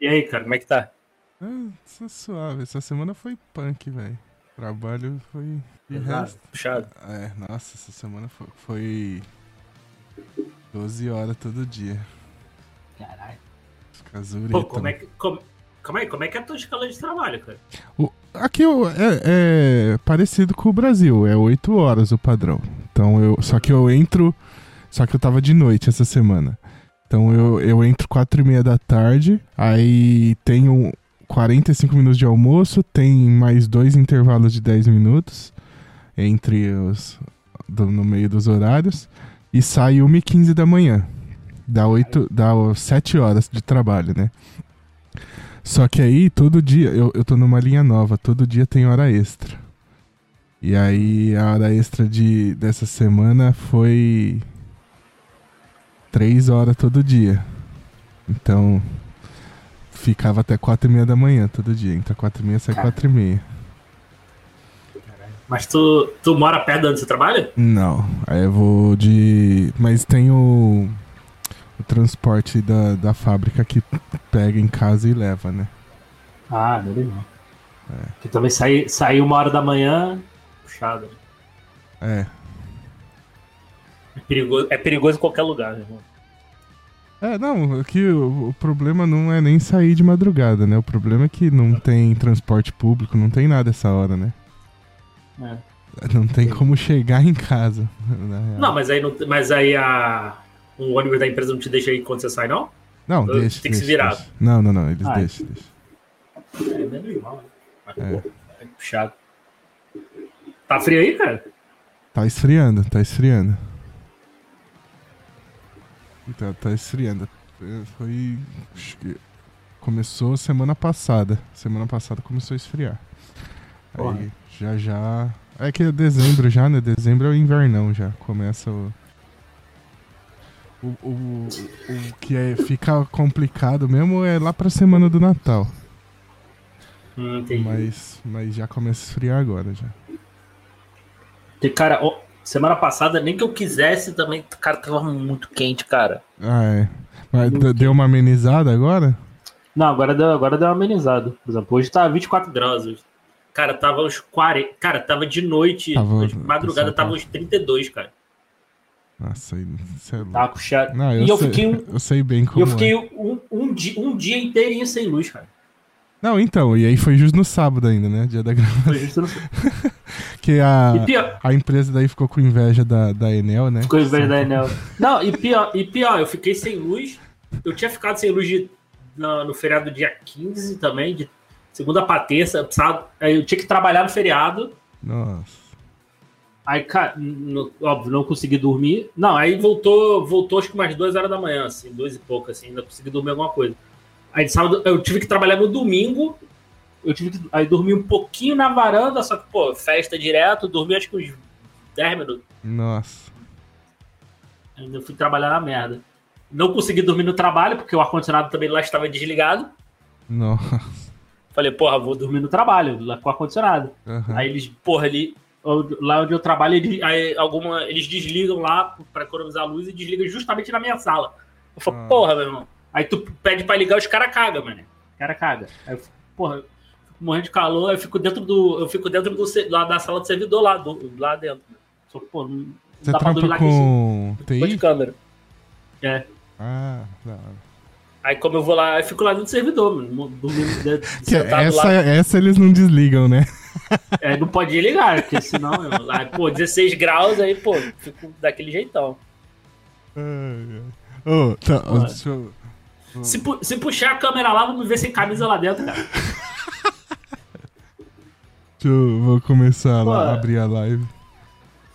E aí, cara, como é que tá? Ah, tá suave. Essa semana foi punk, velho. Trabalho foi. De resto. puxado. É, nossa, essa semana foi, foi 12 horas todo dia. Caralho. Casureto. Pô, como é que. Como, calma aí, como é que é a tua escala de trabalho, cara? O- aqui é, é parecido com o Brasil, é 8 horas o padrão. Então eu. Só que eu entro. Só que eu tava de noite essa semana. Então eu, eu entro 4 e meia da tarde, aí tenho 45 minutos de almoço, tem mais dois intervalos de 10 minutos entre os. do- no meio dos horários. E sai 1 e 15 da manhã. Dá, 8, dá 7 horas de trabalho, né? Só que aí, todo dia, eu, eu tô numa linha nova, todo dia tem hora extra. E aí, a hora extra de, dessa semana foi. Três horas todo dia. Então, ficava até quatro e meia da manhã todo dia. Entra quatro e meia, sai Cara. quatro e meia. Mas tu, tu mora perto de onde você trabalha? Não, aí eu vou de. Mas tem o. O transporte da, da fábrica que pega em casa e leva, né? Ah, não não. Que também sair sair uma hora da manhã, puxado. É. É perigoso, é perigoso em qualquer lugar, meu irmão. É, não, aqui o, o problema não é nem sair de madrugada, né? O problema é que não tem transporte público, não tem nada essa hora, né? É. Não tem como chegar em casa. Não, mas aí, não, mas aí a, um ônibus da empresa não te deixa aí quando você sai, não? Não, eu- deixa. tem que se virar. deixa. Não, não, não, eles Ah, deixam, deixam. É menos mal, né? É. é puxado. Tá frio aí, cara? Tá esfriando, tá esfriando. Tá, tá esfriando. É, Foi. Começou semana passada. Semana passada começou a esfriar. Aí já já. É que é dezembro já, né? Dezembro é o invernão já. Começa o. O, o, o, que é, fica complicado mesmo é lá pra semana do Natal. Hum, entendi. Mas, mas já começa a esfriar agora já. Cara, ó, semana passada, nem que eu quisesse também, cara, tava muito quente, cara. Ah, é. Mas deu uma amenizada agora? Não, agora deu, agora deu uma amenizada. Por exemplo, hoje tá 24 graus. Hoje. Cara, tava uns 40. Cara, tava de noite, Tava- de madrugada, tava uns 32, cara. Nossa, você é louco. Tava puxado. Não, eu, e eu sei, fiquei, um, eu sei bem e como eu fiquei é. um, um, dia, um dia inteirinho sem luz, cara. Não, então, e aí foi justo no sábado ainda, né? Dia da gravação. Foi justo no... Que a, pior, a empresa daí ficou com inveja da, da Enel, né? ficou inveja da Enel. Não, e pior, e pior, eu fiquei sem luz. Eu tinha ficado sem luz de, no, no feriado do dia 15 também, de segunda pra terça. Eu, precisava, aí eu tinha que trabalhar no feriado. Nossa. Aí, cara, no- óbvio, não consegui dormir. Não, aí voltou, voltou acho que umas duas horas da manhã, assim, duas e pouco, assim, ainda consegui dormir alguma coisa. Aí de sábado eu tive que trabalhar no domingo. Eu tive que aí dormi um pouquinho na varanda, só que, pô, festa direto, dormi acho que uns 10 minutos. Nossa. Ainda fui trabalhar na merda. Não consegui dormir no trabalho, porque o ar-condicionado também lá estava desligado. Nossa. Falei, porra, vou dormir no trabalho, lá com o ar-condicionado. Aham. Aí eles, porra, ali, lá onde eu trabalho, eles, aí alguma, eles desligam lá pra economizar a luz e desligam justamente na minha sala. Eu falo, Ah. porra, meu irmão. Aí tu pede pra ligar, os caras cagam, mano. Os caras cagam. Aí eu fico, porra, morrendo de calor, eu fico dentro do. Eu fico dentro do, lá da sala do servidor lá, do, lá dentro. Só que, pô, não, não Você dá pra dormir trampa lá com de câmera. É. Ah, hora. Aí como eu vou lá, eu fico lá dentro do servidor, mano. Dormindo dentro, essa, lá. essa eles não desligam, né? É, não pode ligar, porque senão, lá, pô, 16 graus, aí, pô, fico daquele jeitão. Ô, tá, deixa eu... Se, pu- se puxar a câmera lá, vamos ver sem camisa lá dentro, cara. Deixa eu- Vou começar lá, Pô. abrir a live.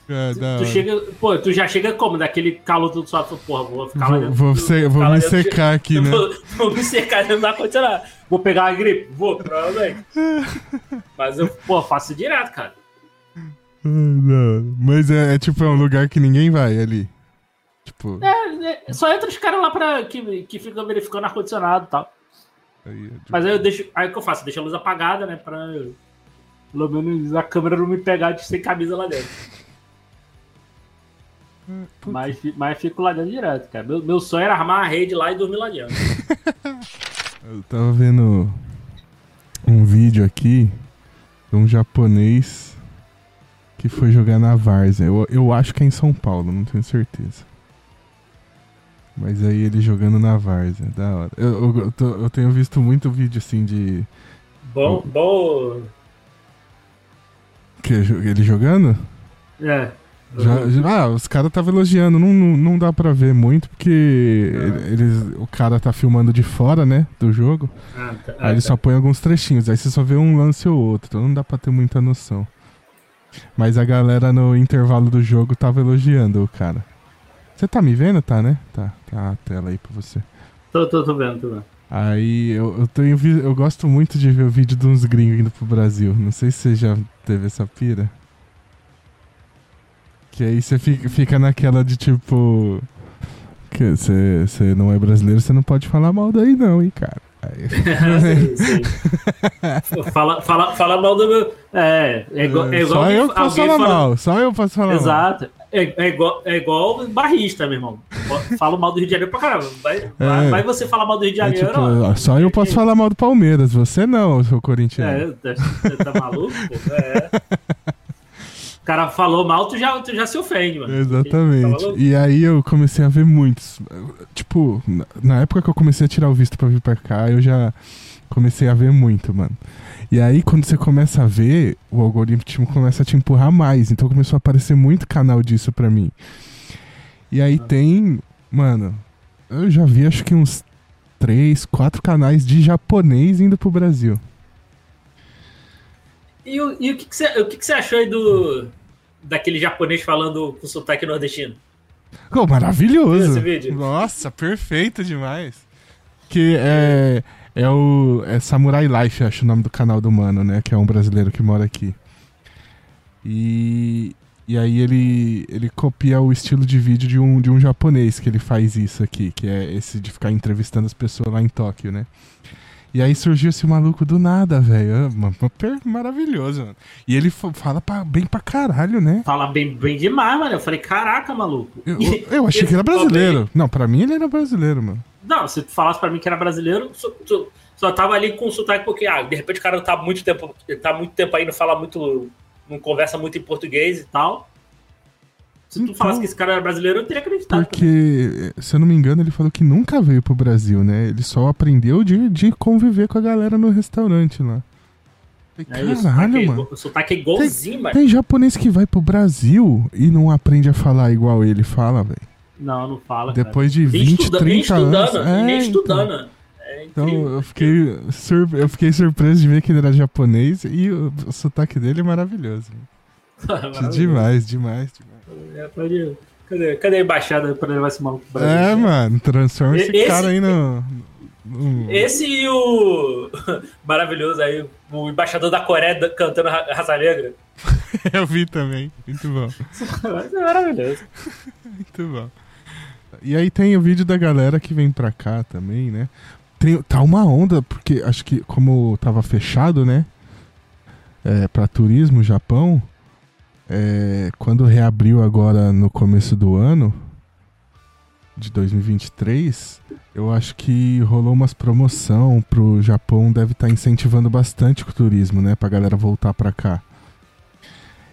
É, da Tu hora. chega, pô, tu já chega como? Daquele calor tudo só, porra, vou ficar lá Vou, dentro. vou, se- vou lá me secar aqui, né? Vou, vou me secar dentro do ar-condicionado. Vou pegar a gripe? Vou, provavelmente. Mas eu, pô, faço direto, cara. Não. Mas é, é tipo, é um lugar que ninguém vai ali. Tipo, É, é, só entra os caras lá pra, que, que ficam verificando ar-condicionado e tal. aí de- Mas aí eu deixo. Aí o que eu faço? Eu deixo a luz apagada, né? Pra pelo menos a câmera não me pegar de sem camisa lá dentro. Puta. Mas, mas fico lá dentro direto, cara. Meu, meu sonho era armar a rede lá e dormir lá dentro. Eu tava vendo um vídeo aqui de um japonês que foi jogar na Várzea. Eu, eu acho que é em São Paulo, não tenho certeza. Mas aí ele jogando na Várzea, da hora. Eu, eu, eu, tô- eu tenho visto muito vídeo assim de. Bom, bom. Que, ele jogando? É. Já- já- ah, os caras estavam elogiando, não, não, não dá pra ver muito, porque eles, o cara tá filmando de fora, né, do jogo. Ah, tá. Aí ele só põe alguns trechinhos, aí você só vê um lance ou outro, então não dá pra ter muita noção. Mas a galera no intervalo do jogo tava elogiando o cara. Você tá me vendo? Tá, né? Tá, tá a tela aí pra você. Tô, tô, tô vendo, tô vendo. Aí eu, eu tenho eu gosto muito de ver o vídeo de uns gringos indo pro Brasil. Não sei se você já teve essa pira. Que aí você fica, fica naquela de tipo. Que você não é brasileiro, você não pode falar mal daí não, hein, cara. Sim, sim. fala, fala, fala mal do meu. É, é igual. É igual só eu posso falar fala- mal, só eu posso falar mal. Exato. É, é igual, é igual barrista, meu irmão. Fala mal do Rio de Janeiro pra caramba. Vai, É. vai você falar mal do Rio de É Janeiro. tipo, ó. ó, só eu posso falar mal do Palmeiras, você não, seu corintiano. É, você tá maluco? É. O cara falou mal, tu já, tu já se ofende, mano. Tá Exatamente. maluco? E aí eu comecei a ver muitos. Tipo, na época que eu comecei a tirar o visto pra vir pra cá, eu já comecei a ver muito, mano. E aí quando você começa a ver, o algoritmo começa a te empurrar mais. Então começou a aparecer muito canal disso pra mim. E aí Ah. tem, mano, eu já vi acho que uns três, quatro canais de japonês indo pro Brasil. E, o, e o, que, que, você, o que, que você achou aí do. Daquele japonês falando com sotaque nordestino? Oh, maravilhoso. Viu esse vídeo? Nossa, perfeito demais. Que é, é o é Samurai Life, acho o nome do canal do mano, né? Que é um brasileiro que mora aqui. E, e aí ele, ele copia o estilo de vídeo de um, de um japonês que ele faz isso aqui, que é esse de ficar entrevistando as pessoas lá em Tóquio, né? E aí surgiu esse maluco do nada, velho. Ah, Maravilhoso, mano. E ele fa- fala pra- bem pra caralho, né? Fala bem, bem demais, mano. Eu falei, caraca, maluco. Eu, eu achei que era brasileiro. Não, pra mim ele era brasileiro, mano. Não, se tu falasse pra mim que era brasileiro, só, só, só tava ali com sotaque porque, ah, de repente o cara tá muito tempo, tá muito tempo aí, não fala muito, não conversa muito em português e tal. Se tu Então- falasse que esse cara era brasileiro, eu teria acreditado. Porque, se eu não me engano, ele falou que nunca veio pro Brasil, né? Ele só aprendeu de, de conviver com a galera no restaurante lá. É Caralho, sotaque, é mano. igual- o sotaque é igualzinho, mano. Tem japonês que vai pro Brasil e não aprende a falar igual ele fala, velho. Não, não fala. cara. Depois de Nem 20, estuda- 30 nem estudando, anos. É, nem então. estudando. É Então eu fiquei, sur... eu fiquei surpreso de ver que ele era japonês e o, o sotaque dele é maravilhoso. Maravilhoso. Demais, demais, demais. É, pode- Cadê, cadê a embaixada pra levar esse maluco Brasil? É, mano, transforma esse Esse- cara aí no. no- Esse e o maravilhoso aí, o embaixador da Coreia cantando Ra- Raça Negra. Eu vi também. Muito bom. É maravilhoso. Muito bom. E aí tem o vídeo da galera que vem pra cá também, né? Tem, tá uma onda, porque acho que como tava fechado, né? É, pra turismo, Japão. é, quando reabriu agora no começo do ano, de 2023, eu acho que rolou umas promoção pro Japão, deve estar incentivando bastante o turismo, né? Pra galera voltar pra cá.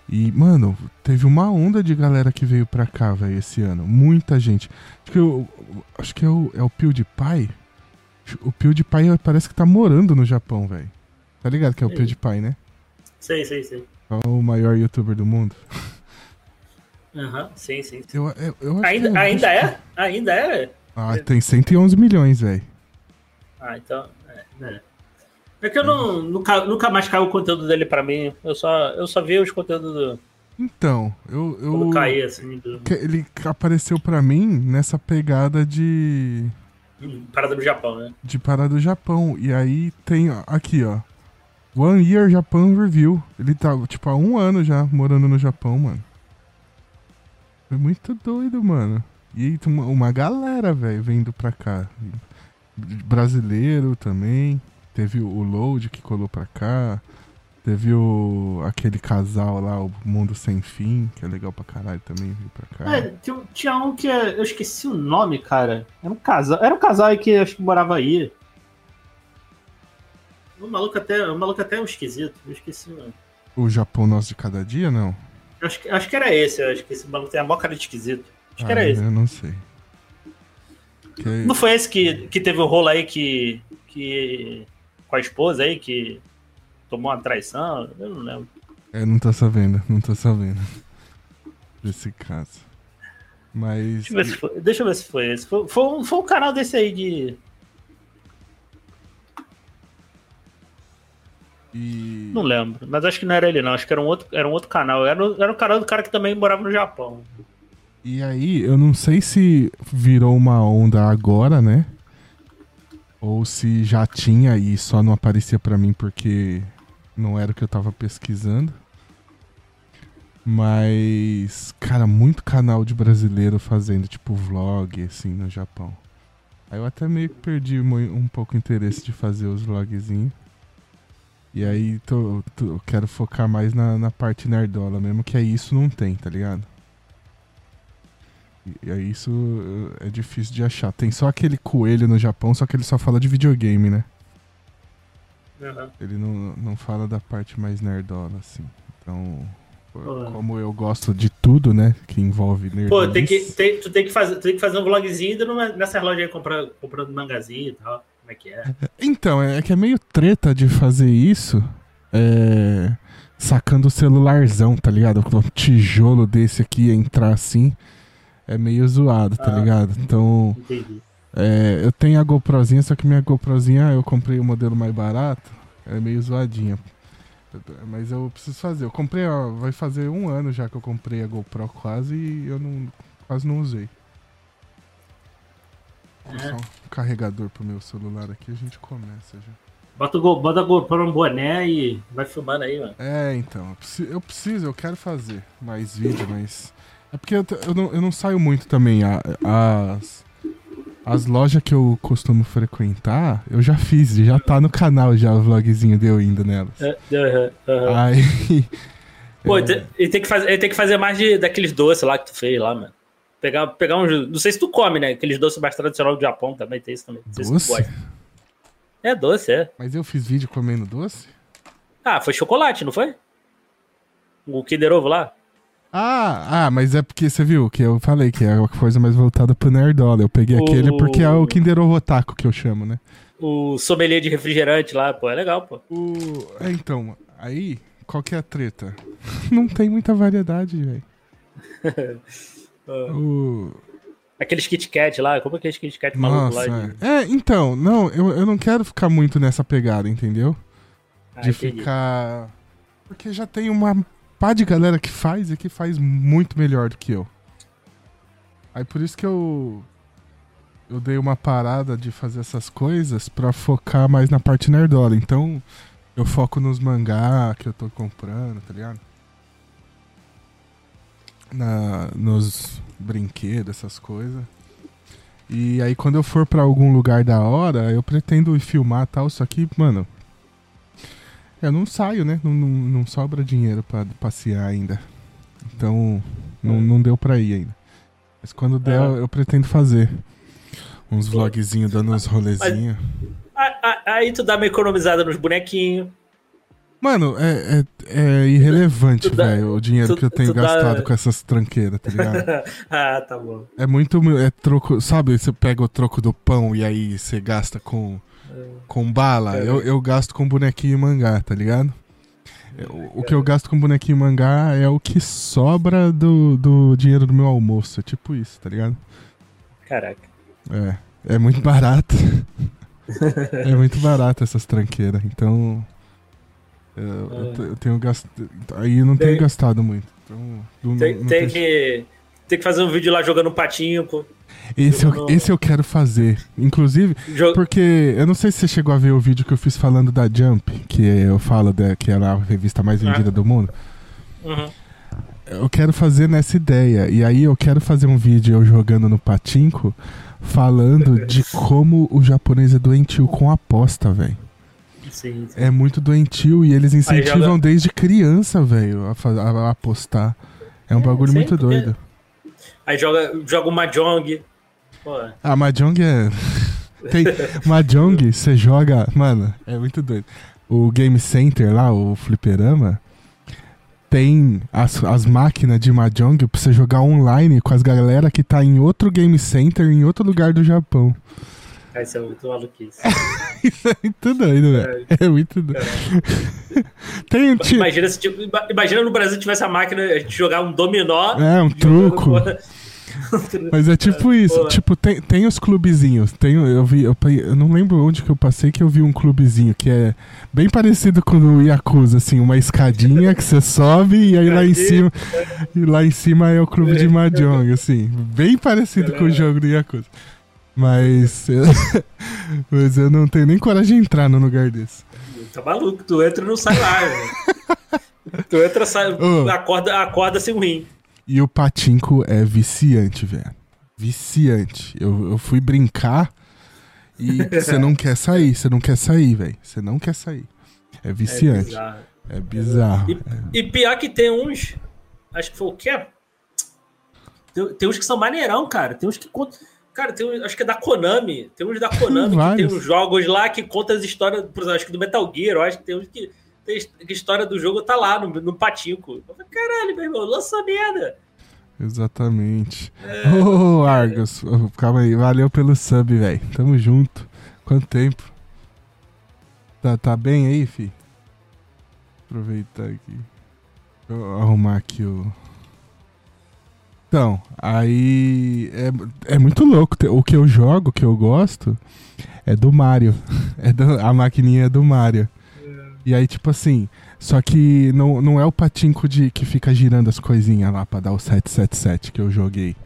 E, mano, teve uma onda de galera que veio pra cá, velho, esse ano. Muita gente. Acho que, eu, acho que é, o, é o PewDiePie. O PewDiePie parece que tá morando no Japão, velho. Tá ligado que é o Sim. PewDiePie, né? Sei, sei, sei. É o maior youtuber do mundo. Aham, sim, sim. sim. Eu, eu, eu acho Ainda, que ainda é? Ainda é? Ah, tem 111 milhões, velho. Ah, então. É, é. É que eu não, nunca, nunca mais caiu o conteúdo dele pra mim. Eu só, eu só vi os conteúdos do, Então, eu. eu caía, assim, do, Ele apareceu pra mim nessa pegada de. parada do Japão, né? de parar do Japão. E aí tem ó, aqui, ó. One Year Japan Review. Ele tá, tipo, há um ano já morando no Japão, mano. Foi muito doido, mano. E uma, uma galera, velho, vindo pra cá. Brasileiro também. Teve o Load que colou pra cá. Teve o aquele casal lá, o Mundo Sem Fim, que é legal pra caralho também, veio pra cá. É, tinha, um que eu esqueci o nome, cara. Era um casal, era um casal aí que acho que morava aí. O maluco até, o maluco até é um esquisito. Eu esqueci, mano. O Japão Nosso de Cada Dia, não? Acho, que- acho que era esse. Acho que esse maluco tem a maior cara de esquisito. Acho que era Ah, esse. Eu não sei. Que- Não foi esse que, que teve o rolo aí que, que. Com a esposa aí, que tomou uma traição? Eu não lembro. É, não tô sabendo, não tô sabendo. Desse caso. Mas. Deixa eu ver se foi, deixa eu ver se foi esse. Foi, foi, um- foi um canal desse aí de. E... Não lembro. Mas acho que não era ele, não. Acho que era um outro, era um outro canal. Era, era o canal do cara que também morava no Japão. E aí, eu não sei se virou uma onda agora, né? Ou se já tinha e só não aparecia pra mim porque não era o que eu tava pesquisando. Mas, cara, muito canal de brasileiro fazendo, tipo, vlog, assim, no Japão. Aí eu até meio que perdi um pouco o interesse de fazer os vlogzinhos. E aí tô, tô- quero focar mais na, na parte nerdola mesmo, que aí isso não tem, tá ligado? E aí isso uh, é difícil de achar. Tem só aquele coelho no Japão, só que ele só fala de videogame, né? Uhum. Ele não, não fala da parte mais nerdola, assim. Então, como eu gosto de tudo, né? Que envolve nerdice. Pô, tem que, tem- tu, tem que fazer, tu tem que fazer um vlogzinho numa- nessa loja aí comprando, comprando mangazinho e tal. Como é que é? Então, é que é meio treta de fazer isso é, sacando o celularzão, tá ligado? Com um tijolo desse aqui entrar assim. É meio zoado, tá Ah. ligado? Então, Entendi. é, eu tenho a GoProzinha, só que minha GoProzinha eu comprei o modelo mais barato. É meio zoadinha. Mas eu preciso fazer. Eu comprei, ó, vai fazer um ano já que eu comprei a GoPro quase e eu não, quase não usei. Vou É. só um carregador pro meu celular aqui a gente começa já. Bota o bota a GoPro no boné e vai filmando aí, mano. É, então, eu preciso, eu preciso, eu quero fazer mais vídeo, mas. É porque eu, eu, não, eu não saio muito também. A- As, as lojas que eu costumo frequentar, eu já fiz, já tá no canal já o vlogzinho de eu indo nelas. Uhum, uhum. Aí. Pô, é, ele tem- que fazer, ele tem que fazer mais de, daqueles doces lá que tu fez lá, mano. Pegar, pegar uns. Não sei se tu come, né? Aqueles doces mais tradicionais do Japão também tem isso também. Não sei se tu doce? gosta. É doce, é. Mas eu fiz vídeo comendo doce? Ah, foi chocolate, não foi? O Kinder Ovo lá? Ah, ah, mas é porque você viu que eu falei que é uma coisa mais voltada pro Nerdola. Eu peguei O- aquele porque é o Kinder Ovo Otaku que eu chamo, né? O sommelier de refrigerante lá, pô, é legal, pô. O... É, então, aí, qual que é a treta? Não tem muita variedade, velho. O... Aqueles Kit Kat lá, como é aqueles Kit Kat maluco Nossa, lá? De... é. É, então, não, eu, eu não quero ficar muito nessa pegada, entendeu? Ah, de entendi. ficar... Porque já tem uma pá de galera que faz e que faz muito melhor do que eu. Aí por isso que eu... Eu dei uma parada de fazer essas coisas pra focar mais na parte nerdola. Então, eu foco nos mangá que eu tô comprando, tá ligado? Na, nos brinquedos, essas coisas. E aí quando eu for pra algum lugar da hora, eu pretendo filmar tal, só que, mano, eu não saio, né? Não, não, não sobra dinheiro pra passear ainda. Então, não, não deu pra ir ainda. Mas quando der, É. eu, pretendo fazer uns vlogzinhos dando uns rolezinhos. Aí tu dá uma economizada nos bonequinhos. Mano, é, é, é irrelevante, velho, o dinheiro tu- que eu tenho tu dá- gastado com essas tranqueiras, tá ligado? ah, tá bom. É muito. É troco. Sabe, você pega o troco do pão e aí você gasta com, com bala. É. Eu, eu gasto com bonequinho e mangá, tá ligado? É, O, o que eu gasto com bonequinho e mangá é o que sobra do, do dinheiro do meu almoço. É tipo isso, tá ligado? Caraca. É. É muito barato. é muito barato essas tranqueiras. Então. Eu, eu te- eu tenho gastado. Aí eu não tenho Tem- gastado muito. Então, não- Tem, não tem tem- que, tem que fazer um vídeo lá jogando um patinho. pô. Esse, eu, esse eu quero fazer. Inclusive, Jo- Porque eu não sei se você chegou a ver o vídeo que eu fiz falando da Jump, que eu falo da, que é a revista mais vendida Ah. do mundo. Uhum. Eu quero fazer nessa ideia. E aí eu quero fazer um vídeo eu jogando no patinco, falando de como o japonês é doentio com aposta, velho. Sim, sim. É muito doentio e eles incentivam joga- desde criança, velho, a, a- a apostar. É um É, bagulho muito sempre, doido. Aí joga, joga o Mahjong. Ah, Mahjong é. Tem Mahjong, você joga. Mano, é muito doido. O Game Center lá, o Fliperama, tem as, as máquinas de Mahjong pra você jogar online com as galera que tá em outro Game Center em outro lugar do Japão. Cara, isso é muito maluquice. Isso é muito doido, velho. É muito doido. Tem um tipo. Imagina, se, tipo, ima- imagina no Brasil tivesse a máquina, a gente jogar um dominó. É, um truco. Mas é tipo isso, Pô. tipo, tem, tem os clubezinhos. Tem, eu vi, eu, eu não lembro onde que eu passei que eu vi um clubezinho que é bem parecido com o Yakuza, assim, uma escadinha que você sobe e aí lá em cima. E lá em cima é o clube de Mahjong, assim. Bem parecido com o jogo do Yakuza. Mas. eu- mas eu não tenho nem coragem de entrar num lugar desse. Tá maluco, tu entra e não sai lá. Tu entra, sai, Ô. acorda, acorda sem rim. E o patinco é viciante, velho. Viciante. Eu, eu fui brincar e você não quer sair, você não quer sair, velho. Você não quer sair. É É viciante. bizarro. É bizarro. E, e pior que tem uns. Acho que foi o quê? Tem, tem uns que são maneirão, cara. Tem uns que contam. Cara, tem uns, acho que é da Konami. Tem uns da Konami que tem uns jogos lá que contam as histórias, por exemplo, acho que do Metal Gear, eu acho que tem uns que. Tem que a história do jogo tá lá no, no patinco. Falei, Caralho, meu irmão, lança merda. Exatamente. Ô, Argos, ô, calma aí. Valeu pelo sub, velho. Tamo junto. Quanto tempo? Tá, tá bem aí, fi? Aproveitar aqui. Eu arrumar aqui o. Então, aí. É, é muito louco. O que eu jogo, o que eu gosto, é do Mario. É do- a maquininha é do Mario. E aí, tipo assim. Só que não, não é o patinco de que fica girando as coisinhas lá pra dar o 777 que eu joguei.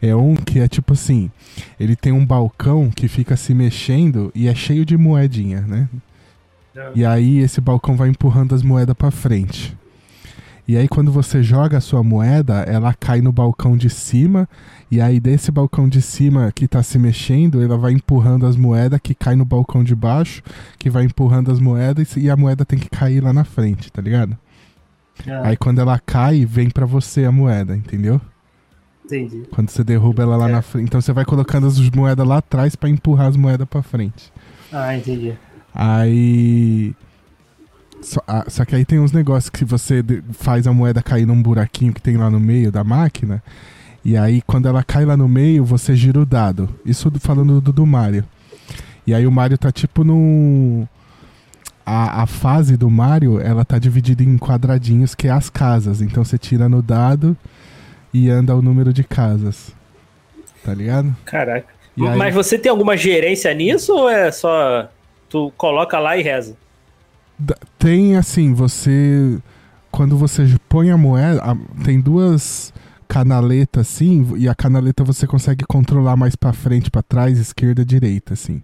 É um que é tipo assim, ele tem um balcão que fica se mexendo e é cheio de moedinha, né? E aí esse balcão vai empurrando as moedas pra frente. E aí quando você joga a sua moeda, ela cai no balcão de cima e aí desse balcão de cima que tá se mexendo, ela vai empurrando as moedas que cai no balcão de baixo, que vai empurrando as moedas e a moeda tem que cair lá na frente, tá ligado? Aí quando ela cai, vem pra você a moeda, entendeu? Entendi. Quando você derruba ela lá É. na frente. Então você vai colocando as moedas lá atrás pra empurrar as moedas pra frente. Ah, entendi. Aí. Só, ah, só que aí tem uns negócios que você faz a moeda cair num buraquinho que tem lá no meio da máquina. E aí, quando ela cai lá no meio, você gira o dado. Isso do- falando do, do Mario. E aí o Mario tá tipo num. A, a fase do Mario, ela tá dividida em quadradinhos, que é as casas. Então você tira no dado e anda o número de casas. Tá ligado? Caraca. Aí- Mas você tem alguma gerência nisso ou é só. Tu coloca lá e reza? Tem assim, você. Quando você põe a moeda. a- tem duas canaletas assim, e a canaleta você consegue controlar mais pra frente, pra trás, esquerda, direita, assim.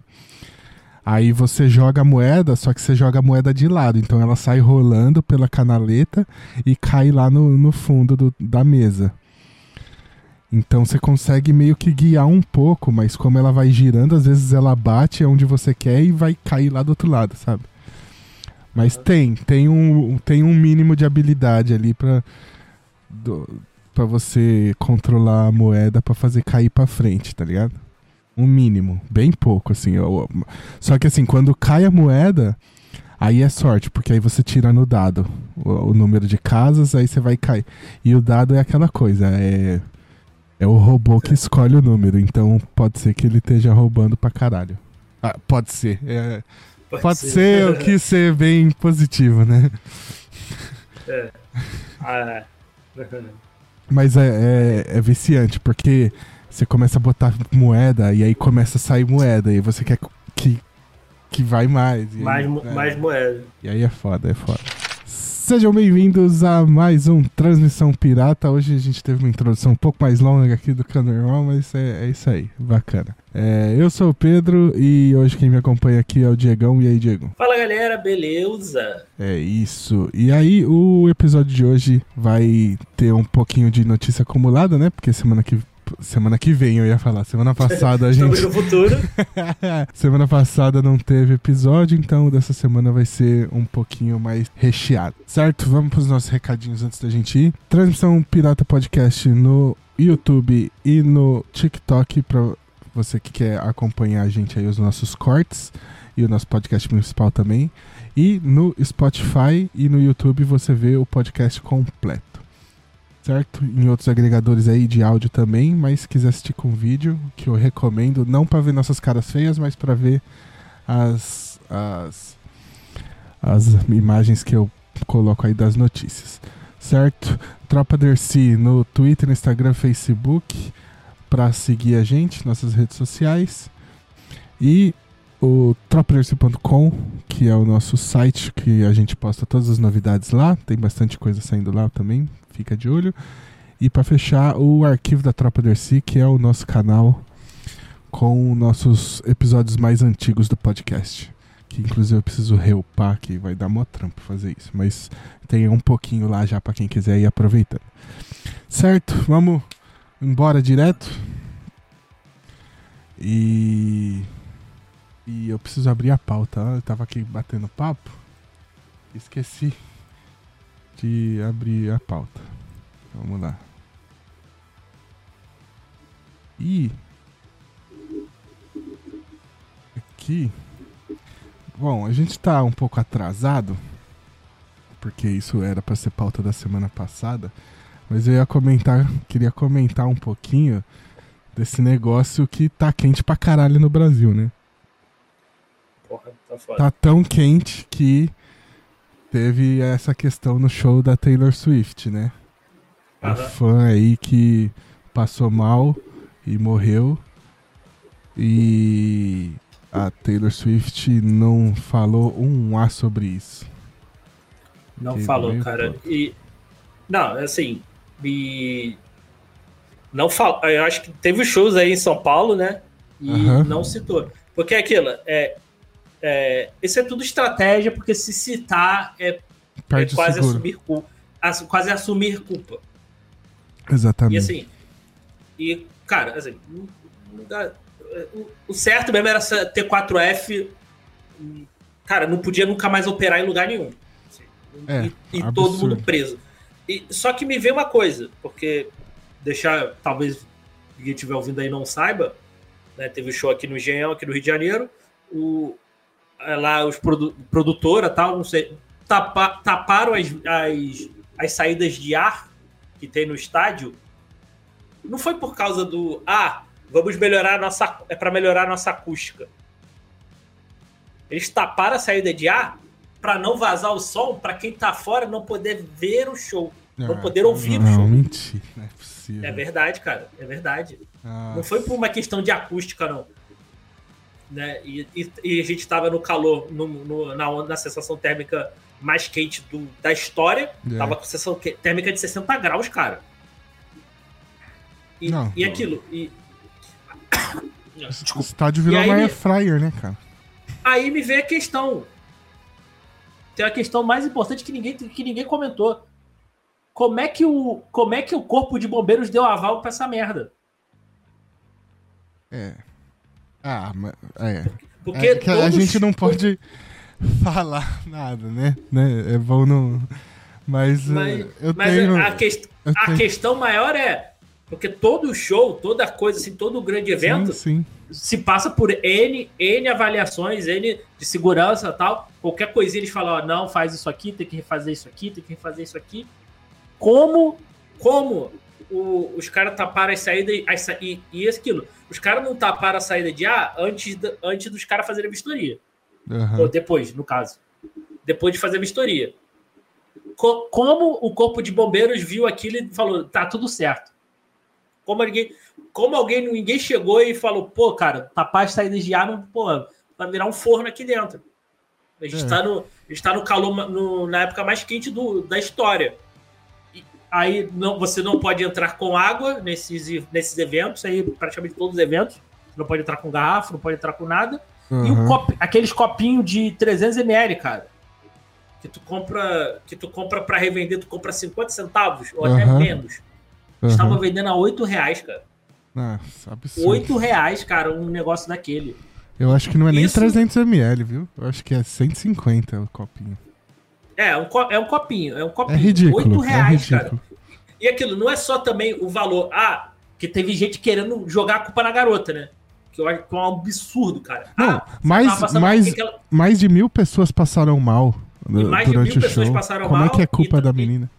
Aí você joga a moeda, só que você joga a moeda de lado, então ela sai rolando pela canaleta e cai lá no, no fundo do- da mesa. Então você consegue meio que guiar um pouco, mas como ela vai girando, às vezes ela bate onde você quer e vai cair lá do outro lado, sabe? Mas tem, tem um, tem um mínimo de habilidade ali pra, pra você controlar a moeda pra fazer cair pra frente, tá ligado? Um mínimo, bem pouco, assim. eu- só que assim, quando cai a moeda, aí é sorte, porque aí você tira no dado o, o número de casas, aí você vai cair. E o dado é aquela coisa, é. É o robô que escolhe o número, então pode ser que ele esteja roubando pra caralho. Ah, pode ser. é, Pode ser, eu quis ser bem positivo, né? Ah, Mas é, é, é viciante, porque você começa a botar moeda e aí começa a sair moeda, e você quer que, que vai mais. E aí, mais, mo- é, mais moeda. E aí é foda, é foda. Sejam bem-vindos a mais um Transmissão Pirata. Hoje a gente teve uma introdução um pouco mais longa aqui do que o normal, mas é, é isso aí, bacana. É, eu sou o Pedro e hoje quem me acompanha aqui é o Diegão. E aí, Diego? Fala galera, beleza? É isso. E aí, o episódio de hoje vai ter um pouquinho de notícia acumulada, né? Porque semana que, semana que vem eu ia falar. Semana passada a Estamos gente. no futuro. semana passada não teve episódio, então dessa semana vai ser um pouquinho mais recheado. Certo? Vamos para os nossos recadinhos antes da gente ir. Transmissão Pirata Podcast no YouTube e no TikTok para Você que quer acompanhar a gente aí, os nossos cortes e o nosso podcast principal também. E no Spotify e no YouTube você vê o podcast completo. Certo? Em outros agregadores aí de áudio também, mas se quiser assistir com vídeo, que eu recomendo, não para ver nossas caras feias, mas para ver as, as, as imagens que eu coloco aí das notícias. Certo? Tropa Dercy no Twitter, Instagram, Facebook, para seguir a gente, nossas redes sociais. E o tropadercy.com, que é o nosso site que a gente posta todas as novidades lá, tem bastante coisa saindo lá também, fica de olho. E para fechar, o arquivo da Tropa Dercy, que é o nosso canal com nossos episódios mais antigos do podcast. Que inclusive eu preciso reupar, que vai dar mó trampo fazer isso. Mas tem um pouquinho lá já para quem quiser ir aproveitando. Certo, vamos embora direto. E e eu preciso abrir a pauta. Eu tava aqui batendo papo. Esqueci de abrir a pauta. Vamos lá. E aqui. Bom, a gente tá um pouco atrasado. Porque isso era para ser pauta da semana passada. Mas eu ia comentar, queria comentar um pouquinho desse negócio que tá quente pra caralho no Brasil, né? Porra, tá foda. Tá tão quente que teve essa questão no show da Taylor Swift, né? Aham. fã aí que passou mal e morreu. E a Taylor Swift não falou um A sobre isso. Não Que falou, cara. foda. E. Não, assim. E. Não fal... Eu acho que teve shows aí em São Paulo, né? E Aham. não citou. Porque é aquilo, é, é. Isso é tudo estratégia, porque se citar é, é quase assumir culpa. Quase assumir culpa. E Exatamente. assim. E, cara, assim. o- certo mesmo era essa T4F. hum, Cara, não podia nunca mais operar em lugar nenhum. Assim, É, e e todo mundo preso. E, só que me veio uma coisa, porque deixar, talvez quem estiver ouvindo aí não saiba, né, teve um show aqui no Engenhão, aqui no Rio de Janeiro, o, é lá os produ, produtora tal, não sei, tapa, taparam as, as, as saídas de ar que tem no estádio. Não foi por causa do ah, vamos melhorar a nossa é para melhorar a nossa acústica. Eles taparam a saída de ar para não vazar o som, para quem tá fora não poder ver o show, não Ah, poder ouvir o Não, show. mentira. Não é possível. É verdade, cara, é verdade. Ah, Não foi por uma questão de acústica, não. Né? E, e- e a gente estava no calor, no- no- na, na sensação térmica mais quente do- da história. É. Tava com sensação térmica de 60 graus, cara. E, Não, e não. aquilo. E... O Desculpa. estádio virou uma me- fryer, né, cara? Aí me vem a questão. Tem a questão mais importante que ninguém, que ninguém comentou. Como é, que o, como é que o corpo de bombeiros deu aval pra essa merda? É. Ah, mas. É. Porque É que a gente não pode falar nada, né? né? É bom não. Mas, Mas, eh, eu mas tenho. a, quest- eu a tenho- questão maior é. Porque todo show, toda coisa, assim, todo grande evento Sim, sim. se passa por N, N avaliações, N de segurança e tal. Qualquer coisinha eles falam, ó, não, faz isso aqui, tem que refazer isso aqui, tem que refazer isso aqui. Como, como o- os caras taparam as saídas as sa- e, e aquilo. Os caras não taparam a saída de ar antes, da- antes dos caras fazerem a vistoria. Aham. Ou depois, no caso. Depois de fazer a vistoria. Co- como o corpo de bombeiros viu aquilo e falou, tá tudo certo. Como ninguém, como alguém, ninguém chegou e falou, pô, cara, tapar as saídas de ar, pô, vai virar um forno aqui dentro. A gente É. está no, a gente tá no calor, no- na época mais quente do, da história. E aí não, você não pode entrar com água nesses, nesses eventos, aí praticamente todos os eventos. Não pode entrar com garrafa, não pode entrar com nada. E o copo- aqueles copinhos de 300ml, cara. Que tu compra, que tu compra para revender, tu compra 50 centavos ou até Aham. menos. aham. Estava vendendo a 8 reais, cara. Nossa, absurdo. 8 reais, cara, um negócio daquele. Eu acho que não é nem Isso- 300ml, viu? Eu acho que é 150 o copinho. É, um co- é um copinho, é um É copinho. ridículo. 8 reais, é cara. ridículo. E aquilo não é só também o valor. Ah, que teve gente querendo jogar a culpa na garota, né? Que eu acho que é um absurdo, cara. Não, Ah, mais, passando mais, aquela- mais de mil pessoas passaram mal E mais de durante mil o pessoas show. passaram Como é mal que é culpa e da menina?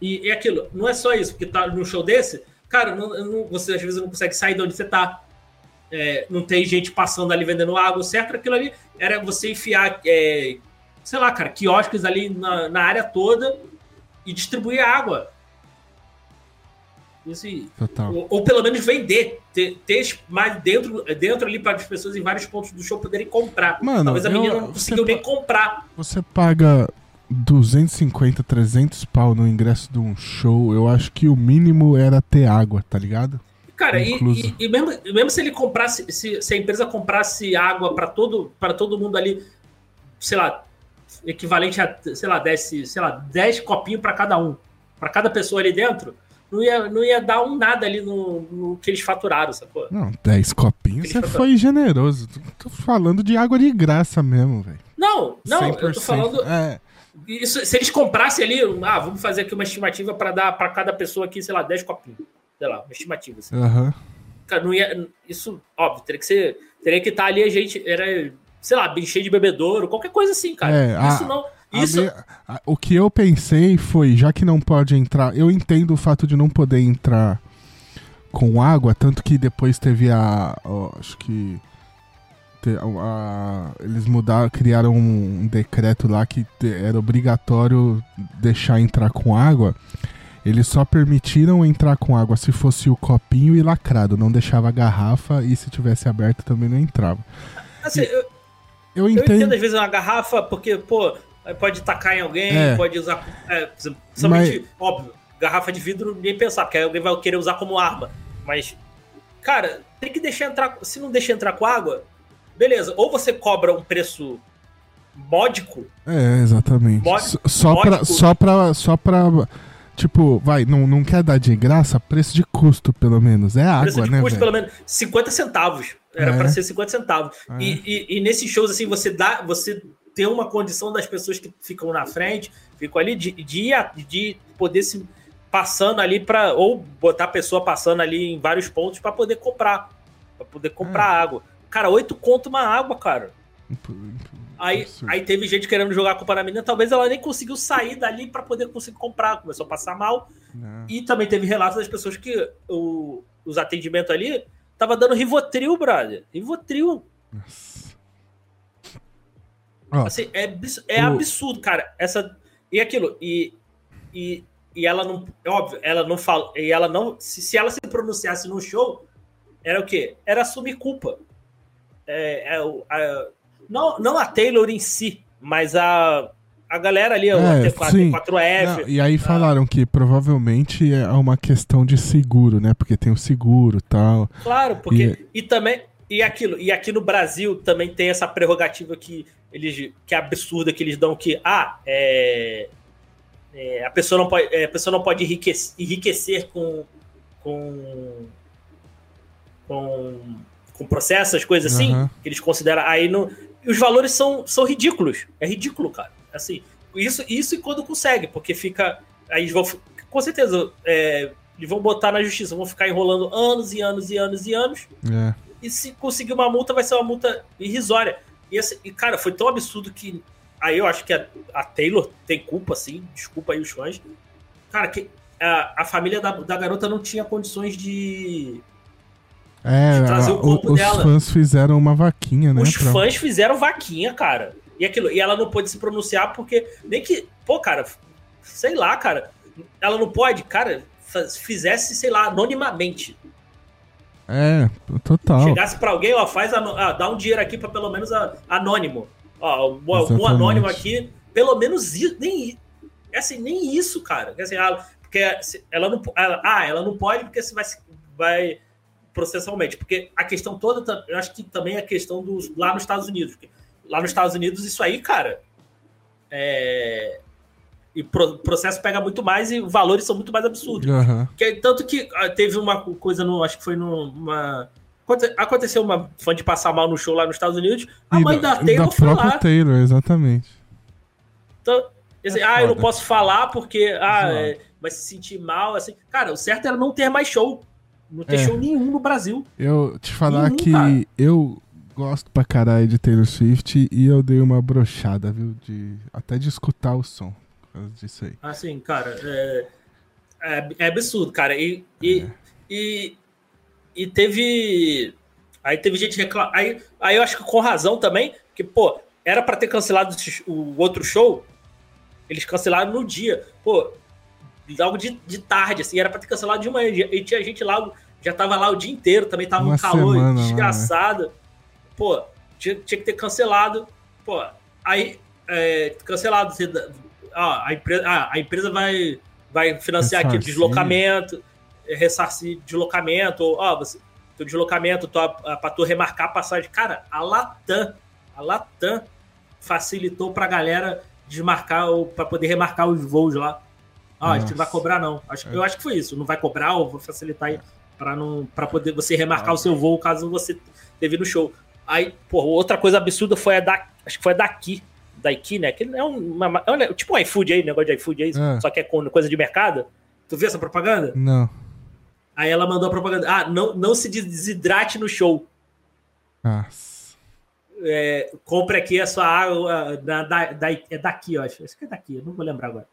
E, e aquilo, não é só isso, porque tá num show desse, cara, não- não- você às vezes não consegue sair de onde você tá. É, não tem gente passando ali vendendo água, certo aquilo ali era você enfiar, é, sei lá, cara, quiosques ali na, na área toda e distribuir água. Ou, ou pelo menos vender, ter, ter mais dentro, dentro ali para as pessoas em vários pontos do show poderem comprar. Mano, Talvez a eu- menina não conseguiu nem comprar. Você paga 250, 300 pau no ingresso de um show, eu acho que o mínimo era ter água, tá ligado? Cara, e, e- e mesmo, mesmo se ele comprasse, se, se a empresa comprasse água para todo, para todo mundo ali, sei lá, equivalente a, sei lá, 10, sei lá, 10 copinhos para cada um, para cada pessoa ali dentro, não ia, não ia dar um nada ali no, no que eles faturaram, sacou? Não, 10 copinhos, você falou- foi generoso. Tô falando de água de graça mesmo, velho. Não, não, eu tô 100%. falando. É, Isso, se eles comprassem ali, ah, vamos fazer aqui uma estimativa para dar para cada pessoa aqui, sei lá, 10 copinhos. Sei lá, uma estimativa. Assim. aham. Cara, não ia. Isso, óbvio, teria que ser. Teria que estar ali a gente. Era, sei lá, bem cheio de bebedouro, qualquer coisa assim, cara. É, isso a- não. A Isso. a- o que eu pensei foi, já que não pode entrar, eu entendo o fato de não poder entrar com água, tanto que depois teve a. ó, acho que. te- a- eles mudaram, criaram um decreto lá que te- era obrigatório deixar entrar com água. Eles só permitiram entrar com água se fosse o copinho e lacrado, não deixava a garrafa e se tivesse aberto também não entrava. Assim, eu, Eu eu entendo. entendo às vezes uma garrafa, porque, pô, pode tacar em alguém, É. pode usar. É, principalmente, óbvio, garrafa de vidro nem pensar, porque aí alguém vai querer usar como arma. Mas, cara, tem que deixar entrar. Se não deixa entrar com água, beleza. Ou você cobra um preço módico, É, exatamente. Módico- Só- só, pra, módico. só pra. Só pra. Tipo, vai, não, não quer dar de graça, preço de custo, pelo menos. É água, preço de né? custo velho? pelo menos 50 centavos. Era É. pra ser 50 centavos. É. E, e, e nesses shows, assim, você dá. Você tem uma condição das pessoas que ficam na frente, ficam ali, de, de, de poder se passando ali para Ou botar a pessoa passando ali em vários pontos para poder comprar. para poder comprar É. água. Cara, oito conto uma água, cara. Aí, aí teve gente querendo jogar com a menina, talvez ela nem conseguiu sair dali para poder conseguir comprar. Começou a passar mal. Né? E também teve relatos das pessoas que o, os atendimentos ali tava dando Rivotril, brother. Rivotril. Nossa. Ó, Assim, é, é O- absurdo, cara. Essa e aquilo e, e, e ela não, é óbvio, ela não fala, e ela não, se, se ela se pronunciasse no show, era o quê? Era assumir culpa. É, é o- a- não, não a Taylor em si, mas a a galera ali, É, a T4, sim. 4F. não, e aí falaram que provavelmente é uma questão de seguro, né? Porque tem o seguro e tal. Claro, porque. E, também. E aquilo. E aqui no Brasil também tem essa prerrogativa que eles. que é absurda que eles dão que. Ah, é. é, a, pessoa não pode, é, a pessoa não pode enriquecer, enriquecer com. com. com. com processos, coisas assim, Aham. que eles consideram. Aí não. Os valores são, são ridículos. É ridículo, cara. Assim, isso, isso e quando consegue, porque fica. Aí eles vão. Com certeza, é, eles vão botar na justiça, vão ficar enrolando anos e anos e anos e anos. É. E se conseguir uma multa, vai ser uma multa irrisória. E, assim, e, cara, foi tão absurdo que. Aí eu acho que a, a Taylor tem culpa, sim. Desculpa aí os fãs. Cara, que a, a família da, da garota não tinha condições de. É, De trazer o corpo os dela. fãs fizeram uma vaquinha, né? Os pra- fãs fizeram vaquinha, cara. E aquilo. E ela não pôde se pronunciar porque. Nem que. Pô, cara, sei lá, cara. Ela não pode, cara, faz- fizesse, sei lá, anonimamente. É, total. chegasse pra alguém, ó, faz ah, dá um dinheiro aqui pra pelo menos a- anônimo. Ó, Exatamente. anônimo aqui, pelo menos isso, nem é assim, nem isso, cara. Quer dizer, ela, porque se- ela não, ela- ah, ela não pode porque você vai, se- vai processualmente, porque a questão toda, eu acho que também é a questão dos lá nos Estados Unidos, porque lá nos Estados Unidos isso aí, cara, é e pro- processo pega muito mais e valores são muito mais absurdos. Aham. Que, tanto que ah, teve uma coisa no. Acho que foi numa. aconte- Aconteceu uma fã de passar mal no show lá nos Estados Unidos. A E mãe da, Taylor foi própria lá. Taylor, exatamente. Então, assim, É ah, eu não foda. posso falar porque ah, é, vai se sentir mal. assim Cara, o certo era não ter mais show. Não tem É. show nenhum no Brasil. Eu te falar Nenhum, que cara. eu gosto pra caralho de Taylor Swift e eu dei uma brochada, viu? De, até de escutar o som. Causa disso aí. Assim, cara, é, é, é absurdo, cara. E, e, É. e, e teve. Aí teve gente reclamando. Aí, aí eu acho que com razão também, que, pô, era pra ter cancelado o outro show. Eles cancelaram no dia. Pô, logo de, de tarde, assim, era pra ter cancelado de manhã. E tinha gente lá, já tava lá o dia inteiro, também tava Uma um calor semana né? desgraçado. Pô, tinha, tinha que ter cancelado. Pô, aí, é, cancelado. A, empresa, ah, a empresa vai, vai financiar aqui deslocamento, é, ressarcir deslocamento, ou, você, teu deslocamento tua, pra tu remarcar a passagem. Cara, a Latam, a Latam facilitou pra galera desmarcar para poder remarcar os voos lá. Ah, a gente não vai cobrar não. Acho, É. Eu acho que foi isso. Não vai cobrar ou vou facilitar aí para não para poder você remarcar o seu voo caso você teve no show. Aí, pô, outra coisa absurda foi a da, acho que foi a daqui, daqui, né? Que é, um, uma, é um- tipo um iFood aí, negócio de iFood aí, É. só que é com coisa de mercado. Tu viu essa propaganda? Não. Aí ela mandou a propaganda. Ah, não, não se desidrate no show. Nossa. É, compre aqui a sua água da, da, da- é daqui, eu acho. Acho que é daqui, eu não vou lembrar agora.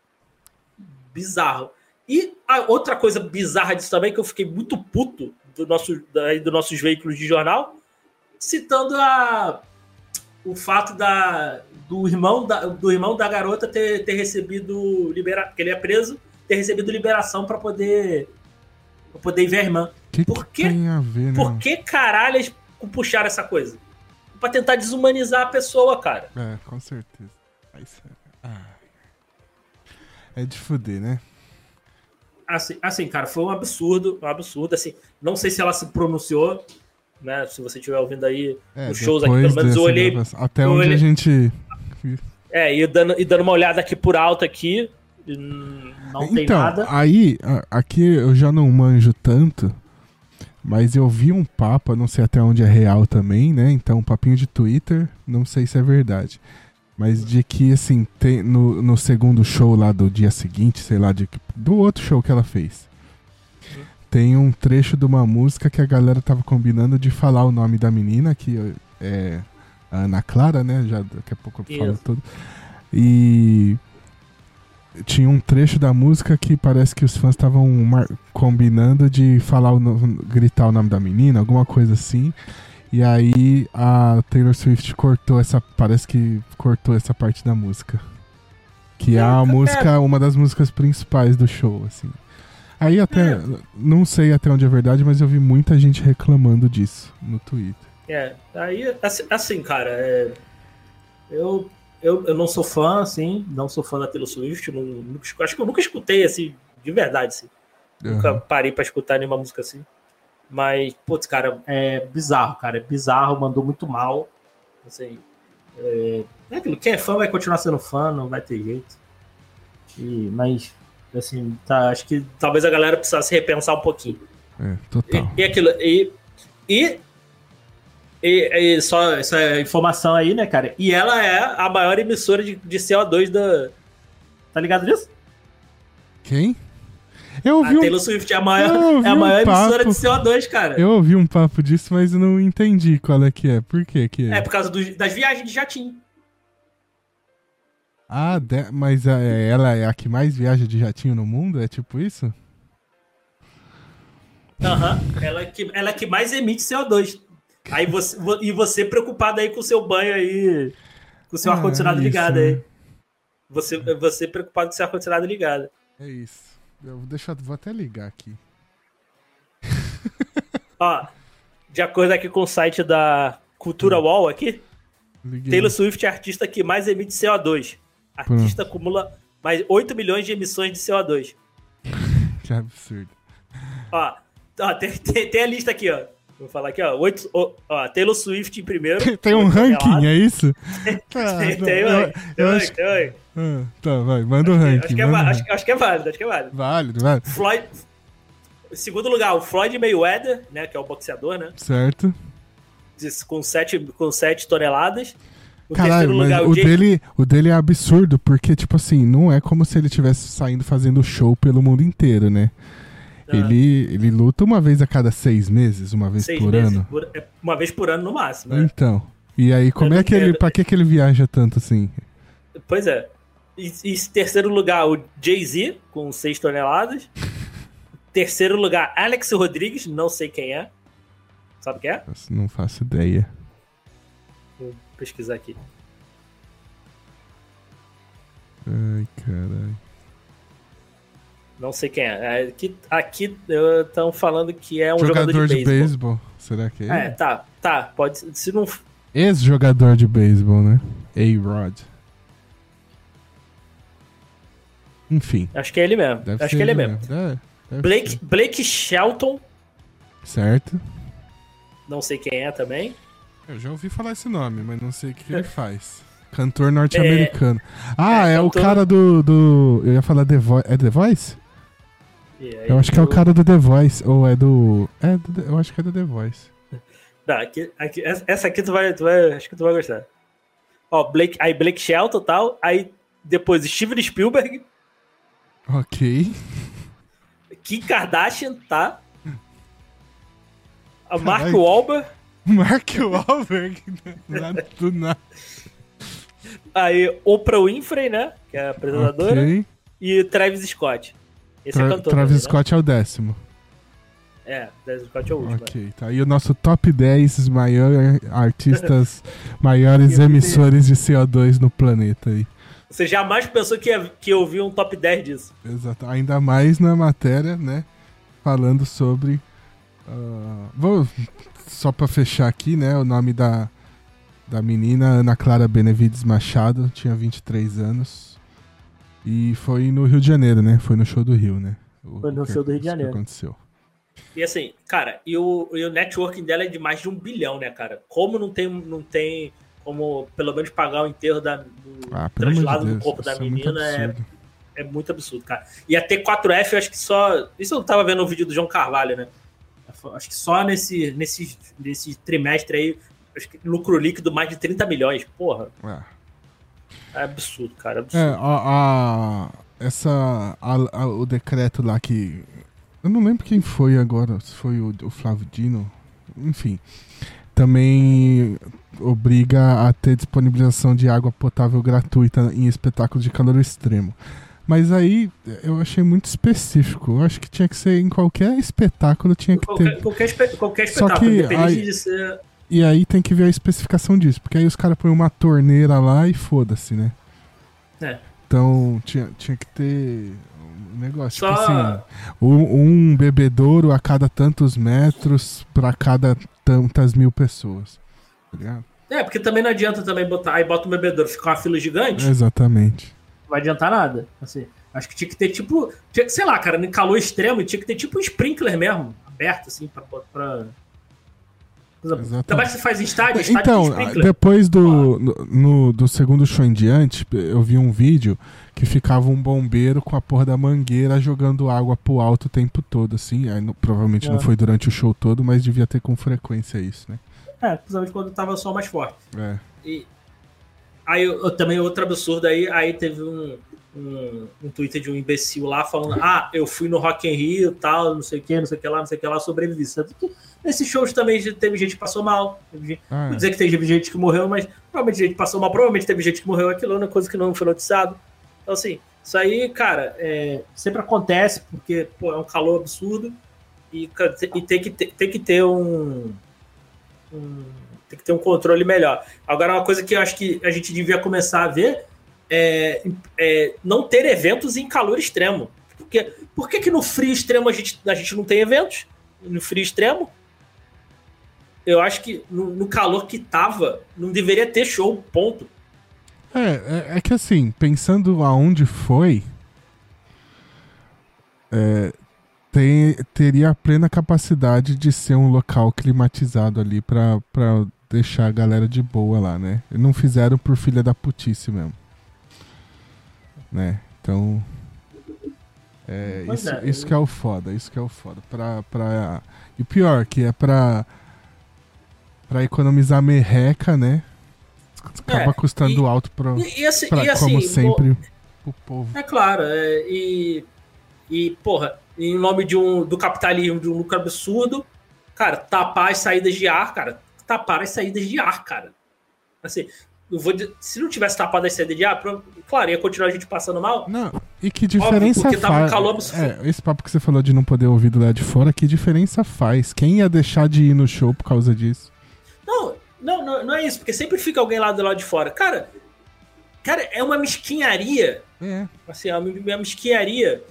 Bizarro. E a outra coisa bizarra disso também, que eu fiquei muito puto do nosso, da, dos nossos veículos de jornal, citando a, o fato da, do, irmão da, do irmão da garota ter, ter recebido liberação, porque ele é preso, ter recebido liberação para poder, pra poder ver a irmã. Que, Por que quê? tem a ver, né? Por que caralho eles puxaram essa coisa? Pra tentar desumanizar a pessoa, cara. É, com certeza. Aí. Ah. É de fuder, né? Assim, assim, cara, foi um absurdo, um absurdo, assim. Não sei se ela se pronunciou, né? Se você estiver ouvindo aí É, os shows aqui, pelo menos eu olhei. Até eu onde olhei- a gente. É, e dando, e dando uma olhada aqui por alto aqui. Não tem então, nada. aí, aqui eu já não manjo tanto, mas eu vi um papo, não sei até onde é real também, né? Então, um papinho de Twitter, não sei se é verdade. Mas de que, assim, tem, no, no segundo show lá do dia seguinte, sei lá, de, do outro show que ela fez, tem um trecho de uma música que a galera tava combinando de falar o nome da menina, que é a Ana Clara, né? Já daqui a pouco eu falo Isso. tudo. E tinha um trecho da música que parece que os fãs estavam mar- combinando de falar o gritar o nome da menina, alguma coisa assim. E aí a Taylor Swift cortou essa, parece que cortou essa parte da música. Que é a É, música, uma das músicas principais do show, assim. Aí até, É. não sei até onde é verdade, mas eu vi muita gente reclamando disso no Twitter. É, aí, assim, assim, cara, é, eu, eu, eu não sou fã, assim, não sou fã da Taylor Swift, não, nunca acho que eu nunca escutei, assim, de verdade, assim. Nunca Aham. parei pra escutar nenhuma música assim. Mas, putz, cara, é bizarro, cara. É bizarro, mandou muito mal. Assim, é, é aquilo, quem é fã vai continuar sendo fã, não vai ter jeito. E, mas, assim, tá, acho que talvez a galera precisasse repensar um pouquinho. É, E, total. e aquilo, e, e, e, e só essa informação aí, né, cara? E ela é a maior emissora de, de CO2 da. Tá ligado nisso? Quem? Eu A ouvi um Taylor Swift é a maior, é a um maior emissora papo. de CO2, cara. Eu ouvi um papo disso, mas não entendi qual é que é. Por que que é? É por causa do- das viagens de jatinho. Ah, de- mas é, ela é a que mais viaja de jatinho no mundo? É tipo isso? Aham. Ela, é que, ela é que mais emite CO2. Aí você, vo- e você preocupado aí com o seu banho aí, com o seu Ah, ar-condicionado isso, ligado né? aí. Você, você preocupado com o seu ar-condicionado ligado. É isso. Eu, deixa, eu- vou até ligar aqui. Ó, de acordo aqui com o site da Cultura Wall aqui, Liguei. Taylor Swift é a artista que mais emite CO2. A artista acumula mais 8 milhões de emissões de CO2. Que absurdo. Ó, ó tem, tem, tem a lista aqui, ó. Vou falar aqui, ó. Oito, ó, ó, Taylor Swift em primeiro. Tem um ranking, toneladas. é isso? Ah, Tem, tem, eu, ué, tem, eu ué, acho, tem, ué. ah, Tá, vai, manda o ranking. Acho que, é, o acho, ranking. acho que é válido, acho que é válido. Válido, válido. Floyd. Em segundo lugar, o Floyd Mayweather, né? Que é o boxeador, né? Certo. Com 7 com sete toneladas. No Caralho, mas lugar, o Jay- dele, o dele é absurdo, porque, tipo assim, não é como se ele estivesse saindo fazendo show pelo mundo inteiro, né? Ele, ele luta uma vez a cada seis meses, uma vez Seis por meses ano. por- é, uma vez por ano no máximo. né? Então. E aí, como Eu é que ele. Pra que, que ele viaja tanto assim? Pois é. E, e em terceiro lugar, o Jay-Z, com 6 toneladas. terceiro lugar, Alex Rodrigues, não sei quem é. Sabe quem é? Não faço ideia. Vou pesquisar aqui. Ai, caralho. Não sei quem é. Aqui, aqui estão falando que é um jogador, jogador, de de beisebol. Será que é? É, tá, tá. Pode. Se não. Ex-jogador de beisebol, né? A-Rod. Enfim. Acho que é ele mesmo. Deve acho que ele é ele mesmo. É, Blake, ser. Blake Shelton, Certo. não sei quem é também. Eu já ouvi falar esse nome, mas não sei o que, ele faz. Cantor norte-americano. ah, é, é, o cara do, do. Eu ia falar The Voice. É The Voice? Eu acho que é o cara do The Voice. Ou é do. É, do eu acho que é do The Voice. Não, aqui, aqui- essa aqui tu vai, tu vai. Acho que tu vai gostar. Ó, Blake, aí Blake Shelton tal. Aí depois Steven Spielberg, Ok. Kim Kardashian, tá? A Mark Caralho. Wahlberg. Mark Wahlberg. Lá do nada. Aí Oprah Winfrey, né? Que é a apresentadora. Ok. E Travis Scott. Esse é Tra- cantor. Travis também, Scott é o décimo. Né? É, Travis Scott é o último. Ok, tá aí o nosso top 10 maiores artistas, maiores emissores de CO2 no planeta aí. Você jamais pensou que ia, que ia ouvir um top 10 disso. Exato. Ainda mais na matéria, né? Falando sobre. ah, vou só pra fechar aqui, né? O nome da, da menina, Ana Clara Benevides Machado, tinha 23 anos. E foi no Rio de Janeiro, né? Foi no show do Rio, né? O- Foi no o que- show do Rio de isso que Janeiro. aconteceu. E assim, cara, e o, e o networking dela é de mais de um bilhão, né, cara? Como não tem, não tem como pelo menos pagar o enterro da, do Ah, translado do Deus. corpo da é muito menina é, absurdo. é muito absurdo, cara. E a T4F, eu acho que só. Isso eu tava vendo no vídeo do João Carvalho, né? Acho que só nesse, nesse, nesse trimestre aí, acho que lucro líquido mais de 30 milhões. Porra, Ah. É absurdo, cara. É É, absurdo. a, a- essa, a- a- o decreto lá que. Eu não lembro quem foi agora, se foi o, o Flávio Dino. Enfim. Também obriga a ter disponibilização de água potável gratuita em espetáculos de calor extremo. Mas aí eu achei muito específico. Eu acho que tinha que ser em qualquer espetáculo, tinha que Qualquer, ter. qualquer, espe- qualquer Só espetáculo, que independente aí- de ser. E aí tem que ver a especificação disso. Porque aí os caras põem uma torneira lá e foda-se, né? É. Então tinha, tinha que ter um negócio. Só- Tipo assim, um, um bebedouro a cada tantos metros pra cada tantas mil pessoas. Tá ligado? É, porque também não adianta também botar. Aí bota um bebedouro, fica uma fila gigante. Exatamente. Não vai adiantar nada. Assim, acho que tinha que ter tipo. tinha- sei lá, cara, em calor extremo, tinha que ter tipo um sprinkler mesmo, aberto, assim, pra. pra... Exatamente. Também você faz estádio, estádio Então, sprinkler. depois do, no, do segundo show em diante, eu vi um vídeo que ficava um bombeiro com a porra da mangueira jogando água pro alto o tempo todo, assim. Aí, não- provavelmente não Ah. foi durante o show todo, mas devia ter com frequência isso, né? É, principalmente quando tava o sol mais forte. É. E aí eu, eu também outro absurdo aí, aí teve um, um, um Twitter de um imbecil lá falando: Ah, eu fui no Rock in Rio tal, não sei o que, não sei o que lá, não sei o que lá, sobrevivi. Nesses shows também teve gente que passou mal. Gente- Ah, Não é. dizer que teve gente que morreu, mas provavelmente gente passou mal, provavelmente teve gente que morreu aquilo, é uma coisa que não foi noticiado. Então, assim, isso aí, cara, é, sempre acontece, porque pô, é um calor absurdo e, e tem, que ter, tem que ter um, um- Tem que ter um controle melhor. Agora, uma coisa que eu acho que a gente devia começar a ver é, é não ter eventos em calor extremo. Porque, por que, que no frio extremo a gente, a gente não tem eventos? No frio extremo? Eu acho que no, no calor que tava, não deveria ter show, ponto. É, é, é que assim, pensando aonde foi, é, teria a plena capacidade de ser um local climatizado ali pra deixar a galera de boa lá, né? Não fizeram por filha da putice mesmo. Né? Então. É, isso, é, isso que é o foda, isso que é o foda. Pra, pra, e pior, que é pra, pra economizar merreca, né? Acaba É, custando e- alto pro, E, e assim, pra, e assim, como mo- sempre, o povo. É claro, é, e e, porra, em nome de um, do capitalismo, de um lucro absurdo, cara, tapar as saídas de ar, cara, tapar as saídas de ar, cara. Assim, eu vou, se não tivesse tapado as saídas de ar, claro, ia continuar a gente passando mal. Não, e que diferença Óbvio, faz? Um é, esse papo que você falou de não poder ouvir do lado de fora, que diferença faz? Quem ia deixar de ir no show por causa disso? Não, não, não, não é isso, porque sempre fica alguém lá do lado de fora. Cara, cara, é uma mesquinharia. É. Assim, é uma, é uma mesquinharia.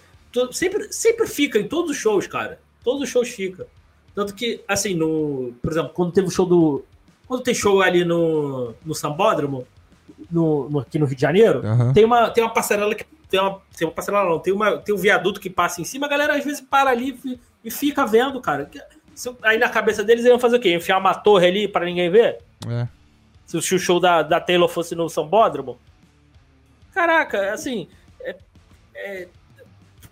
Sempre, sempre fica em todos os shows, cara. Todos os shows fica. Tanto que, assim, no. Por exemplo, quando teve o show do. Quando tem show ali no, no Sambódromo, no, no, aqui no Rio de Janeiro, uhum. tem, uma, tem uma passarela que. Tem uma, tem uma passarela, não, tem, uma, tem um viaduto que passa em cima, a galera às vezes para ali e, e fica vendo, cara. Aí na cabeça deles iam fazer o quê? Enfiar uma torre ali para ninguém ver? É. Se o show da, da Taylor fosse no Sambódromo? Caraca, assim. É, é,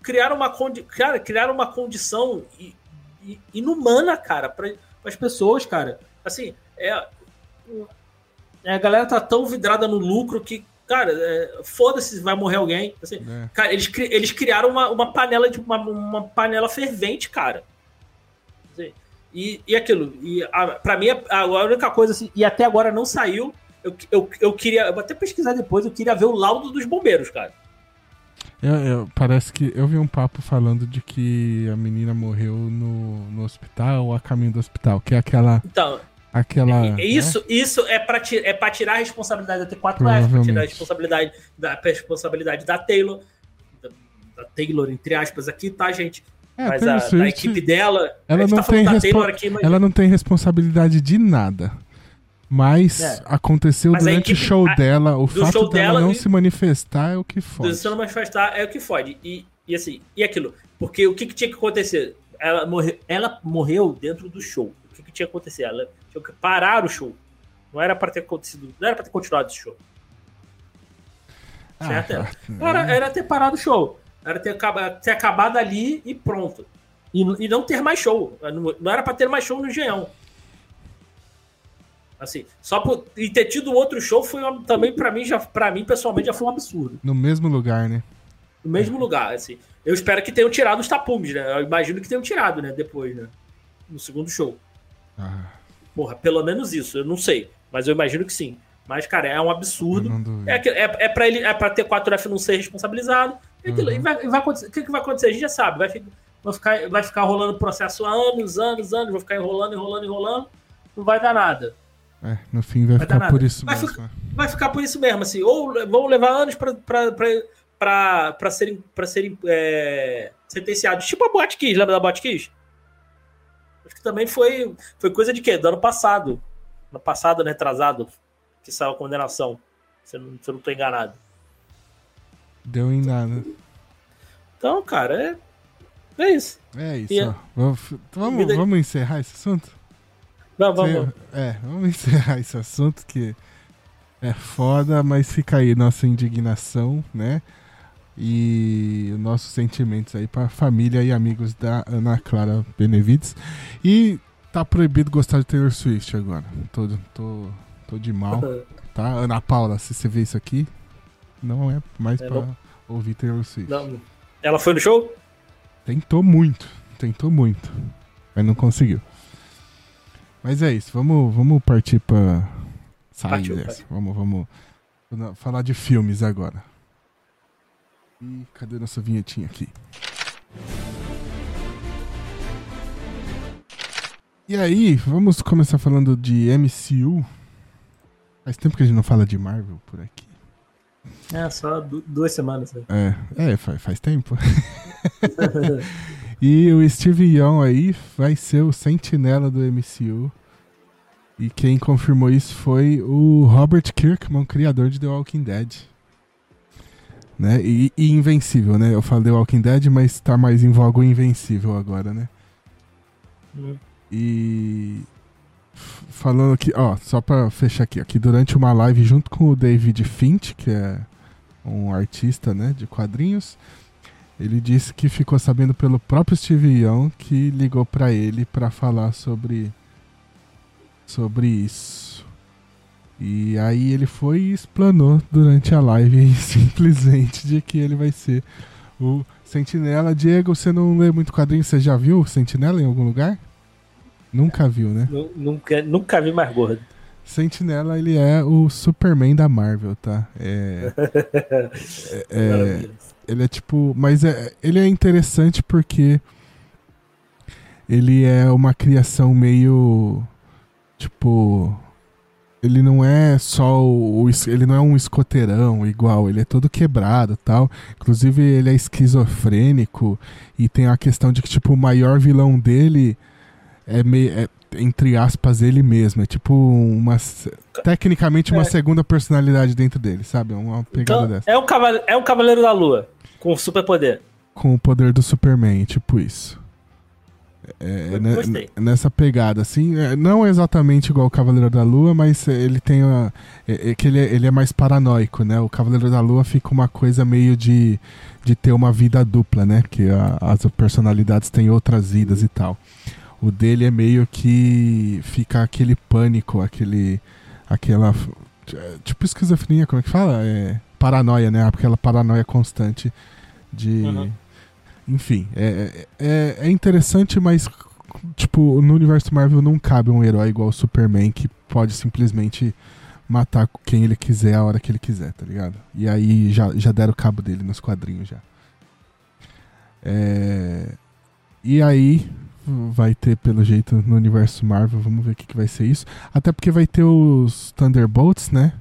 criaram uma, condi cara, criaram uma condição inumana, cara, para as pessoas, cara. Assim, é, é, a galera tá tão vidrada no lucro que, cara, é, foda-se vai morrer alguém. Assim, é. Cara, eles, eles criaram uma, uma panela de uma, uma panela fervente, cara. Assim, e, e aquilo, e a, pra mim, a, a única coisa assim, e até agora não saiu. Eu, eu, eu queria, eu vou até pesquisar depois, eu queria ver o laudo dos bombeiros, cara. Eu, eu, parece que eu vi um papo falando de que a menina morreu no, no hospital ou a caminho do hospital, que é aquela. Então. Aquela, isso, né? isso é para é pra tirar a responsabilidade da T4F, pra tirar a responsabilidade da, a responsabilidade da Taylor. Da, da, Taylor, entre aspas, aqui, tá, gente? É, mas a, da equipe dela. Ela não, tá tem aqui, mas... ela não tem responsabilidade de nada. Mas é. aconteceu mas durante equipe, o show a, dela, o fato dela, não e, se manifestar é o que fode. Se não manifestar é o que fode. E, e assim, e aquilo. Porque o que, que tinha que acontecer? Ela, morre, ela morreu dentro do show. O que, que tinha que acontecer? Ela parar o show. Não era para ter acontecido, não era para ter continuado esse show. Ah, certo? Era, era, era ter parado o show. Era ter, ter acabado ali e pronto. E, e não ter mais show. Não, não era para ter mais show no Geão. Assim, só por e ter tido outro show foi também para mim já para mim pessoalmente já foi um absurdo. No mesmo lugar, né? No mesmo lugar, assim. Eu espero que tenham tirado os tapumes, né? Eu imagino que tenham tirado, né, depois, né? No segundo show. Ah. Porra, pelo menos isso, eu não sei, mas eu imagino que sim. Mas, cara, é um absurdo. É, é, é pra ele, é pra ter 4F não ser responsabilizado. Uhum. E vai, vai acontecer, o que, que vai acontecer? A gente já sabe. Vai, vai, ficar, vai ficar rolando processo há anos, anos, anos. Vai ficar enrolando, enrolando, enrolando. Não vai dar nada. É, no fim vai, vai ficar por isso vai mesmo. Ficar, vai ficar por isso mesmo, assim. Ou vão levar anos para serem, pra serem é, sentenciados. Tipo a Bot Kiss, lembra da Bot Kiss? Acho que também foi, foi coisa de quê? Do ano passado. No passado, né? Atrasado, que saiu a condenação. Se eu não, se eu não tô enganado. Deu em nada. Então, cara, é, é isso. É isso. É... Vamos, vamos encerrar esse assunto? Não, vamos. É, vamos encerrar esse assunto que é foda, mas fica aí nossa indignação, né? E nossos sentimentos aí para família e amigos da Ana Clara Benevides. E tá proibido gostar de Taylor Swift agora. Tô, tô, tô de mal, tá? Ana Paula, se você vê isso aqui, não é mais é, pra ouvir Taylor Swift. Não. Ela foi no show? Tentou muito, tentou muito, mas não conseguiu. Mas é isso, vamos, vamos partir pra sair Partiu, dessa. Vamos, vamos falar de filmes agora. E cadê nossa vinhetinha aqui? E aí, vamos começar falando de MCU. Faz tempo que a gente não fala de Marvel por aqui. É, só duas semanas. Né? É, é faz, faz tempo. E o Steve Young aí vai ser o sentinela do MCU. E quem confirmou isso foi o Robert Kirkman, criador de The Walking Dead. Né? E, e Invencível, né? Eu falei Walking Dead, mas tá mais em voga o Invencível agora, né? Hum. E falando aqui, ó, só pra fechar aqui, aqui durante uma live junto com o David Finch, que é um artista, né, de quadrinhos, ele disse que ficou sabendo pelo próprio Steve Young que ligou para ele para falar sobre sobre isso. E aí ele foi e explanou durante a live simplesmente de que ele vai ser O Sentinela, Diego, você não lê muito quadrinho, você já viu Sentinela em algum lugar? Nunca viu, né? Nunca, nunca vi mais gordo. Sentinela, ele é o Superman da Marvel, tá? É. é, é ele é tipo. Mas é, ele é interessante porque. Ele é uma criação meio. Tipo ele não é só o, ele não é um escoteirão igual, ele é todo quebrado, tal. Inclusive ele é esquizofrênico e tem a questão de que tipo o maior vilão dele é meio é, entre aspas ele mesmo, é tipo uma tecnicamente uma é. segunda personalidade dentro dele, sabe? Uma pegada então, dessa. É um cavaleiro, é um cavaleiro da lua com superpoder. Com o poder do Superman, tipo isso. É, né, nessa pegada, assim, é, não exatamente igual o Cavaleiro da Lua, mas ele tem a, é, é, que ele, é, ele é mais paranoico, né? O Cavaleiro da Lua fica uma coisa meio de, de ter uma vida dupla, né? Que a, as personalidades têm outras vidas e tal. O dele é meio que fica aquele pânico, aquele aquela tipo esquizofrenia, como é que fala? É, paranoia, né? Aquela paranoia constante de uhum enfim, é, é, é interessante, mas tipo, no universo Marvel não cabe um herói igual o Superman que pode simplesmente matar quem ele quiser a hora que ele quiser, tá ligado? E aí já, já deram cabo dele nos quadrinhos já. É... E aí vai ter, pelo jeito, no universo Marvel, vamos ver o que, que vai ser isso. Até porque vai ter os Thunderbolts, né?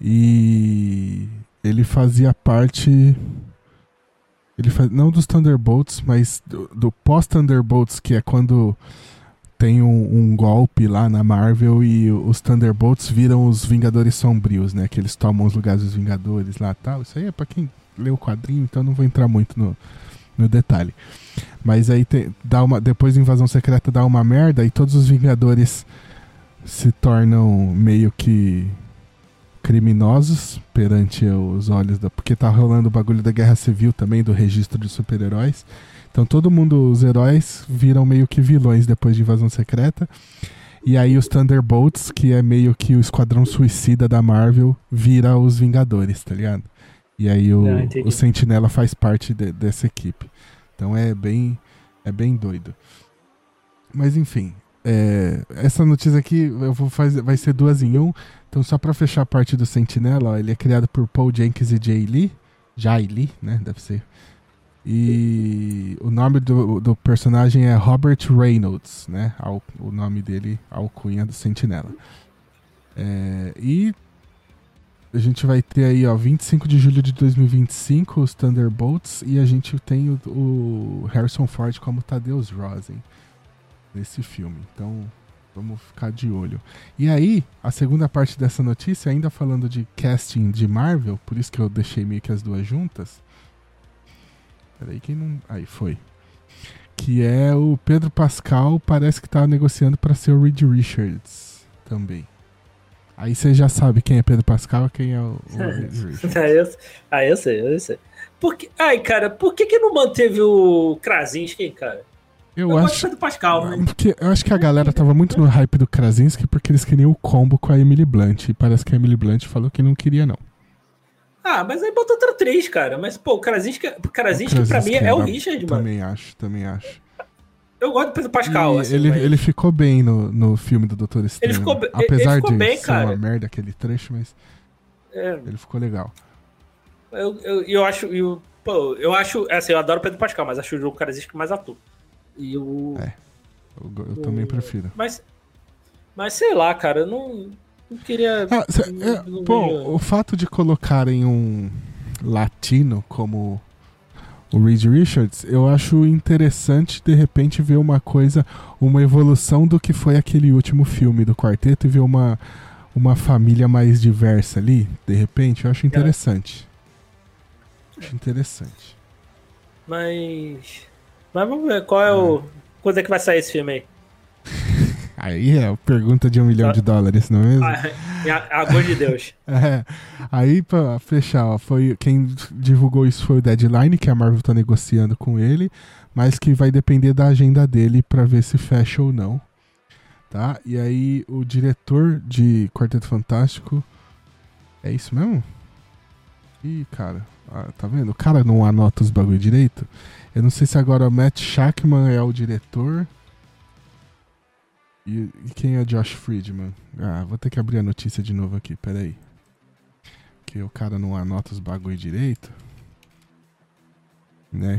E ele fazia parte ele faz, não dos Thunderbolts, mas do, do pós-Thunderbolts, que é quando tem um, um, golpe lá na Marvel e os Thunderbolts viram os Vingadores Sombrios, né? Que eles tomam os lugares dos Vingadores lá tal. Isso aí é pra quem lê o quadrinho, então não vou entrar muito no, no detalhe. Mas aí dá uma, depois da invasão secreta dá uma merda e todos os Vingadores se tornam meio que criminosos perante os olhos da. Porque tá rolando o bagulho da guerra civil também, do registro de super-heróis. Então todo mundo, os heróis, viram meio que vilões depois de invasão secreta. E aí os Thunderbolts, que é meio que o esquadrão suicida da Marvel, vira os Vingadores, tá ligado? E aí o, Não, o Sentinela faz parte de, dessa equipe. Então é bem, é bem doido. Mas enfim, é, essa notícia aqui eu vou fazer, vai ser duas em um. Então, só para fechar a parte do Sentinela, ó, ele é criado por Paul Jenkins e Jay Lee. Jay Lee, né? Deve ser. E o nome do, do personagem é Robert Reynolds, né? o nome dele, alcunha do Sentinela. É, e a gente vai ter aí, ó, 25 de julho de 2025, os Thunderbolts, e a gente tem o, o Harrison Ford como Tadeusz Rosen nesse filme. Então, vamos ficar de olho. E aí, a segunda parte dessa notícia, ainda falando de casting de Marvel, por isso que eu deixei meio que as duas juntas. Peraí, quem não. Aí foi. Que é o Pedro Pascal, parece que tá negociando para ser o Reed Richards também. Aí você já sabe quem é Pedro Pascal quem é o, o Reed Richards. eu, aí eu sei, eu sei. Por que, ai, cara, por que, que não manteve o Krasinski, cara? Eu, eu acho do Pascal, né? Porque eu acho que a galera tava muito no hype do Krasinski porque eles queriam o combo com a Emily Blunt. E parece que a Emily Blunt falou que não queria, não. Ah, mas aí botou outra atriz, cara. Mas, pô, o Krasinski, Krasinski, o Krasinski pra mim é, é o Richard, mano. Também acho, também acho. Eu gosto do Pedro Pascal, assim, ele, mas... ele ficou bem no, no filme do Doutor Estranho. Ele ficou, Apesar ele ficou de bem, ser cara. uma merda aquele trecho, mas é. ele ficou legal. Eu, eu, eu acho, eu, pô, eu acho, assim, eu adoro o Pedro Pascal, mas acho o Krasinski mais ator. E o. É. Eu, eu o, também prefiro. Mas. Mas sei lá, cara, eu não. Não queria. Ah, cê, é, bom, o fato de colocarem um latino como o Reed Richards, eu acho interessante de repente ver uma coisa, uma evolução do que foi aquele último filme do quarteto e ver uma, uma família mais diversa ali, de repente, eu acho interessante. É. Acho interessante. Mas. Mas vamos ver qual é o. Quando é que vai sair esse filme aí? Aí é pergunta de um milhão de dólares, não é mesmo? Ah, amor de Deus. é. Aí, pra fechar, ó, foi, quem divulgou isso foi o Deadline, que a Marvel tá negociando com ele, mas que vai depender da agenda dele para ver se fecha ou não. Tá? E aí, o diretor de Quarteto Fantástico. É isso mesmo? Ih, cara, ah, tá vendo? O cara não anota os bagulho direito. Eu não sei se agora o Matt Shackman é o diretor. E, e quem é Josh Friedman? Ah, vou ter que abrir a notícia de novo aqui, peraí. Que o cara não anota os bagulho direito. Né?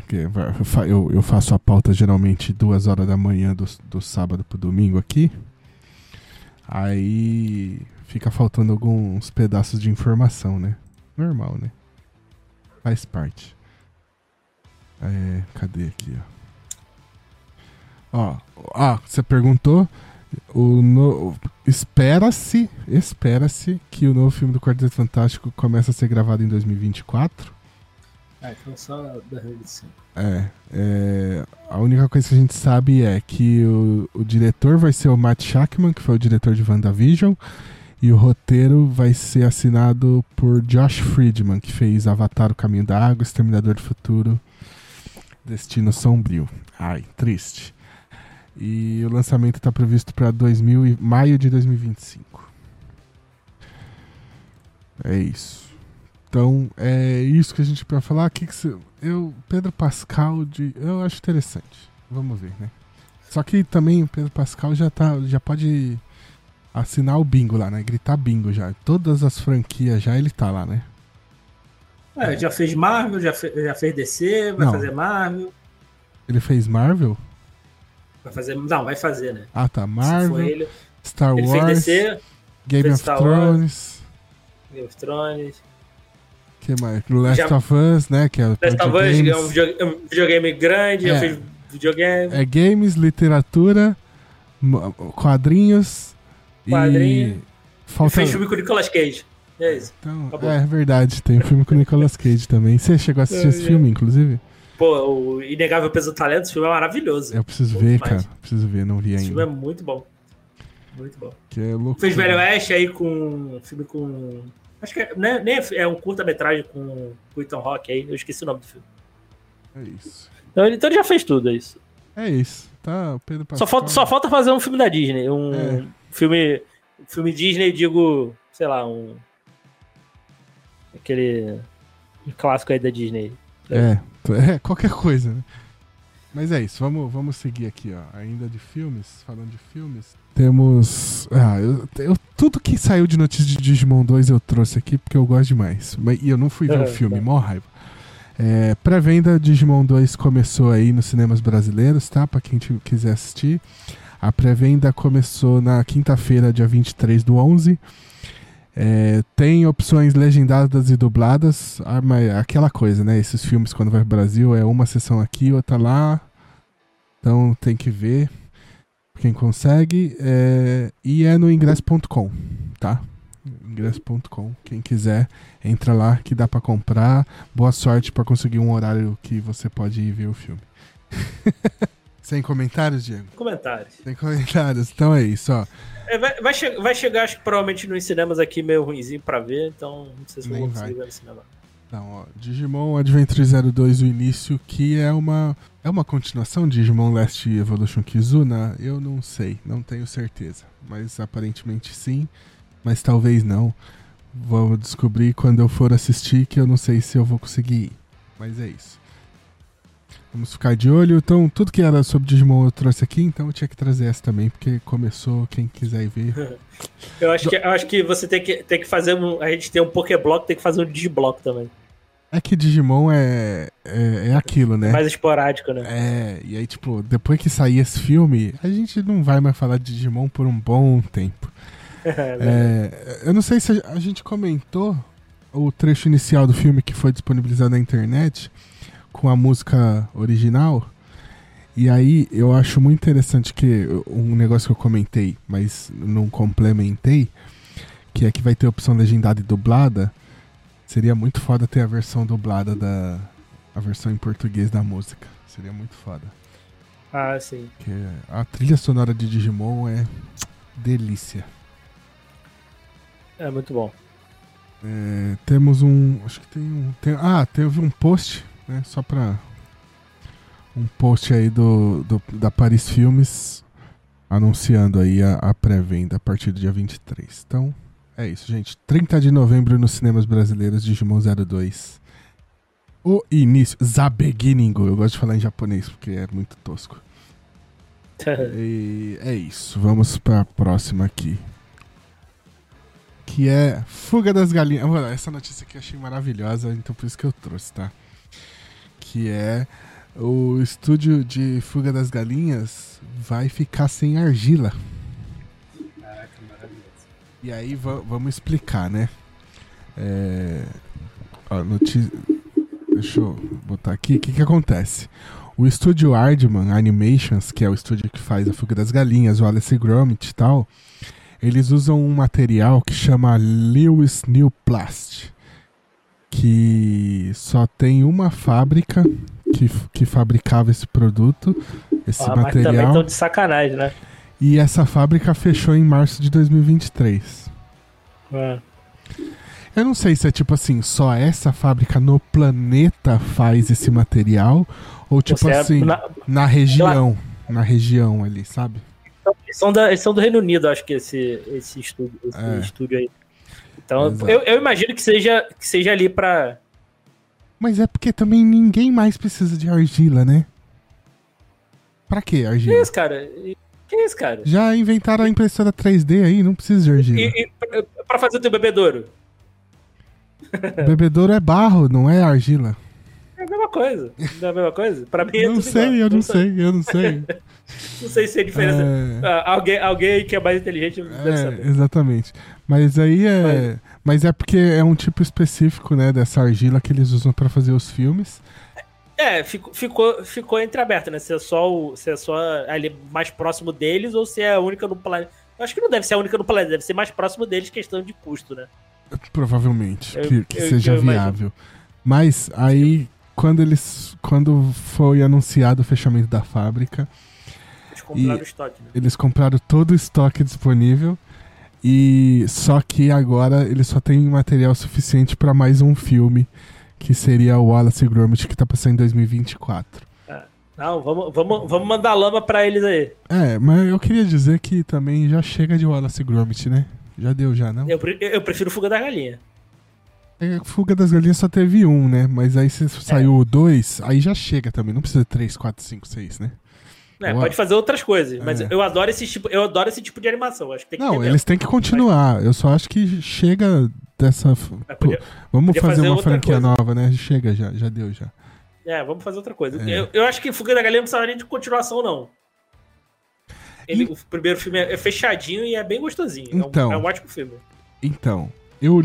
Eu, eu faço a pauta geralmente duas horas da manhã do, do sábado pro domingo aqui. Aí fica faltando alguns pedaços de informação, né? Normal, né? Faz parte. É, cadê aqui, ó? Ó, ah, você perguntou. O no... Espera-se, espera-se que o novo filme do Quarteto Fantástico comece a ser gravado em 2024. Ah, então só 2025. É, é, a única coisa que a gente sabe é que o, o diretor vai ser o Matt Shackman, que foi o diretor de WandaVision, e o roteiro vai ser assinado por Josh Friedman, que fez Avatar, O Caminho da Água, Exterminador do Futuro, Destino Sombrio. Ai, triste. E o lançamento está previsto para maio de 2025. É isso. Então, é isso que a gente vai falar. Que que você, eu, Pedro Pascal, de, eu acho interessante. Vamos ver, né? Só que também o Pedro Pascal já, tá, já pode assinar o bingo lá, né? Gritar bingo já. Todas as franquias já ele tá lá, né? É, já fez Marvel, já, fez, já fez DC, vai Não. fazer Marvel. Ele fez Marvel? Vai fazer. Não, vai fazer, né? Ah, tá. Marvel. Ele, Star ele Wars. DC, Game of Star Thrones. Wars, Game of Thrones. que mais? Last já, of Us, né? Que é Last of Us é um, videogame, um videogame grande, é, fez videogame. É games, literatura, quadrinhos Quadrinho. E falta... fez filme com o Nicolas Cage. É isso. Então, é verdade, tem um filme com o Nicolas Cage também. Você chegou a assistir é, esse é. filme, inclusive? Pô, o Inegável Peso do Talento, esse filme é maravilhoso. Eu preciso ver, demais. cara. Preciso ver, não vi ainda. Esse filme é muito bom. Muito bom. Que é louco. Fez Velho Oeste aí com um filme com. Acho que é, né, nem é, é um curta-metragem com o Ethan Rock aí. Eu esqueci o nome do filme. É isso. Então ele, então ele já fez tudo, é isso. É isso. Tá, Pedro Pascal. Só falta, só falta fazer um filme da Disney. Um é. filme filme Disney, digo, sei lá, um. Aquele. Clássico aí da Disney. É, é qualquer coisa, né? Mas é isso, vamos, vamos seguir aqui, ó. Ainda de filmes, falando de filmes. Temos. Ah, eu, eu, tudo que saiu de notícia de Digimon 2 eu trouxe aqui porque eu gosto demais. Mas, e eu não fui ver o filme, mó raiva. É, Pré-venda Digimon 2 começou aí nos cinemas brasileiros, tá? Pra quem quiser assistir. A pré-venda começou na quinta-feira, dia 23 do 11. É, tem opções legendadas e dubladas. Ah, mas aquela coisa, né? Esses filmes, quando vai pro Brasil, é uma sessão aqui, outra lá. Então tem que ver quem consegue. É, e é no ingresso.com, tá? ingresso.com. Quem quiser, entra lá que dá para comprar. Boa sorte para conseguir um horário que você pode ir ver o filme. Sem comentários, Diego? Comentários. Sem comentários. Então é isso, ó. É, vai, vai, che vai, chegar, acho que provavelmente nos cinemas aqui meio ruimzinho pra ver, então não sei se vou conseguir ver no cinema. Não, ó, Digimon Adventure 02 o início, que é uma é uma continuação de Digimon Last Evolution Kizuna? Eu não sei, não tenho certeza, mas aparentemente sim, mas talvez não. Vou descobrir quando eu for assistir que eu não sei se eu vou conseguir ir. Mas é isso. Vamos ficar de olho. Então, tudo que era sobre Digimon eu trouxe aqui, então eu tinha que trazer essa também, porque começou, quem quiser ir ver. eu, acho que, eu acho que você tem que, tem que fazer um. A gente tem um Pokéblock, tem que fazer um Digiblock também. É que Digimon é, é, é, aquilo, né? Mais esporádico, né? É, e aí, tipo, depois que sair esse filme, a gente não vai mais falar de Digimon por um bom tempo. é, eu não sei se a gente comentou o trecho inicial do filme que foi disponibilizado na internet com a música original. E aí eu acho muito interessante que um negócio que eu comentei, mas não complementei, que é que vai ter opção legendada e dublada. Seria muito foda ter a versão dublada da. a versão em português da música. Seria muito foda. Ah, sim. Porque a trilha sonora de Digimon é delícia. É muito bom. É, temos um. Acho que tem um. Tem, ah, teve um post né? Só pra um post aí do, do da Paris Filmes anunciando aí a, a pré-venda a partir do dia 23. Então, É isso, gente. 30 de novembro nos cinemas brasileiros, Digimon 02. O início. The Beginning. Eu gosto de falar em japonês porque é muito tosco. e é isso. Vamos pra próxima aqui. Que é Fuga das Galinhas. Essa notícia aqui eu achei maravilhosa, então por isso que eu trouxe, tá? Que é o estúdio de Fuga das Galinhas vai ficar sem argila. Caraca, maravilhoso. E aí vamos explicar, né? É... Ó, notícia... Deixa eu botar aqui. O que, que acontece? O estúdio Aardman Animations, que é o estúdio que faz a Fuga das Galinhas, o Alice Gromit e tal, eles usam um material que chama Lewis New Plast, que só tem uma fábrica que, que fabricava esse produto, esse ah, material. Mas também de sacanagem, né? E essa fábrica fechou em março de 2023. É. Eu não sei se é tipo assim, só essa fábrica no planeta faz esse material, ou tipo é assim, na, na região, na região ali, sabe? Eles são, da, eles são do Reino Unido, acho que esse, esse, estúdio, esse é. estúdio aí. Então, eu, eu, imagino que seja, que seja ali pra. Mas é porque também ninguém mais precisa de argila, né? Pra que argila? Que isso, cara? Que isso, cara? Já inventaram a impressora 3D aí, não precisa de argila. E, e pra fazer o teu bebedouro? bebedouro é barro, não é argila. Coisa. Não é a mesma coisa? Pra mim é Não sei, igual. eu não, não sei, eu não sei. não sei se é diferença. É... Ah, alguém, alguém que é mais inteligente deve é, saber. Exatamente. Mas aí é. Mas... Mas é porque é um tipo específico, né, dessa argila que eles usam para fazer os filmes. É, ficou, ficou, ficou entreaberto, né? Se é, só o, se é só ali mais próximo deles ou se é a única no planeta. Eu acho que não deve ser a única no planeta, deve ser mais próximo deles, questão de custo, né? Provavelmente, eu, que, que eu, seja eu viável. Mas aí, quando eles. Quando foi anunciado o fechamento da fábrica. Eles compraram o estoque, né? Eles compraram todo o estoque disponível. E só que agora eles só têm material suficiente para mais um filme, que seria o Wallace e Gromit, que tá passando em 2024. É. Não, vamos, vamos, vamos mandar lama para eles aí. É, mas eu queria dizer que também já chega de Wallace e Gromit, né? Já deu, já, não? Eu, eu prefiro Fuga da Galinha. É, Fuga das Galinhas só teve um, né? Mas aí se saiu o é. dois, aí já chega também. Não precisa três, quatro, cinco, seis, né? É, pode fazer outras coisas, mas é. eu adoro esse tipo, eu adoro esse tipo de animação. Acho que tem que Não, eles têm que continuar. Eu só acho que chega dessa. Podia, vamos podia fazer, fazer, uma franquia coisa. nova, né? Chega já, já deu já. É, vamos fazer outra coisa. É. Eu, eu acho que Fuga da Galinha não precisava nem de continuação, não. Ele, e... O primeiro filme é fechadinho e é bem gostosinho. Então, é, um, é um ótimo filme. Então, eu,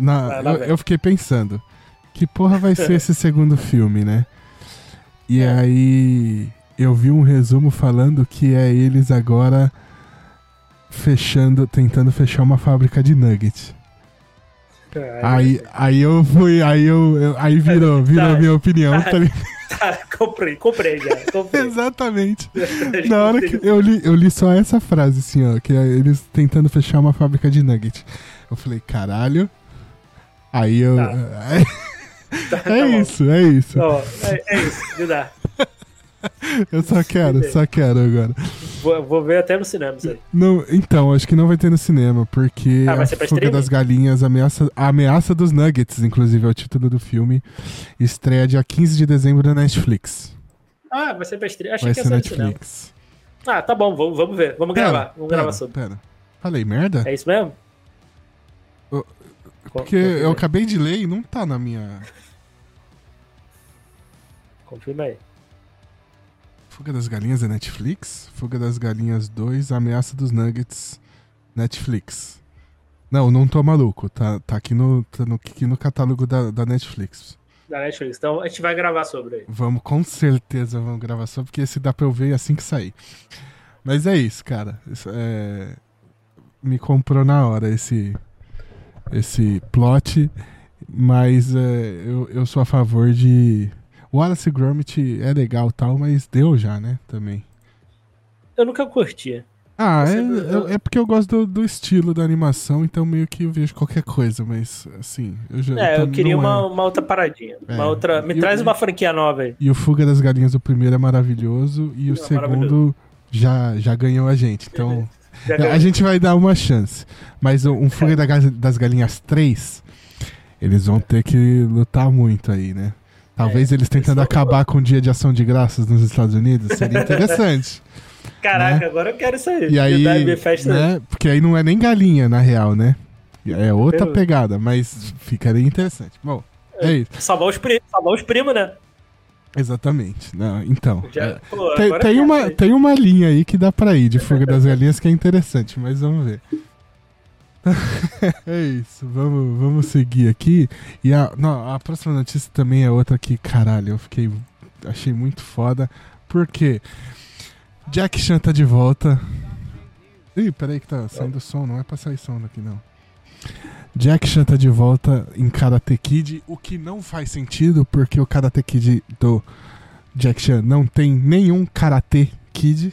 na, eu, eu, fiquei pensando, que porra vai ser esse segundo filme, né? E é. aí eu vi um resumo falando que é eles agora fechando, tentando fechar uma fábrica de nuggets. Aí, aí eu fui, aí eu, eu aí virou, virou tá, minha opinião, tá, tá, tá comprei, comprei já. Comprei. Exatamente. Na hora que eu li, eu li só essa frase assim, ó, que é eles tentando fechar uma fábrica de nuggets. Eu falei, caralho. Aí eu. Tá. É, tá, é isso, é isso. é, é isso, me dá. Eu só quero, só quero agora. Vou, vou, ver até no cinema isso aí. Não, então, acho que não vai ter no cinema, porque ah, a Fuga das Galinhas, ameaça, a Ameaça dos Nuggets, inclusive, é o título do filme, estreia dia 15 de dezembro na Netflix. Ah, vai ser pra estreia? Achei vai que ia ser Netflix. Ah, tá bom, vamos, vamos ver. Vamos pera, gravar. Vamos pera, gravar sobre. Pera. Falei merda? É isso mesmo? Porque eu acabei de ler e não tá na minha. Confirma aí. Fuga das Galinhas é Netflix? Fuga das Galinhas 2, Ameaça dos Nuggets, Netflix. Não, não tô maluco. Tá, tá, aqui, no, tá no, aqui no catálogo da, da Netflix. Da Netflix. Então a gente vai gravar sobre aí. Vamos, com certeza vamos gravar sobre, porque esse dá pra eu ver assim que sair. Mas é isso, cara. Isso, é... Me comprou na hora esse, esse plot. Mas é, eu, eu sou a favor de o Wallace Gromit é legal tal, mas deu já, né? Também. Eu nunca curtia. Ah, é, é, é, porque eu gosto do, do, estilo da animação, então meio que eu vejo qualquer coisa, mas assim, eu já. É, eu queria uma, é... uma outra paradinha. É. Uma outra. Me e traz o, uma franquia nova aí. E o Fuga das Galinhas, o primeiro é maravilhoso, e o é segundo já, já ganhou a gente. Então. A gente vai dar uma chance. Mas um, Fuga das Galinhas 3, eles vão ter que lutar muito aí, né? Talvez é, eles tentando acabar com o dia de ação de graças nos Estados Unidos seria interessante. Caraca, né? agora eu quero isso aí. E aí, né? Porque aí não é nem galinha, na real, né? É outra pegada, mas ficaria interessante. Bom, é, é isso. Salvar os, pri salvar os primos, né? Exatamente. Não, então. Já, é, pô, tem, tem uma, tem uma linha aí que dá pra ir de Fuga das Galinhas que é interessante, mas vamos ver. é isso, vamos, vamos seguir aqui. E a, não, a próxima notícia também é outra que, caralho, eu fiquei. Achei muito foda. Porque Jack Chan tá de volta. Ih, peraí que tá saindo som, não é pra sair som daqui não. Jack Chan tá de volta em Karate Kid, o que não faz sentido, porque o Karate Kid do Jack Chan não tem nenhum Karate Kid,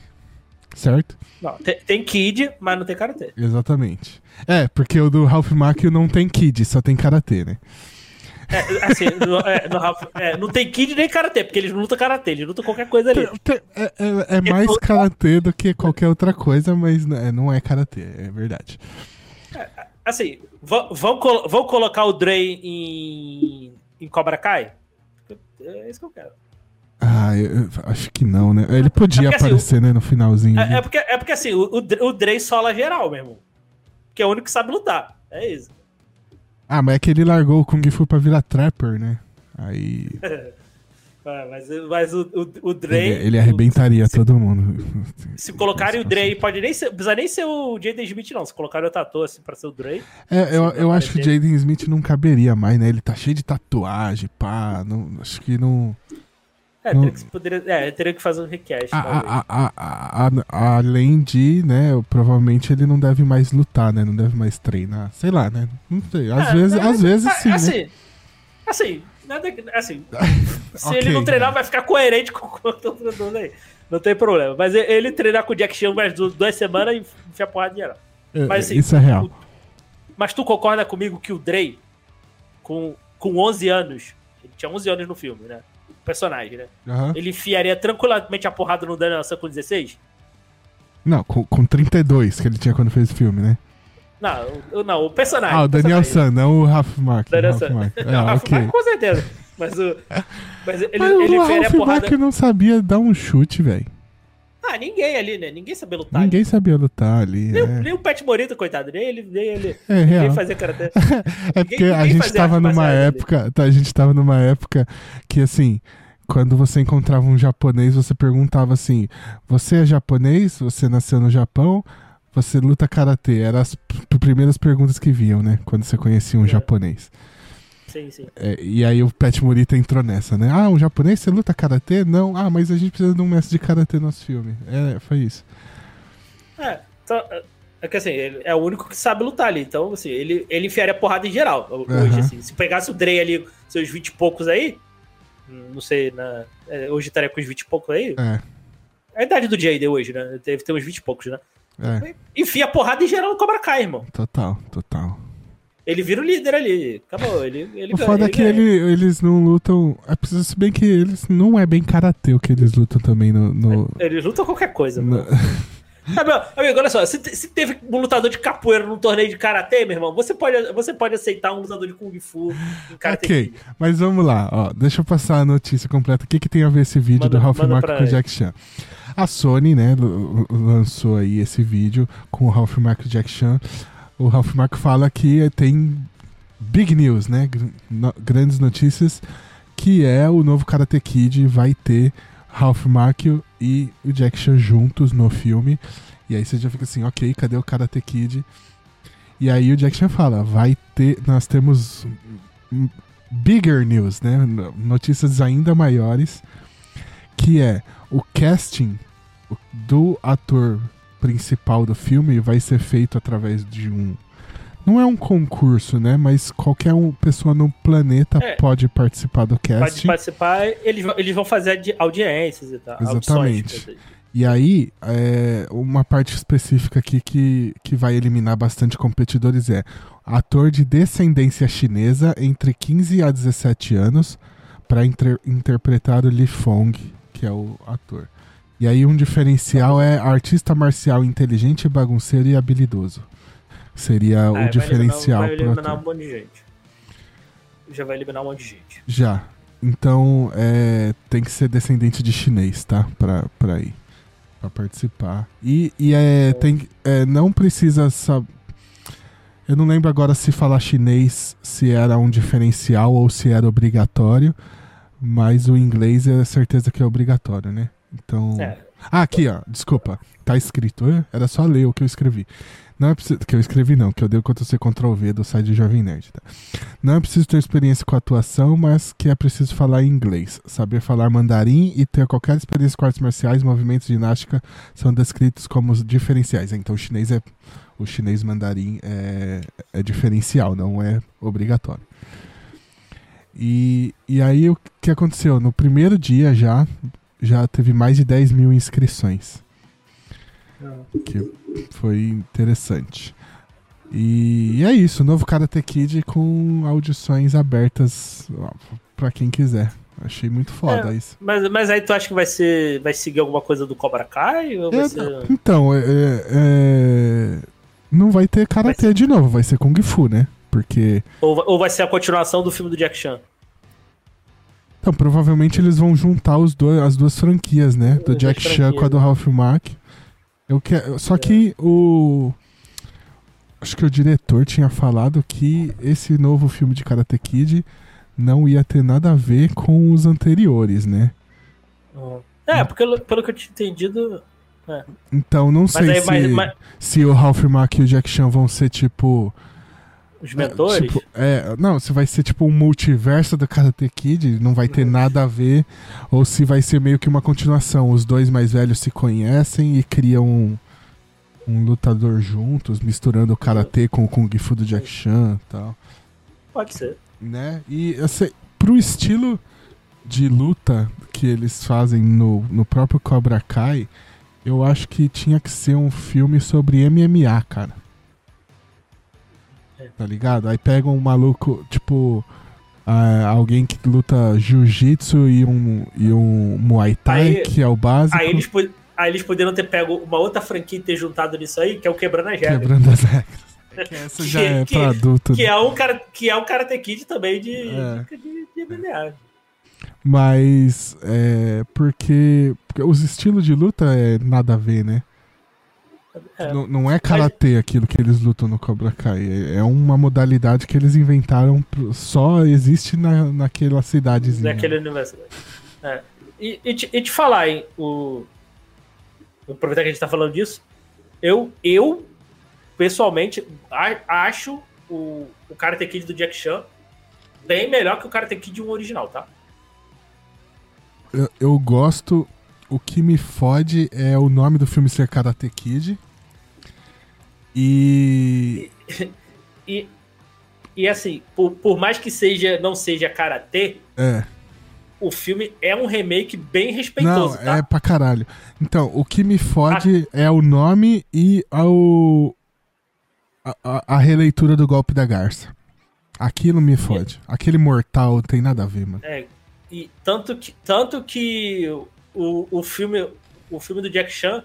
certo? Não, tem, tem Kid, mas não tem Karate. Exatamente. É, porque o do Ralph Macchio não tem Kid, só tem Karate, né? É, assim, no, é, no Ralph, é, não tem Kid nem Karatê, porque eles não lutam Karatê, eles lutam qualquer coisa ali. É, é, é mais Karatê do que qualquer outra coisa, mas não é, é Karatê, é verdade. É, assim, vão, vão, colocar o Dre em, em Cobra Kai? É isso que eu quero. Ah, eu, acho que não, né? Ele podia porque, assim, aparecer, assim, né, no finalzinho. É, é, porque, é porque assim, o, o Dre sola geral mesmo. Que é o único que sabe lutar. É isso. Ah, mas é que ele largou o Kung Fu pra virar Trapper, né? Aí. ah, mas, mas o, o, o Dre. Ele, ele arrebentaria se, todo mundo. Se colocarem o Dre, pode nem ser. Precisa nem ser o Jaden Smith, não. Se colocarem o Tatu assim pra ser o Dre. É, eu, eu acho que o Jaden Smith não caberia mais, né? Ele tá cheio de tatuagem, pá. Não, acho que não. É, teria que, poderia, é, teria que fazer um request. A, a, a, além de, né, provavelmente ele não deve mais lutar, né? Não deve mais treinar. Sei lá, né? Não sei. Às é, vezes, às vezes sim. Assim, né? assim, nada, assim se okay, ele não treinar, vai ficar coerente com o todo aí. Não tem problema. Mas ele treinar com o Jack Chan mais duas semanas e enfiar porrada de geral. É, mas, assim, Isso é real. mas tu concorda comigo que o Dre, com, com 11 anos, ele tinha 11 anos no filme, né? personagem, né? Uhum. Ele enfiaria tranquilamente a porrada no Daniel San com 16? Não, com, com 32 que ele tinha quando fez o filme, né? Não, não, o personagem. Ah, o Daniel San, não o Ralph Mark. Daniel San. É, o Ralph okay. Mark, com certeza. Mas, o, mas ele, mas ele o Ralph a porrada... Mark não sabia dar um chute, velho. Ah, ninguém ali, né? Ninguém sabia lutar. Ninguém ali. sabia lutar ali. Nem, é. nem o Pet Morita, coitado. Nem ele, nem ele. É real. Ninguém fazia karatê. é porque ninguém, a gente tava numa época. Tá, a gente tava numa época que, assim, quando você encontrava um japonês, você perguntava assim: Você é japonês? Você nasceu no Japão? Você luta karatê? Eram as primeiras perguntas que vinham, né? Quando você conhecia um é. japonês. Sim, sim. É, e aí o Pet Morita entrou nessa, né? Ah, um japonês, você luta karatê? Não. Ah, mas a gente precisa de um mestre de karatê no nosso filme. É, foi isso. É, então, é, que assim, ele é o único que sabe lutar ali. Então, assim, ele, ele enfiaria porrada em geral. Hoje, uhum. assim. Se pegasse o Dre ali, seus 20 e poucos aí, não sei, na, é, hoje estaria com uns 20 e poucos aí. É. A idade do Jade hoje, né? Deve ter uns 20 e poucos, né? É. Enfia porrada em geral no Cobra Kai, irmão. Total, total. Ele vira o líder ali. Acabou. Ele, ele o foda é que ele, eles não lutam. É preciso se bem que eles não é bem karatê o que eles lutam também no. no... Eles lutam qualquer coisa, no... Sabe, amigo, olha só, se, se, teve um lutador de capoeira num torneio de karatê, meu irmão, você pode, você pode aceitar um lutador de kung fu em karatê. Ok, mas vamos lá, ó, deixa eu passar a notícia completa. O que, que tem a ver esse vídeo manda, do Ralph Mark com o Jack Chan? A Sony, né, lançou aí esse vídeo com o Ralph Mark e o Ralph Mark fala que tem big news, né, grandes notícias, que é o novo Karate Kid vai ter Ralph Macchio e o Jack Chan juntos no filme. E aí você já fica assim, ok, cadê o Karate Kid? E aí o Jack Chan fala, vai ter, nós temos bigger news, né? Notícias ainda maiores, que é o casting do ator principal do filme vai ser feito através de um não é um concurso, né? Mas qualquer um, pessoa no planeta é, pode participar do casting. Pode participar, eles, eles vão fazer audiências e tal. Exatamente. E aí, é, uma parte específica aqui que, que vai eliminar bastante competidores é ator de descendência chinesa entre 15 a 17 anos para inter, interpretar o Li Fong, que é o ator. E aí um diferencial é artista marcial inteligente, bagunceiro e habilidoso. Seria o Ah, diferencial Vai pro eliminar um monte de gente. Já vai eliminar um monte de gente. Já. Então, é, tem que ser descendente de chinês, tá? Pra, pra ir. Pra participar. E, e é, tem, é, não precisa saber. Eu não lembro agora se falar chinês se era um diferencial ou se era obrigatório. Mas o inglês é certeza que é obrigatório, né? Então. É. Ah, aqui, ó. Desculpa. Tá escrito. Era só ler o que eu escrevi. Não é preciso. Que eu escrevi, não. Que eu dei o Ctrl-C Ctrl-V do site do Jovem Nerd. Tá? Não é preciso ter experiência com atuação, mas que é preciso falar inglês. Saber falar mandarim e ter qualquer experiência com artes marciais, movimentos de ginástica são descritos como os diferenciais. Então, o chinês é. O chinês mandarim é, é diferencial, não é obrigatório. E, e aí o que aconteceu? No primeiro dia já, já teve mais de 10 mil inscrições. Que foi interessante. E, é isso, novo Karate Kid com audições abertas ó, pra quem quiser. Achei muito foda É, isso. Mas, mas aí tu acha que vai ser. Vai seguir alguma coisa do Cobra Kai? Vai É, ser... Então, é, é- é, não vai ter Karate de novo, vai ser Kung Fu, né? Porque Ou, vai- ou vai ser a continuação do filme do Jack Chan? Então, provavelmente eles vão juntar os dois, as duas franquias, né? Do As Jack Chan com a do Ralph Mack. Eu que... Só que o. Acho que o diretor tinha falado que esse novo filme de Karate Kid não ia ter nada a ver com os anteriores, né? É, porque pelo que eu tinha entendido. Então, não sei aí, se, mas- mas- se o Ralph Mack e o Jack Chan vão ser tipo. Os mentores. Tipo, é, não, se vai ser tipo um multiverso do Karate Kid, não vai ter nada a ver, ou se vai ser meio que uma continuação. Os dois mais velhos se conhecem e criam um, um lutador juntos, misturando o Karate com o Kung Fu do Jack Chan e tal. Pode ser. Né? E sei, pro estilo de luta que eles fazem no, no próprio Cobra Kai, eu acho que tinha que ser um filme sobre MMA, cara. É. Tá ligado? Aí pega um maluco, tipo. ah, alguém que luta jiu-jitsu e um, e um Muay Thai, Aí- que é o básico. Aí eles, aí eles poderiam ter pego uma outra franquia e ter juntado nisso aí, que é o Quebrando as Regras. Quebrando as regras. Que essa já Que- é que- pra adulto. Que é, um cara, que é o Karate Kid também de, É. de, de, de MMA. Mas é porque, porque os estilos de luta é nada a ver, né? É. Não, não é karatê aquilo que eles lutam no Cobra Kai. É é uma modalidade que eles inventaram. pro- Só existe na, naquela cidadezinha. Daquele universo. É. E, e, te, e te falar, hein, o... vou aproveitar que a gente tá falando disso, eu, eu pessoalmente, a- acho o, o Karate Kid do Jack Chan bem melhor que o Karate Kid 1 original, tá? Eu, eu gosto. O que me fode é o nome do filme ser Karate Kid. E. E, e assim, por, por mais que seja não seja Karate, É. o filme é um remake bem respeitoso, Não, tá? é pra caralho. Então, o que me fode é o nome e ao, a, a- a releitura do golpe da garça. Aquilo me fode. Aquele mortal tem nada a ver, mano. É, e tanto que, tanto que o, o, filme, o filme do Jack Chan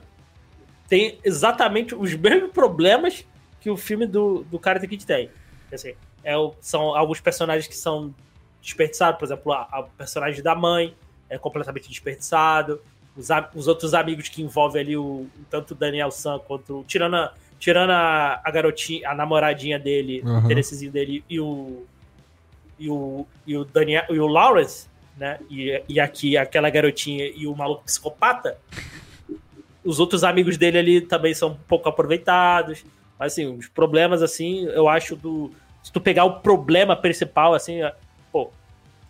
tem exatamente os mesmos problemas que o filme do, do Karate Kid tem. Assim, é, o- são alguns personagens que são desperdiçados, por exemplo, a, a personagem da mãe é completamente desperdiçado. Os, a- os outros amigos que envolvem ali o tanto o Daniel San quanto tirando a, tirando a, a garotinha, a namoradinha dele, Aham. o interessezinho dele e o e o, e o Daniel e o Lawrence, né? E, e aqui aquela garotinha e o maluco psicopata. Os outros amigos dele ali também são um pouco aproveitados. Mas assim, os problemas assim, eu acho do se tu pegar o problema principal assim, é, pô,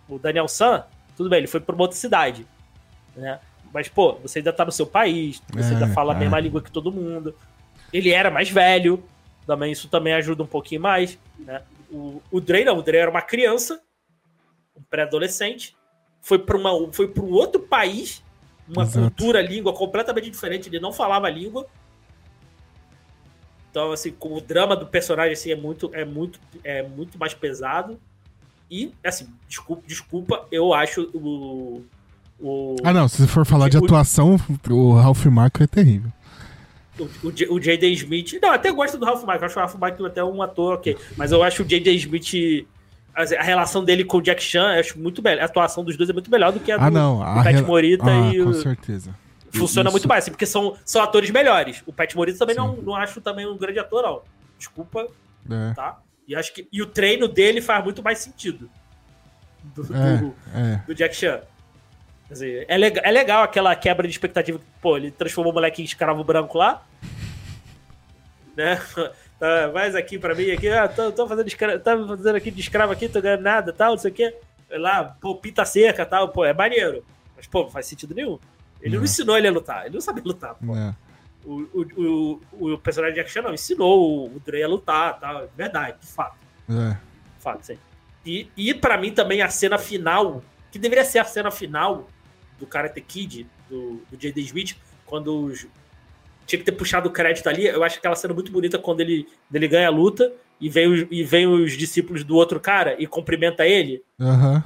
o Daniel San, tudo bem, ele foi para uma outra cidade, né? Mas pô, você ainda tá no seu país, você É, ainda fala a é. mesma língua que todo mundo. Ele era mais velho, também isso também ajuda um pouquinho mais, né? O, o Dre não, o Dre era uma criança, um pré-adolescente, foi para uma foi para um outro país, uma Exato. cultura, língua completamente diferente, ele não falava a língua. Então, assim, com o drama do personagem assim, é muito é muito é muito mais pesado. E assim, desculpa, desculpa eu acho o, O, Ah, não, se for falar de atuação, o Ralph Macchio é terrível. o, o, o J.D. Smith. Não, até gosto do Ralph Macchio. Acho o Ralph Macchio até um ator, ok. Mas eu acho o J.D. Smith. A, relação dele com o Jack Chan, eu acho muito melhor. A atuação dos dois é muito melhor do que a do, Ah, não. do A Pat Morita ah, e com o. certeza. Funciona Isso. muito mais, assim, porque são, são atores melhores. O Pat Morita também Sim. não, não acho também um grande ator, não. Desculpa, É, tá? E acho que e o treino dele faz muito mais sentido do, do, é, é. do Jack Chan. Quer dizer, é, legal, é legal aquela quebra de expectativa pô, ele transformou o moleque em escravo branco lá. Né? Tá, mais aqui pra mim, aqui, ah, tô, tô fazendo escravo, tá fazendo aqui de escravo aqui, tô ganhando nada, tal, não sei o quê. Lá, pô, pinta seca, tal, pô, é maneiro. Mas, pô, não faz sentido nenhum. Ele não Não. ensinou ele a lutar, ele não sabe lutar, pô. é. O, o, o, o personagem de Chan não ensinou o, Dre a lutar, tal, verdade, de fato. É. Fato, sim. E, e para mim também a cena final, que deveria ser a cena final do Karate Kid, do, do J.D. Smith, quando os- tinha que ter puxado o crédito ali. Eu acho aquela cena muito bonita quando ele, ele ganha a luta e vem, os, e vem os discípulos do outro cara e cumprimenta ele. Aham.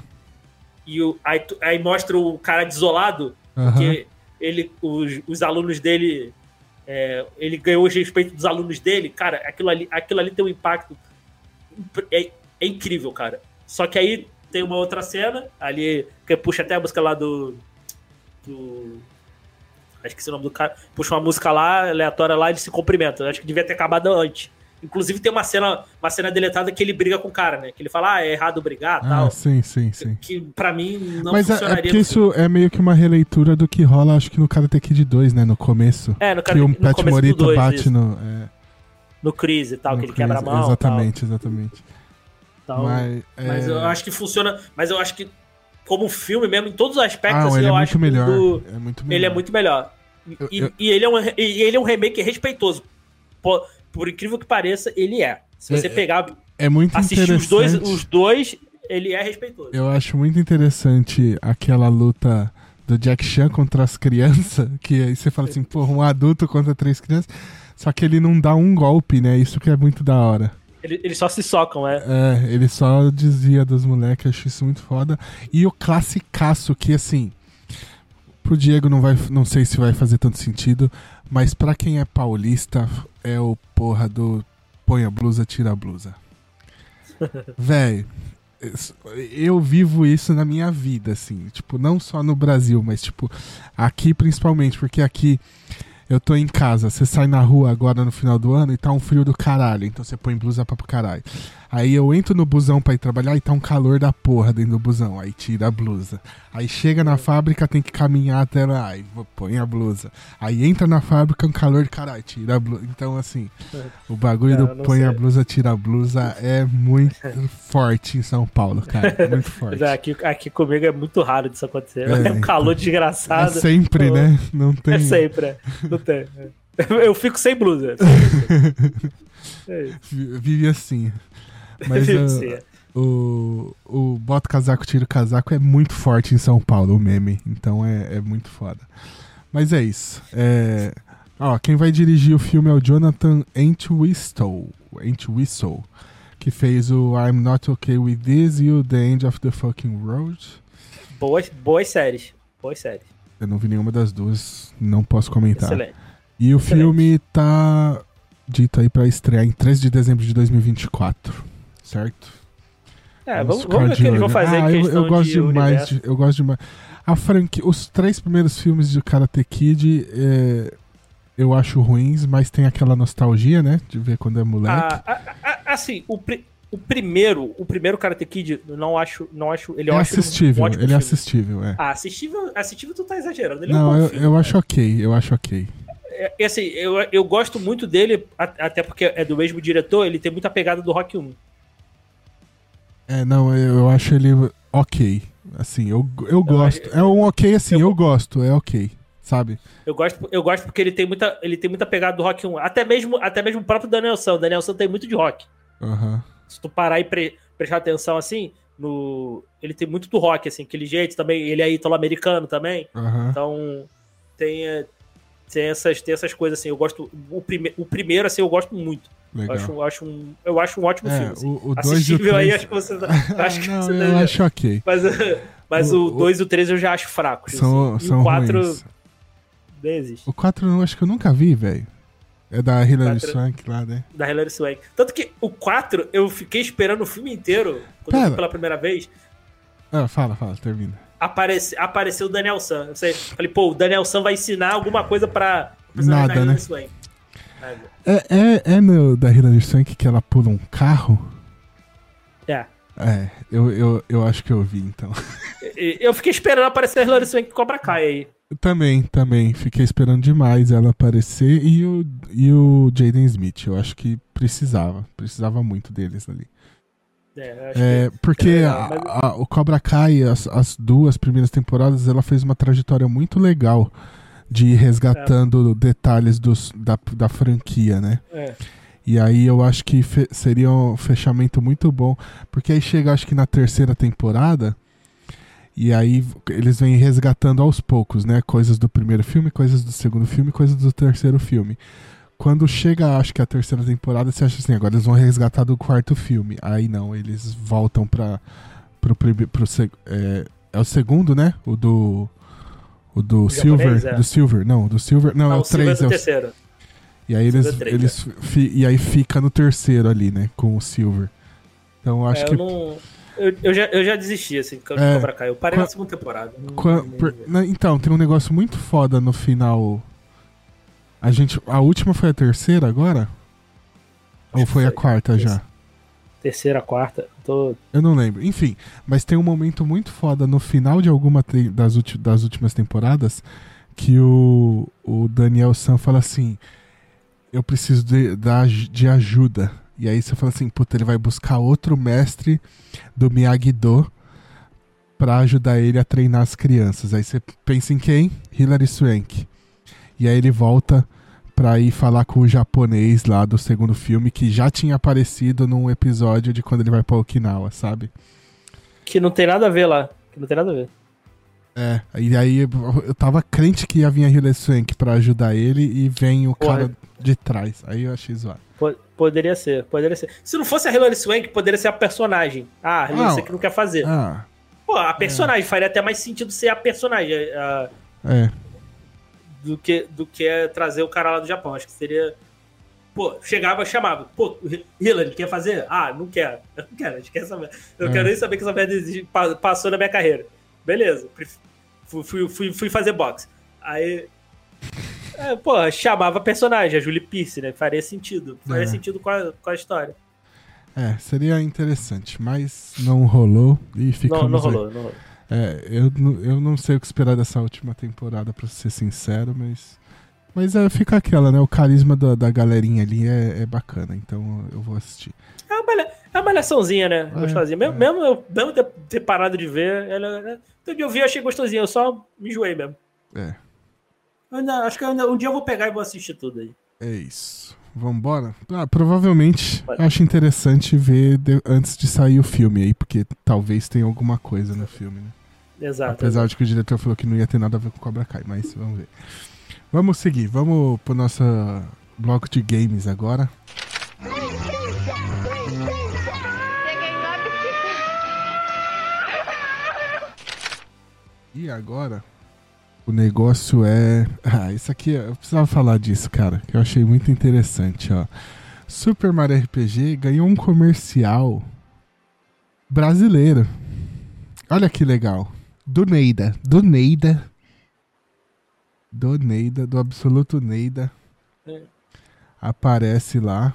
E o, aí, aí mostra o cara desolado, Aham. porque ele, os, os alunos dele. é, ele ganhou o respeito dos alunos dele. Cara, aquilo ali, aquilo ali tem um impacto. É, é incrível, cara. Só que aí tem uma outra cena, ali, que puxa até a música lá do. do acho que esse é o nome do cara. Puxa uma música lá, aleatória lá, ele se cumprimenta. Acho que devia ter acabado antes. Inclusive tem uma cena, uma cena deletada que ele briga com o cara, né? Que ele fala, ah, é errado brigar e Ah, tal. sim, sim, sim. Que pra mim não Mas é, é funcionaria. porque isso é meio que uma releitura do que rola, acho que no Karate Kid 2, né? No começo. É, no, que cara, o no Pat começo do Morita dois, bate isso. no. É, no Chris e tal, no que ele quebra a Chris. mão. Exatamente, exatamente. Tal, tal. Mas, é, Mas eu acho que funciona. Mas eu acho que, como filme mesmo, em todos os aspectos, ah, assim, ele é eu muito acho que o melhor. do- É muito melhor. ele é muito melhor. E, Eu- e- eu- e ele é um, e ele é um remake respeitoso. Por, por incrível que pareça, ele é. Se você É- pegar, É muito assistir os dois, os dois, ele é respeitoso. Eu acho muito interessante aquela luta do Jack Chan contra as crianças, que aí você fala assim, porra, um adulto contra três crianças, só que ele não dá um golpe, né? Isso que é muito da hora. Ele- Eles só se socam, é. É, ele só desvia dos moleques, acho isso muito foda. E o classicaço, que assim, pro Diego não vai, não sei se vai fazer tanto sentido, mas pra quem é paulista, é o porra do põe a blusa, tira a blusa. Véi, eu vivo isso na minha vida, assim, tipo, não só no Brasil, mas tipo, aqui principalmente, porque aqui eu tô em casa, você sai na rua agora no final do ano e tá um frio do caralho, então você põe blusa pra pro caralho. Aí eu entro no busão pra ir trabalhar e tá um calor da porra dentro do busão, aí tira a blusa. Aí chega na fábrica, tem que caminhar até lá, aí põe a blusa. Aí entra na fábrica, um calor de caralho, tira a blusa. Então, assim, o bagulho Não, do não põe a sei. blusa, tira a blusa é muito forte em São Paulo, cara. Muito forte. Aqui, aqui comigo é muito raro disso acontecer. É, É, um então. calor É desgraçado. sempre, Pô. né? Não tem. É sempre, é. Não tem. é. Eu fico sem blusa. É. Vi- Vive assim. Mas o, o bota casaco, tira o casaco é muito forte em São Paulo, o meme. Então é, é muito foda. Mas é isso. É, ó, quem vai dirigir o filme é o Jonathan Entwistle, Entwistle que fez o I'm Not Okay With This e o The End of the Fucking Road. Boas, boas séries. Boas séries. Eu não vi nenhuma das duas, não posso comentar. Excelente. E o Excelente. filme tá dito aí pra estrear em 13 de dezembro de 2024, certo? É, vamos, vamos ver o que eles vão fazer ah, eu, eu gosto de demais, de- eu gosto demais. A franquia, os três primeiros filmes de Karate Kid, é, eu acho ruins, mas tem aquela nostalgia, né, de ver quando é moleque. Ah, assim, o, pri- o primeiro, o primeiro Karate Kid, não acho, não acho, ele é acho um assistível, ele é assistível, é. Ah, assistível, assistível tu tá exagerando. Ele é um Não, eu, filme, eu cara. acho ok, eu acho ok. É, assim, eu, eu gosto muito dele, até porque é do mesmo diretor, ele tem muita pegada do Rock 1. É, não, eu, acho ele ok. Assim, eu, eu gosto. É um ok assim, eu- eu gosto, é ok, sabe? Eu gosto, eu gosto porque ele tem muita, ele tem muita pegada do Rock 1. Até mesmo, até mesmo o próprio Danielson. Danielson tem muito de rock. Aham. Se tu parar e pre- prestar atenção assim, no, ele tem muito do rock, assim, aquele jeito também. Ele é italo-americano também. Aham. Então, tem, tem, essas, tem essas coisas assim. Eu gosto. O, prime, o primeiro, assim, eu gosto muito. Eu Legal. acho, eu acho, um, eu acho um ótimo É, filme. Assim. o, dois e o Assistível aí, três- acho que você. Acho que não, você eu deve- acho ok. Mas, Mas o 2 e o 3 eu já acho fracos. São, assim. E são o 4 ruins. existe. O 4 eu acho que eu nunca vi, velho. É da Hilary Swank lá, né? Da Hilary Swank. Tanto que o 4 eu fiquei esperando o filme inteiro, quando eu vi pela primeira vez, Ah, fala, fala, termina. aparece, apareceu o Daniel San. Eu falei, pô, o Daniel San vai ensinar alguma coisa pra Nada, né? Swank. É, é, é no da Hilary Swank que ela pula um carro? É. É, eu, eu, eu acho que eu vi, então. Eu fiquei esperando aparecer a Hilary Swank Cobra Kai aí. Também, também. Fiquei esperando demais ela aparecer e o, e o Jaden Smith. Eu acho que precisava. Precisava muito deles ali. É, eu acho É, porque é, a- mas- a- o Cobra Kai, as, as duas primeiras temporadas, ela fez uma trajetória muito legal de ir resgatando detalhes dos, da, da franquia, né? é. E aí eu acho que fe- seria um fechamento muito bom. Porque aí chega, acho que na terceira temporada. E aí eles vêm resgatando aos poucos, né? Coisas do primeiro filme, coisas do segundo filme, coisas do terceiro filme. Quando chega, acho que a terceira temporada, você acha assim, agora eles vão resgatar do quarto filme. Aí não, eles voltam pra. Pro, pro, é, é o segundo, né? O do. O do O Silver. japonês, é. Do Silver. Não, do Silver. Não, Ah, é o o Silver 3. do É o terceiro. e aí eles, três, eles fi- e aí fica no terceiro ali, né, com o Silver. Então eu acho É, que eu, não, eu, eu já, eu já desisti, assim, com É. Cobra Kai. Eu parei Qua- na segunda temporada. Não- Qua- nem- por- na- então tem um negócio muito foda no final. A gente, a última foi a terceira agora? Ou que foi a quarta já? Terceira, quarta. Eu não lembro. Enfim, mas tem um momento muito foda no final de alguma das, das últimas temporadas que o, o Daniel San fala assim: Eu preciso de, de ajuda. E aí você fala assim: Puta, ele vai buscar outro mestre do Miyagi-Do pra ajudar ele a treinar as crianças. Aí você pensa em quem? Hilary Swank. E aí ele volta pra ir falar com o japonês lá do segundo filme que já tinha aparecido num episódio de quando ele vai pra Okinawa, sabe? Que não tem nada a ver lá. Que não tem nada a ver. É, e aí eu tava crente que ia vir a Hilary Swank pra ajudar ele e vem o Porra. cara de trás. Aí eu achei zoado. Po- Poderia ser, poderia ser. Se não fosse a Hilary Swank, poderia ser a personagem. Ah, a Hilary Swank não quer fazer. Ah, Pô, a personagem faria até mais sentido ser a personagem a- é. Do, que, do que é trazer o cara lá do Japão. Acho que seria. Pô, chegava, chamava. Pô, Hilary, quer fazer? Ah, não quero. Eu não quero, a gente quer saber. Eu É. quero nem saber que essa merda passou na minha carreira. Beleza. Fui, fui, fui, fui fazer boxe. Aí. É, pô, chamava a personagem, a Julie Pierce, né? Faria sentido. Faria É. sentido com a, com a história. É, seria interessante, mas não rolou e ficamos Não, não aí. rolou, não rolou. É, eu, não- eu não sei o que esperar dessa última temporada, pra ser sincero, mas. Mas é, fica aquela, né? O carisma da, da galerinha ali é, é bacana, então eu vou assistir. É uma, malha, é uma malhaçãozinha, né? É, Gostosinha. Mesmo, é. mesmo eu mesmo ter, ter parado de ver, ela. Né? Dia eu vi, eu achei gostosinha. Eu só me enjoei mesmo. É, ainda- acho que ainda- um dia eu vou pegar e vou assistir tudo aí. é isso. Vambora? Ah, provavelmente Vai. acho interessante ver de- antes de sair o filme aí, porque talvez tenha alguma coisa no filme, né? Exato. Apesar de que o diretor falou que não ia ter nada a ver com Cobra Kai, mas vamos ver. Vamos seguir, vamos pro nosso bloco de games agora. E agora, o negócio é. Ah, isso aqui, eu precisava falar disso, cara, que eu achei muito interessante, ó. Super Mario RPG ganhou um comercial brasileiro. Olha que legal. Do Neida. Do Neida. Do Neida, do absoluto Neida. É. Aparece lá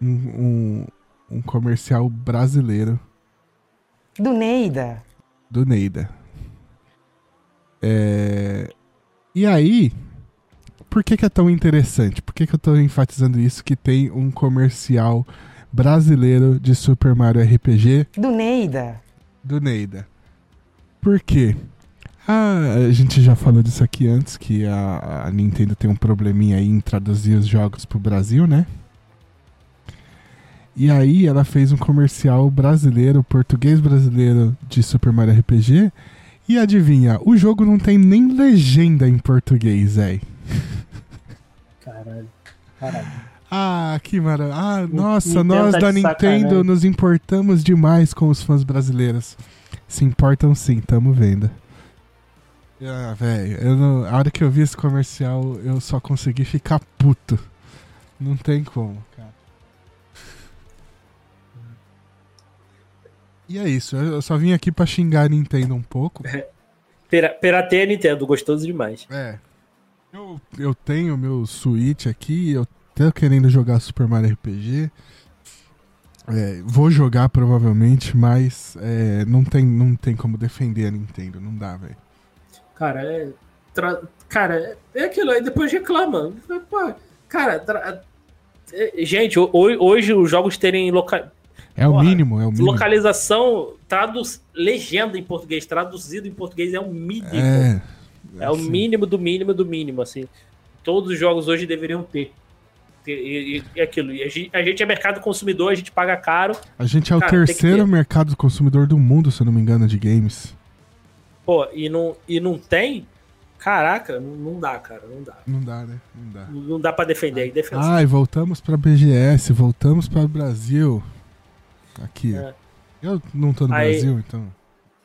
um, um, um comercial brasileiro Do Neida. do Neida. É... E aí, por que, que é tão interessante? Por que, que eu tô enfatizando isso? Que tem um comercial brasileiro de Super Mario RPG Do Neida. do Neida. Por quê? Ah, a gente já falou disso aqui antes, que a, a Nintendo tem um probleminha aí em traduzir os jogos pro Brasil, né? E aí ela fez um comercial brasileiro, português brasileiro de Super Mario RPG. E adivinha, o jogo não tem nem legenda em português, véi. Caralho. Caralho. Ah, que maravilha. Ah, nossa, nós tá da Nintendo nos importamos demais com os fãs brasileiros. Se importam sim, tamo vendo. Ah, velho, a hora que eu vi esse comercial, eu só consegui ficar puto. Não tem como, E é isso, eu só vim aqui pra xingar a Nintendo um pouco. Pira, pirateia a Nintendo, gostoso demais. É. Eu, eu tenho meu Switch aqui, eu tô querendo jogar Super Mario RPG. É, vou jogar provavelmente, mas é, não, tem, não tem como defender a Nintendo, não dá, velho. Cara, é. tra- Cara, é aquilo, aí depois reclama. Pô, cara, tra- é, gente, ho- ho- hoje os jogos terem loca... É o Porra, mínimo, é o mínimo. localização, traduz... legenda em português, traduzido em português é o mínimo. É, É o assim, mínimo do mínimo do mínimo, assim. Todos os jogos hoje deveriam ter. E, e- e aquilo. E a gente, a gente é mercado consumidor, a gente paga caro. A gente é o Cara, terceiro ter. mercado consumidor do mundo, se eu não me engano, de games. Pô, e não, e não tem. Caraca, não, não dá, cara. Não dá. Não dá, né? Não dá. Não dá pra defender. aí defesa. Ai, voltamos pra BGS, voltamos para o Brasil. Aqui. É. Eu não tô no Aí- Brasil, então.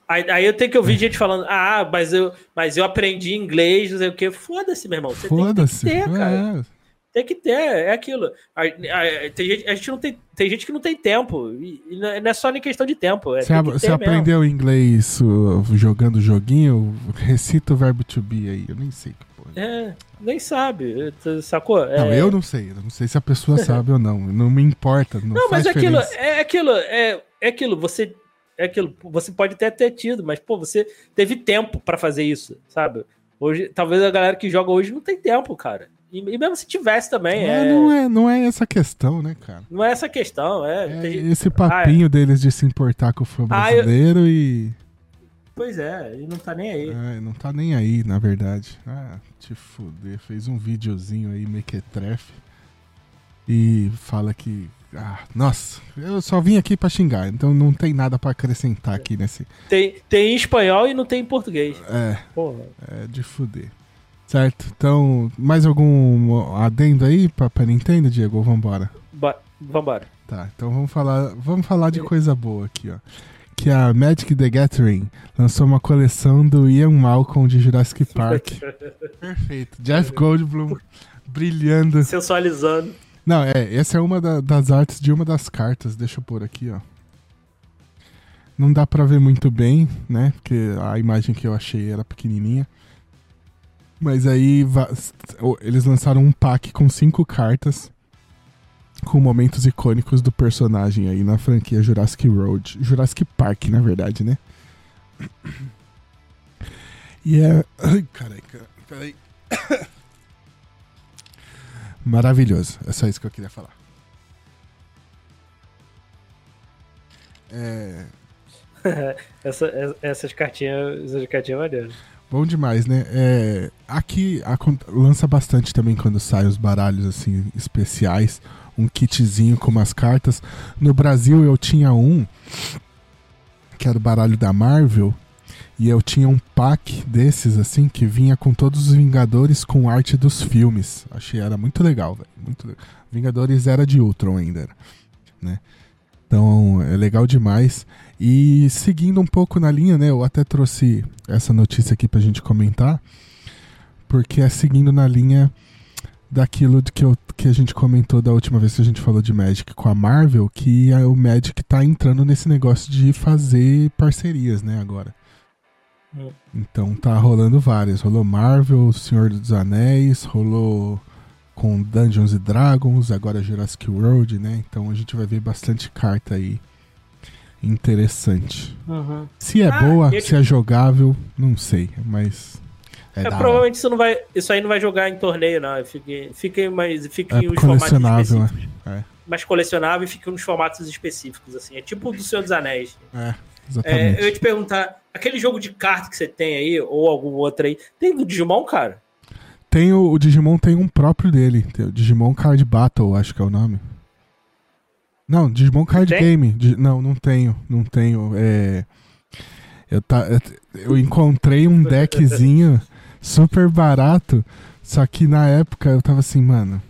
Aí, aí eu tenho que ouvir gente falando, ah, mas eu, mas eu aprendi inglês, não sei o quê. Foda-se, meu irmão. Você Foda-se. Tem que ter, cara. É, Tem que ter, é aquilo. A, a- tem gente, a gente não tem, tem gente que não tem tempo. E, e não é é só nem questão de tempo. É, Você, mesmo. aprendeu inglês uh, jogando joguinho? Recita o verbo to be aí. Eu nem sei que porra. É, nem sabe, sacou? É, Não, eu não sei. Eu não sei se a pessoa sabe ou não. Não me importa. Não, Não, mas é aquilo, é aquilo, é, é aquilo, você é aquilo, você pode até ter tido, mas pô, você teve tempo pra fazer isso, sabe? Hoje, talvez a galera que joga hoje não tem tempo, cara. E, e mesmo se tivesse também, É, é, não, é, não é essa questão, né, cara? não é essa questão, é, É gente- esse papinho deles de se importar com o fã Ah, eu- brasileiro e. pois é, ele não tá nem aí. É, não tá nem aí, na verdade. Ah, te fuder. Fez um videozinho aí, mequetrefe. E fala que. Ah, nossa, eu só vim aqui pra xingar, então não tem nada pra acrescentar aqui nesse. Tem, tem em espanhol e não tem em português. É, Porra. é de fuder. Certo? Então, mais algum adendo aí pra, pra Nintendo, Diego? Ou vambora? Ba- Vambora. Tá, então vamos falar, vamos falar de coisa boa aqui, ó. Que a Magic the Gathering lançou uma coleção do Ian Malcolm de Jurassic Park. Perfeito. Jeff Goldblum brilhando. Sensualizando. Não, é, essa é uma da- das artes de uma das cartas. Deixa eu pôr aqui, ó. Não dá pra ver muito bem, né? Porque a imagem que eu achei era pequenininha. Mas aí eles lançaram um pack com cinco cartas com momentos icônicos do personagem aí na franquia Jurassic Road. Jurassic Park, na verdade, né? E é. Ai, caraca. Peraí. Maravilhoso. É só isso que eu queria falar. É. Essa, essas cartinhas, essas cartinhas maneiras. Bom demais, né? É, aqui acon- lança bastante também quando saem os baralhos assim especiais, um kitzinho com umas cartas. No Brasil eu tinha um que era o baralho da Marvel e eu tinha um pack desses assim que vinha com todos os Vingadores com arte dos filmes. Achei era muito legal, velho, muito legal. Vingadores era de Ultron ainda, né? Então é legal demais. E seguindo um pouco na linha, né? Eu até trouxe essa notícia aqui pra gente comentar, porque é seguindo na linha daquilo que, eu, que a gente comentou da última vez que a gente falou de Magic com a Marvel, que a- o Magic tá entrando nesse negócio de fazer parcerias, né, agora. Hum. Então tá rolando várias. Rolou Marvel, Senhor dos Anéis, rolou com Dungeons and Dragons, agora Jurassic World, né? Então a gente vai ver bastante carta aí interessante. Se é Ah, boa, eu se é jogável, não sei, mas é, É, provavelmente isso não vai. Isso aí não vai jogar em torneio, não. Fique, fique mais. Fique É em uns formatos colecionável, específicos. é. Mais colecionável e fique nos formatos específicos, assim. É tipo o do Senhor dos Anéis. É, É, exatamente. eu ia te perguntar, aquele jogo de carta que você tem aí, ou algum outro aí, tem do Digimon, cara? Tem o, o Digimon tem um próprio dele, o Digimon Card Battle, acho que é o nome. Não, Digimon Card Tem? Game. Não, não tenho, não tenho. É, eu, tá, eu- encontrei um deckzinho super barato, só que na época eu tava assim, mano.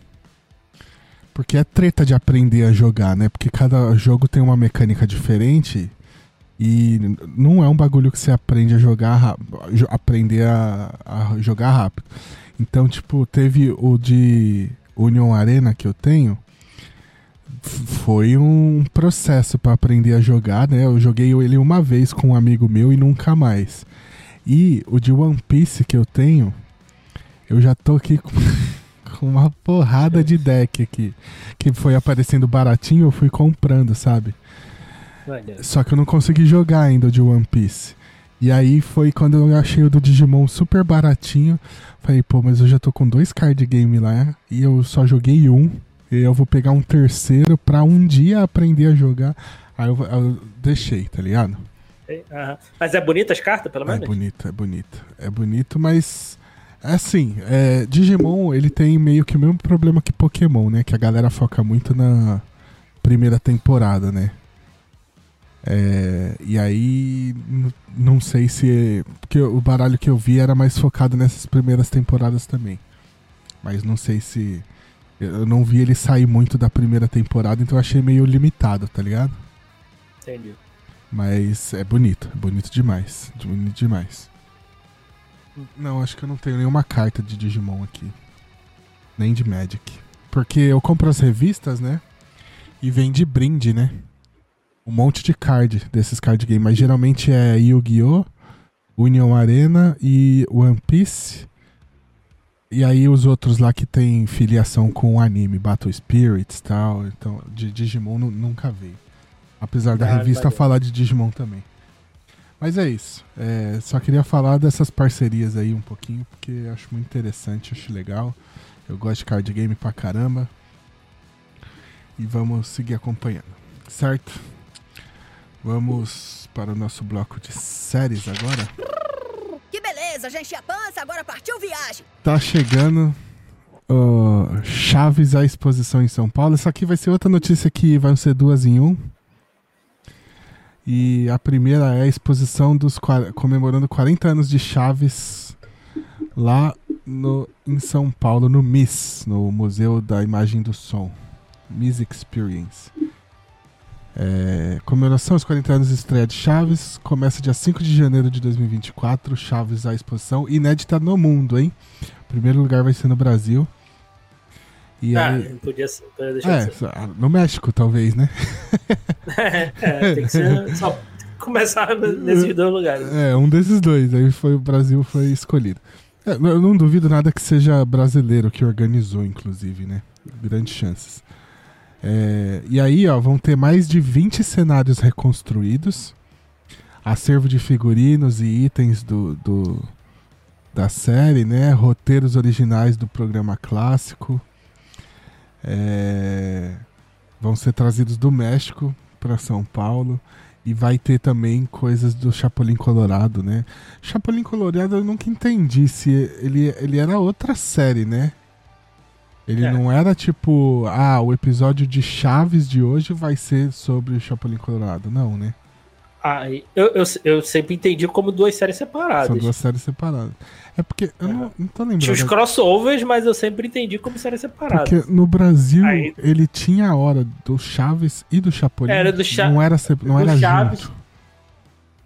Porque é treta de aprender a jogar, né? Porque cada jogo tem uma mecânica diferente. E não é um bagulho que você aprende a jogar rápido, aprender a, a jogar rápido. Então, tipo, teve o de Union Arena que eu tenho. Foi um processo pra aprender a jogar, né? Eu joguei ele uma vez com um amigo meu e nunca mais. E o de One Piece que eu tenho, eu já tô aqui com, com uma porrada de deck aqui. Que foi aparecendo baratinho, eu fui comprando, sabe? Só que eu não consegui jogar ainda o de One Piece. E aí foi quando eu achei o do Digimon super baratinho. Falei, pô, mas eu já tô com dois card game lá e eu só joguei um. E eu vou pegar um terceiro pra um dia aprender a jogar. Aí eu, eu deixei, tá ligado? é. Mas é bonita as cartas, pelo É menos? bonito, é bonito. É bonito, mas. É assim, é, Digimon ele tem meio que o mesmo problema que Pokémon, né? Que a galera foca muito na primeira temporada, né? É, e aí, não sei se. Porque o baralho que eu vi era mais focado nessas primeiras temporadas também. Mas não sei se. Eu não vi ele sair muito da primeira temporada, então eu achei meio limitado, tá ligado? Entendi. Mas é bonito, é bonito demais. Bonito demais. Não, acho que eu não tenho nenhuma carta de Digimon aqui. Nem de Magic. Porque eu compro as revistas, né? E vem de brinde, né? Um monte de card desses card games. Mas geralmente é Yu-Gi-Oh!, Union Arena e One Piece. E aí os outros lá que tem filiação com o anime, Battle Spirits e tal. Então, de Digimon nu- nunca veio. Apesar da Ah, revista falar de Digimon também. Mas é isso. É, só queria falar dessas parcerias aí um pouquinho, porque acho muito interessante, acho legal. Eu gosto de card game pra caramba. E vamos seguir acompanhando. Certo? Vamos para o nosso bloco de séries agora. Beleza, enchi a pança, agora partiu viagem. Tá chegando Chaves à exposição em São Paulo. Essa aqui vai ser outra notícia que vai ser duas em um. E a primeira é a exposição dos comemorando 40 anos de Chaves lá no, em São Paulo, no MIS, no Museu da Imagem do Som. MIS Experience. É, comemoração aos 40 anos de estreia de Chaves. Começa dia 5 de janeiro de 2024. Chaves à exposição. Inédita no mundo, hein? Primeiro lugar vai ser no Brasil. E Ah, aí, podia, ser- podia deixar é, de ser. no México, talvez, né? É, tem que ser só começar nesses dois lugares. É, um desses dois. Aí foi o Brasil foi escolhido. É, eu não duvido nada que seja brasileiro que organizou, inclusive, né? Grandes chances. É, e aí, ó, vão ter mais de 20 cenários reconstruídos, acervo de figurinos e itens do, do- da série, né? Roteiros originais do programa clássico. É, vão ser trazidos do México para São Paulo. E vai ter também coisas do Chapolin Colorado, né? Chapolin Colorado eu nunca entendi se ele, ele era outra série, né? Ele É. não era tipo, ah, o episódio de Chaves de hoje vai ser sobre o Chapolin Colorado. Não, né? Ah, eu, eu, eu sempre entendi como duas séries São separadas. duas séries separadas. É porque eu não, não tô Tinha os lembrando. crossovers, mas eu sempre entendi como séries separadas. Porque no Brasil Aí- ele tinha a hora do Chaves e do Chapolin. Era do Cha- Não era, não era Chaves, junto.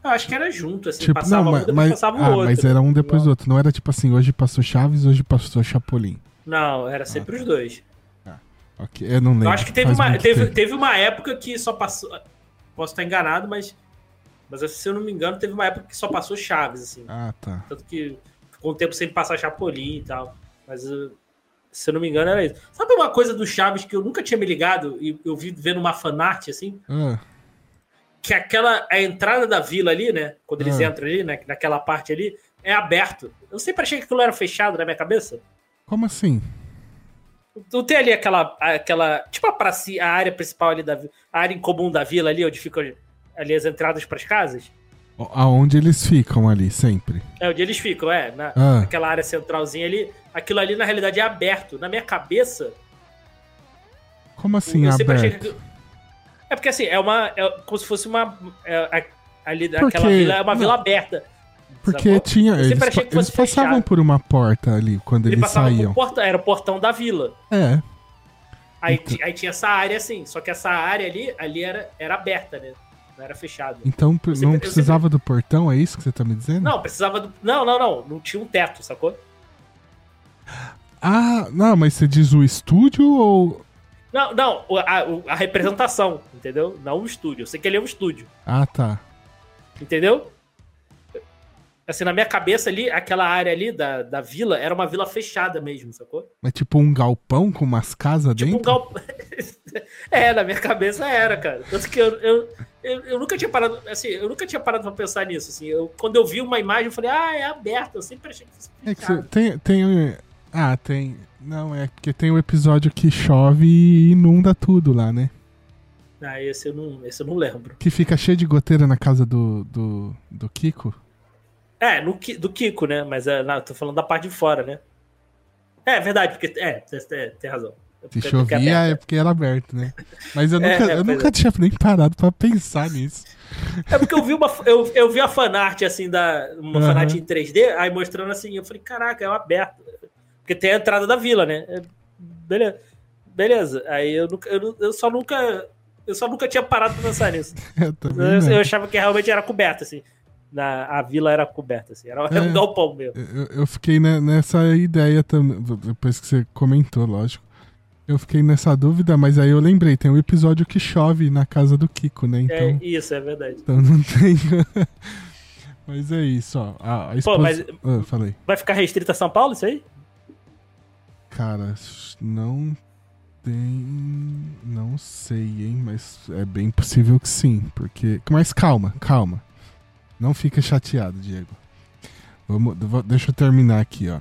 Eu acho que era junto, assim, Tipo, passava não, um, mas, depois mas, passava o ah, outro. mas era um depois do outro. Não era tipo assim, hoje passou Chaves, hoje passou Chapolin. Não, era sempre os dois. Ok, eu não lembro. Eu acho que teve faz uma, teve, tempo. teve uma época que só passou. Posso estar enganado, mas. Mas se eu não me engano, teve uma época que só passou Chaves, assim. Ah, tá. Tanto que ficou um tempo sem passar Chapolin e tal. Mas uh, se eu não me engano, era isso. Sabe uma coisa do Chaves que eu nunca tinha me ligado e eu vi vendo uma fanart, assim? Ah, Que aquela. A entrada da vila ali, né? Quando eles Ah. entram ali, né? Naquela parte ali, é aberto. Eu sempre achei que aquilo era fechado na minha cabeça. Como assim? Não tem ali aquela. aquela tipo a, praci, a área principal ali da a área em comum da vila ali, onde ficam ali as entradas para as casas? Aonde eles ficam ali, sempre? É onde eles ficam, é. Na, Ah. Naquela área centralzinha ali. Aquilo ali, na realidade, é aberto. Na minha cabeça, Como assim eu aberto? que. É porque assim, é uma. É como se fosse uma. é, a- ali aquela vila é uma vila aberta. Porque sacou? tinha. Eles, eles passavam fechado. por uma porta ali quando Ele eles saíam. porta, era o portão da vila. É. Aí, Então- aí tinha essa área assim, só que essa área ali, ali era, era aberta, né? não era fechado. Então Você- não precisava do portão, é isso que você tá me dizendo? Não, precisava do. Não, não, não. Não tinha um teto, sacou? Ah, não, mas você diz o estúdio ou. Não, não, a, a representação, entendeu? Não o estúdio. Eu sei que ele é um estúdio, Ah, tá. entendeu? Assim, na minha cabeça ali, aquela área ali da, da vila era uma vila fechada mesmo, sacou? Mas tipo um galpão com umas casas Tipo um dentro? galpão. é, na minha cabeça era, cara. Tanto que eu, eu, eu, eu nunca tinha parado, assim, eu nunca tinha parado pra pensar nisso, assim. Eu, quando eu vi uma imagem, eu falei, ah, é aberto. Eu sempre achei que fosse É que fechado. você tem, tem. Ah, tem. Não, é porque tem o episódio que chove e inunda tudo lá, né? Ah, esse eu não, esse eu não lembro. Que fica cheio de goteira na casa do, do, do Kiko. É, no, do Kiko, né? Mas é, não, tô falando da parte de fora, né? É, verdade, porque. É, tem, razão. É Se chovia é porque era aberto, né? Mas eu É, nunca, é, eu nunca é. tinha nem parado pra pensar nisso. É porque eu vi uma eu, eu vi a fanart assim da uma Aham. fanart em 3D, aí mostrando assim, eu falei, caraca, é um aberto. Porque tem a entrada da vila, né? É, Beleza. Beleza. Aí eu, nunca, eu, eu só nunca eu só nunca tinha parado pra pensar nisso. Eu Eu, eu achava que realmente era coberta assim. Na, a vila era coberta assim, era, É. um galpão mesmo. Eu, eu fiquei ne- nessa ideia também, depois que você comentou, lógico. Eu fiquei nessa dúvida, mas aí eu lembrei, tem um episódio que chove na casa do Kiko, né? Então, É isso, é verdade. então não tem. mas é isso, ó. A, a esposa... mas- Ah, falei. Vai ficar restrito a São Paulo isso aí? Cara, não tem. Não sei, hein? Mas é bem possível que sim. Porque. Mas calma, calma. Não fica chateado, Diego. Vamos, deixa eu terminar aqui, ó.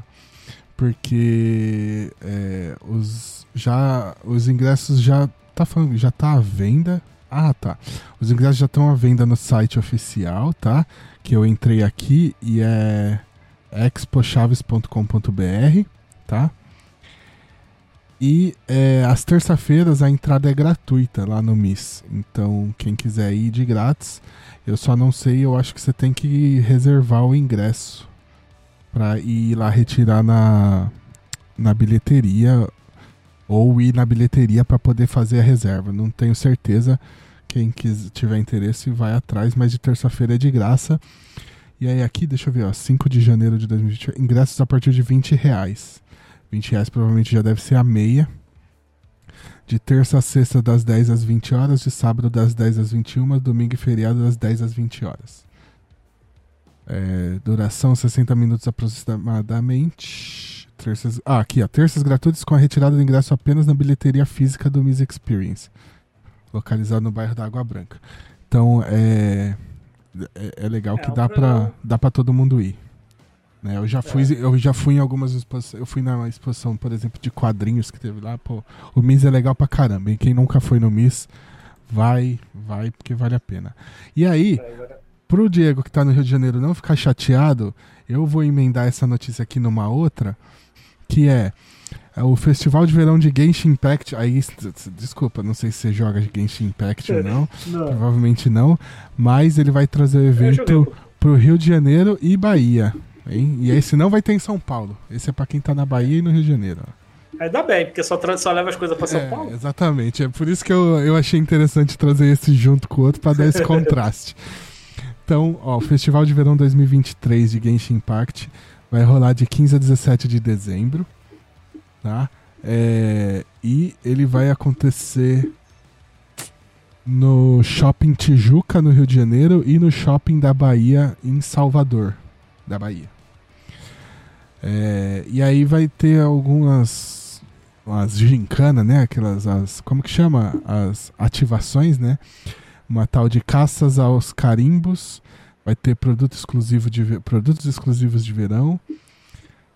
Porque é, os, já, os ingressos já tá já tá à venda. Ah, tá. Os ingressos já estão à venda no site oficial, tá? Que eu entrei aqui e é expochaves.com.br, tá? E é, às terça-feiras a entrada é gratuita lá no Miss. Então, quem quiser ir de grátis, eu só não sei, eu acho que você tem que reservar o ingresso pra ir lá retirar na, na bilheteria ou ir na bilheteria para poder fazer a reserva. Não tenho certeza. Quem quis, tiver interesse vai atrás, mas de terça-feira é de graça. E aí aqui, deixa eu ver, ó, 5 de janeiro de 2020, ingressos a partir de 20 reais. 20 reais provavelmente já deve ser a meia. De terça a sexta, das 10 às 20 horas. De sábado, das 10 às 21. Domingo e feriado, das 10 às 20 horas. É, duração 60 minutos aproximadamente. Terças, ah, aqui, ó. Terças gratuitas com a retirada do ingresso apenas na bilheteria física do Miss Experience. Localizado no bairro da Água Branca. Então, é. É, é legal É, que dá programa- dá pra todo mundo ir. Né, eu, já fui, eu já fui em algumas exposições. Eu fui na exposição, por exemplo, de quadrinhos que teve lá. Pô, o Miss é legal pra caramba. E quem nunca foi no Miss, vai, vai, porque vale a pena. E aí, pro Diego que tá no Rio de Janeiro não ficar chateado, eu vou emendar essa notícia aqui numa outra, que é, é o Festival de Verão de Genshin Impact. Aí, desculpa, não sei se você joga Genshin Impact ou não. Provavelmente não. Mas ele vai trazer o evento pro Rio de Janeiro e Bahia. E esse não vai ter em São Paulo. Esse é pra quem tá na Bahia e no Rio de Janeiro. Ainda bem, porque só, só leva as coisas pra São É, Paulo. Exatamente. É por isso que eu, eu achei interessante trazer esse junto com o outro pra dar esse contraste. Então, ó, o Festival de Verão 2023 de Genshin Impact vai rolar de 15 a 17 de dezembro, tá? É, e ele vai acontecer no Shopping Tijuca, no Rio de Janeiro, e no Shopping da Bahia, em Salvador, da Bahia. É, e aí vai ter algumas as gincana, né? Aquelas, as, como que chama? As ativações, né? Uma tal de caças aos carimbos. Vai ter produto exclusivo de, produtos exclusivos de verão,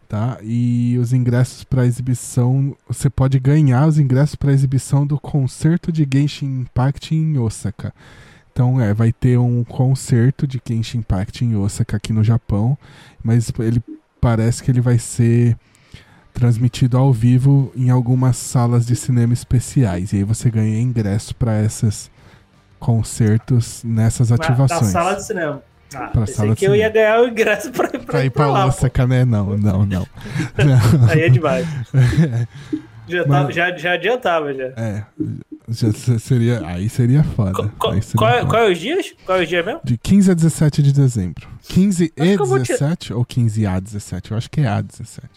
tá? E os ingressos para exibição, você pode ganhar os ingressos para exibição do concerto de Genshin Impact em Osaka. Então, é, vai ter um concerto de Genshin Impact em Osaka aqui no Japão, mas ele parece que ele vai ser transmitido ao vivo em algumas salas de cinema especiais. E aí você ganha ingresso para esses concertos nessas ativações. Na sala de cinema. Ah, Pra pensei sala que eu ia ganhar o ingresso pra, pra, Pra ir pra pra lá. pô. Osaka, né? Não, não, não. Não. Aí é demais. Já, tá- Mas- já, já adiantava, já. É. Já se- seria, aí seria foda. Qual, Aí seria qual, é, foda. qual é os dias? Qual é os dias mesmo? De 15 a 17 de dezembro. 15 Acho e que eu vou te- 17 ou 15 a 17? Eu acho que é a 17.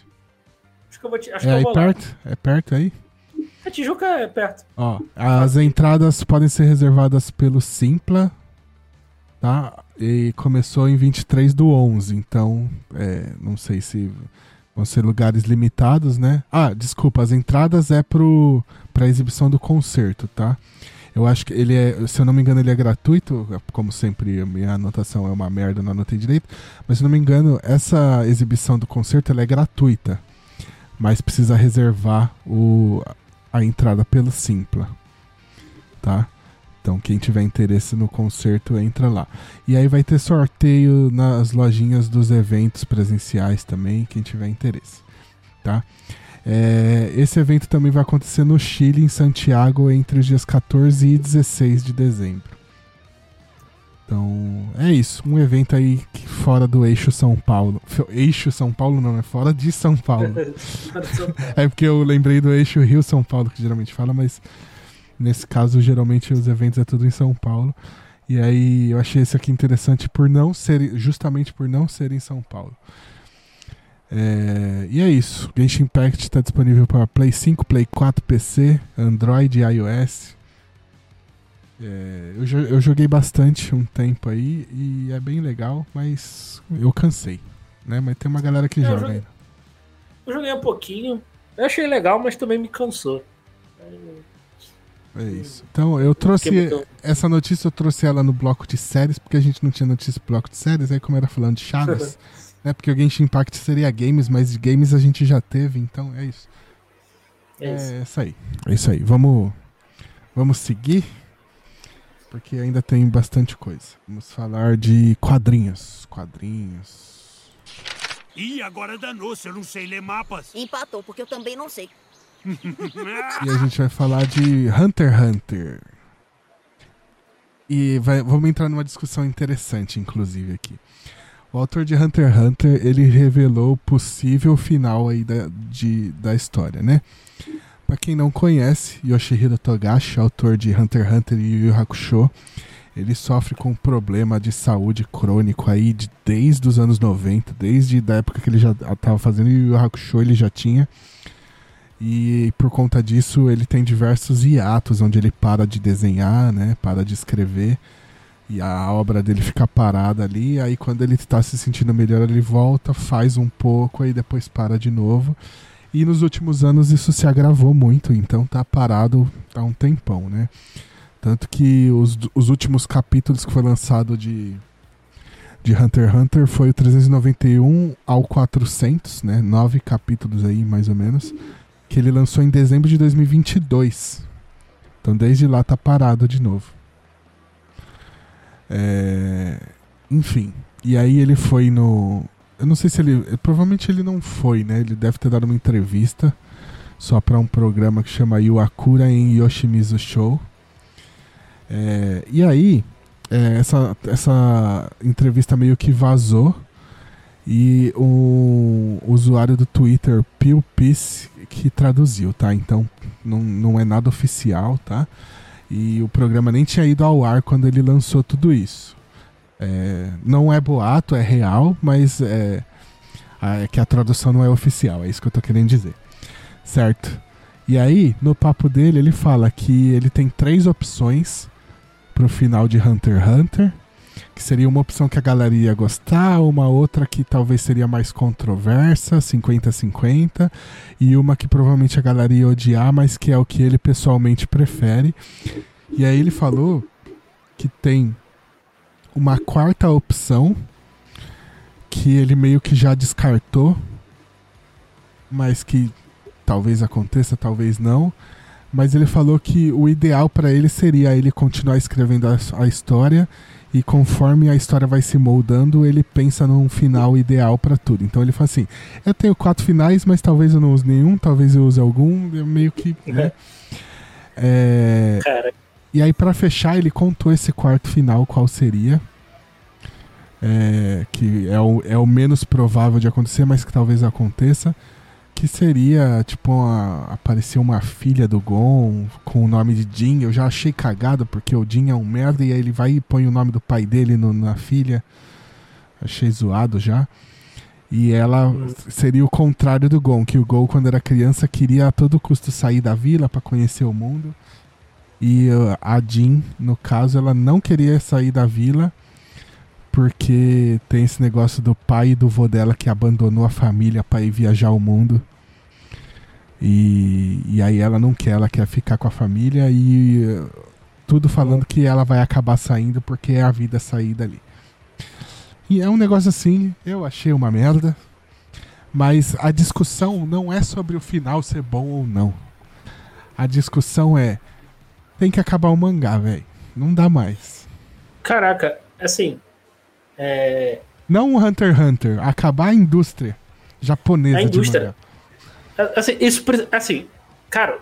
Acho que eu vou, te- acho É aí perto? É perto aí? A Tijuca é perto. Ó, as entradas podem ser reservadas pelo Simpla, tá? E começou em 23 do 11, então é, não sei se vão ser lugares limitados, né? Ah, desculpa, as entradas é pro pra exibição do concerto, tá? Eu acho que ele é, se eu não me engano, ele é gratuito, como sempre, minha anotação é uma merda, não anotei direito, mas se eu não me engano, essa exibição do concerto ela é gratuita, mas precisa reservar o, a entrada pelo Simpla, tá? Então quem tiver interesse no concerto entra lá. E aí vai ter sorteio nas lojinhas dos eventos presenciais também, quem tiver interesse, tá? É, esse evento também vai acontecer no Chile, em Santiago, entre os dias 14 e 16 de dezembro. Então, é isso. Um evento aí fora do eixo São Paulo. Eixo São Paulo não, é fora de São Paulo. É porque eu lembrei do eixo Rio-São Paulo, que geralmente fala, mas nesse caso, geralmente os eventos é tudo em São Paulo. E aí eu achei esse aqui interessante por não ser, justamente por não ser em São Paulo. É, e é isso. Genshin Impact está disponível para Play 5, Play 4, PC, Android e iOS. É, eu, eu joguei bastante um tempo aí e é bem legal, mas eu cansei. Né? Mas tem uma galera que eu joga joguei- ainda. Eu joguei um pouquinho. Eu achei legal, mas também me cansou. É isso. Então, eu trouxe essa notícia, eu trouxe ela no bloco de séries, porque a gente não tinha notícia no bloco de séries, aí como era falando de Chaves, né? Porque o Genshin Impact seria games, mas de games a gente já teve, então é isso. É isso. É isso aí. É isso aí. Vamos, vamos seguir, porque ainda tem bastante coisa. Vamos falar de quadrinhos. Quadrinhos. Ih, agora danou-se, eu não sei ler mapas. Empatou, porque eu também não sei. E a gente vai falar de Hunter x Hunter. E vai- vamos entrar numa discussão interessante, inclusive, aqui. O autor de Hunter x Hunter, ele revelou o possível final aí da, de, da história, né? Pra quem não conhece, Yoshihiro Togashi, autor de Hunter x Hunter e Yu Yu Hakusho, ele sofre com um problema de saúde crônico aí de, desde os anos 90, desde a época que ele já estava fazendo Yu Yu Hakusho, ele já tinha. E por conta disso, ele tem diversos hiatos onde ele para de desenhar, né? Para de escrever. E a obra dele fica parada ali. Aí quando ele está se sentindo melhor, ele volta, faz um pouco, aí depois para de novo. E nos últimos anos isso se agravou muito, então tá parado há um tempão, né? Tanto que os, os últimos capítulos que foi lançado de, de Hunter x Hunter foi o 391 ao 400, né? Nove capítulos aí, mais ou menos que ele lançou em dezembro de 2022. Então desde lá tá parado de novo. É, Enfim. E aí ele foi no. Eu não sei se ele. Provavelmente ele não foi, né? Ele deve ter dado uma entrevista só para um programa que chama Yuakura em Yoshimizu Show. É, E aí, é, essa, essa entrevista meio que vazou. E o usuário do Twitter, Pio Peace, que traduziu, tá? Então não, não é nada oficial, tá? E o programa nem tinha ido ao ar quando ele lançou tudo isso. É, não é boato, é real, mas é, é que a tradução não é oficial, é isso que eu tô querendo dizer. Certo? E aí, no papo dele, ele fala que ele tem três opções pro final de Hunter x Hunter que seria uma opção que a galera ia gostar, uma outra que talvez seria mais controversa, 50-50, e uma que provavelmente a galera ia odiar, mas que é o que ele pessoalmente prefere. E aí ele falou que tem uma quarta opção que ele meio que já descartou, mas que talvez aconteça, talvez não. Mas ele falou que o ideal para ele seria ele continuar escrevendo a, a história e conforme a história vai se moldando, ele pensa num final ideal para tudo. Então ele fala assim: eu tenho quatro finais, mas talvez eu não use nenhum, talvez eu use algum, eu meio que. Né? É, e aí, para fechar, ele contou esse quarto final, qual seria. É, que é o, é o menos provável de acontecer, mas que talvez aconteça. Que seria, tipo, uma, aparecer uma filha do Gon com o nome de Jin. Eu já achei cagado, porque o Jin é um merda e aí ele vai e põe o nome do pai dele no- na filha. Achei zoado já. E ela seria o contrário do Gon, que o Gon, quando era criança, queria a todo custo sair da vila para conhecer o mundo. E uh, a Jin, no caso, ela não queria sair da vila porque tem esse negócio do pai e do vô dela que abandonou a família para ir viajar o mundo. E, e aí ela não quer, ela quer ficar com a família e uh, tudo falando que ela vai acabar saindo porque é a vida sair dali. E é um negócio assim, eu achei uma merda. Mas a discussão não é sobre o final ser bom ou não. A discussão é tem que acabar o mangá, velho. Não dá mais. Caraca, assim. É, Não o Hunter x Hunter, acabar a indústria japonesa A indústria. de mangá. Assim, isso, assim, cara,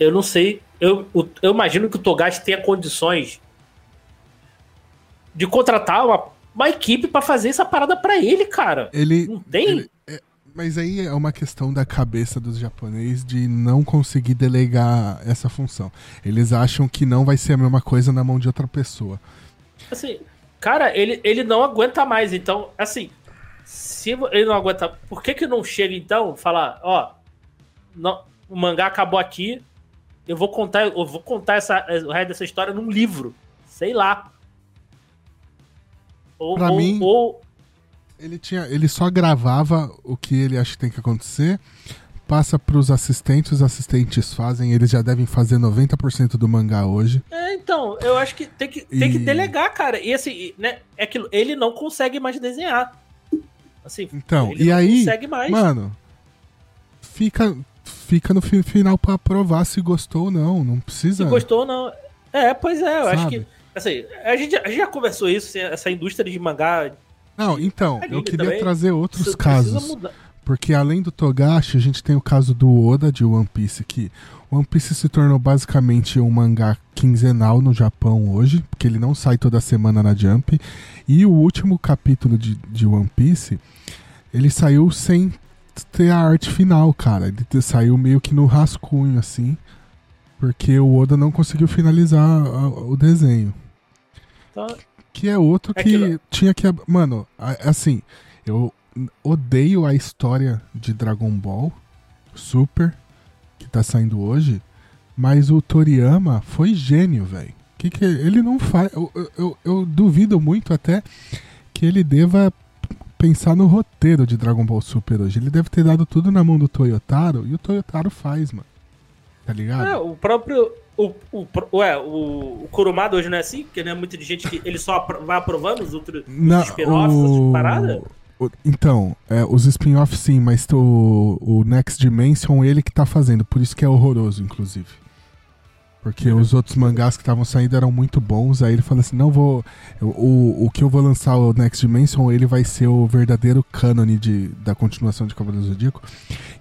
eu não sei, eu, eu imagino que o Togashi tenha condições de contratar uma, uma equipe pra fazer essa parada pra ele, cara. Ele, Não tem? ele- é- mas aí é uma questão da cabeça dos japoneses de não conseguir delegar essa função. Eles acham que não vai ser a mesma coisa na mão de outra pessoa. Assim, cara, ele, ele não aguenta mais. Então, assim, se ele não aguenta, por que que não chega então falar, ó, não, o mangá acabou aqui, eu vou contar, eu vou contar essa, o resto dessa história num livro, sei lá. Ou, Pra ou- mim- ou- Ele tinha, ele só gravava o que ele acha que tem que acontecer, passa pros assistentes, os assistentes fazem, eles já devem fazer 90% do mangá hoje. é, então, eu acho que tem que, tem que E- delegar, cara. E assim, né, é aquilo, ele não consegue mais desenhar. Assim, Então, e aí, consegue mais. mano, fica fica no fi- final pra provar se gostou ou não, não precisa. Se gostou ou não. É, pois é, eu acho Sabe? que. Assim, a gente, a gente já conversou isso, assim, essa indústria de mangá. Não, então, eu queria também, trazer outros casos. Porque além do Togashi, a gente tem o caso do Oda de One Piece, que One Piece se tornou basicamente um mangá quinzenal no Japão hoje, porque ele não sai toda semana na Jump. E o último capítulo de, de One Piece, ele saiu sem ter a arte final, cara. Ele saiu meio que no rascunho, assim, porque o Oda não conseguiu finalizar a- o desenho. Então, Que é outro É que aquilo- tinha que. Mano, assim, eu odeio a história de Dragon Ball Super, que tá saindo hoje, mas o Toriyama foi gênio, velho. Que que ele não faz. Eu, eu- eu, duvido muito até que ele deva pensar no roteiro de Dragon Ball Super hoje. Ele deve ter dado tudo na mão do Toyotaro e o Toyotaro faz, mano. Tá ligado? é, o próprio. O, o, ué, o, o Kurumada hoje não é assim? Porque não é muita gente que ele só vai aprovando os outros Não, spin-offs, outras paradas? o- então, é, os spin-offs sim, mas o, o Next Dimension ele que tá fazendo, por isso que é horroroso, inclusive. Porque os outros mangás que estavam saindo eram muito bons, aí ele fala assim, não vou... O, o que eu vou lançar, o Next Dimension, ele vai ser o verdadeiro cânone de, da continuação de Cavaleiro Zodíaco.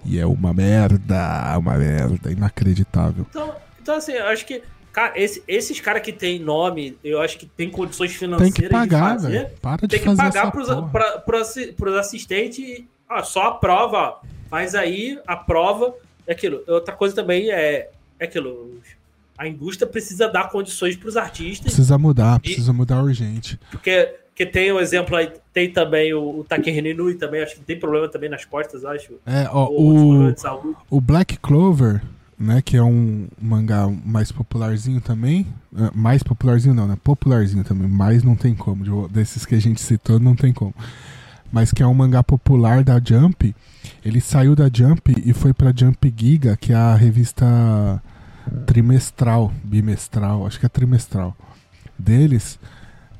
E é uma merda, uma merda, inacreditável. Então, então assim, eu acho que. Cara, esse- esses caras que tem nome, eu acho que tem condições financeiras Tem que pagar, de fazer. velho. Para de tem que fazer pagar pros, pra, pro assi- pros assistentes. Ah, só aprova, ó. Faz aí, aprova. É aquilo. Outra coisa também é, é aquilo. A indústria precisa dar condições pros artistas. Precisa mudar, precisa mudar urgente. Porque, porque tem o exemplo aí, tem também o, o Takehiro Inui também, acho que tem problema também nas costas, acho. É, ó, o... saúde. O Black Clover, né, que é um mangá mais popularzinho também, é, mais popularzinho não, né, popularzinho também, mais não tem como, de- desses que a gente citou não tem como, mas que é um mangá popular da Jump, ele saiu da Jump e foi pra Jump Giga, que é a revista trimestral, bimestral, acho que é trimestral, deles,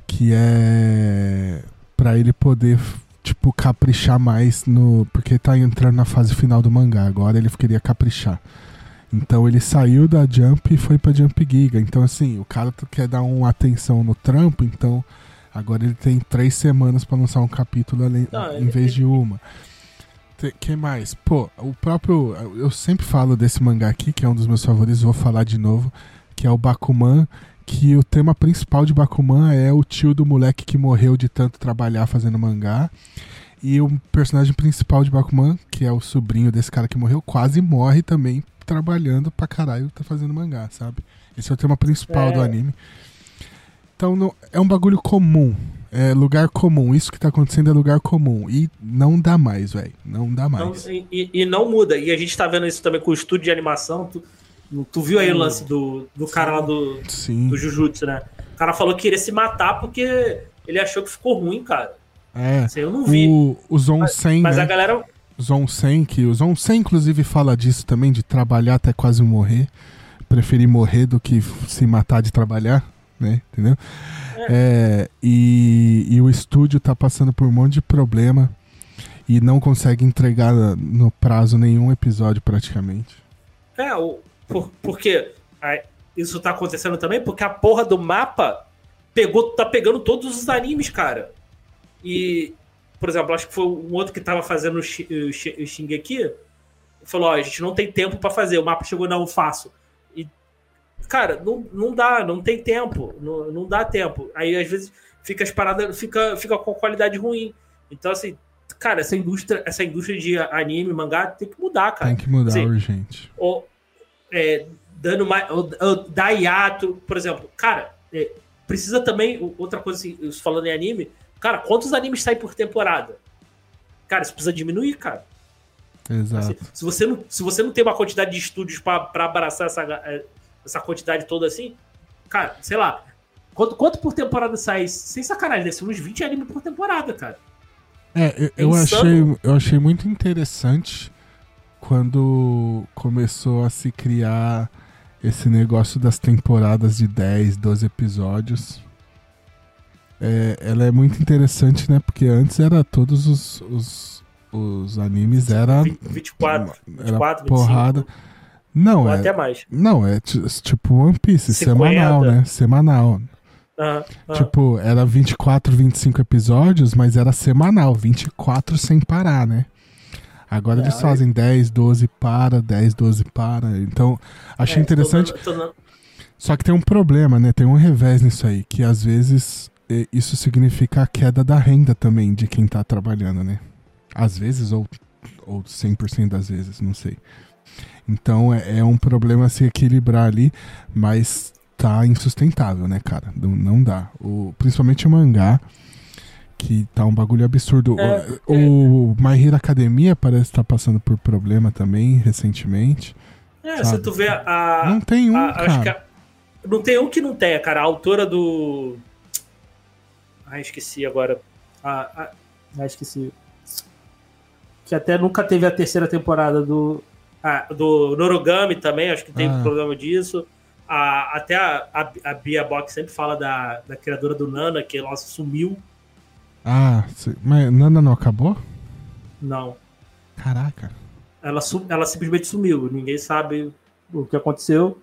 que é pra ele poder tipo, caprichar mais no. Porque tá entrando na fase final do mangá, agora ele queria caprichar. Então ele saiu da Jump e foi pra Jump Giga. Então, assim, o cara quer dar uma atenção no trampo, então agora ele tem três semanas pra lançar um capítulo além, Não, em ele- vez de uma. Te- que mais? Pô, o próprio. Eu sempre falo desse mangá aqui, que é um dos meus favoritos, vou falar de novo, que é o Bakuman. Que o tema principal de Bakuman é o tio do moleque que morreu de tanto trabalhar fazendo mangá. E o personagem principal de Bakuman, que é o sobrinho desse cara que morreu, quase morre também trabalhando pra caralho, tá fazendo mangá, sabe? Esse é o tema principal É. do anime. Então não, é um bagulho comum. É lugar comum. Isso que tá acontecendo é lugar comum. E não dá mais, velho. Não dá Não- mais. e, e- e não muda. E a gente tá vendo isso também com o estúdio de animação. Tu, tu viu aí o lance do, do cara lá do, Sim. do Jujutsu, né? O cara falou que queria se matar porque ele achou que ficou ruim, cara. É. Assim, eu não vi. O, o Zonsen, Mas né? a galera. Zonsen, que o Zonsen inclusive fala disso também, de trabalhar até quase morrer. Preferir morrer do que se matar de trabalhar, né? Entendeu? É, e, e o estúdio tá passando por um monte de problema e não consegue entregar no prazo nenhum episódio praticamente. É, o, por, porque ah, isso tá acontecendo também porque a porra do mapa pegou, tá pegando todos os animes, cara. E, por exemplo, acho que foi um outro que tava fazendo o o o Shingeki. Falou: Ó, a gente não tem tempo pra fazer. O mapa chegou, não, eu faço. Cara, não, não dá, não tem tempo. Não, não dá tempo. Aí, às vezes, fica as paradas, fica, fica com qualidade ruim. Então, assim, cara, essa indústria, essa indústria de anime, mangá, tem que mudar, cara Tem que mudar Sim. urgente. ou é, dando mais. Ou, ou dar hiato, por exemplo, cara, é, precisa também. Outra coisa, assim, falando em anime, cara, quantos animes saem por temporada? Cara, isso precisa diminuir, cara. Exato. Assim, se, você não, se você não tem uma quantidade de estúdios pra pra abraçar essa, é, essa quantidade toda assim, cara, sei lá. Quanto, quanto por temporada sai? Sem sacanagem, deve ser uns 20 animes por temporada, cara. É, eu, eu achei, eu achei muito interessante quando começou a se criar esse negócio das temporadas de 10, 12 episódios. É, ela é muito interessante, né? Porque antes era todos os, os, os animes era, 20, 24, era 24, 25. Não, ou é, até mais. não, é ti- tipo One Piece, 50. semanal, né? Semanal. Aham, aham. Tipo, era 24, 25 episódios, mas era semanal, 24 sem parar, né? Agora É, eles fazem 10, 12 para, 10, 12 para. Então, achei É, interessante. tô tô Só que tem um problema, né? Tem um revés nisso aí, que às vezes isso significa a queda da renda também de quem tá trabalhando, né? Às vezes, ou, ou 100% das vezes, não sei. Então é, é um problema se equilibrar ali, mas tá insustentável, né, cara? Não, não dá. O, principalmente o mangá, que tá um bagulho absurdo. É, o o My Hero Academia parece estar passando por problema também, recentemente. É, Sabe? se tu vê a. não tem um, a- acho que cara. a- não tem um que não tenha, cara. A autora do. Ah, esqueci agora. Ah, ah, ah, esqueci. Que até nunca teve a terceira temporada do. Ah, do Norogami também, acho que tem Ah. problema disso. A, até a, a, a Bia Bock sempre fala da, da criadora do Nana, que ela sumiu. Ah, mas Nana não acabou? Não. Caraca. Ela, ela simplesmente sumiu. Ninguém sabe o que aconteceu.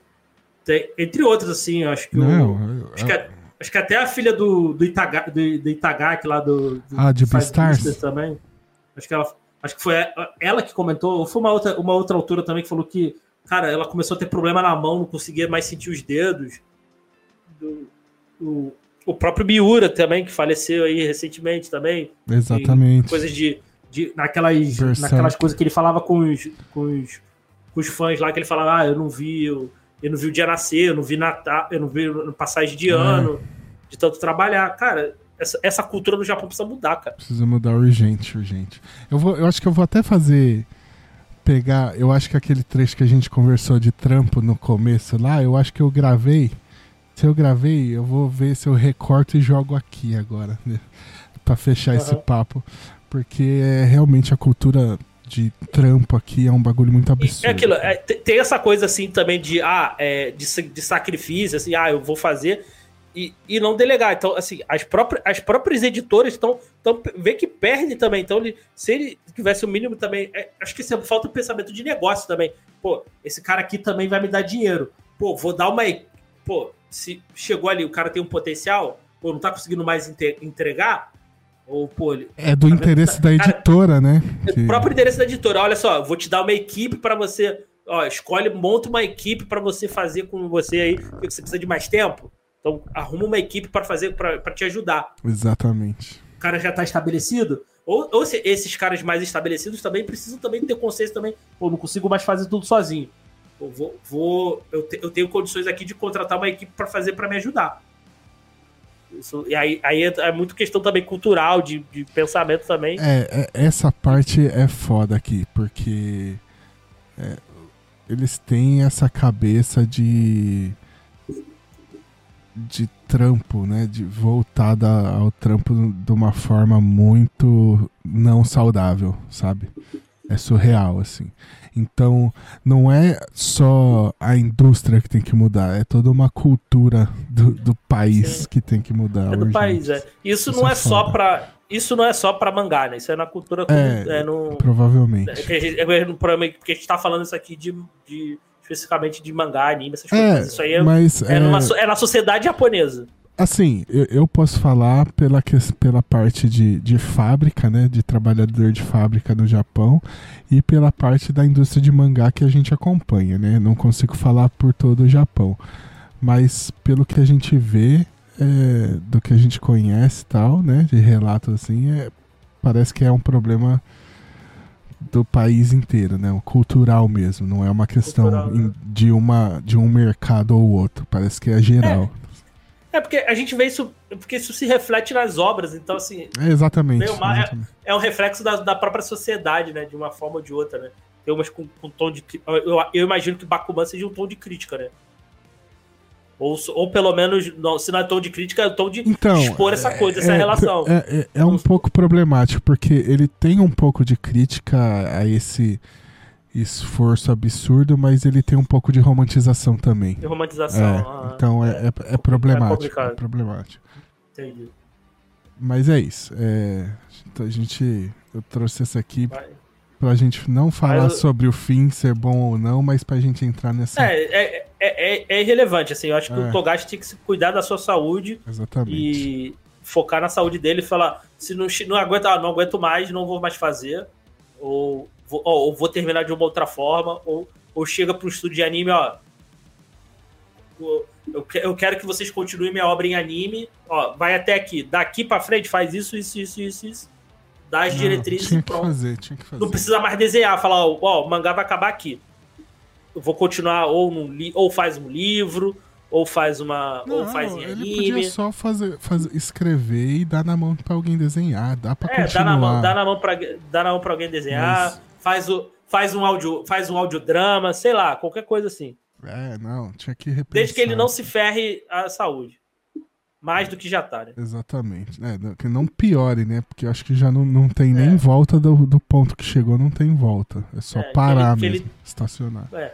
Tem- entre outros, assim, acho que o. Não, eu- Acho que, a- acho que até a filha do, do, Itaga, do, do Itagaki lá do. do Ah, de Beastars? Beastars também. Acho que ela. Acho que foi ela que comentou, ou foi uma outra, uma outra autora também que falou que, cara, ela começou a ter problema na mão, não conseguia mais sentir os dedos. Do- o, o próprio Miura também, que faleceu aí recentemente também. Exatamente. Coisas de. de naquelas, naquelas coisas que ele falava com os, com os, com os fãs lá, que ele falava, ah, eu não vi, eu, eu não vi o dia nascer, eu não vi Natal, eu não vi passagem de É. ano, de tanto trabalhar. Cara, essa, essa cultura no Japão precisa mudar, cara. Precisa mudar urgente, urgente. Eu, vou, eu acho que eu vou até fazer. Pegar. Eu acho que aquele trecho que a gente conversou de trampo no começo lá, eu acho que eu gravei. Se eu gravei, eu vou ver se eu recorto e jogo aqui agora. Né? Pra fechar esse Aham. papo. Porque é realmente a cultura de trampo aqui é um bagulho muito absurdo. É aquilo, é, te- tem essa coisa assim também de, ah, é, de, de sacrifício, assim, ah, eu vou fazer e, e não delegar. Então, assim, as próprias, as próprias editoras estão. Vê que perde também. Então, ele, se ele tivesse o mínimo também. é, acho que é falta de pensamento de negócio também. Pô, esse cara aqui também vai me dar dinheiro. Pô, vou dar uma. Pô, se chegou ali, o cara tem um potencial, pô, não tá conseguindo mais entregar, ou, pô, ele, É do Tá vendo? interesse da Cara, editora, né? Que- o próprio endereço da editora. Olha só, vou te dar uma equipe para você. Ó, escolhe, monta uma equipe para você fazer com você aí. porque Você precisa de mais tempo. Então, arruma uma equipe para fazer, para te ajudar. Exatamente. O cara já tá estabelecido. Ou, ou se esses caras mais estabelecidos também precisam também ter consciência também, pô, não consigo mais fazer tudo sozinho. Eu vou, vou eu, te- eu tenho condições aqui de contratar uma equipe para fazer para me ajudar. Isso, e aí, aí é, é muito questão também cultural, de, de pensamento também. É, é- essa parte é foda aqui, porque é, eles têm essa cabeça de de trampo, né? De voltada ao trampo de uma forma muito não saudável, sabe? É surreal, assim. Então, não é só a indústria que tem que mudar, é toda uma cultura do, do país Sim. que tem que mudar. É do urgente. país, é. Isso, Isso não é é só para isso não é só para mangá, né? Isso é na cultura É, é no Provavelmente. É é programa- porque a gente tá falando isso aqui de, de- especificamente de mangá, anime, essas É, coisas. Isso aí é, mas é, é, numa é na sociedade japonesa. assim, eu, eu posso falar pela, pela parte de, de fábrica, né, de trabalhador de fábrica no Japão e pela parte da indústria de mangá que a gente acompanha, né? Não consigo falar por todo o Japão, mas pelo que a gente vê, é, do que a gente conhece e tal, né, de relatos assim, é, parece que é um problema do país inteiro, né? Cultural mesmo, não é uma questão né? em- de, uma, de um mercado ou outro, parece que é geral. É porque a gente vê isso, porque isso se reflete nas obras, então assim, É, exatamente. Meio mal- exatamente. é um reflexo da, da própria sociedade, né? De uma forma ou de outra, né? Tem umas com, com tom de. Eu, eu imagino que Bakuman seja um tom de crítica, né? Ou, ou pelo menos, não, se não é tom de crítica, é tom de Então, expor essa coisa, essa é, relação. É, é- é um pouco problemático, porque ele tem um pouco de crítica a esse esforço absurdo, mas ele tem um pouco de romantização também. De romantização. É, ah, então é, é, é problemático. É problemático. Entendi. Mas é isso. É, então a gente. Eu trouxe essa aqui Vai. pra gente não falar eu- sobre o fim ser bom ou não, mas pra gente entrar nessa. É, é, é, é- é irrelevante, assim. Eu acho que É. o Togashi tem que se cuidar da sua saúde Exatamente. e focar na saúde dele e falar: se não, não aguenta, ah, não aguento mais, não vou mais fazer, ou vou, ou vou terminar de uma outra forma, ou, ou chega para um estúdio de anime, ó. o- Eu, que- eu quero que vocês continuem minha obra em anime. Ó, vai até aqui. Daqui pra frente, faz isso, isso, isso, isso, isso. Dá as Não, diretrizes tinha e que pronto. fazer, tinha que fazer. Não precisa mais desenhar, falar, ó, ó, o mangá vai acabar aqui. Eu vou continuar ou num li ou faz um livro, ou faz uma, ou Não, faz em ele anime. podia só fazer, fazer, escrever e dar na mão pra alguém desenhar. Dá pra É, continuar. dá na mão, dá na mão para dá na mão para alguém desenhar, Mas- faz o faz um áudio, faz um audiodrama, sei lá, qualquer coisa assim. É, não, tinha que repensar. Desde que ele não se ferre a saúde. Mais do que já tá, né? Exatamente. É, não- que não piore, né? Porque eu acho que já não, não tem nem É. volta do, do ponto que chegou, não tem volta. É só É, que parar ele- que mesmo, ele- estacionar. É.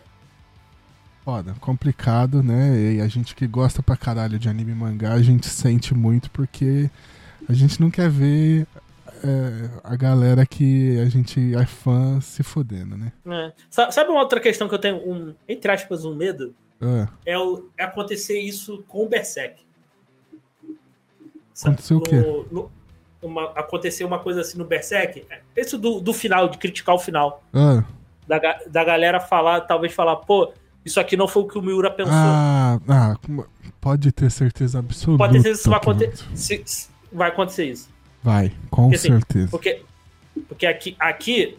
Foda, complicado, né? E a gente que gosta pra caralho de anime e mangá, a gente sente muito porque a gente não quer ver é, a galera que a gente é fã se fodendo, né? É. Sa- Sabe uma outra questão que eu tenho um, entre aspas, um medo? Ah, É, o, é acontecer isso com o Berserk. Aconteceu o quê? no- no- uma, acontecer uma coisa assim no Berserk. Isso do, do final, de criticar o final. ah, Da, da galera falar, talvez falar, pô, isso aqui não foi o que o Miura pensou. ah, ah, pode ter certeza absoluta. Pode ter certeza que isso vai acontecer. se- se- vai acontecer isso. Vai, com Porque, assim, certeza. Porque, porque aqui, aqui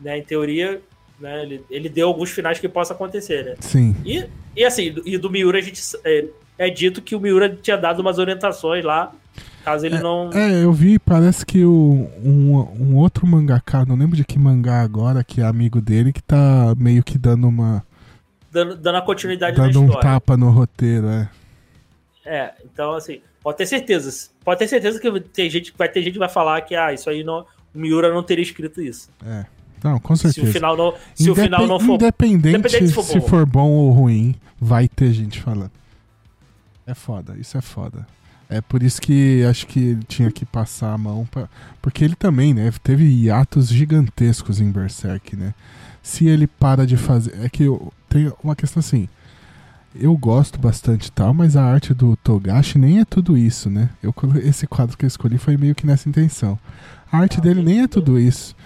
né, em teoria, né, ele, ele deu alguns finais que possa acontecer, né? Sim. E, e assim, e do Miura a gente é, é dito que o Miura tinha dado umas orientações lá, caso ele não. É, eu vi, parece que o, um, um outro mangaka, não lembro de que mangá agora, que é amigo dele, que tá meio que dando uma. Dando, dando a continuidade dando um história. tapa no roteiro, é. É, então assim, pode ter certeza. Pode ter certeza que tem gente, vai ter gente que vai falar que ah, isso aí não, o Miura não teria escrito isso. É. Não, com Se o certeza. final não, se o final não for. Independente, Independente se for se bom. for bom ou ruim, vai ter gente falando. É foda, isso é foda. É por isso que acho que ele tinha que passar a mão pra... Porque ele também, né? Teve hiatos gigantescos em Berserk, né? Se ele para de fazer. É que eu... tem uma questão assim. Eu gosto bastante tal, mas a arte do Togashi nem é tudo isso, né? Eu, esse quadro que eu escolhi foi meio que nessa intenção. A arte Ah, dele nem é tudo isso.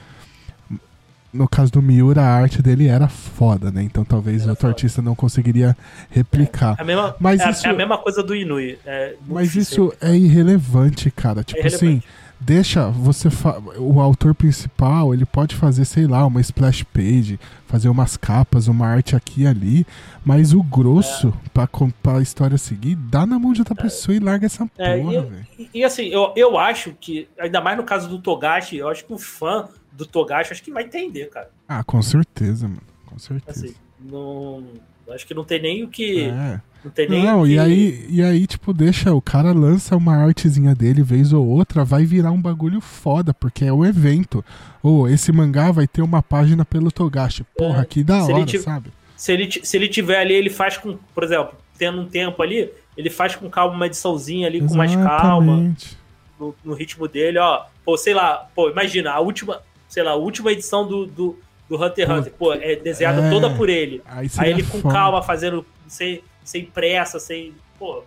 No caso do Miura, a arte dele era foda, né? Então talvez Era outro foda. artista não conseguiria replicar. É a mesma, Mas é, isso- é a mesma coisa do Inui. É Mas difícil. isso é irrelevante, cara. Tipo irrelevante. assim, deixa você fa- o autor principal ele pode fazer sei lá uma splash page fazer umas capas uma arte aqui e ali mas o grosso pra para para a história seguir dá na mão de outra pessoa e larga essa É, porra e, velho e- e assim, eu, eu acho que, ainda mais no caso do Togashi, eu acho que o fã do Togashi acho que vai entender, cara. ah com certeza mano com certeza Assim, não. Acho que não tem nem o que. é. Não tem nem Não, o que. e aí, e aí, tipo, deixa, o cara lança uma artezinha dele vez ou outra, vai virar um bagulho foda, porque é o evento. Ou esse mangá vai ter uma página pelo Togashi. Porra, É, que da hora, sabe? Se ele, se ele tiver ali, ele faz com. Por exemplo, tendo um tempo ali, ele faz com calma uma ediçãozinha ali, com mais calma, Exatamente. no, no ritmo dele, ó. Pô, sei lá, pô, imagina, a última. Sei lá, a última edição do, do, do Hunter x Hunter, pô, é desenhada É. toda por ele. Aí, Aí ele com foda. calma, fazendo sem, sem pressa, sem. Pô.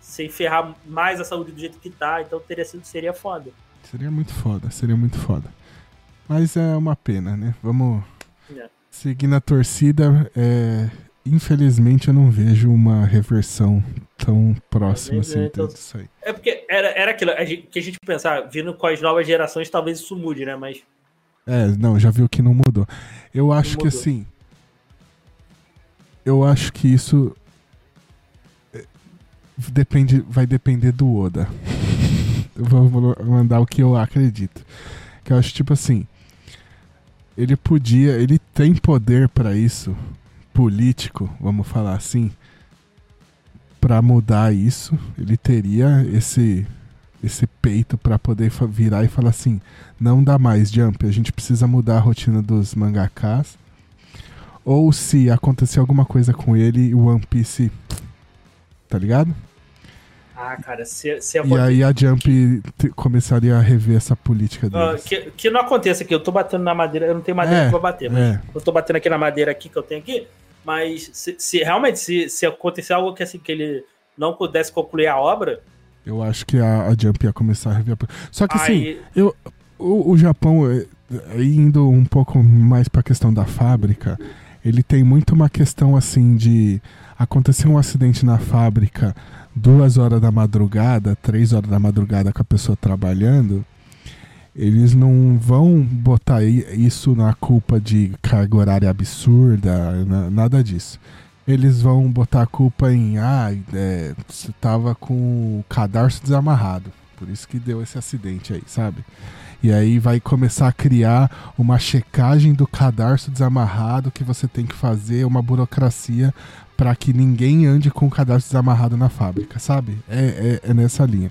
Sem ferrar mais a saúde do jeito que tá. Então teria sido, seria foda. Seria muito foda, seria muito foda. Mas é uma pena, né? Vamos É. seguir na torcida. É, Infelizmente eu não vejo uma reversão tão próxima assim então- disso aí. É porque era, era aquilo a gente- que a gente pensava, vindo com as novas gerações, talvez isso mude, né? Mas. É, não, já viu que não mudou. Eu acho que mudou. assim. Eu acho que isso. é, Depende, vai depender do Oda. Eu vou mandar o que eu acredito. Que eu acho tipo assim. Ele podia. Ele tem poder pra isso. Político, vamos falar assim. Pra mudar isso. Ele teria esse. Esse peito pra poder virar e falar assim: não dá mais, Jump. A gente precisa mudar a rotina dos mangakas. Ou se acontecer alguma coisa com ele o One Piece. Tá ligado? Ah, cara, se, se E aí a Jump começaria a rever essa política Ah, deles. que, que não aconteça aqui, eu tô batendo na madeira, eu não tenho madeira É, pra bater, mas é. eu tô batendo aqui na madeira aqui que eu tenho aqui, mas se, se realmente se, se acontecer algo que assim que ele não pudesse concluir a obra, Eu acho que a, a Jump ia começar a rever a Só que assim, aí eu, o, o Japão, é, é, indo um pouco mais pra questão da fábrica, ele tem muito uma questão assim de acontecer um acidente na fábrica duas horas da madrugada, três horas da madrugada com a pessoa trabalhando, eles não vão botar isso na culpa de carga horária absurda, na- nada disso. Eles vão botar a culpa em, ah, é, você tava com o cadarço desamarrado, por isso que deu esse acidente aí, sabe? E aí vai começar a criar uma checagem do cadarço desamarrado que você tem que fazer, uma burocracia para que ninguém ande com o cadarço desamarrado na fábrica, sabe? É, é, é nessa linha.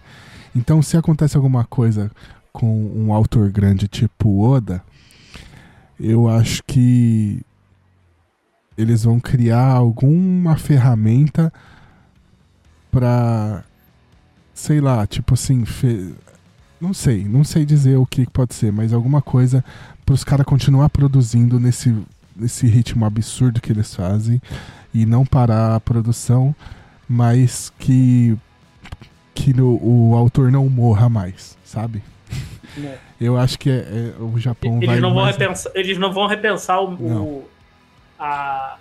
Então, se acontece alguma coisa com um autor grande tipo Oda, eu acho que eles vão criar alguma ferramenta pra sei lá, tipo assim, fe- não sei, não sei dizer o que pode ser, mas alguma coisa para os caras continuar produzindo nesse, nesse ritmo absurdo que eles fazem e não parar a produção, mas que que no- o autor não morra mais, sabe? Né, Eu acho que é, é- o Japão vai eles, não vão mais- repensar, eles não vão repensar o, o, a-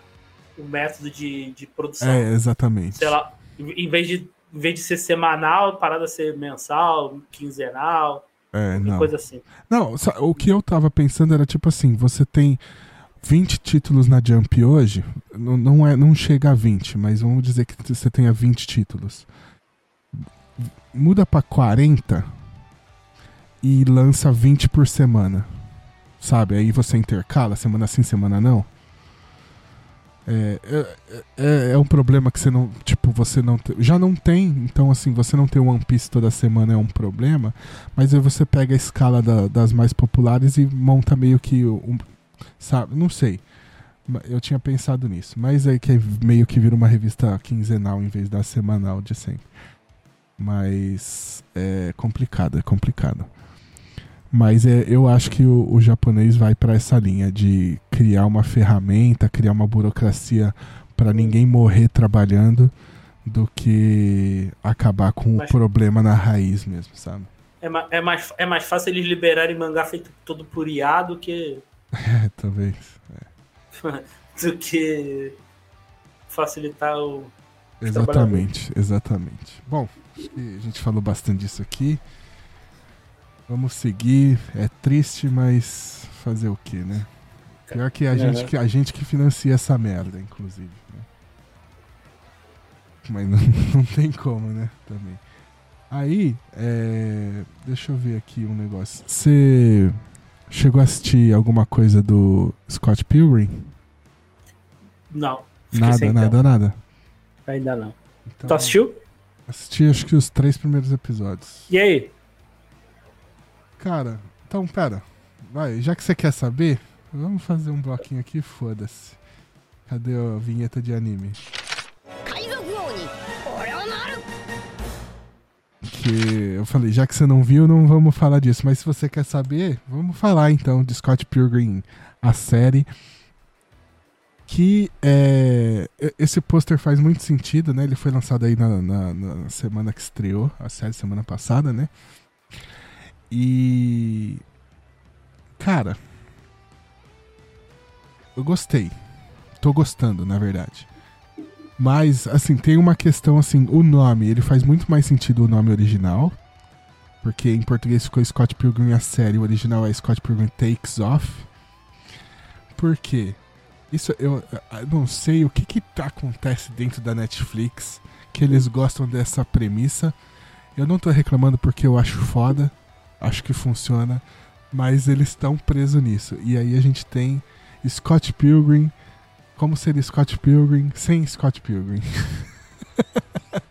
o método de, de produção. É, exatamente. Sei lá, em vez de, em vez de ser semanal, a parada ser mensal, quinzenal, É, não. coisa assim. Não, o que eu tava pensando era tipo assim, você tem 20 títulos na Jump hoje, não, não, é, não chega a 20, mas vamos dizer que você tenha 20 títulos. Muda pra 40 e lança 20 por semana. Sabe? Aí você intercala, semana sim, semana não. É, é, é, é um problema que você não. Tipo, você não. Já não tem, então assim, você não ter One Piece toda semana é um problema. Mas aí você pega a escala da- das mais populares e monta meio que um. Sabe? Não sei. Eu tinha pensado nisso. Mas aí que meio que vira uma revista quinzenal em vez da semanal de sempre. Mas é complicado, é complicado. Mas é, eu acho que o, o japonês vai para essa linha de criar uma ferramenta, criar uma burocracia para ninguém morrer trabalhando, do que acabar com Mas- o problema na raiz mesmo, sabe? É, é, mais, é mais fácil eles liberarem mangá feito todo por IA do que, É, talvez. do que facilitar o. Exatamente, exatamente. Bom, a gente falou bastante disso aqui. Vamos seguir. É triste, mas fazer o quê, né? Pior que a, Uhum. gente, que a gente que financia essa merda, inclusive. né? Mas não, não tem como, né? Também. Aí, é, deixa eu ver aqui um negócio. Você chegou a assistir alguma coisa do Scott Pilgrim? Não. Nada, nada, tempo. nada. Ainda não. Então, Tu assistiu? Assisti acho que os três primeiros episódios. E aí? Cara, então pera. Vai, já que você quer saber, vamos fazer um bloquinho aqui, foda-se. Cadê a vinheta de anime? Que eu falei, já que você não viu, não vamos falar disso. Mas se você quer saber, vamos falar então de Scott Pilgrim, a série. Que é, esse pôster faz muito sentido, né? Ele foi lançado aí na, na, na semana que estreou, a série semana passada, né? E. Cara. Eu gostei. Tô gostando, na verdade. Mas, assim, tem uma questão, assim, o nome, ele faz muito mais sentido o nome original. Porque em português ficou Scott Pilgrim a série, o original é Scott Pilgrim Takes Off. Por quê? Isso, eu, eu não sei o que que tá- acontece dentro da Netflix, que eles gostam dessa premissa. Eu não tô reclamando porque eu acho foda, acho que funciona, mas eles estão presos nisso. E aí a gente tem Scott Pilgrim, como seria Scott Pilgrim sem Scott Pilgrim?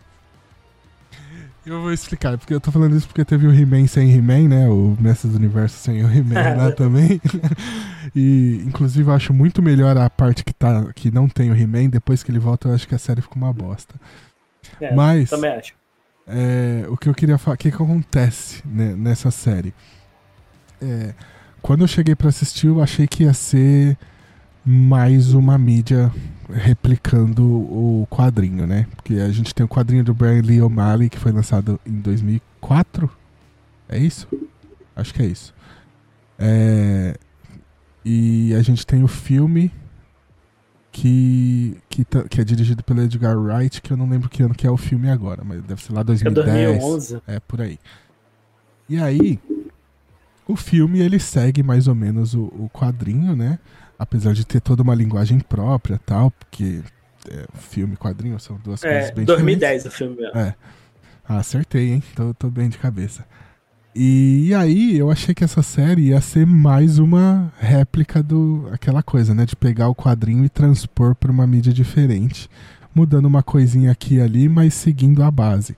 Eu vou explicar, porque eu tô falando isso porque teve o He-Man sem He-Man, né? O Mestre do Universo sem o He-Man lá também. E, inclusive, eu acho muito melhor a parte que, tá, que não tem o He-Man. Depois que ele volta, eu acho que a série fica uma bosta. É, Mas- Também acho. É, o que eu queria falar, o que, que acontece né, nessa série? É, quando eu cheguei pra assistir, eu achei que ia ser mais uma mídia replicando o quadrinho, né? Porque a gente tem o quadrinho do Brian Lee O'Malley que foi lançado em 2004. É isso? Acho que é isso. É, e a gente tem o filme que, que, tá- que é dirigido pelo Edgar Wright, que eu não lembro que ano que é o filme agora, mas deve ser lá É 2010. 2011. É, por aí. E aí, o filme ele segue mais ou menos o, o quadrinho, né? Apesar de ter toda uma linguagem própria tal, porque é, filme e quadrinho são duas coisas É, bem 2010 o filme. diferentes. É. Ah, acertei, hein? Tô, tô bem de cabeça. E, aí, eu achei que essa série ia ser mais uma réplica do aquela coisa, né? De pegar o quadrinho e transpor para uma mídia diferente, mudando uma coisinha aqui e ali, mas seguindo a base.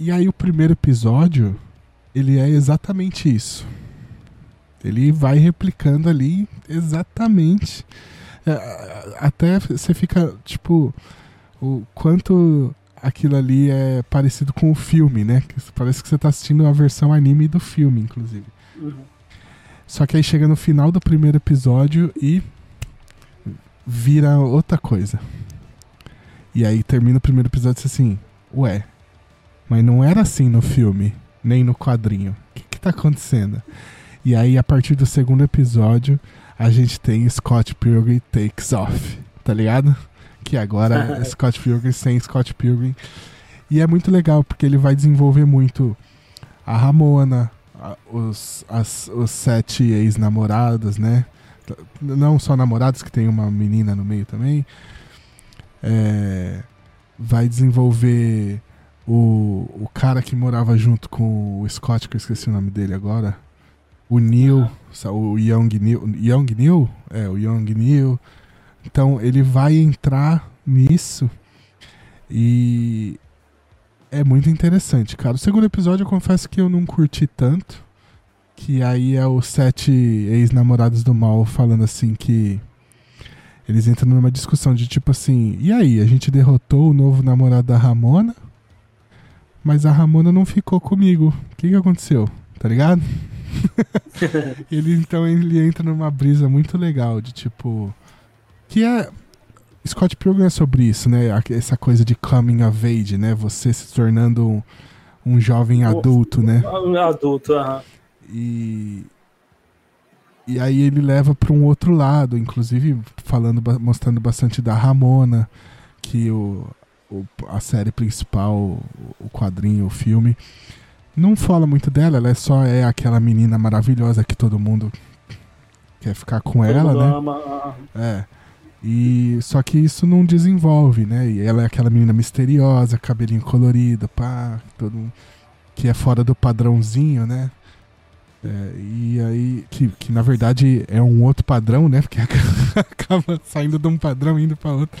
E aí, o primeiro episódio, ele é exatamente isso. Ele vai replicando ali exatamente. É, até você fica, tipo, o quanto aquilo ali é parecido com o filme, né? Parece que você tá assistindo a versão anime do filme, inclusive. Uhum. Só que aí chega no final do primeiro episódio e vira outra coisa. E aí termina o primeiro episódio e assim, ué, mas não era assim no filme, nem no quadrinho. O que que tá acontecendo? E aí a partir do segundo episódio a gente tem Scott Pilgrim Takes Off, tá ligado? Que agora é Scott Pilgrim sem Scott Pilgrim. E é muito legal porque ele vai desenvolver muito a Ramona, a- os, as, os sete ex-namoradas, né? Não só namorados, que tem uma menina no meio também. É, vai desenvolver o, o cara que morava junto com o Scott, que eu esqueci o nome dele agora. O Neil, sa- o Young Neil. Young Neil? É, o Young Neil. Então ele vai entrar nisso e é muito interessante, cara. O segundo episódio eu confesso que eu não curti tanto. Que aí é os sete ex-namorados do mal falando assim que. Eles entram numa discussão de tipo assim, e aí, a gente derrotou o novo namorado da Ramona, mas a Ramona não ficou comigo. O que, que aconteceu? Tá ligado? ele então ele entra numa brisa muito legal de tipo. Que é. Scott Pilgrim é sobre isso, né? Essa coisa de coming of age, né? Você se tornando um, um jovem adulto, né? Um adulto, aham. E e aí ele leva para um outro lado, inclusive falando mostrando bastante da Ramona, que o, o- a série principal, o, quadrinho, o filme Não fala muito dela, ela é só é aquela menina maravilhosa que todo mundo quer ficar com Todo ela, né? ama, É. E só que isso não desenvolve, né? E ela é aquela menina misteriosa, cabelinho colorido, pá, todo que é fora do padrãozinho, né? É, e aí que, que na verdade é um outro padrão, né? Porque acaba saindo de um padrão e indo para outro.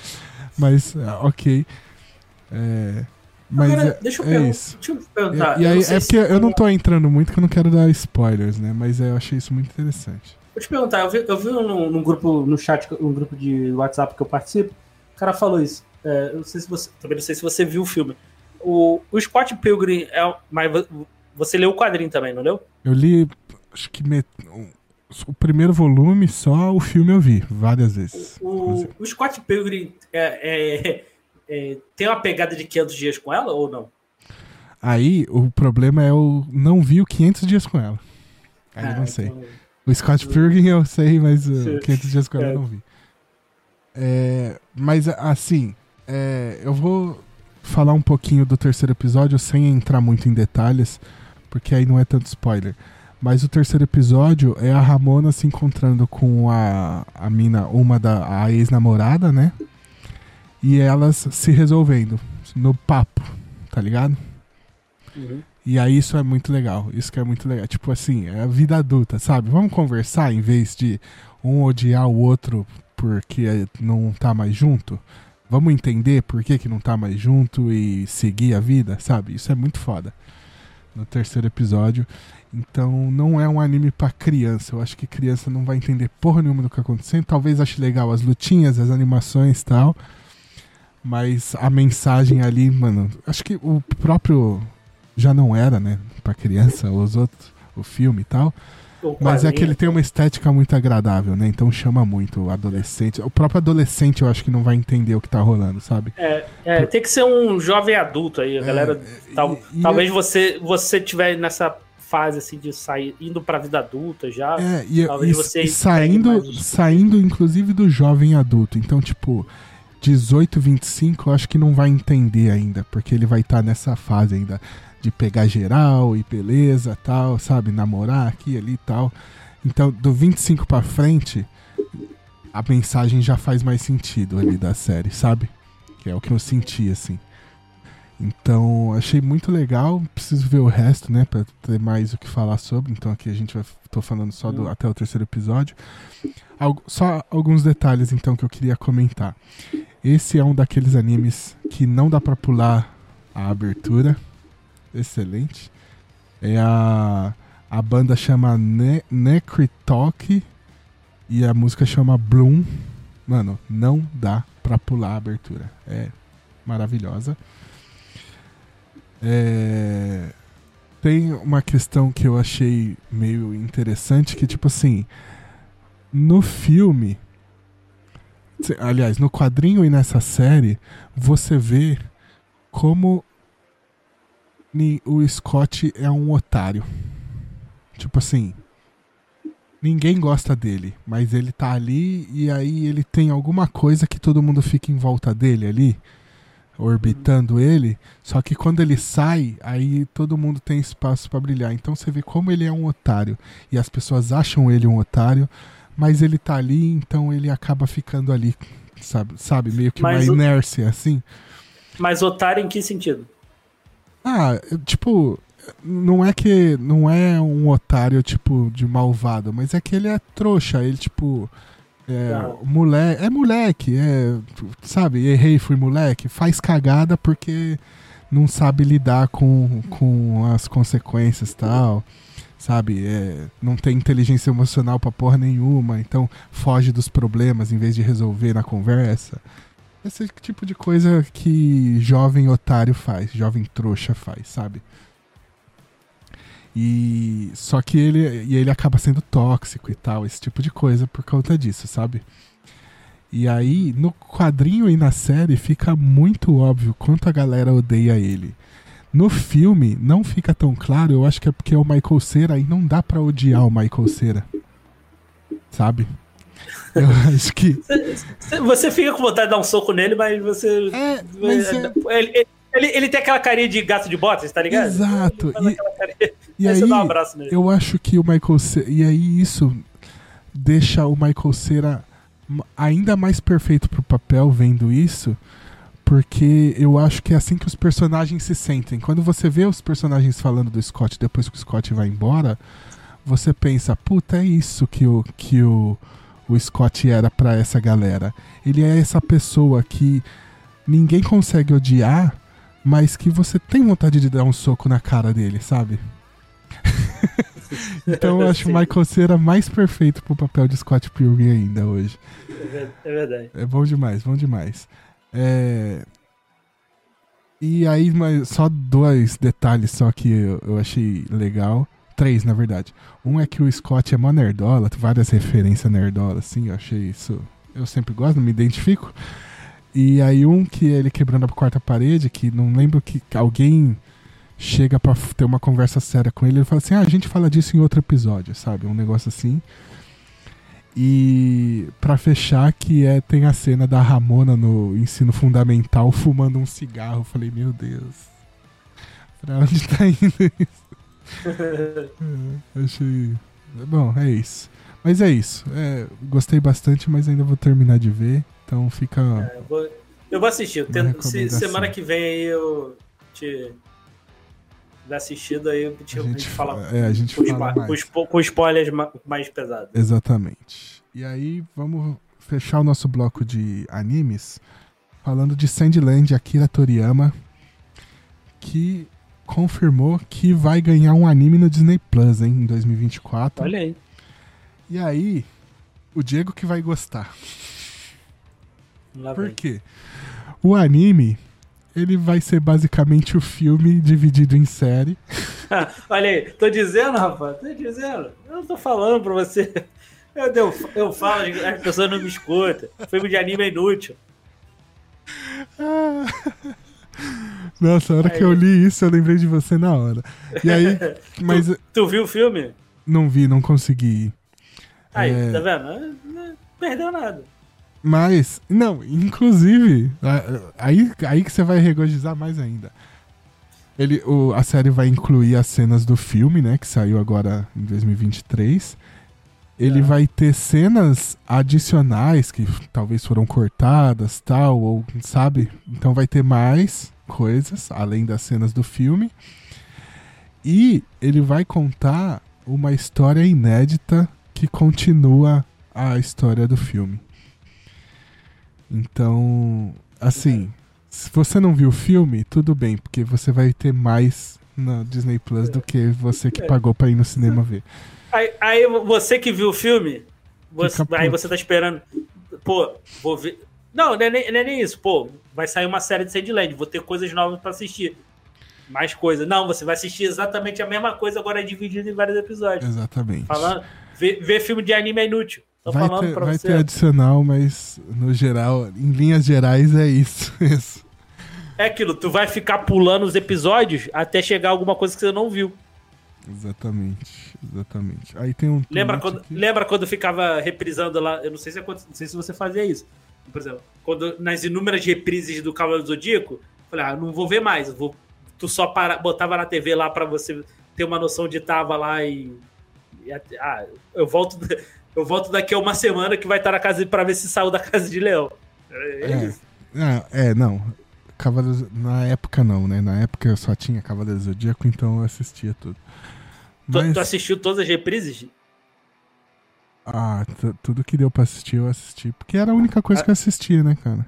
Mas ah, ok. É, mas Agora, é, deixa eu, é deixa eu perguntar. E, e eu aí é se- porque eu não tô entrando muito, que eu não quero dar spoilers, né? Mas é, eu achei isso muito interessante. Vou te perguntar, eu vi, eu vi num, num grupo, no chat, um grupo de WhatsApp que eu participo, o cara falou isso. É, eu não sei se você. Também não sei se você viu o filme. O, o Scott Pilgrim é. Mas vo- você leu o quadrinho também, não leu? Eu li, acho que met- o- primeiro volume, só o filme eu vi, várias vezes. O, o Scott Pilgrim é, é- é, tem uma pegada de 500 dias com ela ou não? Aí, o problema é eu não vi o 500 dias com ela. Aí eu Ah, não sei. então- O Scott Pilgrim eu sei, mas uh, Sim. 500 dias com ela É. eu não vi. É, mas, assim, é, eu vou falar um pouquinho do terceiro episódio sem entrar muito em detalhes, porque aí não é tanto spoiler. Mas o terceiro episódio é a Ramona se encontrando com a, a mina, uma da a ex-namorada, né? E elas se resolvendo no papo, tá ligado? Uhum. E aí isso é muito legal. Isso que é muito legal. Tipo assim, é a vida adulta, sabe? Vamos conversar em vez de um odiar o outro porque não tá mais junto. Vamos entender por que, que não tá mais junto e seguir a vida, sabe? Isso é muito foda. No terceiro episódio. Então não é um anime pra criança. Eu acho que criança não vai entender porra nenhuma do que tá acontecendo. Talvez ache legal as lutinhas, as animações e tal. Mas a mensagem ali, mano, acho que o próprio já não era, né, Pra criança, os outros, o filme e tal. Mas é que ele tem uma estética muito agradável, né? Então chama muito o adolescente. O próprio adolescente eu acho que não vai entender o que tá rolando, sabe? É, é, tem que ser um jovem adulto aí, a galera. É, tal- e- e talvez você você tiver nessa fase assim de sair indo pra vida adulta já. É, e, Talvez e- você e saindo, mais saindo inclusive do jovem adulto. Então, tipo, 18, 25, eu acho que não vai entender ainda, porque ele vai estar nessa fase ainda de pegar geral e beleza, tal, sabe? Namorar aqui ali e tal. Então, do 25 pra frente, a mensagem já faz mais sentido ali da série, sabe? Que é o que eu senti, assim. Então, achei muito legal. Preciso ver o resto, né? Pra ter mais o que falar sobre. Então, aqui a gente vai. Tô falando só do, até o terceiro episódio. Só alguns detalhes, então, que eu queria comentar. Esse é um daqueles animes que não dá pra pular a abertura. Excelente. É a. A banda chama ne Necrotalk e a música chama Bloom. Mano, não dá pra pular a abertura. É maravilhosa. É, Tem uma questão que eu achei meio interessante, que tipo assim, no filme, aliás, no quadrinho e nessa série, você vê como o Scott é um otário. Tipo assim, ninguém gosta dele, mas ele tá ali e aí ele tem alguma coisa que todo mundo fica em volta dele ali, orbitando ele. Só que quando ele sai, aí todo mundo tem espaço pra brilhar. Então você vê como ele é um otário e as pessoas acham ele um otário, mas ele tá ali, então ele acaba ficando ali, sabe? Sabe, meio que Mas uma o- inércia assim. Mas otário em que sentido? Ah, tipo, não é que não é um otário tipo de malvado, mas é que ele é trouxa, ele tipo é Ah. moleque, é moleque, é, sabe, errei, fui moleque, faz cagada porque não sabe lidar com, com as consequências e tal. Sabe, é, não tem inteligência emocional pra porra nenhuma, então foge dos problemas em vez de resolver na conversa. Esse tipo de coisa que jovem otário faz, jovem trouxa faz, sabe? E só que ele e ele acaba sendo tóxico e tal, esse tipo de coisa por conta disso, sabe? E aí no quadrinho e na série fica muito óbvio quanto a galera odeia ele. No filme não fica tão claro, eu acho que é porque é o Michael Cera e não dá pra odiar o Michael Cera. Sabe? Eu acho que Você fica com vontade de dar um soco nele, mas você. é, mas é, Ele, ele- Ele, ele tem aquela carinha de gato de botas, tá ligado? Exato. E-. E Aí aí, você dá um abraço nele. eu acho que o Michael Cera. E aí, isso deixa o Michael Cera ainda mais perfeito pro papel vendo isso. Porque eu acho que é assim que os personagens se sentem. Quando você vê os personagens falando do Scott depois que o Scott vai embora, você pensa, puta, é isso que o, que o, o Scott era pra essa galera. Ele é essa pessoa que ninguém consegue odiar, mas que você tem vontade de dar um soco na cara dele, sabe? então eu acho o. Michael Cera mais perfeito pro papel de Scott Pilgrim ainda hoje. É ver- verdade. É bom demais, bom demais. É... E aí, mas só dois detalhes só que eu achei legal. Três, na verdade. Um é que o Scott é mó nerdola, várias referências nerdola, assim, eu achei isso. Eu sempre gosto, não me identifico. E aí um que ele quebrando a quarta parede, que não lembro que alguém chega pra f- ter uma conversa séria com ele, ele fala assim, ah, a gente fala disso em outro episódio, sabe? Um negócio assim. E pra fechar, que é tem a cena da Ramona no ensino fundamental fumando um cigarro. Eu falei, meu Deus. Pra onde tá indo isso? É, achei. Bom, é isso. Mas é isso. É, gostei bastante, mas ainda vou terminar de ver. Então fica. Eu vou, eu vou assistir. Eu tento- se- semana que vem aí eu te. assistido aí, eu te, A gente gente fala. fa- é, a gente com, fala mais. com com spoilers ma- mais pesados. Exatamente. E aí, vamos fechar o nosso bloco de animes falando de Sandland Akira Toriyama, que confirmou que vai ganhar um anime no Disney Plus, hein, em 2024. Olha aí. E aí, o Diego que vai gostar. Lá Por vem. quê? O anime, ele vai ser basicamente o filme dividido em série. Olha aí, tô dizendo, rapaz, tô dizendo. Eu tô falando pra você. Eu, eu, eu falo, as pessoas não me escutam. Filme de anime é inútil. Nossa, a hora que eu li isso, eu lembrei de você na hora. E aí, mas Tu viu o filme? não vi, não consegui. Aí, É. tá vendo? Não Perdeu nada. Mas, não, inclusive, aí, aí que você vai regozijar mais ainda. Ele, o, a série vai incluir as cenas do filme, né, que saiu agora em 2023. Ele Tá. vai ter cenas adicionais que talvez foram cortadas, tal, ou sabe? Então vai ter mais coisas além das cenas do filme. E ele vai contar uma história inédita que continua a história do filme. Então, assim, se você não viu o filme, tudo bem, porque você vai ter mais na Disney Plus do que você que pagou pra ir no cinema ver. Aí, aí você que viu o filme, você- aí você tá esperando. Pô, vou ver. Não, não é, nem, não é nem isso. Pô, vai sair uma série de Sandland, vou ter coisas novas pra assistir. Mais coisa. Não, você vai assistir exatamente a mesma coisa, agora dividido em vários episódios. Exatamente. Falando, ver, ver filme de anime é inútil. Tô vai falando ter, pra vai você. ter adicional, mas no geral, em linhas gerais, é isso. isso. É aquilo, tu vai ficar pulando os episódios até chegar alguma coisa que você não viu. Exatamente, exatamente. Aí tem um. Lembra quando, aqui. lembra quando ficava reprisando lá? Eu não sei se, aconte- não sei se você fazia isso. Por exemplo, quando nas inúmeras reprises do Cavaleiro do Zodíaco, eu falei, ah, não vou ver mais. Vou, tu só para, botava na TV lá pra você ter uma noção de tava lá e. e ah, eu volto, eu volto daqui a uma semana que vai estar na casa pra ver se saiu da casa de Leão. É, é É, isso. é, não. Cavaleiros, na época não, né? Na época eu só tinha Cavaleiros do Zodíaco, então eu assistia tudo. Tu, Mas, tu assistiu todas as reprises? ah, tu- tudo que deu pra assistir, eu assisti. Porque era a única coisa que eu assistia, né, cara?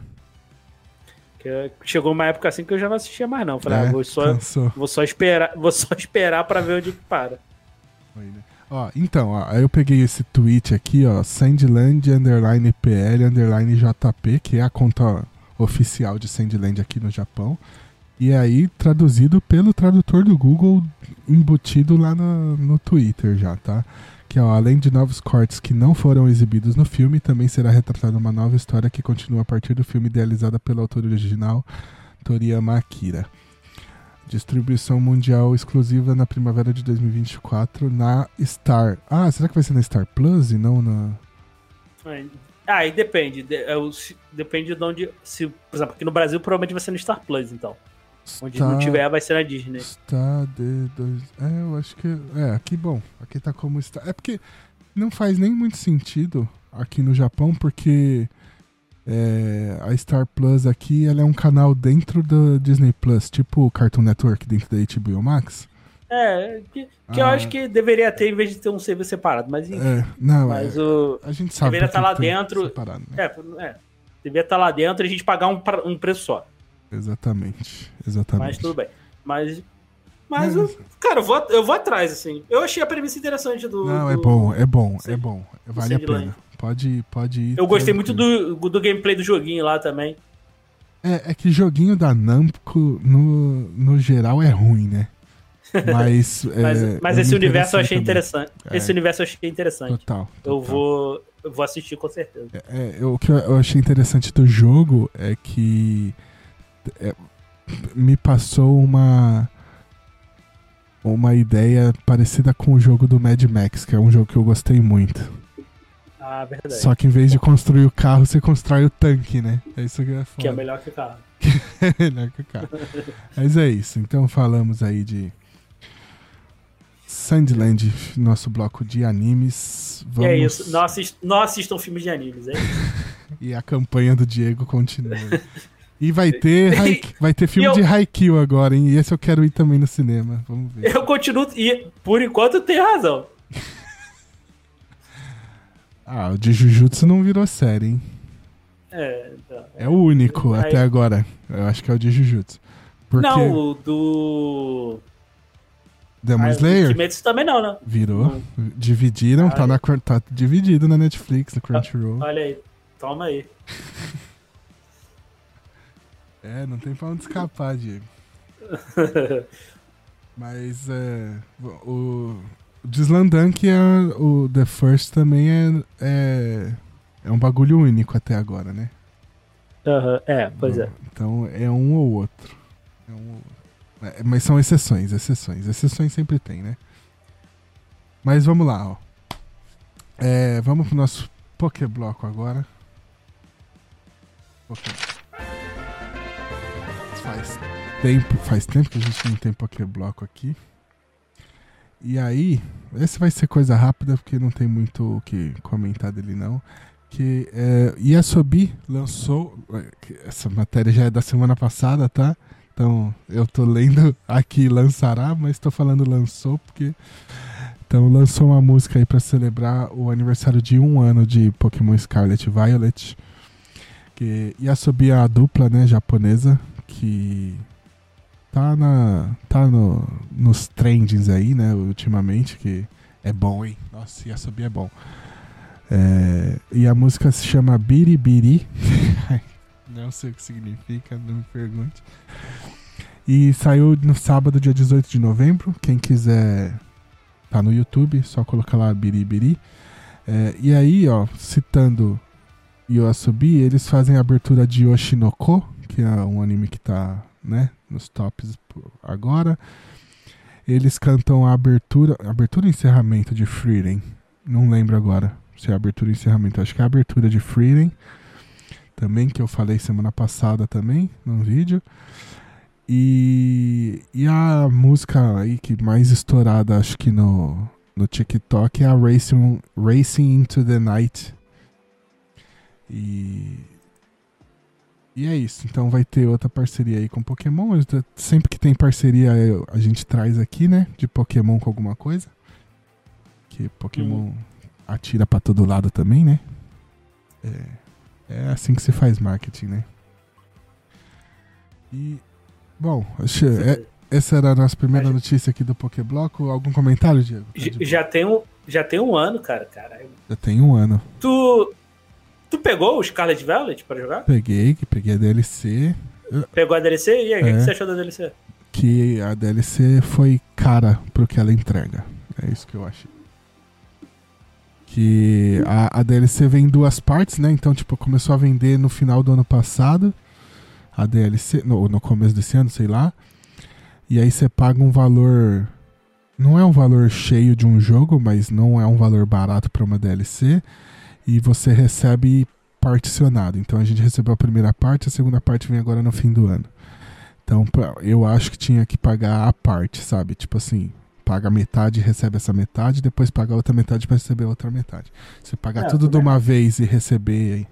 Chegou uma época assim que eu já não assistia mais, não. Falei, É, ah, vou só, cansou. vou só esperar, vou só esperar pra ver onde que para. Foi, né? Ó, então, ó, aí eu peguei esse tweet aqui, ó, Sandland underline PL underline JP, que é a conta oficial de Sandland aqui no Japão. E aí, traduzido pelo tradutor do Google, embutido lá no, no Twitter já, tá? Que, ó, além de novos cortes que não foram exibidos no filme, também será retratada uma nova história que continua a partir do filme idealizada pelo autor original, Toriyama Akira. Distribuição mundial exclusiva na primavera de 2024 na Star. Ah, será que vai ser na Star Plus e não na. Ah, e depende. de- é o- se- depende de onde. Se, por exemplo, aqui no Brasil provavelmente vai ser no Star Plus, então. Onde Star- não tiver, vai ser na Disney. Está de dois. É, eu acho que. É, aqui bom. Aqui tá como está. É porque não faz nem muito sentido aqui no Japão, porque é, a Star Plus aqui ela é um canal dentro do Disney Plus, tipo o Cartoon Network dentro da HBO Max. É, que, que eu Ah. acho que deveria ter em vez de ter um serviço separado. Mas, enfim, É, não, mas é, o. a gente sabe. deveria por tá lá dentro. Separado, né? É, é, devia estar lá dentro e a gente pagar um, um preço só. Exatamente. Exatamente. Mas tudo bem. Mas. Mas, Mas- eu- cara, eu vou, eu vou atrás, assim. Eu achei a premissa interessante do. Não, é do- bom, é bom, é bom. Vale a pena. Pode, pode ir. Eu gostei muito do, do gameplay do joguinho lá também. É, é que joguinho da Namco, no, no geral, é ruim, né? Mas. Mas, é, mas eu esse universo eu achei também. interessante. É. Esse universo eu achei interessante. Total. Eu total. vou, eu vou assistir com certeza. É, eu- o que eu- eu achei interessante do jogo é que é, me passou uma uma ideia parecida com o jogo do Mad Max, que é um jogo que eu gostei muito. Ah, verdade. Só que em vez de construir o carro, você constrói o tanque, né? É isso que é foda. Que é melhor que o carro. melhor que o carro. Mas é isso. Então falamos aí de Sandland, nosso bloco de animes. E Vamos... é isso. Não, assist, não assistam filmes de animes, é. E a campanha do Diego continua. E vai ter, vai ter filme eu- de Haikyuu agora, hein? E esse eu quero ir também no cinema. Vamos ver. Eu continuo. E por enquanto tenho razão. Ah, o de Jujutsu não virou série, hein? É, então, É o único até agora. Eu acho que é o de Jujutsu. Porque Não, o do. Demon Ah, Slayer Kimetsu também não, né? virou. Dividiram, tá, Aí- na, tá dividido na Netflix, no Crunchyroll. Olha aí. Toma aí. É, não tem pra onde escapar, Diego. Mas é, o, o Deslandank, é, o The First também é, é, é um bagulho único até agora, né? Aham, É, pois é. Então é um ou outro. É um ou outro. É, mas são exceções, exceções. Exceções sempre tem, né? Mas vamos lá, ó. É, vamos pro nosso Pokébloco agora. Poké- Faz tempo, faz tempo que a gente não tem Pokébloco aqui. E aí, esse vai ser coisa rápida porque não tem muito o que comentar dele não. Que é, Yasobi lançou. Essa matéria já é da semana passada, tá? Então eu tô lendo aqui lançará, mas tô falando lançou porque. Então lançou uma música aí pra celebrar o aniversário de um ano de Pokémon Scarlet Violet. Que Yasobi é a dupla, né, japonesa, que tá na. tá no, nos trendings aí, né, ultimamente, que é bom, hein? Nossa, Yasobi é bom. É, e a música se chama Biribiri. não sei o que significa, não me pergunte. E saiu no sábado, dia 18 de novembro. Quem quiser, tá no YouTube, só colocar lá Biribiri. É, e aí, ó, citando Yoasobi, eles fazem a abertura de Oshinoko, que é um anime que tá, né, nos tops agora. Eles cantam a abertura, abertura e encerramento de Freedom. Não lembro agora se é abertura e encerramento. Acho que é a abertura de Freedom. Também, que eu falei semana passada também, num vídeo. E, e a música aí que mais estourada, acho que no, no TikTok, é a Racing, Racing Into the Night. E, e é isso. Então vai ter outra parceria aí com Pokémon. Sempre que tem parceria, a gente traz aqui, né? De Pokémon com alguma coisa. Que Pokémon atira pra todo lado também, né? É, é assim que se faz marketing, né? E, bom, acho, é- essa era a nossa primeira notícia aqui do Pokébloco. Algum comentário, Diego? Tá Já tem, um, já tem um ano, cara, caralho. Já tem um ano. Tu. Tu pegou o Scarlet Violet pra jogar? Peguei, que peguei a DLC. Pegou a DLC? E aí, o É. que você achou da DLC? Que a DLC foi cara pro que ela entrega. É isso que eu achei. Que a, a DLC vem em duas partes, né? Então, tipo, começou a vender no final do ano passado. A DLC, no, no começo desse ano, sei lá. E aí você paga um valor. Não é um valor cheio de um jogo, mas não é um valor barato para uma DLC. E você recebe particionado. Então a gente recebeu a primeira parte, a segunda parte vem agora no fim do ano. Então, eu acho que tinha que pagar a parte, sabe? Tipo assim, paga metade e recebe essa metade, depois paga outra metade pra receber a outra metade. Se pagar tudo de também. uma vez e receber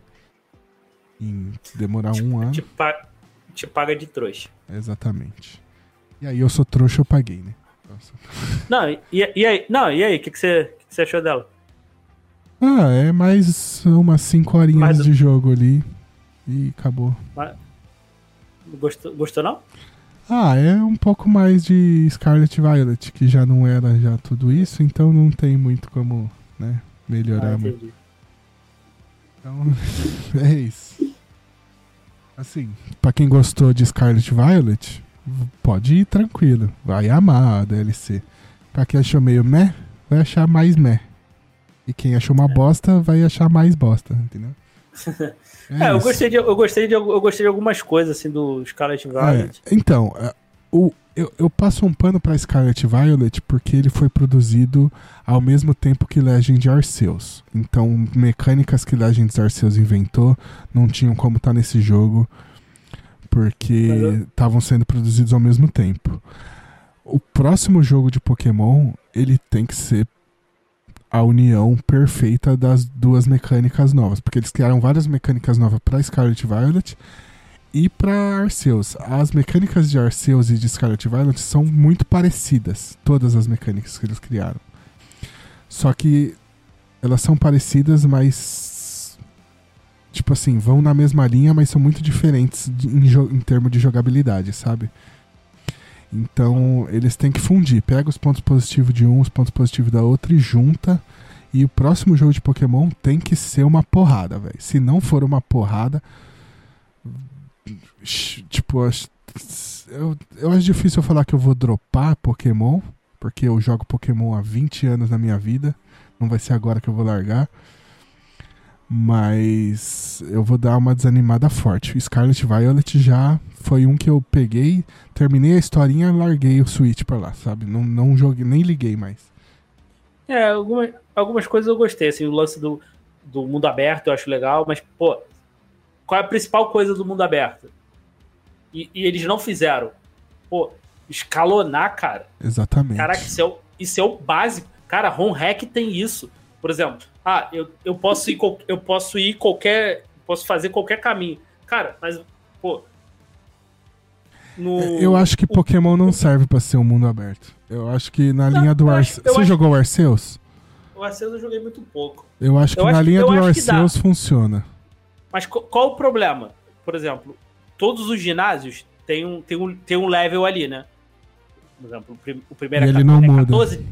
em demorar um ano, Te, pa- te paga de trouxa. exatamente. E aí eu sou trouxa, eu paguei, né? Nossa. Não, e, e aí? Não, e aí? O que, que, você, que que você achou dela? Ah, é mais umas 5 horinhas Mais- de jogo ali e acabou. Gostou, gostou não? Ah, é um pouco mais de Scarlet Violet, que já não era já tudo isso, então não tem muito como, né, melhorar. Ah, muito. Então, é isso. Assim, pra quem gostou de Scarlet Violet, pode ir tranquilo. Vai amar a DLC. Pra quem achou meio meh, vai achar mais meh. E quem achou uma bosta, vai achar mais bosta, entendeu? É, eu gostei, de, eu, gostei de, eu gostei de algumas coisas, assim, do Scarlet Violet. É, então, é, o, eu, eu passo um pano pra Scarlet Violet porque ele foi produzido ao mesmo tempo que Legend Arceus. Então, mecânicas que Legend Arceus inventou não tinham como estar nesse jogo porque estavam sendo produzidos ao mesmo tempo. O próximo jogo de Pokémon, ele tem que ser a união perfeita das duas mecânicas novas, porque eles criaram várias mecânicas novas para Scarlet Violet e para Arceus. As mecânicas de Arceus e de Scarlet Violet são muito parecidas, todas as mecânicas que eles criaram. Só que elas são parecidas, mas tipo assim, vão na mesma linha, mas são muito diferentes em, em termos de jogabilidade, sabe? Então, eles têm que fundir. Pega os pontos positivos de um, os pontos positivos da outra e junta. E o próximo jogo de Pokémon tem que ser uma porrada, velho. Se não for uma porrada. Tipo, eu, eu acho difícil eu falar que eu vou dropar Pokémon. Porque eu jogo Pokémon há 20 anos na minha vida. Não vai ser agora que eu vou largar. Mas eu vou dar uma desanimada forte. O Scarlet Violet já foi um que eu peguei, terminei a historinha e larguei o Switch pra lá, sabe? Não, não joguei, nem liguei mais. É, algumas, algumas coisas eu gostei, assim, o lance do, do mundo aberto eu acho legal, mas, pô, qual é a principal coisa do mundo aberto? E, e eles não fizeram. Pô, escalonar, cara. Exatamente. Caraca, isso é, o, isso é o básico. Cara, Home Hack tem isso. Por exemplo, ah, eu, eu posso ir eu posso ir qualquer, posso fazer qualquer caminho. Cara, mas pô, no Eu acho que Pokémon não serve pra ser um mundo aberto. Eu acho que na Não, linha do Arceus. eu Você acho- jogou o Arceus? o Arceus eu joguei muito pouco. Eu acho que Eu na acho- linha do. Arceus funciona. Mas qual o problema? Por exemplo, todos os ginásios têm um, têm um, têm um level ali, né? Por exemplo, o, prim- o primeiro é, ele 14, não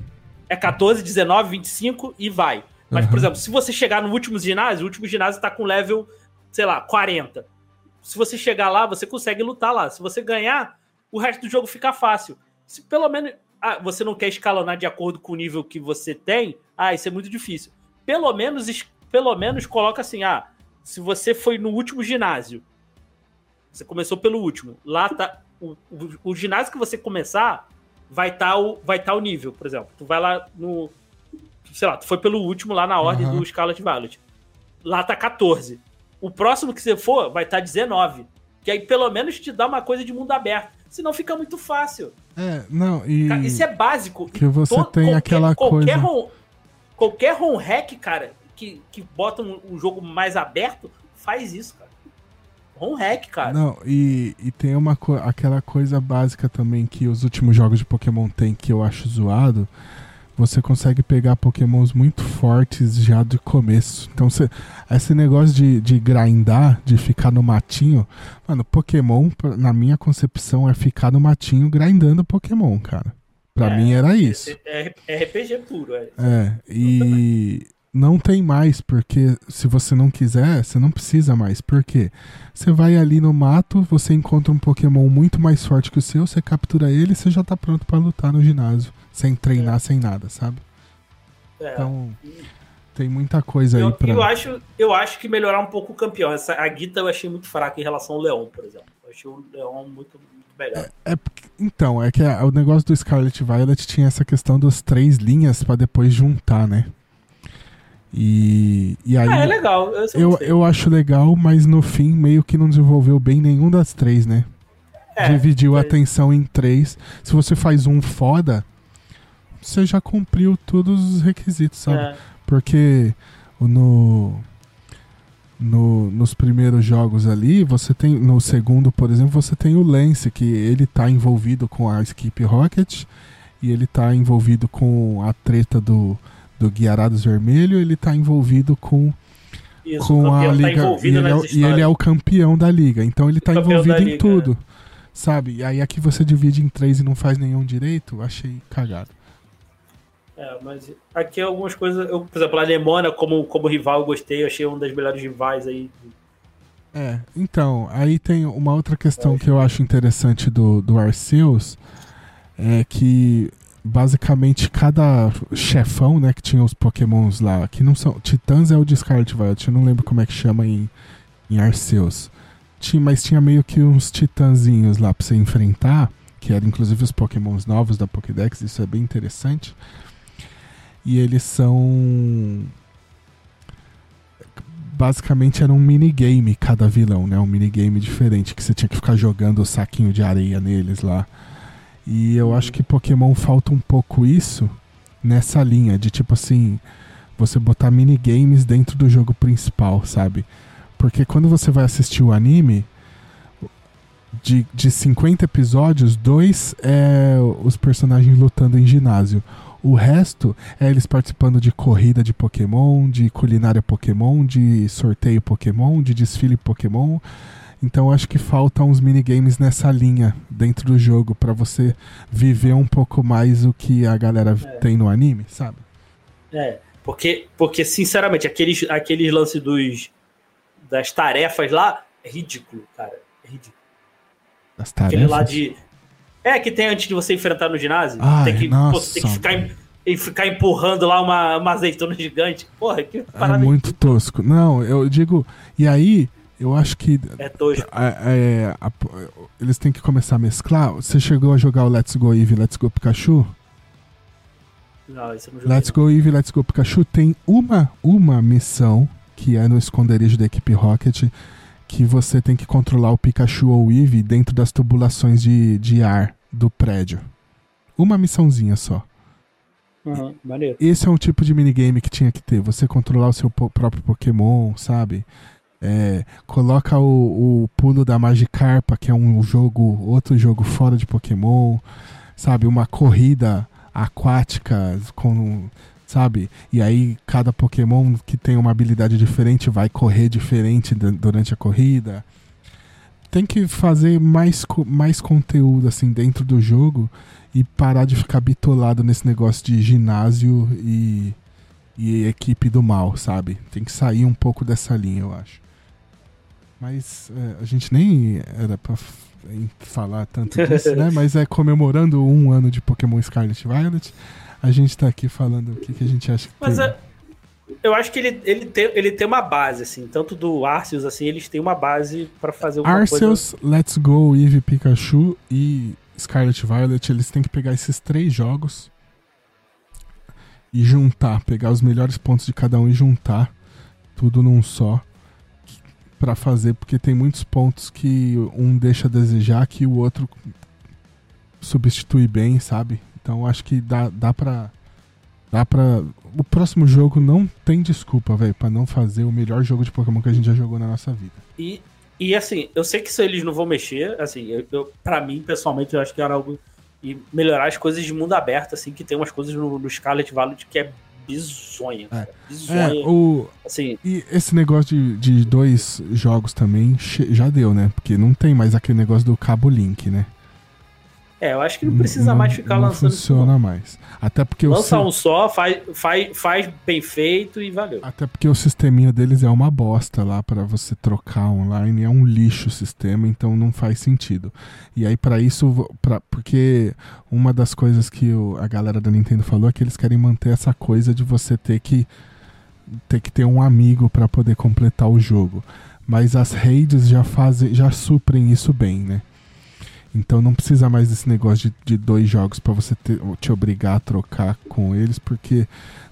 é muda. 14, é 14, 19, 25 e vai. Mas, por Aham. exemplo, se você chegar no último ginásio, o último ginásio tá com level, sei lá, 40. Se você chegar lá, você consegue lutar lá. Se você ganhar, o resto do jogo fica fácil. Se pelo menos ah, você não quer escalonar de acordo com o nível que você tem, ah, isso é muito difícil. Pelo menos, pelo menos coloca assim, ah, se você foi no último ginásio, você começou pelo último, lá tá o, o, o ginásio que você começar vai estar o vai tá o nível, por exemplo. Tu vai lá no sei lá, tu foi pelo último lá na ordem Aham. do Scarlet Violet. Lá tá 14. O próximo que você for vai estar 19. Que aí pelo menos te dá uma coisa de mundo aberto. Senão fica muito fácil. É, não, e. Cara, isso é básico. Que você To- tem aquela qualquer coisa- Home, qualquer home hack, cara, que, que bota um, um jogo mais aberto, faz isso, cara. Home hack, cara. Não, e, e tem uma co- aquela coisa básica também que os últimos jogos de Pokémon tem que eu acho zoado. Você consegue pegar Pokémons muito fortes já do começo. Então, cê, esse negócio de, de grindar, de ficar no matinho. Mano, Pokémon, na minha concepção, é ficar no matinho grindando Pokémon, cara. Pra É, mim era isso. É, é RPG puro, é. É, e não tem mais, porque se você não quiser, você não precisa mais. Por quê? Você vai ali no mato, você encontra um Pokémon muito mais forte que o seu, você captura ele e você já tá pronto pra lutar no ginásio. Sem treinar, sem nada, sabe? É. Então, tem muita coisa aí eu, pra. eu, acho, eu acho que melhorar um pouco o campeão. Essa, a Guita eu achei muito fraca em relação ao Leão, por exemplo. Eu achei o Leão muito, melhor. É porque- então, é que a- o negócio do Scarlet Violet tinha essa questão das três linhas pra depois juntar, né? E, e aí. Ah, é legal. Eu, Eu, eu acho legal, mas no fim meio que não desenvolveu bem nenhum das três, né? É, dividiu a é. atenção em três. Se você faz um foda, você já cumpriu todos os requisitos, sabe? É. Porque no, no- nos primeiros jogos ali, você tem. No segundo, por exemplo, você tem o Lance, que ele tá envolvido com a Skip Rocket e ele tá envolvido com a treta do, do Guiarados Vermelho, ele tá envolvido com, Isso, com a tá liga. e, envolvido ele é, e ele é o campeão da liga, então ele tá Campeão envolvido em liga, tudo. Sabe? E aí aqui você divide em três e não faz nenhum direito, achei cagado. É, mas aqui algumas coisas. Eu, por exemplo, a Lemona, como, como rival, eu gostei, eu achei um das melhores rivais aí. É, então, aí tem uma outra questão que eu acho interessante do, do Arceus, é que basicamente cada chefão, né, que tinha os pokémons lá, que não são... Titãs é o de Scarlet Violet, eu não lembro como é que chama em, em Arceus. Tinha, mas tinha meio que uns titãzinhos lá pra você enfrentar, que eram inclusive os pokémons novos da Pokédex, isso é bem interessante. E eles são basicamente era um minigame cada vilão, né? Um minigame diferente que você tinha que ficar jogando o saquinho de areia neles lá. E eu acho que Pokémon falta um pouco isso nessa linha de tipo assim, você botar minigames dentro do jogo principal, sabe? Porque quando você vai assistir o anime, de, de 50 episódios, dois é os personagens lutando em ginásio. O resto é eles participando de corrida de Pokémon, de culinária Pokémon, de sorteio Pokémon, de desfile Pokémon. Então acho que falta uns minigames nessa linha dentro do jogo pra você viver um pouco mais o que a galera tem no anime, sabe? É, porque, porque sinceramente, aqueles, aqueles lances dos, das tarefas lá é ridículo, cara. É ridículo. As Aquele lá tarefas. de. É, que tem antes de você enfrentar no ginásio. Ai, tem, que, pô, nossa, tem que ficar, em- e ficar empurrando lá uma, uma azeitona gigante. Porra, que É parada muito tosco. Não, eu digo. E aí, eu acho que é tosco. é, é, eles têm que começar a mesclar. Você chegou a jogar o Let's Go Eevee, Let's Go Pikachu? Não, isso eu não joguei, Let's não. Go Eevee, Let's Go Pikachu tem uma, uma missão que é no esconderijo da equipe Rocket que você tem que controlar o Pikachu ou o Eevee dentro das tubulações de, de ar do prédio. Uma missãozinha só. Uhum. Esse é um tipo de minigame que tinha que ter. Você controlar o seu próprio Pokémon, sabe? É, coloca o, o pulo da Magikarpa, que é um jogo, outro jogo fora de Pokémon, sabe? Uma corrida aquática com, sabe? E aí cada Pokémon que tem uma habilidade diferente vai correr diferente du- durante a corrida. Tem que fazer mais, mais conteúdo assim dentro do jogo e parar de ficar bitolado nesse negócio de ginásio e, e equipe do mal, sabe? Tem que sair um pouco dessa linha, eu acho. Mas é, a gente nem era pra falar tanto disso, né? Mas é comemorando um ano de Pokémon Scarlet e Violet. A gente tá aqui falando o que, que a gente acha que Mas tem. é, eu acho que ele, ele, tem, ele tem uma base, assim. Tanto do Arceus, assim, eles têm uma base pra fazer coisa. Arceus, Let's Go, Eevee, Pikachu e Scarlet Violet, eles têm que pegar esses três jogos e juntar, pegar os melhores pontos de cada um e juntar tudo num só pra fazer, porque tem muitos pontos que um deixa a desejar que o outro substitui bem, sabe? Então acho que dá, dá pra. Dá pra. O próximo jogo não tem desculpa, velho, pra não fazer o melhor jogo de Pokémon que a gente já jogou na nossa vida. E, e assim, eu sei que isso eles não vão mexer, assim, eu, eu, pra mim, pessoalmente, eu acho que era algo. E melhorar as coisas de mundo aberto, assim, que tem umas coisas no, no Scarlet Violet que é bizonha, cara. Bizonha. É, o, Assim, E esse negócio de, de dois jogos também já deu, né? Porque não tem mais aquele negócio do cabo link, né? É, eu acho que não precisa mais ficar não lançando funciona não. mais. Até porque, o, Lança si- um só, faz, faz, faz bem feito e valeu. até porque o sisteminha deles é uma bosta lá pra você trocar online. É um lixo o sistema, então não faz sentido. E aí, pra isso, pra, porque uma das coisas que o- a galera da Nintendo falou é que eles querem manter essa coisa de você ter que ter que ter um amigo pra poder completar o jogo. Mas as raids já fazem, já suprem isso bem, né? Então não precisa mais desse negócio de, de dois jogos pra você ter- te obrigar a trocar com eles, porque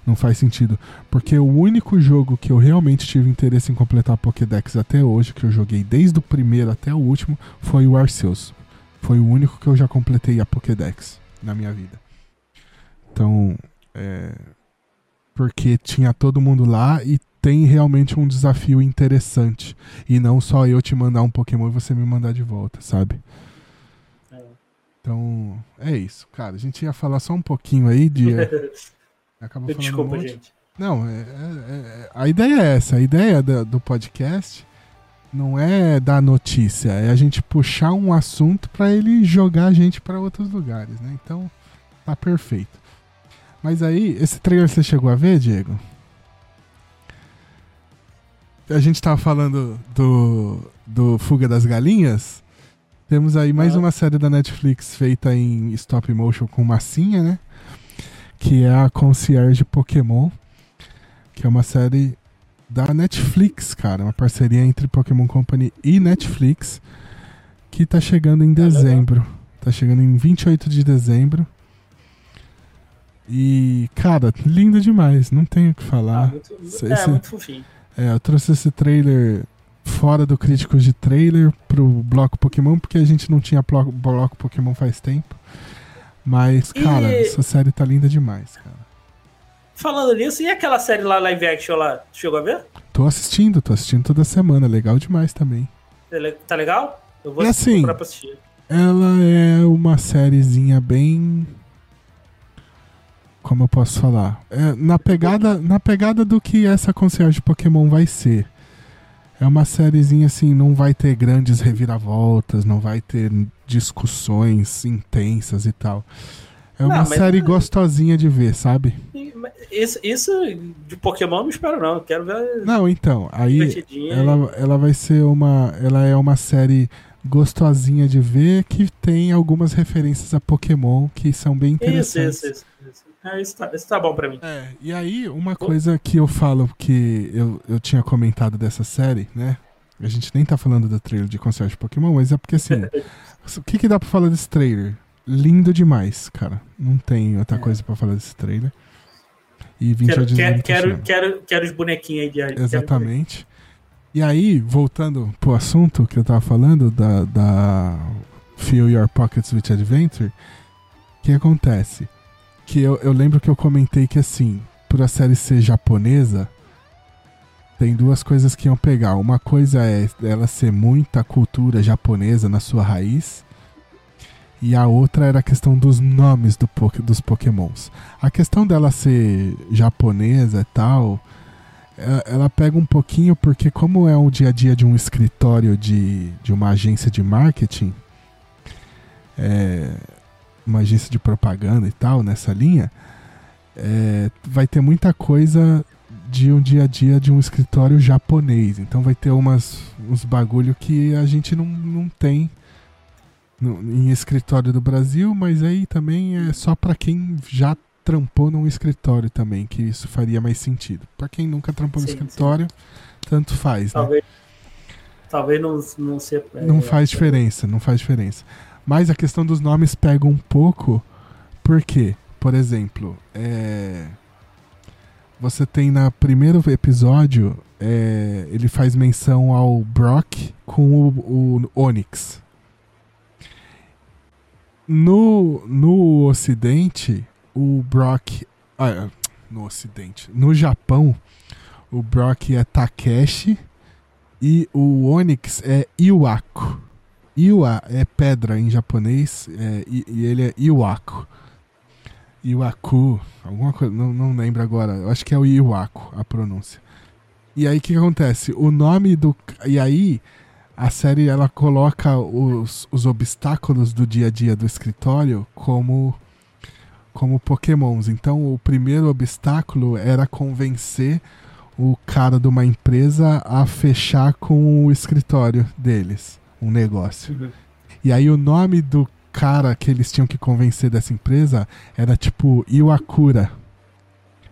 não faz sentido. Porque o único jogo que eu realmente tive interesse em completar a Pokédex até hoje, que eu joguei desde o primeiro até o último, foi o Arceus. Foi o único que eu já completei a Pokédex na minha vida. Então, é, porque tinha todo mundo lá e tem realmente um desafio interessante. E não só eu te mandar um Pokémon e você me mandar de volta, sabe? Então, é isso, cara. A gente ia falar só um pouquinho aí de. Acabou falando Desculpa, um gente. Não, é- é- é- a ideia é essa. A ideia da- do podcast não é dar notícia, é a gente puxar um assunto pra ele jogar a gente pra outros lugares, né? Então, tá perfeito. Mas aí, esse trailer você chegou a ver, Diego? A gente tava falando do, do Fuga das Galinhas. Temos aí mais Ah. uma série da Netflix feita em stop motion com massinha, né? Que é a Concierge Pokémon. Que é uma série da Netflix, cara. Uma parceria entre Pokémon Company e Netflix. Que tá chegando em legal. dezembro. Tá chegando em 28 de dezembro. E, cara, lindo demais. Não tenho o que Ah, falar. muito, esse- é, muito fofinho. É, eu trouxe esse trailer fora do Críticos de Trailer pro bloco Pokémon, porque a gente não tinha bloco Pokémon faz tempo. Mas, cara, E- essa série tá linda demais, cara. Falando nisso, e aquela série lá, live action lá? Chegou a ver? Tô assistindo, tô assistindo toda semana, legal demais também. Ele- Tá legal? Eu vou E assim, pra assistir. Ela é uma sériezinha bem. Como eu posso falar? É, na, pegada, na pegada do que essa concierge de Pokémon vai ser. É uma sériezinha assim, não vai ter grandes reviravoltas, não vai ter discussões intensas e tal. É uma Não, mas- série gostosinha de ver, sabe? Isso, isso de Pokémon eu não espero, não. Eu quero ver Não, então, aí ela, ela vai ser uma. Ela é uma série gostosinha de ver que tem algumas referências a Pokémon que são bem Isso, interessantes. isso, isso. isso. É, isso, tá, isso tá bom pra mim. É, e aí, uma coisa que eu falo que eu, eu tinha comentado dessa série, né? A gente nem tá falando do trailer de Concierge Pokémon, mas é porque assim, o que, que dá pra falar desse trailer? Lindo demais, cara. Não tem outra coisa pra falar desse trailer. E 28 Quero, de quero, tá quero, quero, quero os bonequinhos aí de Exatamente. E aí, voltando pro assunto que eu tava falando, da, da Fill Your Pockets with Adventure, o que acontece? Que eu, eu lembro que eu comentei que assim, por a série ser japonesa, tem duas coisas que iam pegar. Uma coisa é ela ser muita cultura japonesa na sua raiz. E a outra era a questão dos nomes do, dos pokémons. A questão dela ser japonesa e tal, ela, ela pega um pouquinho porque como é o dia a dia de um escritório de, de uma agência de marketing, é, uma agência de propaganda e tal, nessa linha, é, vai ter muita coisa de um dia a dia de um escritório japonês. Então vai ter umas, uns bagulho que a gente não, não tem no- em escritório do Brasil, mas aí também é só pra quem já trampou num escritório também, que isso faria mais sentido. Pra quem nunca trampou no Sim, escritório, tanto faz, né? Talvez, talvez não, não seja. Não é, faz diferença, não faz diferença. Mas a questão dos nomes pega um pouco, porque, por exemplo, é, você tem na primeiro episódio, é, ele faz menção ao Brock com o, o Onix. No, no Ocidente, o Brock. ah, no Ocidente. No Japão, o Brock é Takeshi e o Onix é Iwako. Iwa é pedra em japonês é, e, e ele é Iwako. Iwaku, alguma coisa, não, não lembro agora. Eu acho que é o Iwako a pronúncia. E aí o que acontece? O nome do. E aí a série ela coloca os, os obstáculos do dia a dia do escritório como como pokémons. Então o primeiro obstáculo era convencer o cara de uma empresa a fechar com o escritório deles, um negócio. Uhum. E aí o nome do cara que eles tinham que convencer dessa empresa era tipo Iwakura.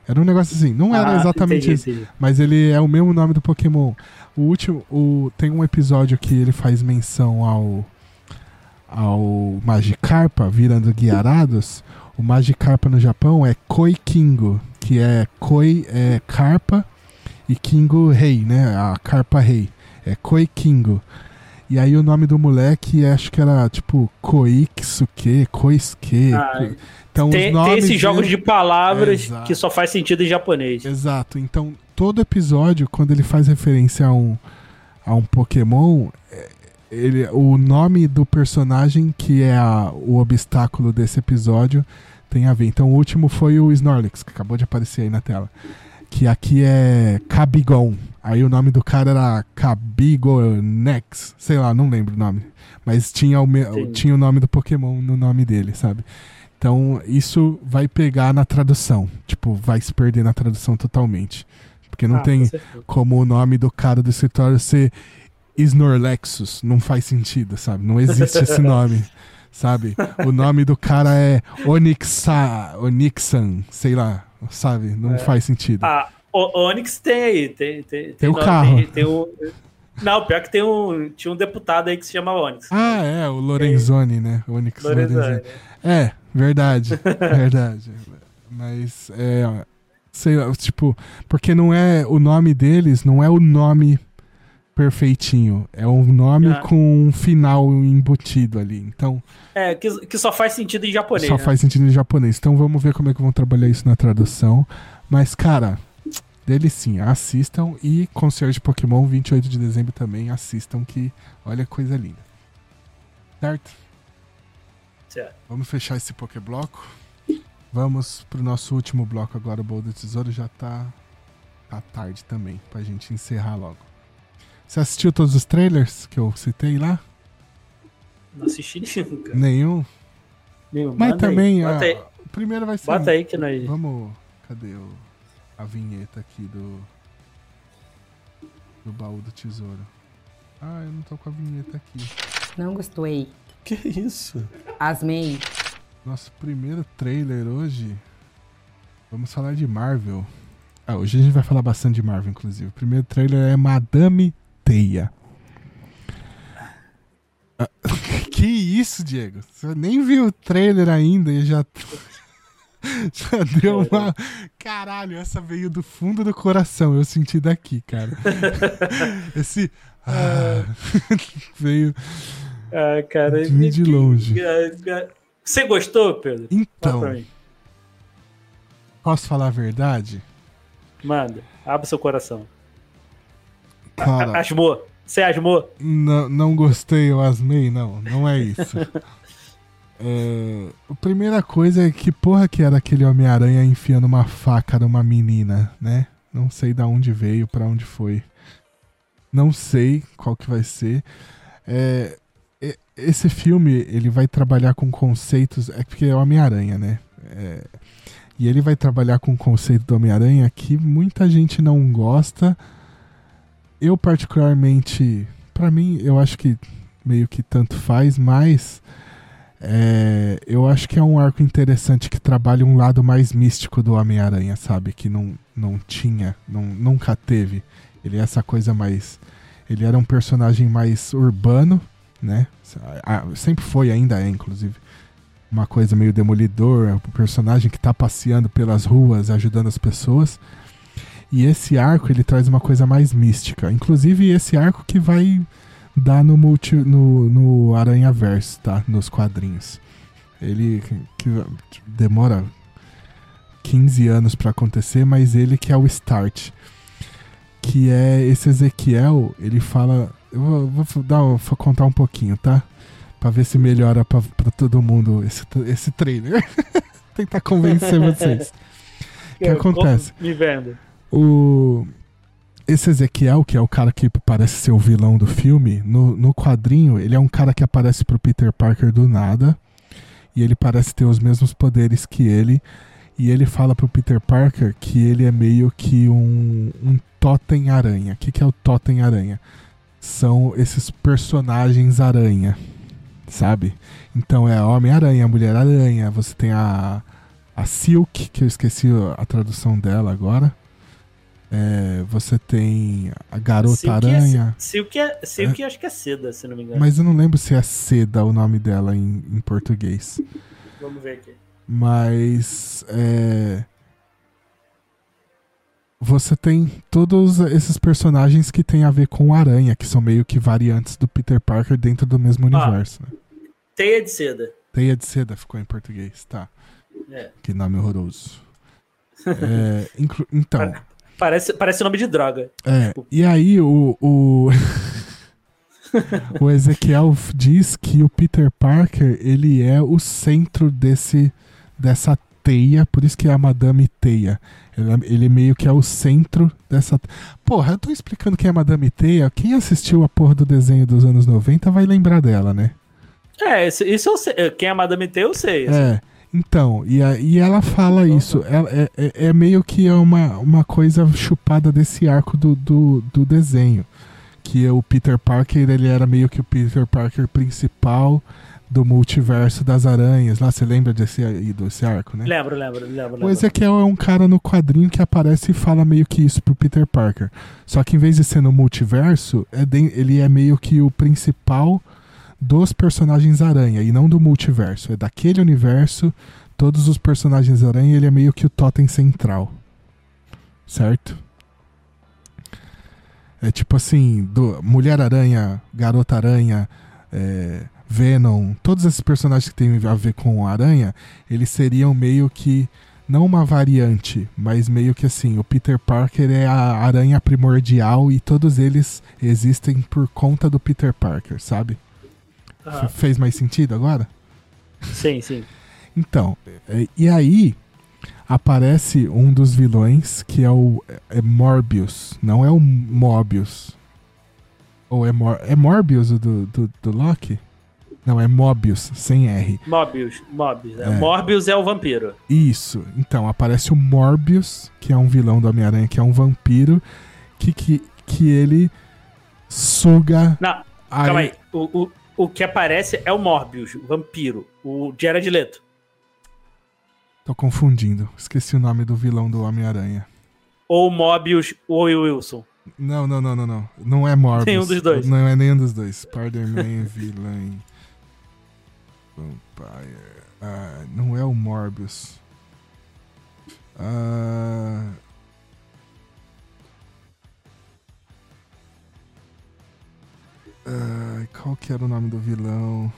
Era um negócio assim, não era Ah, exatamente entendi, isso. entendi. Mas ele é o mesmo nome do Pokémon. O último, o, tem um episódio que ele faz menção ao ao Magikarpa virando Guiarados. O Magikarpa no Japão é Koi Kingo, que é Koi é Carpa e Kingo Rei, né? A Carpa Rei. É Koi Kingo. E aí o nome do moleque acho que era tipo Koiksuke, Koisuke. Ah, então Tem, tem esses jogos dele- de palavras Exato. que só faz sentido em japonês. Exato. Então, todo episódio, quando ele faz referência a um, a um Pokémon, é, ele, o nome do personagem, que é a- o obstáculo desse episódio, tem a ver. Então, o último foi o Snorlax, que acabou de aparecer aí na tela. Que aqui é Cabigon. Aí o nome do cara era Cabigonex. Sei lá, não lembro o nome. Mas tinha o, me- tinha o nome do Pokémon no nome dele, sabe? Então, isso vai pegar na tradução. Tipo, vai se perder na tradução totalmente. Porque não Ah, tem como o nome do cara do escritório ser Snorlexus. Não faz sentido, sabe? Não existe esse nome, sabe? O nome do cara é Onyxa, Onyxan, sei lá, sabe? Não faz sentido. Ah, o Onix tem aí. Tem, tem, tem, o nome, carro. Tem, tem um, não, pior que tem um, tinha um deputado aí que se chama Onix. Ah, é, o Lorenzoni, né? Onyx Lorenzoni. Lorenzoni. É, verdade, verdade. Mas é, sei lá, tipo, porque não é o nome deles, não é o nome perfeitinho, é um nome Ah. com um final embutido ali. Então, É, que, que só faz sentido em japonês. só né? faz sentido em japonês. Então vamos ver como é que vão trabalhar isso na tradução. Mas cara, delicinha, assistam e Concierge Pokémon 28 de dezembro também assistam que olha coisa linda. Certo? Certo. Vamos fechar esse Pokébloco. Vamos pro nosso último bloco agora, o Bowl do Tesouro. Já tá, tá tarde também, pra gente encerrar logo. Você assistiu todos os trailers que eu citei lá? Não assisti nenhum, cara. Nenhum. Nenhum. Mas aí, também, Bota a- aí, o primeiro vai ser. bota aí que nós. Vamos. Cadê o, a vinheta aqui do. Do baú do tesouro? Ah, eu não tô com a vinheta aqui. Não gostei. Que isso? Asmei. Nosso primeiro trailer hoje. Vamos falar de Marvel. Ah, hoje a gente vai falar bastante de Marvel, inclusive. O primeiro trailer é Madame Teia. Ah, que isso, Diego? Você nem viu o trailer ainda e já. Já deu uma. Caralho, essa veio do fundo do coração. Eu senti daqui, cara. Esse. Ah, veio. Ah, cara. De que- longe. ah, ah, Você gostou, Pedro? Então, posso falar a verdade? Manda. Abre seu coração. Cara. Asmou. Você asmou? Não, não gostei, eu asmei, não, não é isso. É, a primeira coisa é que porra que era aquele Homem-Aranha enfiando uma faca numa menina, né? Não sei da onde veio, pra onde foi. Não sei qual que vai ser. É, esse filme, ele vai trabalhar com conceitos... É porque é Homem-Aranha, né? É, e ele vai trabalhar com o conceito do Homem-Aranha que muita gente não gosta. Eu, particularmente, pra mim, eu acho que meio que tanto faz, mas é, eu acho que é um arco interessante que trabalha um lado mais místico do Homem-Aranha, sabe? Que não, não tinha, não, nunca teve. Ele é essa coisa mais. Ele era um personagem mais urbano, né? Sempre foi, ainda é, inclusive. Uma coisa meio demolidor, é um personagem que tá passeando pelas ruas, ajudando as pessoas. E esse arco ele traz uma coisa mais mística. Inclusive esse arco que vai dar no multi, no, no Aranha Verso, tá? Nos quadrinhos. Ele que demora 15 anos pra acontecer, mas ele que é o start. Que é esse Ezequiel, ele fala. Eu vou, vou dar, vou contar um pouquinho, tá? Pra ver se melhora pra, pra todo mundo esse, esse trailer. Tentar convencer vocês. O que acontece? Me vendo. O esse Ezequiel, que é o cara que parece ser o vilão do filme, no, no quadrinho, ele é um cara que aparece pro Peter Parker do nada. E ele parece ter os mesmos poderes que ele. E ele fala pro Peter Parker que ele é meio que um, um totem aranha. O que, que é o totem aranha? São esses personagens aranha, sabe? Então é Homem-Aranha, Mulher-Aranha, você tem a, a Silk, que eu esqueci a tradução dela agora. É, você tem a Garota Silk é- Aranha. Silk, é, Silk acho que é seda, se não me engano. Mas eu não lembro se é Seda o nome dela em, em português. Vamos ver aqui. Mas. É... você tem todos esses personagens que tem a ver com o Aranha, que são meio que variantes do Peter Parker dentro do mesmo Ah. universo. né? Teia de seda. Teia de seda ficou em português, tá. É. Que nome horroroso. É, então, Parece, parece nome de droga. é, e aí o, o, o Ezequiel diz que o Peter Parker, ele é o centro desse, dessa teia, por isso que é a Madame Teia. Ele, é- ele meio que é o centro dessa... Porra, eu tô explicando quem é a Madame Teia, quem assistiu a porra do desenho dos anos 90 vai lembrar dela, né? É, isso, isso eu sei. Quem é Madame T, eu sei. assim. É, então, e, a- e ela fala isso. Ela- é, é- é meio que é uma, uma coisa chupada desse arco do, do, do desenho. Que o Peter Parker, ele era meio que o Peter Parker principal do multiverso das aranhas. Lá, você lembra desse, desse arco, né? Lembro, lembro, lembro. O. Ezequiel é um cara no quadrinho que aparece e fala meio que isso pro Peter Parker. Só que em vez de ser no multiverso, é de- ele é meio que o principal dos personagens aranha e não do multiverso. É daquele universo, todos os personagens aranha, ele é meio que o totem central. Certo? É tipo assim, do Mulher-Aranha, Garota-Aranha, é, Venom, todos esses personagens que tem a ver com aranha, eles seriam meio que não uma variante, mas meio que assim, o Peter Parker é a aranha primordial e todos eles existem por conta do Peter Parker, sabe? F- Fez mais sentido agora? Sim, sim. Então, é, e aí aparece um dos vilões que é o é Morbius, não é o Mobius. Ou é, Mor é Morbius o do, do, do Loki? Não, é Mobius, sem R. Mobius. Mobius. É. É. Morbius é o vampiro. Isso. Então, aparece o Morbius, que é um vilão do Homem-Aranha, que é um vampiro, que, que, que ele suga. Não, a- calma aí. O, o, o que aparece é o Morbius, o vampiro. O Jared Leto. Tô confundindo. Esqueci o nome do vilão do Homem-Aranha. Ou o Mobius ou o Wilson. Não, não, não, não, não. Não é Morbius. Nenhum dos dois. Não é nenhum dos dois. Spider-Man, vilão. Vampire. Ah, não é o Morbius. Ah. Ai, qual que era o nome do vilão?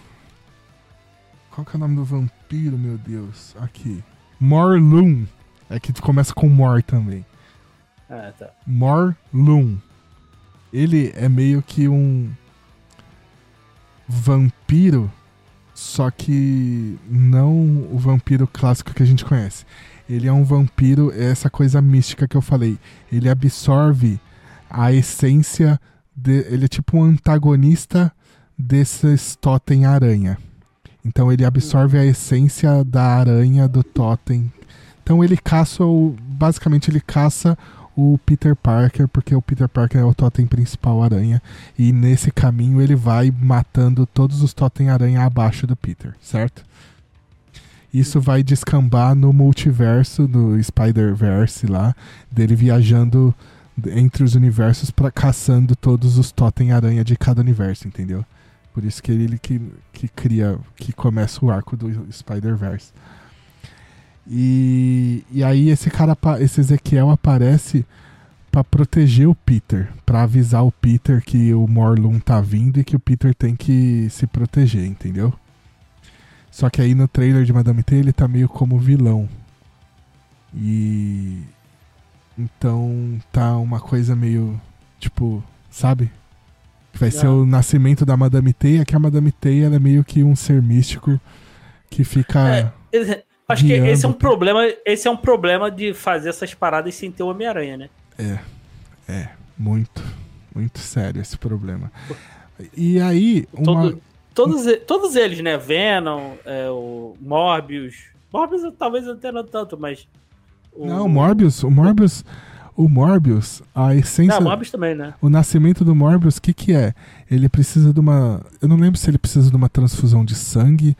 Qual que é o nome do vampiro, meu Deus? Aqui. Morlun. É que começa com Mor também. Ah, tá. Morlun. Ele é meio que um vampiro, só que não o vampiro clássico que a gente conhece. Ele é um vampiro, é essa coisa mística que eu falei. Ele absorve a essência de, ele é tipo um antagonista desses totem aranha. Então ele absorve a essência da aranha do totem. Então ele caça o basicamente ele caça o Peter Parker, porque o Peter Parker é o totem principal aranha. E nesse caminho ele vai matando todos os totem aranha abaixo do Peter, certo? Isso vai descambar no multiverso do Spider-Verse lá, dele viajando entre os universos para caçando todos os totem aranha de cada universo, entendeu? Por isso que ele que, que cria, que começa o arco do Spider-Verse. E, e aí esse cara, esse Ezequiel aparece pra proteger o Peter, pra avisar o Peter que o Morlun tá vindo e que o Peter tem que se proteger, entendeu? Só que aí no trailer de Madame T ele tá meio como vilão. E então tá uma coisa meio tipo, sabe? Que vai ser Não. o nascimento da Madame Teia, que a Madame Teia ela é meio que um ser místico que fica É, Acho que esse é um problema. Esse é um problema de fazer essas paradas sem ter o Homem-Aranha, né? É, é, muito, muito sério esse problema. E aí, uma... Todo- todos, todos eles, né? Venom, é, o Morbius. Morbius talvez até não tanto, mas. O- Não, o Morbius, o Morbius, o Morbius, a essência, Não, Morbius também, né? o nascimento do Morbius, o que que é? Ele precisa de uma, eu não lembro se ele precisa de uma transfusão de sangue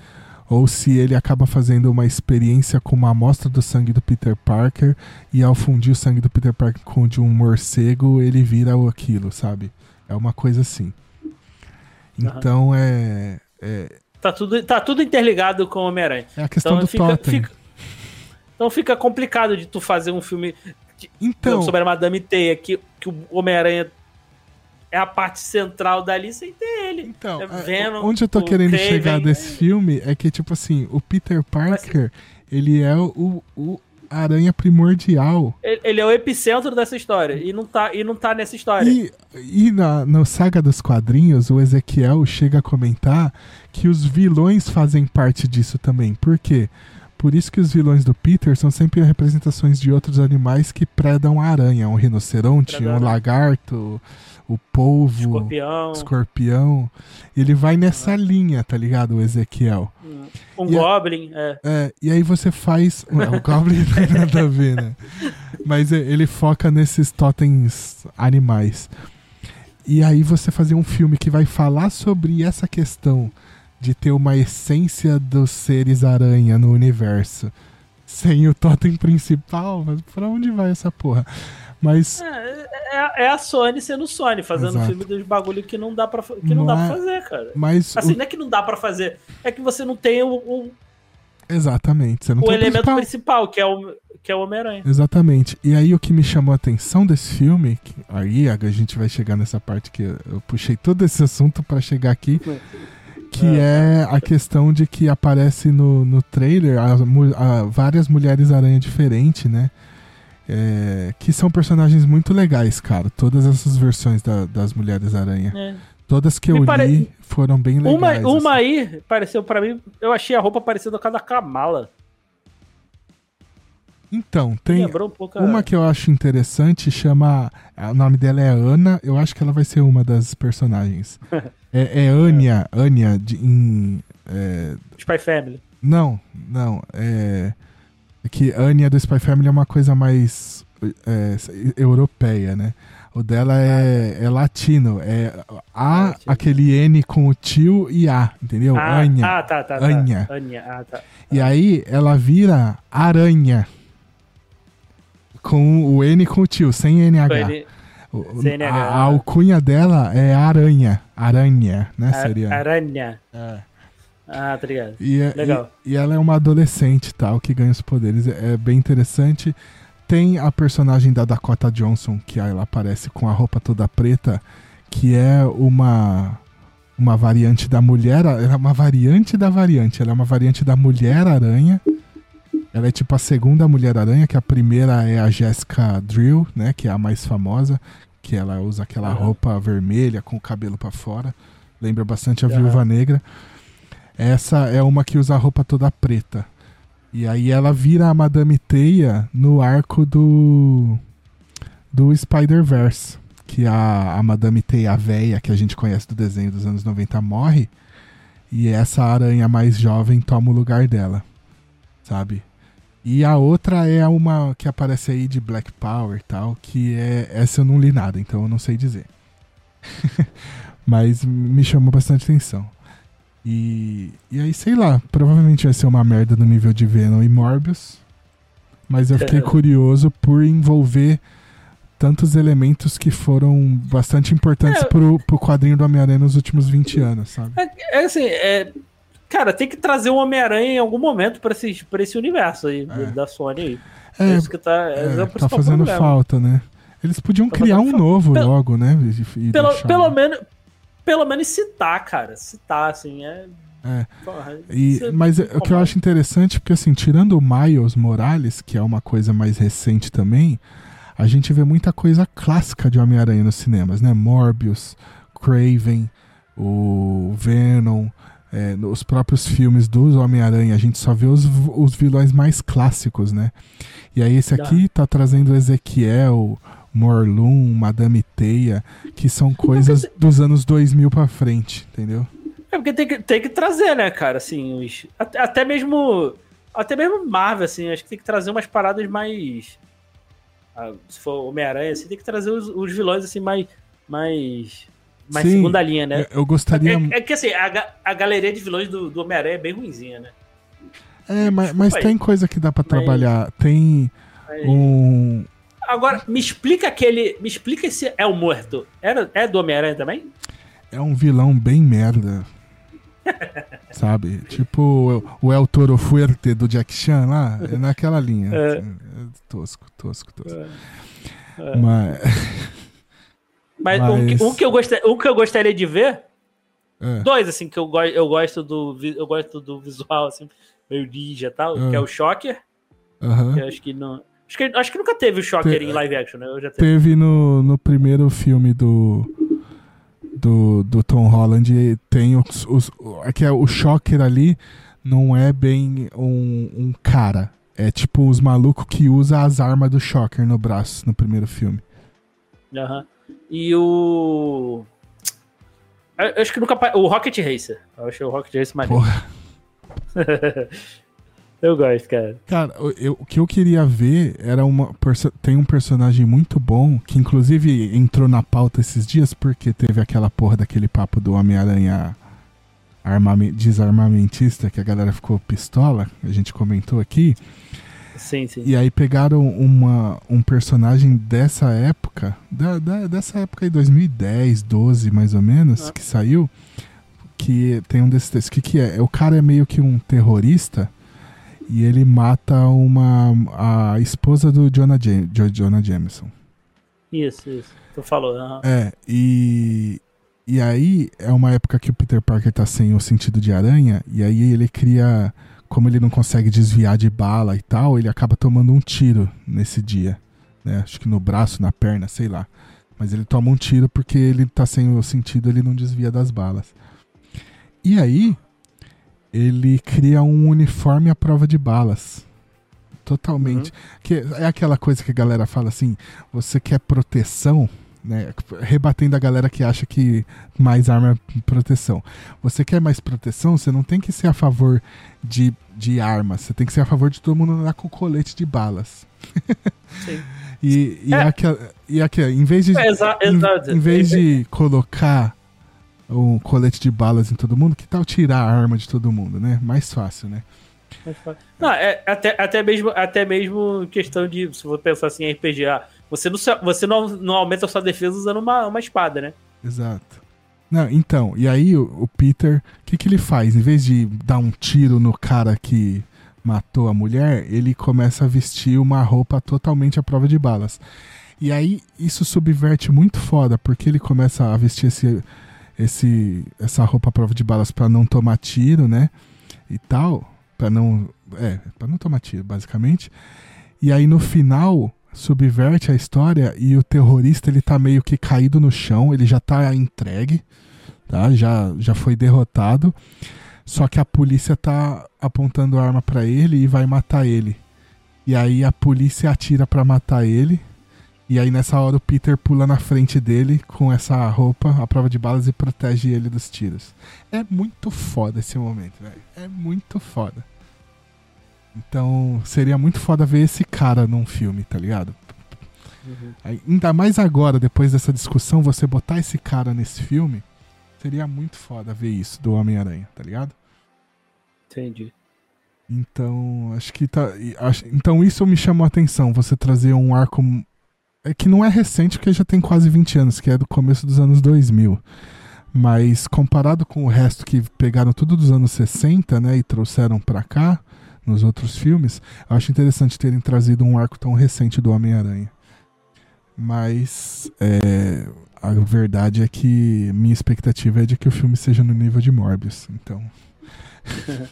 ou se ele acaba fazendo uma experiência com uma amostra do sangue do Peter Parker e ao fundir o sangue do Peter Parker com o de um morcego, ele vira o aquilo, sabe? É uma coisa assim. Então é, é, Tá tudo, tá tudo interligado com o Homem-Aranha. é a questão Então do fica, totem. fica- então fica complicado de tu fazer um filme. Então, sobre a Madame Teia, que, que o Homem-Aranha é a parte central dali sem ter ele. então É é, Venom, onde eu tô querendo chegar desse filme é que, tipo assim, o Peter Parker, ele é o, o aranha primordial. Ele, ele é o epicentro dessa história. E não tá, e não tá nessa história. E, e na, na saga dos quadrinhos, o Ezequiel chega a comentar que os vilões fazem parte disso também. Por quê? Por isso que os vilões do Peter são sempre representações de outros animais que predam a aranha. Um rinoceronte, Predador. um lagarto, o polvo, Escorpião, escorpião. Ele vai nessa linha, tá ligado? O Ezequiel. um E Goblin. É. É, e aí você faz. Ué, o Goblin não tem nada a ver, né? Mas é, ele foca nesses totens animais. E aí você fazer um filme que vai falar sobre essa questão de ter uma essência dos seres aranha no universo. Sem o totem principal, mas pra onde vai essa porra? Mas É, é- é a Sony sendo Sony, fazendo Exato. filme dos bagulho que não dá pra, que não dá pra fazer, cara. mas Assim, o- não é que não dá pra fazer, é que você não tem o, o, exatamente, você não o tem o elemento principal. principal, que é o, que é o Homem-Aranha. Exatamente. E aí o que me chamou a atenção desse filme, que- aí a gente vai chegar nessa parte que eu eu puxei todo esse assunto pra chegar aqui, que é a questão de que aparece no, no trailer mu- a- várias mulheres aranha diferentes, né? É, que são personagens muito legais, cara. Todas essas versões da- das mulheres aranha. É. Todas que Me eu pare- li foram bem Uma, legais. uma assim. aí pareceu pra mim, eu achei a roupa parecida com a da Kamala. Então, tem, um pouco. Uma que eu acho interessante chama. O nome dela é Ana. Eu acho que ela vai ser uma das personagens. É, é Anya. Anya de, em. é, Spy Family. não, não. É, é que Anya do Spy Family é uma coisa mais é, europeia, né? O dela é, é latino. É A, latino. aquele N com o tio e A, entendeu? Ah, Anya. ah, tá, tá, tá. Anya. Anya, ah, tá. E aí ela vira aranha. Com o N com o tio, sem NH. O- CNH. A, a alcunha dela é aranha. Aranha, né? a- Seria. Aranha. É. Ah, tá ligado. E, é- Legal. E, e ela é uma adolescente tal, que ganha os poderes. É, é bem interessante. Tem a personagem da Dakota Johnson, que ela aparece com a roupa toda preta, que é uma. Uma variante da mulher. Ela é uma variante da variante. Ela é uma variante da Mulher Aranha. Ela é tipo a segunda Mulher Aranha, que a primeira é a Jessica Drill, né? Que é a mais famosa. Que ela usa aquela Aham. roupa vermelha com o cabelo pra fora. Lembra bastante a Aham. Viúva Negra. Essa é uma que usa a roupa toda preta. E aí ela vira a Madame Teia no arco do do Spider-Verse, que a, a Madame Teia a véia que a gente conhece do desenho dos anos 90 morre e essa aranha mais jovem toma o lugar dela, sabe? E a outra é uma que aparece aí de Black Power e tal, que é essa eu não li nada, então eu não sei dizer. Mas me chamou bastante atenção. E, e aí, sei lá, provavelmente vai ser uma merda no nível de Venom e Morbius. Mas eu fiquei curioso por envolver tantos elementos que foram bastante importantes É. pro, pro quadrinho do Homem-Aranha nos últimos 20 anos, sabe? É, é assim, é, cara, tem que trazer o Homem-Aranha em algum momento pra esse, pra esse universo aí, É. da Sony aí. É, É, isso que tá, é, é, o tá fazendo problema. falta, né? Eles podiam Tá criar um falta. novo Pelo- logo, né? E, e Pelo, deixar- pelo, menos, pelo menos citar, cara. Citar, assim, é. É. E- é mas é- o que eu acho interessante, porque assim, tirando o Miles Morales, que é uma coisa mais recente também, a gente vê muita coisa clássica de Homem-Aranha nos cinemas, né? Morbius, Craven, o Venom, é, os próprios filmes dos Homem-Aranha, a gente só vê os, os vilões mais clássicos, né? E aí esse aqui tá trazendo Ezequiel, Morlun, Madame Teia, que são coisas dos anos 2000 pra frente, entendeu? É porque tem que, tem que trazer, né, cara, assim, os, até, até mesmo. Até mesmo Marvel, assim, acho que tem que trazer umas paradas mais. ah, se for Homem-Aranha, assim, tem que trazer os, os vilões, assim, mais. Mais. Mais Sim, segunda linha, né? Eu, gostaria. É, é que assim, a, a galeria de vilões do, do Homem-Aranha é bem ruinzinha, né? É, mas, mas tem coisa que dá pra trabalhar. Tem Mas- um. Agora, me explica aquele. Me explica esse É o Morto. Era, é do Homem-Aranha também? É um vilão bem merda. Sabe? Tipo o El Toro Fuerte do Jack Chan lá, é naquela linha. É. assim, é tosco, tosco, tosco. É. Mas. Mas, Um, que, Mas- um que eu gosta- um que eu gostaria de ver, é, dois, assim, que eu, go eu gosto do eu gosto do visual, assim, meio ninja e tal, Ah. que é o Shocker, aham. que eu acho que não. Acho que, acho que nunca teve o Shocker Te- em live action, né? Eu já teve. Teve no, no primeiro filme do. Do, do Tom Holland, tem os, os. é que é o Shocker ali não é bem um, um cara. É tipo os malucos que usa as armas do Shocker no braço no primeiro filme. Aham. E o. Eu acho que nunca. O Rocket Racer. Eu acho o Rocket Racer. Porra. eu gosto, cara. Cara, o- eu- o que eu queria ver era uma. Tem um personagem muito bom, que inclusive entrou na pauta esses dias, porque teve aquela porra daquele papo do Homem-Aranha armame- desarmamentista, que a galera ficou pistola, a gente comentou aqui. Sim, sim. E aí pegaram uma, um personagem dessa época, da, da- dessa época aí, 2010, 12 mais ou menos, Ah. que saiu, que tem um desses textos. O que, que é? O cara é meio que um terrorista e ele mata uma a esposa do Jonah, Jam, Jo- Jonah Jameson. Isso, isso. Tu falou. aham. É, e, e aí é uma época que o Peter Parker tá sem o sentido de aranha, e aí ele cria. Como ele não consegue desviar de bala e tal, ele acaba tomando um tiro nesse dia. Né? Acho que no braço, na perna, sei lá. Mas ele toma um tiro porque ele tá sem o sentido, ele não desvia das balas. E aí, ele cria um uniforme à prova de balas. Totalmente. Que é aquela coisa que a galera fala assim: você quer proteção, né? Rebatendo a galera que acha que mais arma é proteção. Você quer mais proteção, você não tem que ser a favor de, de armas, você tem que ser a favor de todo mundo andar com colete de balas. Sim. E, e, É. aquela, e aquela, em vez de. É, exa- em, em vez de colocar um colete de balas em todo mundo, que tal tirar a arma de todo mundo, né? Mais fácil, né? Não, é até, até, mesmo, até mesmo questão de, se for pensar assim em RPG, ah, você, não, você não, não aumenta a sua defesa usando uma, uma espada, né? Exato. Não, então, e aí o, o Peter, que, que ele faz? Em vez de dar um tiro no cara que matou a mulher, ele começa a vestir uma roupa totalmente à prova de balas. E aí isso subverte muito foda, porque ele começa a vestir esse, esse, essa roupa à prova de balas pra não tomar tiro, né? E tal, Pra não, é, para não tomar tiro, basicamente. E aí no final subverte a história e o terrorista ele tá meio que caído no chão, ele já tá entregue, tá? Já já foi derrotado. Só que a polícia tá apontando arma pra ele e vai matar ele. E aí a polícia atira pra matar ele. E aí nessa hora o Peter pula na frente dele com essa roupa, a prova de balas e protege ele dos tiros. É muito foda esse momento, velho. É muito foda. Então, seria muito foda ver esse cara num filme, tá ligado? Aí, ainda mais agora, depois dessa discussão, você botar esse cara nesse filme, seria muito foda ver isso do Homem-Aranha, tá ligado? Entendi. Então, acho que tá. acho- então, isso me chamou a atenção, você trazer um arco. É que não é recente, porque já tem quase 20 anos, que é do começo dos anos 2000. Mas comparado com o resto que pegaram tudo dos anos 60, né, e trouxeram pra cá, nos outros filmes, eu acho interessante terem trazido um arco tão recente do Homem-Aranha. Mas é, a verdade é que minha expectativa é de que o filme seja no nível de Morbius. Então.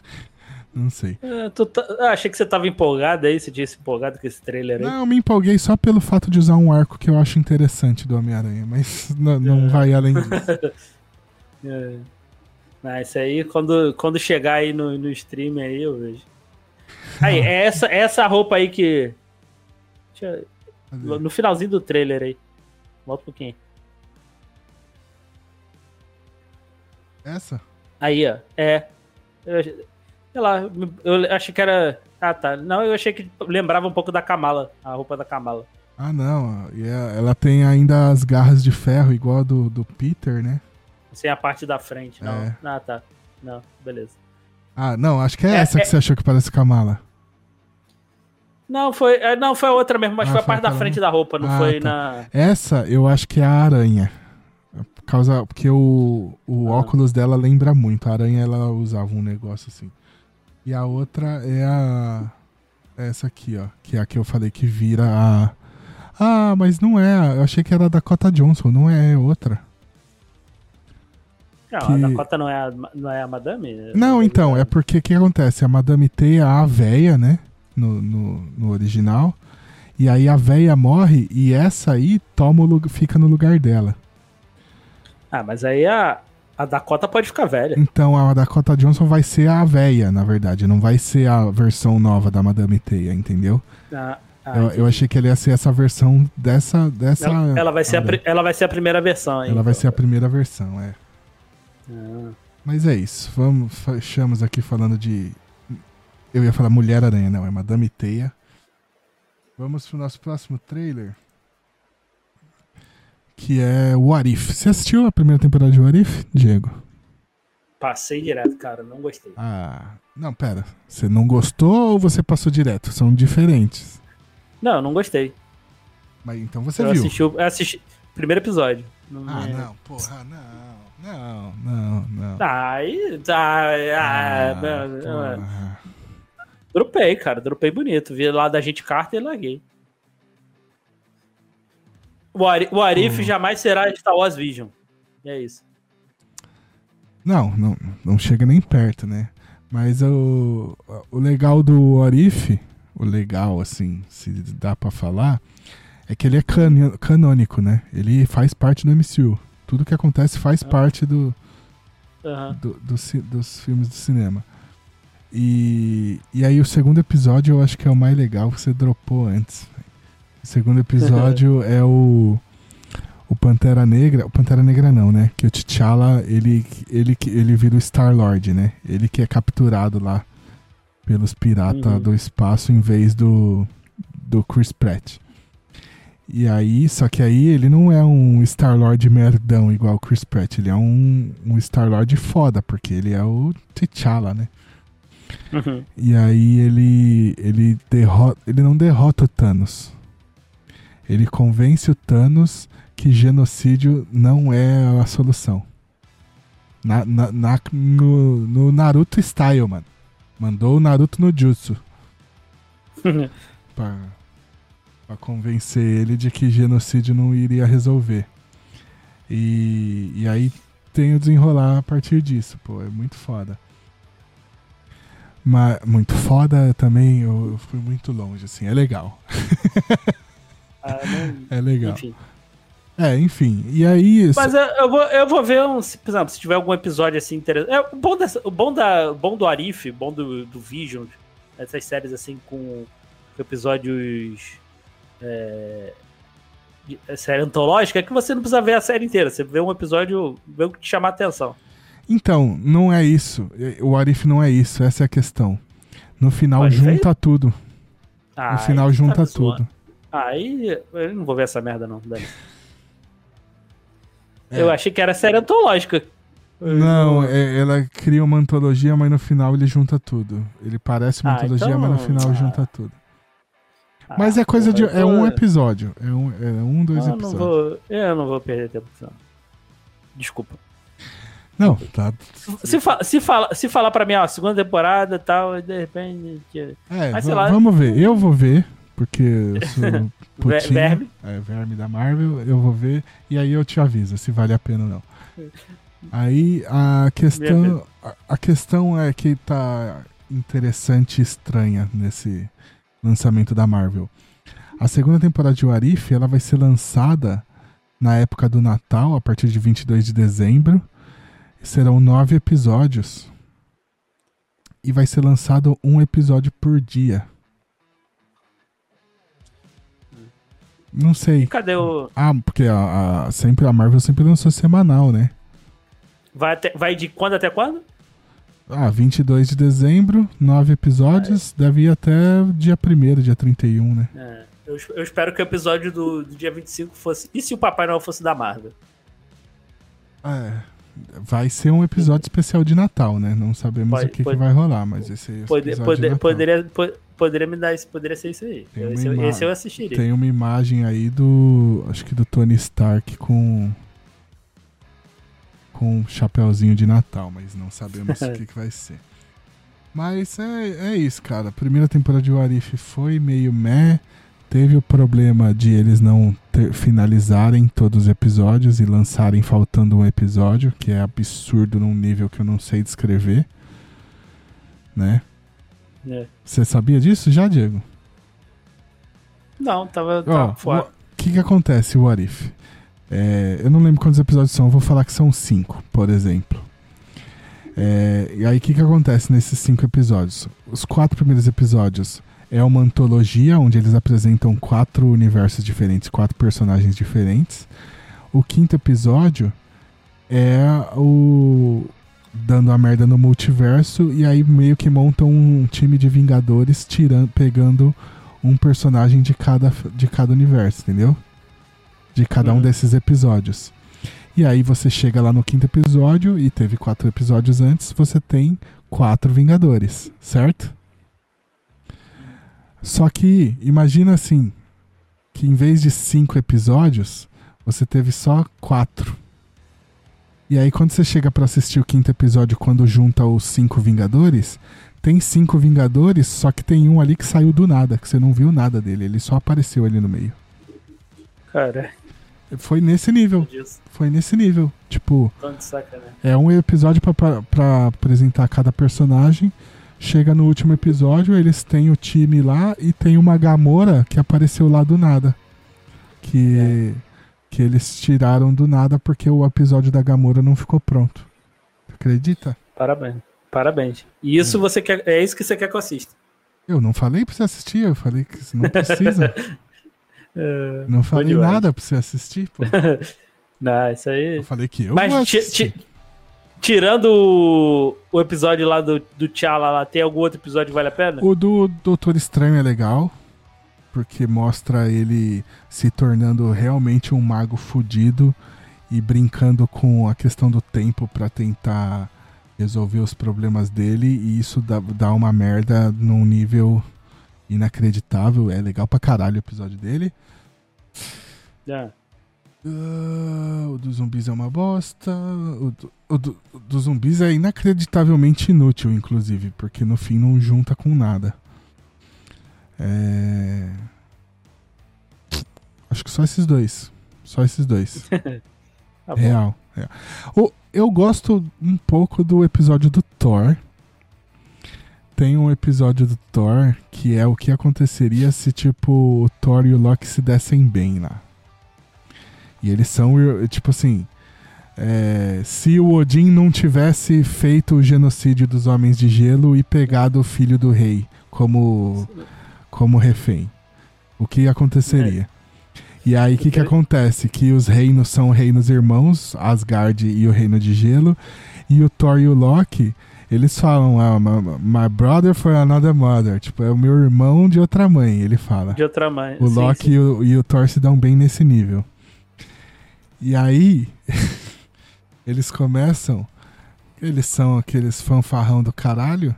não sei. É, tu tá- ah, achei que você tava empolgado aí, você tinha se empolgado com esse trailer aí. Não, eu me empolguei só pelo fato de usar um arco que eu acho interessante do Homem-Aranha, mas não, não vai além disso. É. Não, isso aí, quando, quando chegar aí no, no stream aí, eu vejo. Aí, é essa, é essa roupa aí que. Eu- no finalzinho do trailer aí. Volta um pouquinho. Essa? Aí, ó. É. Eu, sei lá, eu achei que era. Ah, tá. Não, eu achei que lembrava um pouco da Kamala, a roupa da Kamala. Ah, não. e é- ela tem ainda as garras de ferro, igual a do, do Peter, né? Sem a parte da frente, não. É. Ah, tá. Não, beleza. Ah, não, acho que é, É, essa que é- você achou que parece Kamala. Não, foi, é, não, foi a outra mesmo, mas Ah, foi a parte da frente da roupa, não Ah, foi tá. na. Essa eu acho que é a aranha. Por causa, porque o, o Ah. óculos dela lembra muito. A aranha ela usava um negócio assim. E a outra é a. Essa aqui, ó. Que é a que eu falei que vira a. Ah, mas não é. Eu achei que era a Dakota Johnson, não é, é outra. Não, Que- a Dakota não é a, não é a Madame? Não, então, é porque o que acontece? A Madame T é a véia, né? No, no, no original. E aí a véia morre e essa aí toma o, fica no lugar dela. Ah, mas aí a, a Dakota pode ficar velha. Então a Dakota Johnson vai ser a véia, na verdade. Não vai ser a versão nova da Madame Teia, entendeu? Ah, ah, eu, eu achei que ele ia ser essa versão dessa. dessa ela, ela vai ser a, ela vai ser a primeira versão. aí, Ela vai ser a primeira versão, é. Ah. Mas é isso. Vamos, fechamos aqui falando de. Eu ia falar Mulher Aranha, não, é Madame Teia. Vamos pro nosso próximo trailer. Que é o Arif. Você assistiu a primeira temporada de What If, Diego? Passei direto, cara, não gostei. Ah. Não, pera. Você não gostou ou você passou direto? São diferentes. Não, não gostei. Mas então você eu viu. assisti, eu assisti primeiro episódio. Não Ah, me- não, porra, não. Não, não, não. Ah, aí. Tá, ah, Ah, não, não, porra. Dropei, cara, dropei bonito. Vi lá da gente Carter e larguei. O Ari- o Arif Hum. jamais será Star Wars Vision. E é isso. Não, não, não chega nem perto, né? Mas o, o legal do Orif, o legal, assim, se dá pra falar, é que ele é cano- canônico, né? Ele faz parte do MCU. Tudo que acontece faz parte do, Aham. do- do ci- dos filmes do cinema. E, e aí o segundo episódio eu acho que é o mais legal que você dropou antes. O segundo episódio é o o Pantera Negra, o Pantera Negra não, né? Que o T'Challa, ele ele ele vira o Star Lord, né? Ele que é capturado lá pelos piratas Uhum. do espaço em vez do do Chris Pratt. E aí, só que aí ele não é um Star-Lord merdão igual o Chris Pratt, ele é um, um Star-Lord foda, porque ele é o T'Challa, né? Uhum. E aí ele ele derrota, ele não derrota o Thanos. Ele convence o Thanos que genocídio não é a solução. Na, na, na- no, no Naruto style, mano. Mandou o Naruto no jutsu. pra, pra convencer ele de que genocídio não iria resolver. E, e aí tem o desenrolar a partir disso, pô, é muito foda. Mas muito foda também, eu, eu fui muito longe, assim, é legal. Ah, não- É legal. Enfim. É, enfim, e aí. Mas eu, eu vou, eu vou ver, um, se, por exemplo, se tiver algum episódio assim interessante. É, o, bom dessa, o bom da, o bom do Arif, o bom do, do Vision, essas séries assim com, episódios. É, de- é série antológica, é que você não precisa ver a série inteira. Você vê um episódio, vê o que te chamar a atenção. Então, não é isso. O Arif não é isso, essa é a questão. No final é junta tudo. Ah, No final aí junta tá me zoando. Aí eu não vou ver essa merda, não. Dani. É. Eu achei que era série antológica. Não, é- ela cria uma antologia, mas no final ele junta tudo. Ele parece uma Ah, antologia, então- mas no final ah. junta tudo. Mas Ah, é coisa de. É um vou- episódio. É um, é um dois eu não episódios. vou, eu não vou perder tempo. Não. Desculpa. Não, tá. Se, fa se, fala, se falar pra mim, ó, segunda temporada e tal, de repente. É, Mas lá. vamos ver. Eu vou ver, porque eu sou putinha, verme. É, verme da Marvel, eu vou ver e aí eu te aviso se vale a pena ou não. Aí a questão, a, a questão é que tá interessante e estranha nesse lançamento da Marvel. A segunda temporada de Warif, ela vai ser lançada na época do Natal, a partir de 22 de dezembro. Serão nove episódios. E vai ser lançado um episódio por dia. Não sei. Cadê o. Ah, porque a, a- sempre, a Marvel sempre lançou semanal, né? Vai, até- vai de quando até quando? Ah, 22 de dezembro, nove episódios, deve ir até dia 1 dia 31, né? É, eu, eu espero que o episódio do, do dia 25 fosse. E se o Papai Noel fosse da Marvel? É, vai ser um episódio especial de Natal, né? Não sabemos Pode- o que, pode- que vai rolar, mas esse é Pode, episódio pode- de Natal. poderia, po- poderia me dar isso, poderia ser isso aí. Tem Esse, eu- esse eu assistiria. Tem uma imagem aí do. Acho que do Tony Stark com. com um chapéuzinho de Natal, mas não sabemos o que, que vai ser. Mas é, é isso, cara. A primeira temporada de Warif foi meio meh. Teve o problema de eles não ter- finalizarem todos os episódios e lançarem faltando um episódio, que é absurdo num nível que eu não sei descrever. Né? É. Você sabia disso já, Diego? Não, tava, Ó, tava fora. o que que acontece, o What If? É, eu não lembro quantos episódios são, eu vou falar que são cinco, por exemplo. É, e aí, o que que acontece nesses cinco episódios? Os quatro primeiros episódios é uma antologia, onde eles apresentam quatro universos diferentes, quatro personagens diferentes. O quinto episódio é o dando a merda no multiverso e aí meio que montam um time de vingadores tirando, pegando um personagem de cada, de cada universo, entendeu? De cada um Uhum. desses episódios. E aí você chega lá no quinto episódio, e teve quatro episódios antes, você tem quatro Vingadores, certo? Só que, imagina assim, que em vez de cinco episódios, você teve só quatro. E aí quando você chega pra assistir o quinto episódio, quando junta os cinco Vingadores, tem cinco Vingadores, só que tem um ali que saiu do nada, que você não viu nada dele, ele só apareceu ali no meio. Cara, Foi nesse nível, foi nesse nível. Tipo, é um episódio pra apresentar cada personagem. Chega no último episódio, eles têm o time lá e tem uma Gamora que apareceu lá do nada. Que, que eles tiraram do nada porque o episódio da Gamora não ficou pronto. Acredita? Parabéns. Parabéns. E isso você quer. É isso que você quer que eu assista. Eu não falei pra você assistir, eu falei que não precisa. É, não falei nada pra você assistir, pô. Não, isso aí. Eu falei que eu Mas tirando o, o episódio lá do, do T'Challa lá, tem algum outro episódio que vale a pena? O do Doutor Estranho é legal, porque mostra ele se tornando realmente um mago fudido e brincando com a questão do tempo pra tentar resolver os problemas dele, e isso dá, dá uma merda num nível inacreditável. É legal pra caralho o episódio dele. Ah, Ah, o dos zumbis é uma bosta. O, do, o do- o dos zumbis é inacreditavelmente inútil, inclusive, porque no fim não junta com nada. É... Acho que só esses dois. Só esses dois. tá. Real. real. O, eu gosto um pouco do episódio do Thor. Tem um episódio do Thor que é o que aconteceria se, tipo, o Thor e o Loki se dessem bem lá. E eles são, tipo assim. é, se o Odin não tivesse feito o genocídio dos Homens de Gelo e pegado o filho do rei como, como refém, o que aconteceria? E aí, o que, que acontece? Que os reinos são reinos irmãos, Asgard e o Reino de Gelo, e o Thor e o Loki, eles falam, ah, my, my brother for another mother, tipo, é o meu irmão de outra mãe, ele fala. De outra mãe. O Sim, Loki sim. E, o, e o Thor se dão bem nesse nível. E aí, eles começam, eles são aqueles fanfarrão do caralho,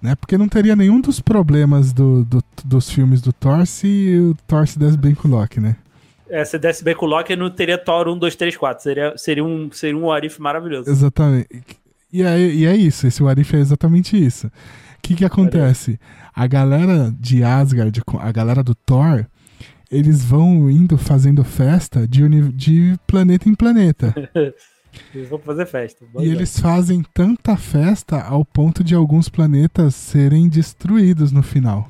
né? Porque não teria nenhum dos problemas do, do- dos filmes do Thor se o Thor se desse bem com o Loki, né? É, se desse bem com o Loki, não teria Thor 1, 2, 3, 4. Seria, seria um, seria um Arif maravilhoso. Exatamente. E é, e é isso, esse Warif é exatamente isso. O que que acontece? A galera de Asgard, a galera do Thor, eles vão indo fazendo festa de, de planeta em planeta. Eles vão fazer festa. E eles fazem tanta festa ao ponto de alguns planetas serem destruídos no final.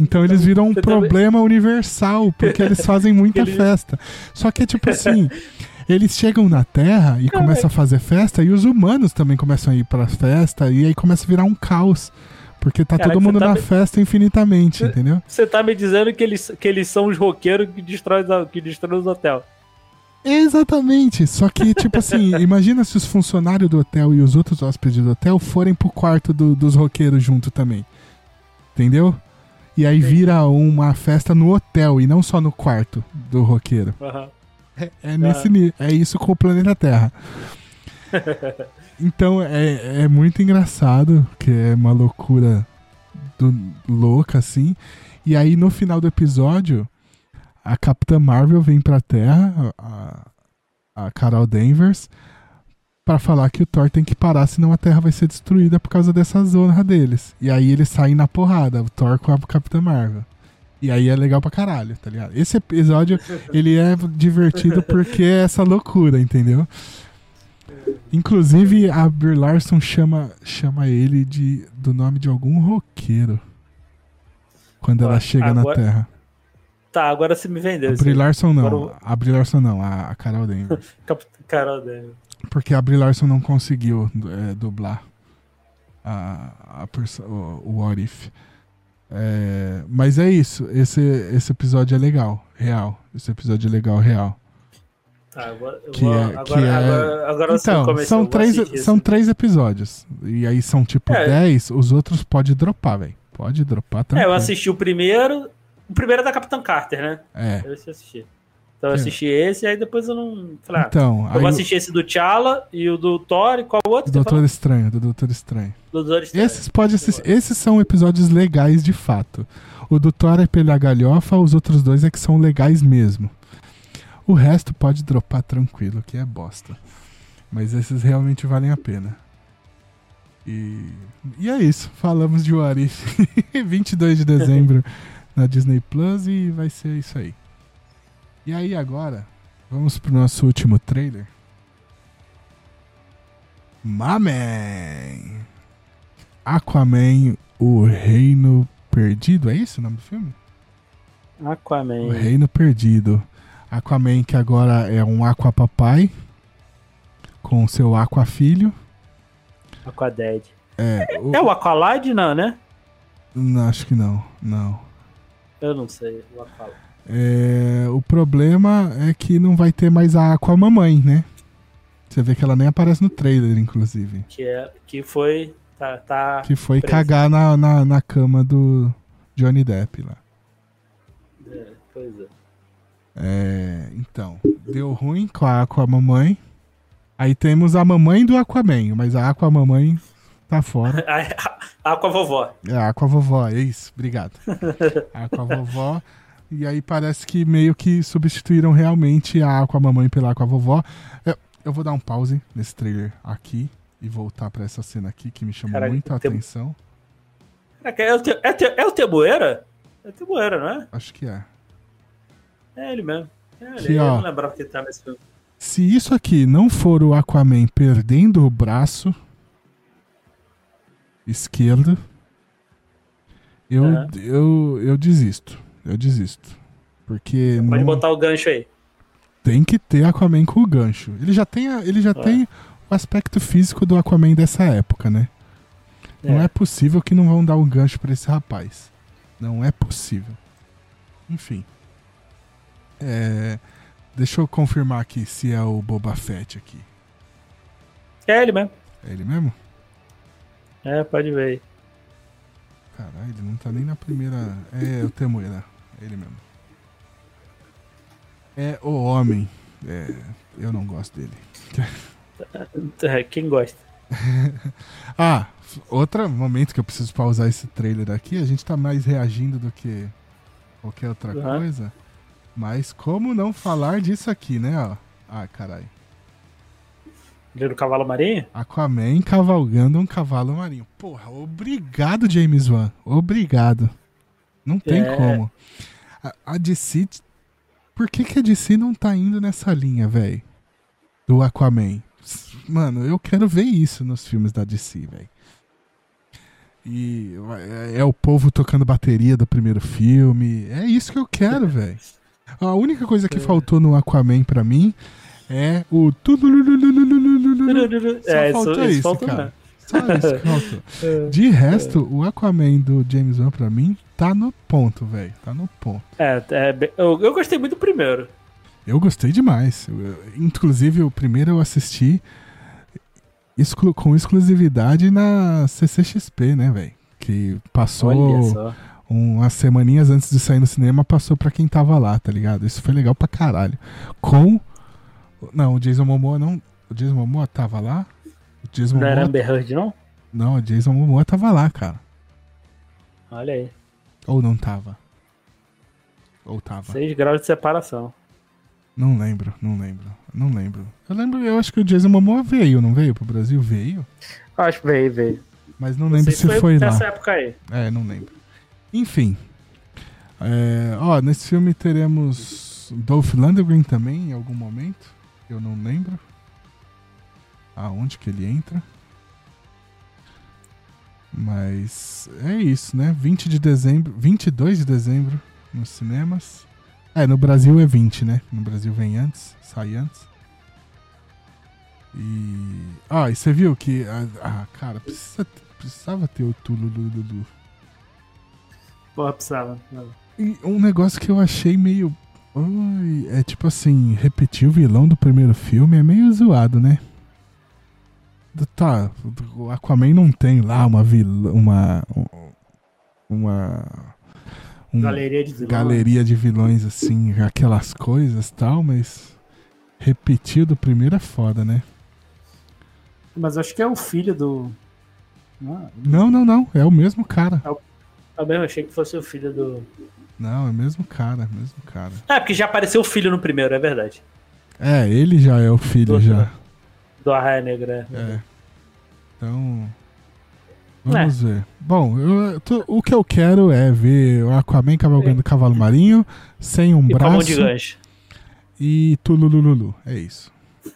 Então eles viram um você também- problema universal, porque eles fazem muita Ele- festa. Só que é tipo assim, eles chegam na Terra e começam a fazer festa, e os humanos também começam a ir pra festa, e aí começa a virar um caos. Porque tá Caraca, todo mundo tá na me- festa infinitamente, entendeu? Você tá me dizendo que eles, que eles são os roqueiros que destroem, os- que destroem os hotéis. Exatamente. Só que, tipo assim, imagina se os funcionários do hotel e os outros hóspedes do hotel forem pro quarto do- dos roqueiros junto também. Entendeu? E aí vira uma festa no hotel e não só no quarto do roqueiro. Aham. É, é nesse nível. É isso com o planeta Terra. Então é, é muito engraçado, que é uma loucura do- louca, assim. E aí no final do episódio, a Capitã Marvel vem pra Terra, a, a Carol Danvers, Pra falar que o Thor tem que parar, senão a Terra vai ser destruída por causa dessa zona deles. E aí eles saem na porrada, o Thor com a Capitã Marvel. E aí é legal pra caralho, tá ligado? Esse episódio, ele é divertido porque é essa loucura, entendeu? Inclusive, a Brie Larson chama, chama ele de, do nome de algum roqueiro. Quando ela chega na agora- Terra. Tá, agora você me vendeu. A Brie. Larson não. Agora A Brie Larson não, a, a Carol Denver. Carol Daniel. Porque a Brie Larson não conseguiu é, dublar a, a o, o What If. É, mas é isso. Esse, esse episódio é legal, real. Esse episódio é legal, real. Tá, agora, eu Que vou, é- agora, que é- agora, agora você Então, são três, são três episódios. E aí são tipo É. 10, os outros pode dropar, velho. Pode dropar É, tranquilo. eu assisti o primeiro. O primeiro é da Capitã Carter, né? É. Eu assisti. Então eu assisti esse, aí depois eu não. Falei, ah, Então, eu vou assistir esse do T'Challa e o do Thor e qual outro? Você Doutor falou? Estranho, do Doutor Estranho. Do Doutor Estranho. Esses, pode assistir, esses são episódios legais de fato. O do Thor é pela galhofa, os outros dois é que são legais mesmo. O resto pode dropar tranquilo, que é bosta. Mas esses realmente valem a pena. E, e é isso. Falamos de What If. 22 de dezembro na Disney Plus e vai ser isso aí. E aí agora, vamos pro nosso último trailer. Maman! Aquaman, o Reino Perdido, é isso o nome do filme? Aquaman. O Reino Perdido. Aquaman que agora é um Aquapapai com seu Aquafilho. Aquadead. É, o- É o Aqualad, não, né? não, acho que não, não. Eu não sei. O Aqualad. É, o problema é que não vai ter mais a Aquamamãe, né? Você vê que ela nem aparece no trailer, inclusive. Que, é, que foi. Tá. tá Que foi cagar na, na, na cama do Johnny Depp lá. É, pois é. É, então, deu ruim com a Aquamamãe. Aí temos a mamãe do Aquaman, mas a Aquamamãe tá fora. A, a, Aqua Vovó. É a Aquavovó, é isso, obrigado. A Aquavovó. E aí parece que meio que substituíram realmente a Aquamamãe pela Aquavovó. Eu, eu vou dar um pause nesse trailer aqui e voltar pra essa cena aqui que me chamou Caraca, muita atenção. É, que é, o te, é, te, é o Temoeira? É o Temoeira, não é? Acho que é. É ele mesmo. É ele. Aqui, eu ó. não lembrava que ele tá nesse filme. Se isso aqui não for o Aquaman perdendo o braço esquerdo, eu, eu, eu desisto. Eu desisto. Porque Pode não botar o gancho aí. tem que ter Aquaman com o gancho. Ele já tem, a- ele já tem o aspecto físico do Aquaman dessa época, né? Não É. é possível que não vão dar um gancho pra esse rapaz. Não é possível. Enfim. É, Deixa eu confirmar aqui se é o Boba Fett aqui. É ele mesmo. É ele mesmo? É, pode ver aí. Caralho, ele não tá nem na primeira. É o Temoeira. Ele mesmo. É o homem. É, eu não gosto dele. É, Quem gosta? Ah, outro momento que eu preciso pausar esse trailer aqui. A gente tá mais reagindo do que qualquer outra Uhum. coisa. Mas como não falar disso aqui, né? Ó. Ah, caralho. Ele do Cavalo Marinho? Aquaman cavalgando um cavalo marinho. Porra, obrigado, James Wan. Obrigado. Não tem É. como. A, a DC. Por que, que a DC não tá indo nessa linha, velho? Do Aquaman. Mano, eu quero ver isso nos filmes da DC, velho. E é- é o povo tocando bateria do primeiro filme. É isso que eu quero, velho. A única coisa que faltou no Aquaman pra mim é o. tulululululululu. Só É, faltou isso cara. Só isso que faltou. De resto, o Aquaman do James Wan pra mim tá no ponto, velho. Tá no ponto. É, é eu, eu gostei muito do primeiro. Eu gostei demais. Eu- inclusive, o primeiro eu assisti exclu- com exclusividade na CCXP, né, velho? Que passou umas semaninhas antes de sair no cinema, passou pra quem tava lá, tá ligado? Isso foi legal pra caralho. Com. Não, o Jason Momoa não. O Jason Momoa tava lá? O Jason Não era Momoa. Amber Heard, não? Não, o Jason Momoa tava lá, cara. Olha aí. Ou não tava? Ou tava? 6 graus de separação. Não lembro, não lembro, não lembro. Eu lembro, eu acho que o Jason Momoa veio, não veio pro Brasil? Veio? Acho que veio, veio. Mas não lembro se foi, lá. nessa época aí. É, não lembro. Enfim. É, ó, nesse filme teremos Dolph Lundgren também em algum momento. Eu não lembro. Aonde que ele entra. Mas é isso, né? 20 de dezembro, 22 de dezembro nos cinemas. É, no Brasil é 20, né? No Brasil vem antes, sai antes. E. Ah, e você viu que. Ah, cara, precisa, precisava ter o Tulululu. Porra, precisava. E um negócio que eu achei meio. É tipo assim, repetir o vilão do primeiro filme é meio zoado, né? Tá, o Aquaman não tem lá uma vilã. Uma. Uma. Um, galeria de vilões. Galeria de vilões, assim, aquelas coisas tal, mas. Repetir do primeiro é foda, né? Mas acho que é o filho do. Não, não, não. É o mesmo cara. É o... Eu mesmo achei que fosse o filho do. Não, é o mesmo cara, mesmo cara. É, porque já apareceu o filho no primeiro, é verdade. É, ele já é o filho, do, já. Do Arraia Negra. É. é. Então. Vamos é. ver. Bom, eu, tô, o que eu quero é ver o Aquaman cavalgando é. cavalo marinho, sem um e braço. de gancho. E tululululu. É isso.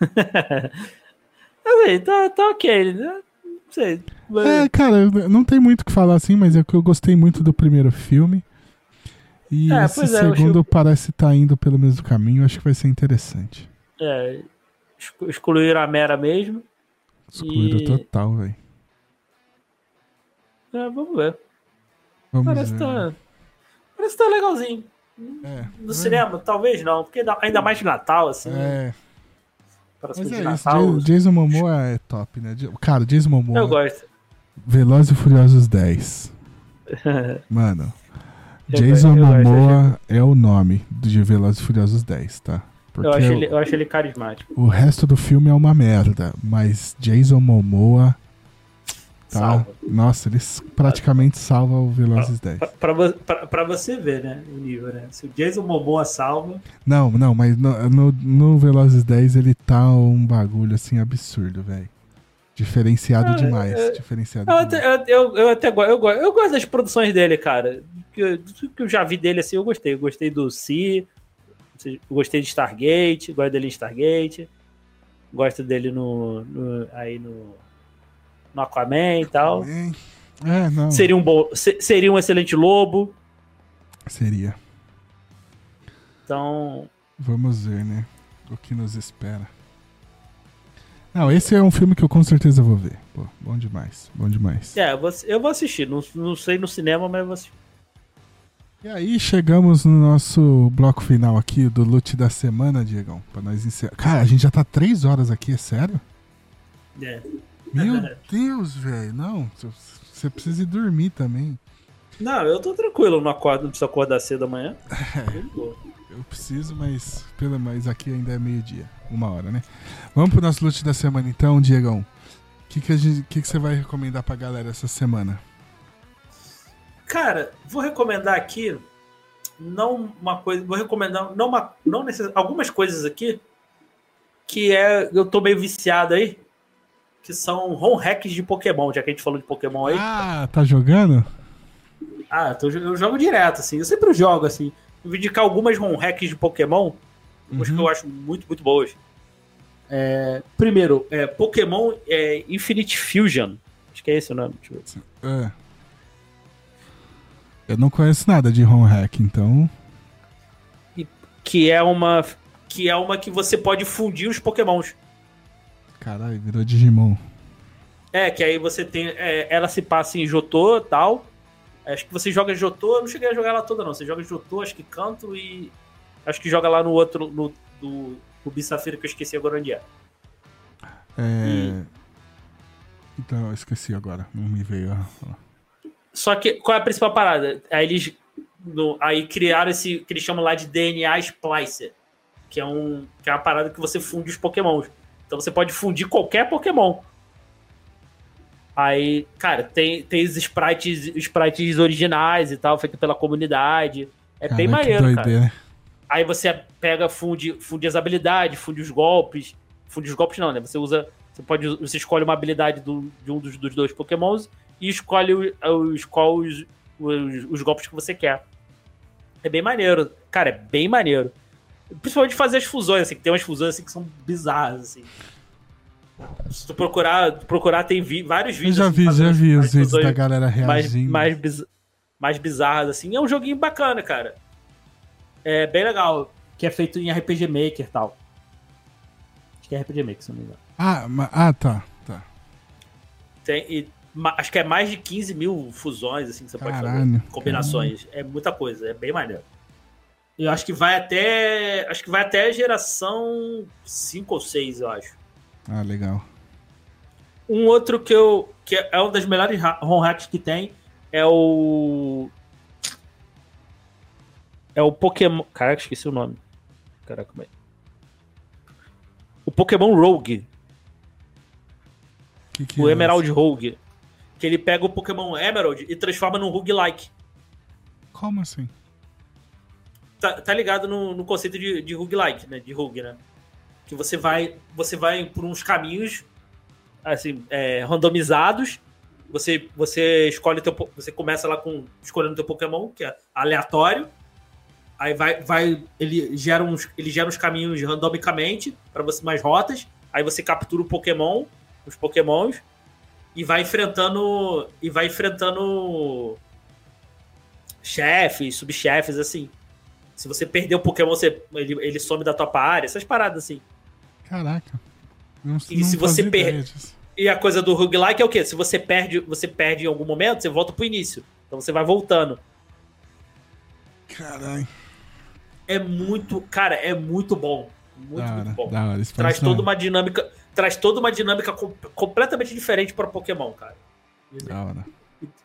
assim, tá, tá ok, né? Não sei. Mas... É, cara, não tem muito o que falar assim, mas é que eu gostei muito do primeiro filme. E é, esse é, segundo acho... parece estar tá indo pelo mesmo caminho, acho que vai ser interessante. É, excluir a Mera mesmo. Excluíram e... total, velho. É, vamos ver. Vamos parece ver. Tá... Parece que tá legalzinho. É, no é. cinema, talvez não, porque ainda mais de Natal, assim. É. Mas é Natal, isso, Jason Momoa é top, né? Cara, Jason Momoa. Eu gosto. Velozes e Furiosos 10. Mano, Jason eu Momoa é o nome de Velozes e Furiosos 10, tá? Eu acho, ele, eu acho ele carismático. O resto do filme é uma merda, mas Jason Momoa Tá? Salva. Nossa, eles praticamente salvam o Velozes 10. Pra, pra, pra, você ver, né? O nível, né? Se o Jason Momoa salva. Não, não, mas no, no, no Velozes 10 ele tá um bagulho assim absurdo, velho. Diferenciado ah, demais. Eu, diferenciado eu, demais. Até, eu, eu, até gosto, eu, eu, gosto das produções dele, cara. Que, que eu já vi dele assim, eu gostei. Eu gostei do Si, gostei de Stargate, gosto dele em Stargate, gosto dele no, no aí no no Aquaman e tal. É, não. Seria um bom, seria um excelente lobo. Seria. Então, vamos ver, né? O que nos espera. Não, esse é um filme que eu com certeza vou ver. Pô, bom demais, bom demais. É, eu vou, eu vou assistir. Não, não sei no cinema, mas eu vou assistir. E aí chegamos no nosso bloco final aqui do loot da semana, Diegão. Pra nós encerrar. Cara, a gente já tá três horas aqui, é sério? É. Meu Deus, velho. Não, você precisa ir dormir também. Não, eu tô tranquilo, não acordo, não preciso acordar cedo amanhã. É, eu preciso, mas pelo mais aqui ainda é meio-dia, uma hora, né? Vamos pro nosso loot da semana então, Diegão. O que, que, a gente, que, que você vai recomendar pra galera essa semana? Cara, vou recomendar aqui não uma coisa, vou recomendar não uma, não necess, algumas coisas aqui que é eu tô meio viciado aí que são home hacks de Pokémon, já que a gente falou de Pokémon aí. Ah, tá jogando? Ah, tô, eu jogo direto, assim. Eu sempre jogo, assim. Vou indicar algumas home hacks de Pokémon, uhum. que eu acho muito, muito boas. É, primeiro, é, Pokémon é, Infinite Fusion. Acho que é esse o nome. Deixa eu ver. É. Eu não conheço nada de home hack, então. que é uma que é uma que você pode fundir os Pokémons. Caralho, virou Digimon. É, que aí você tem. É, ela se passa em Jotô e tal. Acho que você joga Jotô, eu não cheguei a jogar ela toda, não. Você joga Jotô, acho que canto e. Acho que joga lá no outro. No, do Safira, que eu esqueci agora onde é. É. E... Então, eu esqueci agora. Não me veio. Só que qual é a principal parada? Aí eles. No, aí criaram esse que eles chamam lá de DNA Splicer. Que é, um, que é uma parada que você funde os pokémons. Então você pode fundir qualquer Pokémon. Aí, cara, tem, tem os sprites, sprites originais e tal, feito pela comunidade. É Cara, bem maneiro, cara. Aí você pega, funde, funde as habilidades, funde os golpes. Funde os golpes não, né? Você usa. Você pode. Você escolhe uma habilidade do, de um dos, dos dois Pokémons e escolhe os, os, qual os, os, os golpes que você quer. É bem maneiro. Cara, é bem maneiro. Principalmente fazer as fusões, assim, que tem umas fusões assim que são bizarras, assim. Se tu procurar, procurar tem vi, vários Eu vídeos. já assim, vi, fazendo já vi os vídeos da galera mais, reagindo. mais, biz- mais bizarras, assim. É um joguinho bacana, cara. É bem legal. Que é feito em RPG Maker e tal. Acho que é RPG Maker, se não me engano. Ah, ah, tá. tá. Tem, e acho que é mais de 15 mil fusões, assim, que você pode Caralho, fazer. Combinações. É muita coisa, é bem maneiro. Eu acho que vai até. Acho que vai até a geração 5 ou 6, eu acho. Ah, legal. Um outro que eu. que é uma das melhores ROM hacks que tem é o. É o Pokémon. Caraca, esqueci o nome. Caraca, é? O Pokémon Rogue. Que que o é Emerald Rogue. Que ele pega o Pokémon Emerald e transforma num roguelike. Como assim? Tá, tá ligado no, no conceito de, de roguelike, né? De rogue, né? Que você vai, você vai por uns caminhos assim, é, randomizados. Você, você escolhe teu, você começa lá com escolhendo teu Pokémon, que é aleatório. Aí vai, vai ele gera uns, ele gera uns caminhos randomicamente para você mais rotas. Aí você captura o Pokémon, os Pokémons e vai enfrentando e vai enfrentando chefes, subchefes assim. Se você perder o Pokémon, você, ele, ele some da tua área, essas paradas assim. Caraca. Não, E se você fazia per- ideia disso. E a coisa do roguelike é o quê? Se você perde, você perde em algum momento, você volta pro início. Então você vai voltando. Caralho. É muito, cara, é muito bom. Muito, muito bom. hora. Traz toda da- uma dinâmica, traz toda uma dinâmica com- completamente diferente para Pokémon, cara. Hora.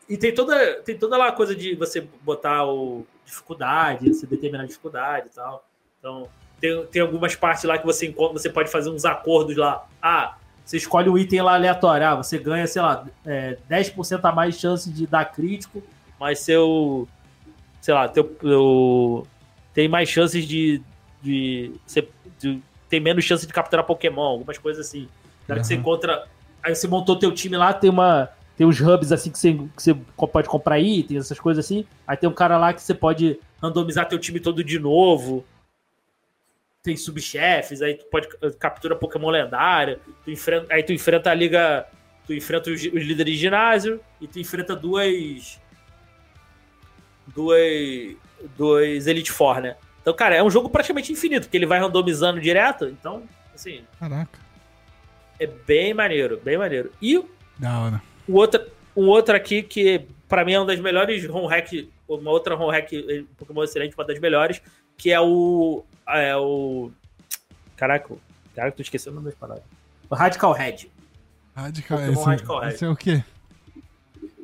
E tem toda, tem toda lá a coisa de você botar o dificuldade, você determinar a dificuldade e tal. Então, tem, tem algumas partes lá que você encontra, você pode fazer uns acordos lá. Ah, você escolhe um item lá aleatório. Ah, você ganha, sei lá, é, 10% a mais chance de dar crítico, mas seu. Sei lá, teu, teu- tem mais chances de. de, você, de- tem menos chance de capturar Pokémon, algumas coisas assim. Na hora que você encontra. Aí você montou teu time lá, tem uma. Tem uns hubs assim que você, que você pode comprar itens, essas coisas assim. Aí tem um cara lá que você pode randomizar teu time todo de novo. Tem subchefes, aí tu pode captura Pokémon lendário. Tu enfrenta, aí tu enfrenta a liga. Tu enfrenta os, os líderes de ginásio e tu enfrenta duas. Duas. Duas Elite Four, né? Então, cara, é um jogo praticamente infinito, porque ele vai randomizando direto. Então, assim, Caraca. é bem maneiro, bem maneiro. E Da hora. o outro, um outro aqui que pra mim é uma das melhores home hack, uma outra home hack eh, Pokémon excelente, uma das melhores, que é o é o caraca, caraca, tô esquecendo o nome das palavras. O Radical Head, Radical, Pokémon esse, Radical Red. esse é o quê?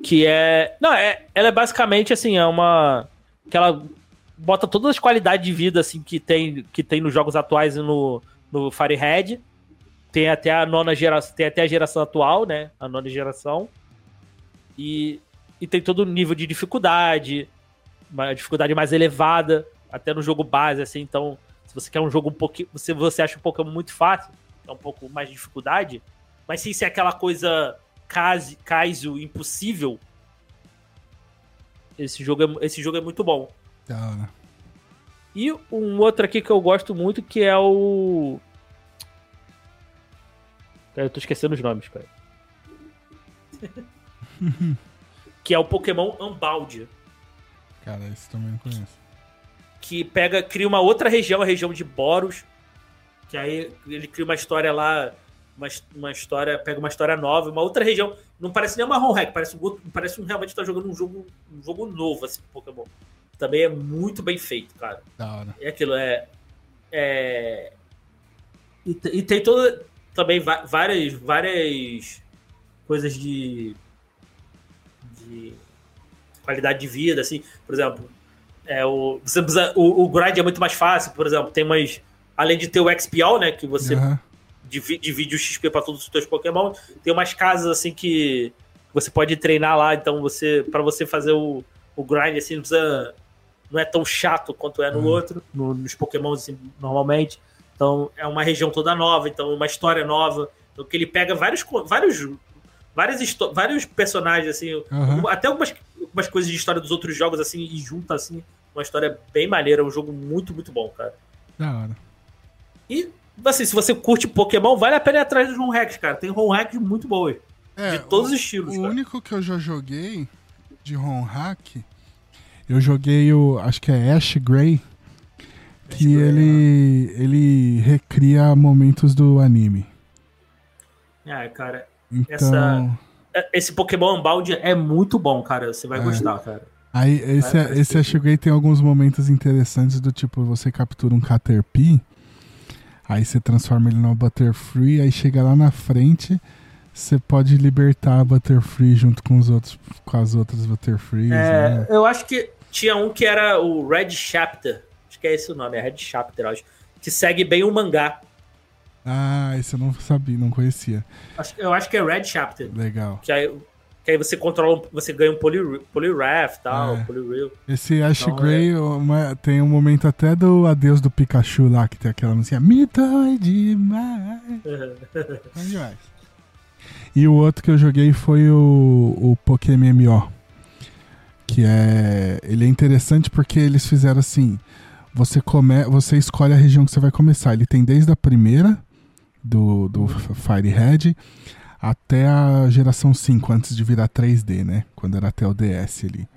que é, não, é, ela é basicamente assim, é uma que ela bota todas as qualidades de vida assim que tem que tem nos jogos atuais e no no Fire Red. Tem até a nona geração, tem até a geração atual, né? A nona geração. E, e tem todo o nível de dificuldade, uma dificuldade mais elevada, até no jogo base, assim. Então, se você quer um jogo um pouquinho. Se você acha um Pokémon muito fácil, é um pouco mais de dificuldade. Mas sem ser aquela coisa Kaizo impossível. Esse jogo, é, esse jogo é muito bom. Da hora. E um outro aqui que eu gosto muito, que é o. Cara, Eu tô esquecendo os nomes, cara. que é o Pokémon Unbound. Cara, esse também não conheço. Que pega, cria uma outra região, a região de Boros. Que aí ele cria uma história lá. Uma, uma história, pega uma história nova, uma outra região. Não parece nem uma home hack, parece um, parece um realmente tá jogando um jogo, um jogo novo, assim, Pokémon. Também é muito bem feito, cara. Da hora. É aquilo, é. é e, e tem toda. Também várias, várias coisas de. de qualidade de vida, assim. Por exemplo, é, o, você precisa, o, o grind é muito mais fácil, por exemplo, tem umas. Além de ter o XPO, né? Que você Aham. divi- divide o XP para todos os teus Pokémon. Tem umas casas assim que você pode treinar lá, então você para você fazer o, o grind assim, não precisa não é tão chato quanto é no outro, no- nos Pokémon assim, normalmente. Então é uma região toda nova, então uma história nova. Então que ele pega vários vários várias vários personagens assim, Aham. até algumas, algumas coisas de história dos outros jogos assim e junta assim uma história bem maneira, é um jogo muito muito bom, cara. Da hora. E assim, se você curte Pokémon, vale a pena ir atrás dos home hacks, cara. Tem home hacks muito boas. É, de todos o- os estilos, O cara. único que eu já joguei de ROM hack, eu joguei o. Acho que é Ash Gray. Que ele, ele recria momentos do anime. É, cara. Então. Essa- Esse Pokémon Unbound é muito bom, cara. Você vai É. gostar, cara. Aí, esse, Vai, vai esse ser. Ash Gray tem alguns momentos interessantes do tipo, você captura um Caterpie, aí você transforma ele numa Butterfree, aí chega lá na frente, você pode libertar a Butterfree junto com os outros, com as outras Butterfrees, É, né? eu acho que tinha um que era o Red Chapter. Acho que é esse o nome, é Red Chapter, acho. Que segue bem o mangá. Ah, esse eu não sabia, não conhecia. Acho- Eu acho que é Red Chapter. Legal. Que aí, que aí você controla, você ganha um Poly, Poliwrath e tal, É. Esse Ash Então, Gray uma- tem um momento até do adeus do Pikachu lá, que tem aquela música Me dói demais. Demais. E o outro que eu joguei foi o, o Pokémon MMO. Que é. Ele é interessante porque eles fizeram assim. Você, come, você escolhe a região que você vai começar. Ele tem desde a primeira, do, do Fire Red, até a geração 5, antes de virar 3D, né? Quando era até o DS ali.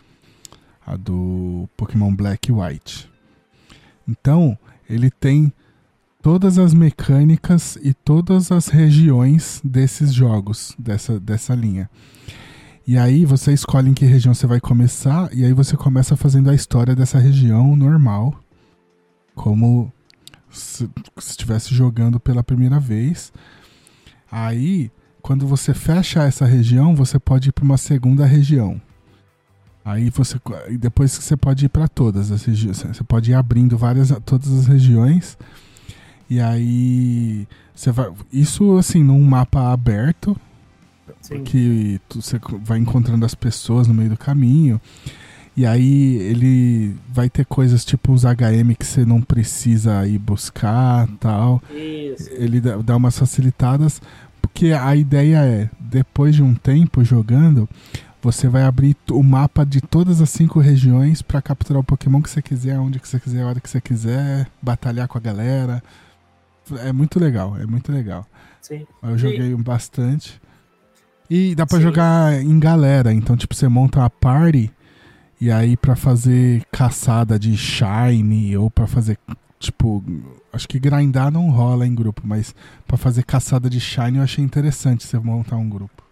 A do Pokémon Black e White. Então, ele tem todas as mecânicas e todas as regiões desses jogos, dessa, dessa linha. E aí você escolhe em que região você vai começar, e aí você começa fazendo a história dessa região normal, como se se estivesse jogando pela primeira vez. Aí, quando você fecha essa região, você pode ir para uma segunda região. Aí você depois você pode ir para todas as regiões, você pode ir abrindo várias todas as regiões. E aí você vai isso assim num mapa aberto, Sim. que tu- você vai encontrando as pessoas no meio do caminho. E aí ele vai ter coisas tipo os HM que você não precisa ir buscar, tal Isso. ele dá umas facilitadas, porque a ideia é, depois de um tempo jogando, você vai abrir o mapa de todas as cinco regiões pra capturar o Pokémon que você quiser, onde que você quiser, a hora que você quiser, batalhar com a galera. É muito legal, é muito legal. Sim. Eu joguei um bastante. E dá pra Sim. jogar em galera, então tipo, você monta uma party e aí pra fazer caçada de shine ou pra fazer tipo, acho que grindar não rola em grupo, mas pra fazer caçada de shine eu achei interessante você montar um grupo.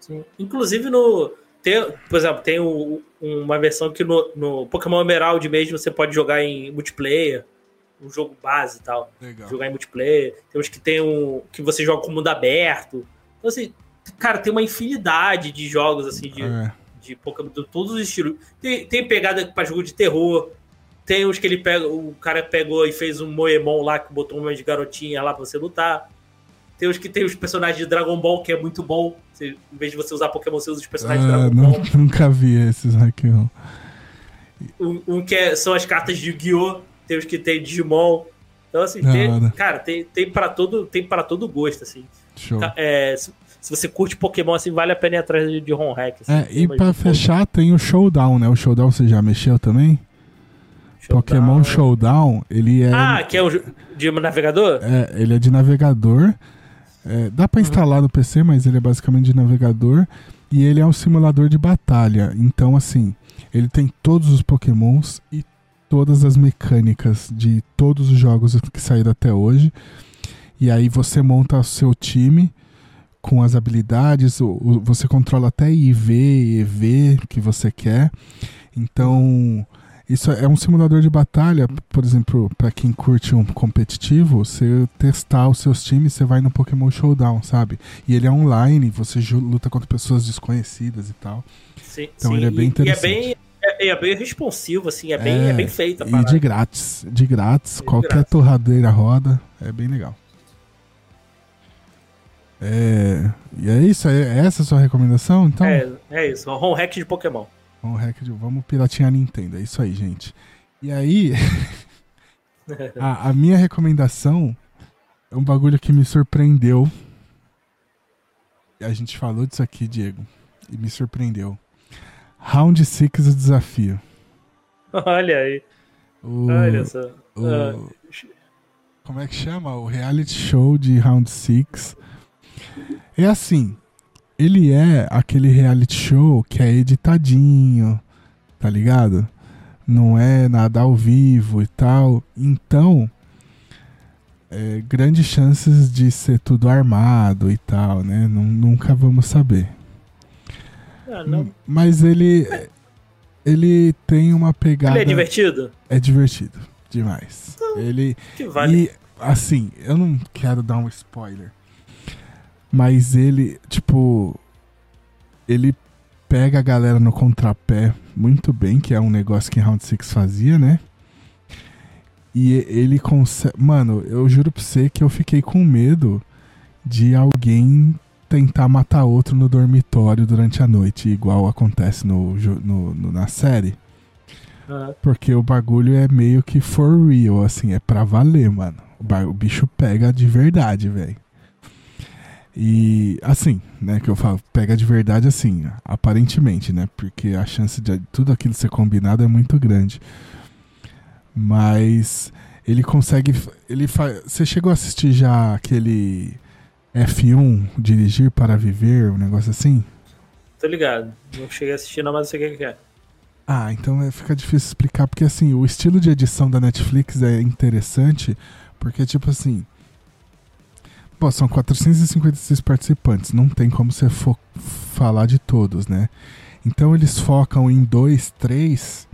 Sim. Inclusive no. Tem, por exemplo, tem o- uma versão que no, no Pokémon Emerald mesmo você pode jogar em multiplayer, um jogo base e tal. Legal. Jogar em multiplayer. Tem uns que tem um. que você joga com mundo aberto. Então, assim, cara, tem uma infinidade de jogos assim de, É, de Pokémon de todos os estilos. Tem, tem pegada pra jogo de terror. Tem uns que ele pega. O cara pegou e fez um Moemon lá que botou umas garotinhas lá pra você lutar. Tem os que tem os personagens de Dragon Ball, que é muito bom. Você, em vez de você usar Pokémon, você usa os personagens de Ah, Dragon não- Ball. nunca vi esses aqui. ó. Um, um que é- são as cartas de Yu-Gi-Oh! Tem os que tem Digimon. Então, assim, tem, cara, tem, tem para todo, tem para todo gosto, assim. Show. É, se, você curte Pokémon, assim, vale a pena ir atrás de, de Home Hack. Assim, É, e pra fechar tem o Showdown, né? O Showdown você já mexeu também? Showdown. Pokémon Showdown, ele é Ah, que é o de navegador? É, ele é de navegador. É, dá pra instalar no PC, mas ele é basicamente de navegador. E ele é um simulador de batalha. Então, assim, ele tem todos os Pokémons e todas as mecânicas de todos os jogos que saíram até hoje. E aí você monta o seu time com as habilidades. o- o- você controla até IV e EV que você quer. Então, isso é um simulador de batalha, por exemplo, para quem curte um competitivo, você testar os seus times, você vai no Pokémon Showdown, sabe? E ele é online, você luta contra pessoas desconhecidas e tal. Sim, Então sim, ele é bem interessante. E é bem, é, é bem responsivo, assim, é bem, é, bem feito a E de grátis, de grátis, De qualquer grátis. torradeira roda, é bem legal. É, e é isso, é essa a sua recomendação? Então, É, é isso, um hack de Pokémon. Vamos, hack de- vamos piratinhar a Nintendo, é isso aí, gente. E aí, a, a minha recomendação é um bagulho que me surpreendeu. A gente falou disso aqui, Diego, e me surpreendeu. Round 6 o desafio. Olha aí. O, Olha só. o- Ah, como é que chama? O reality show de Round 6. É assim, ele é aquele reality show que é editadinho, tá ligado? Não é nada ao vivo e tal. Então, é, grandes chances de ser tudo armado e tal, né? Nun- nunca vamos saber. ah, não. Mas ele ele tem uma pegada Ele é divertido? é divertido demais. Ele Que vale. e assim, eu não quero dar um spoiler. Mas ele, tipo, ele pega a galera no contrapé muito bem, que é um negócio que Round 6 fazia, né? E ele consegue. Mano, eu juro pra você que eu fiquei com medo de alguém tentar matar outro no dormitório durante a noite, igual acontece no, no- no- na série. Porque o bagulho é meio que for real, assim, é pra valer, mano. O bicho pega de verdade, velho. E, assim, né, que eu falo, pega de verdade, assim, aparentemente, né? Porque a chance de tudo aquilo ser combinado é muito grande. Mas ele consegue. Ele. Você chegou a assistir já aquele F1, Dirigir para Viver, um negócio assim? tô ligado. Não cheguei a assistir, não, mas eu sei o que que é. Ah, então é, fica difícil explicar, porque assim, o estilo de edição da Netflix é interessante, porque tipo assim. Pô, são 456 participantes, não tem como você falar de todos, né? Então eles focam em dois, três,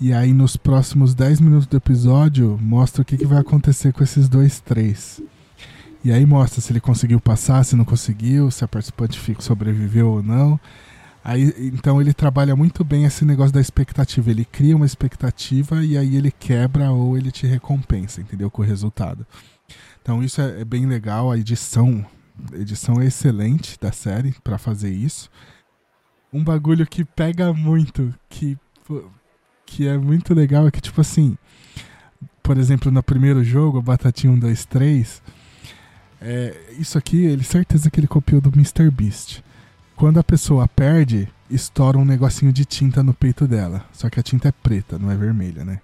e aí nos próximos 10 minutos do episódio mostra o que, que vai acontecer com esses dois, três. E aí mostra se ele conseguiu passar, se não conseguiu, se a participante sobreviveu ou não. Aí, então ele trabalha muito bem esse negócio da expectativa. Ele cria uma expectativa e aí ele quebra ou ele te recompensa, entendeu? Com o resultado. Então isso é, é bem legal. A edição, edição é excelente da série pra fazer isso. Um bagulho que pega muito, que, que é muito legal, é que tipo assim, por exemplo, no primeiro jogo, Batatinha 1, 2, 3, é, isso aqui, ele certeza que ele copiou do Mr. Beast. Quando a pessoa perde, estoura um negocinho de tinta no peito dela. Só que a tinta é preta, não é vermelha, né?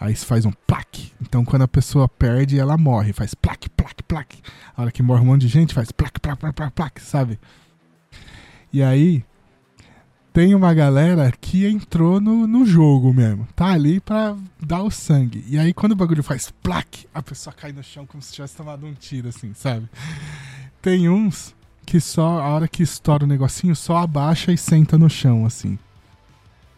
Aí se faz um plaque. Então quando a pessoa perde, ela morre. Faz plaque, plaque, plaque. A hora que morre um monte de gente, faz plaque, plaque, plaque, plaque, plaque sabe? E aí, tem uma galera que entrou no, no jogo mesmo. Tá ali pra dar o sangue. E aí quando o bagulho faz plaque, a pessoa cai no chão como se tivesse tomado um tiro, assim, sabe? Tem uns que só, a hora que estoura o negocinho, só abaixa e senta no chão, assim.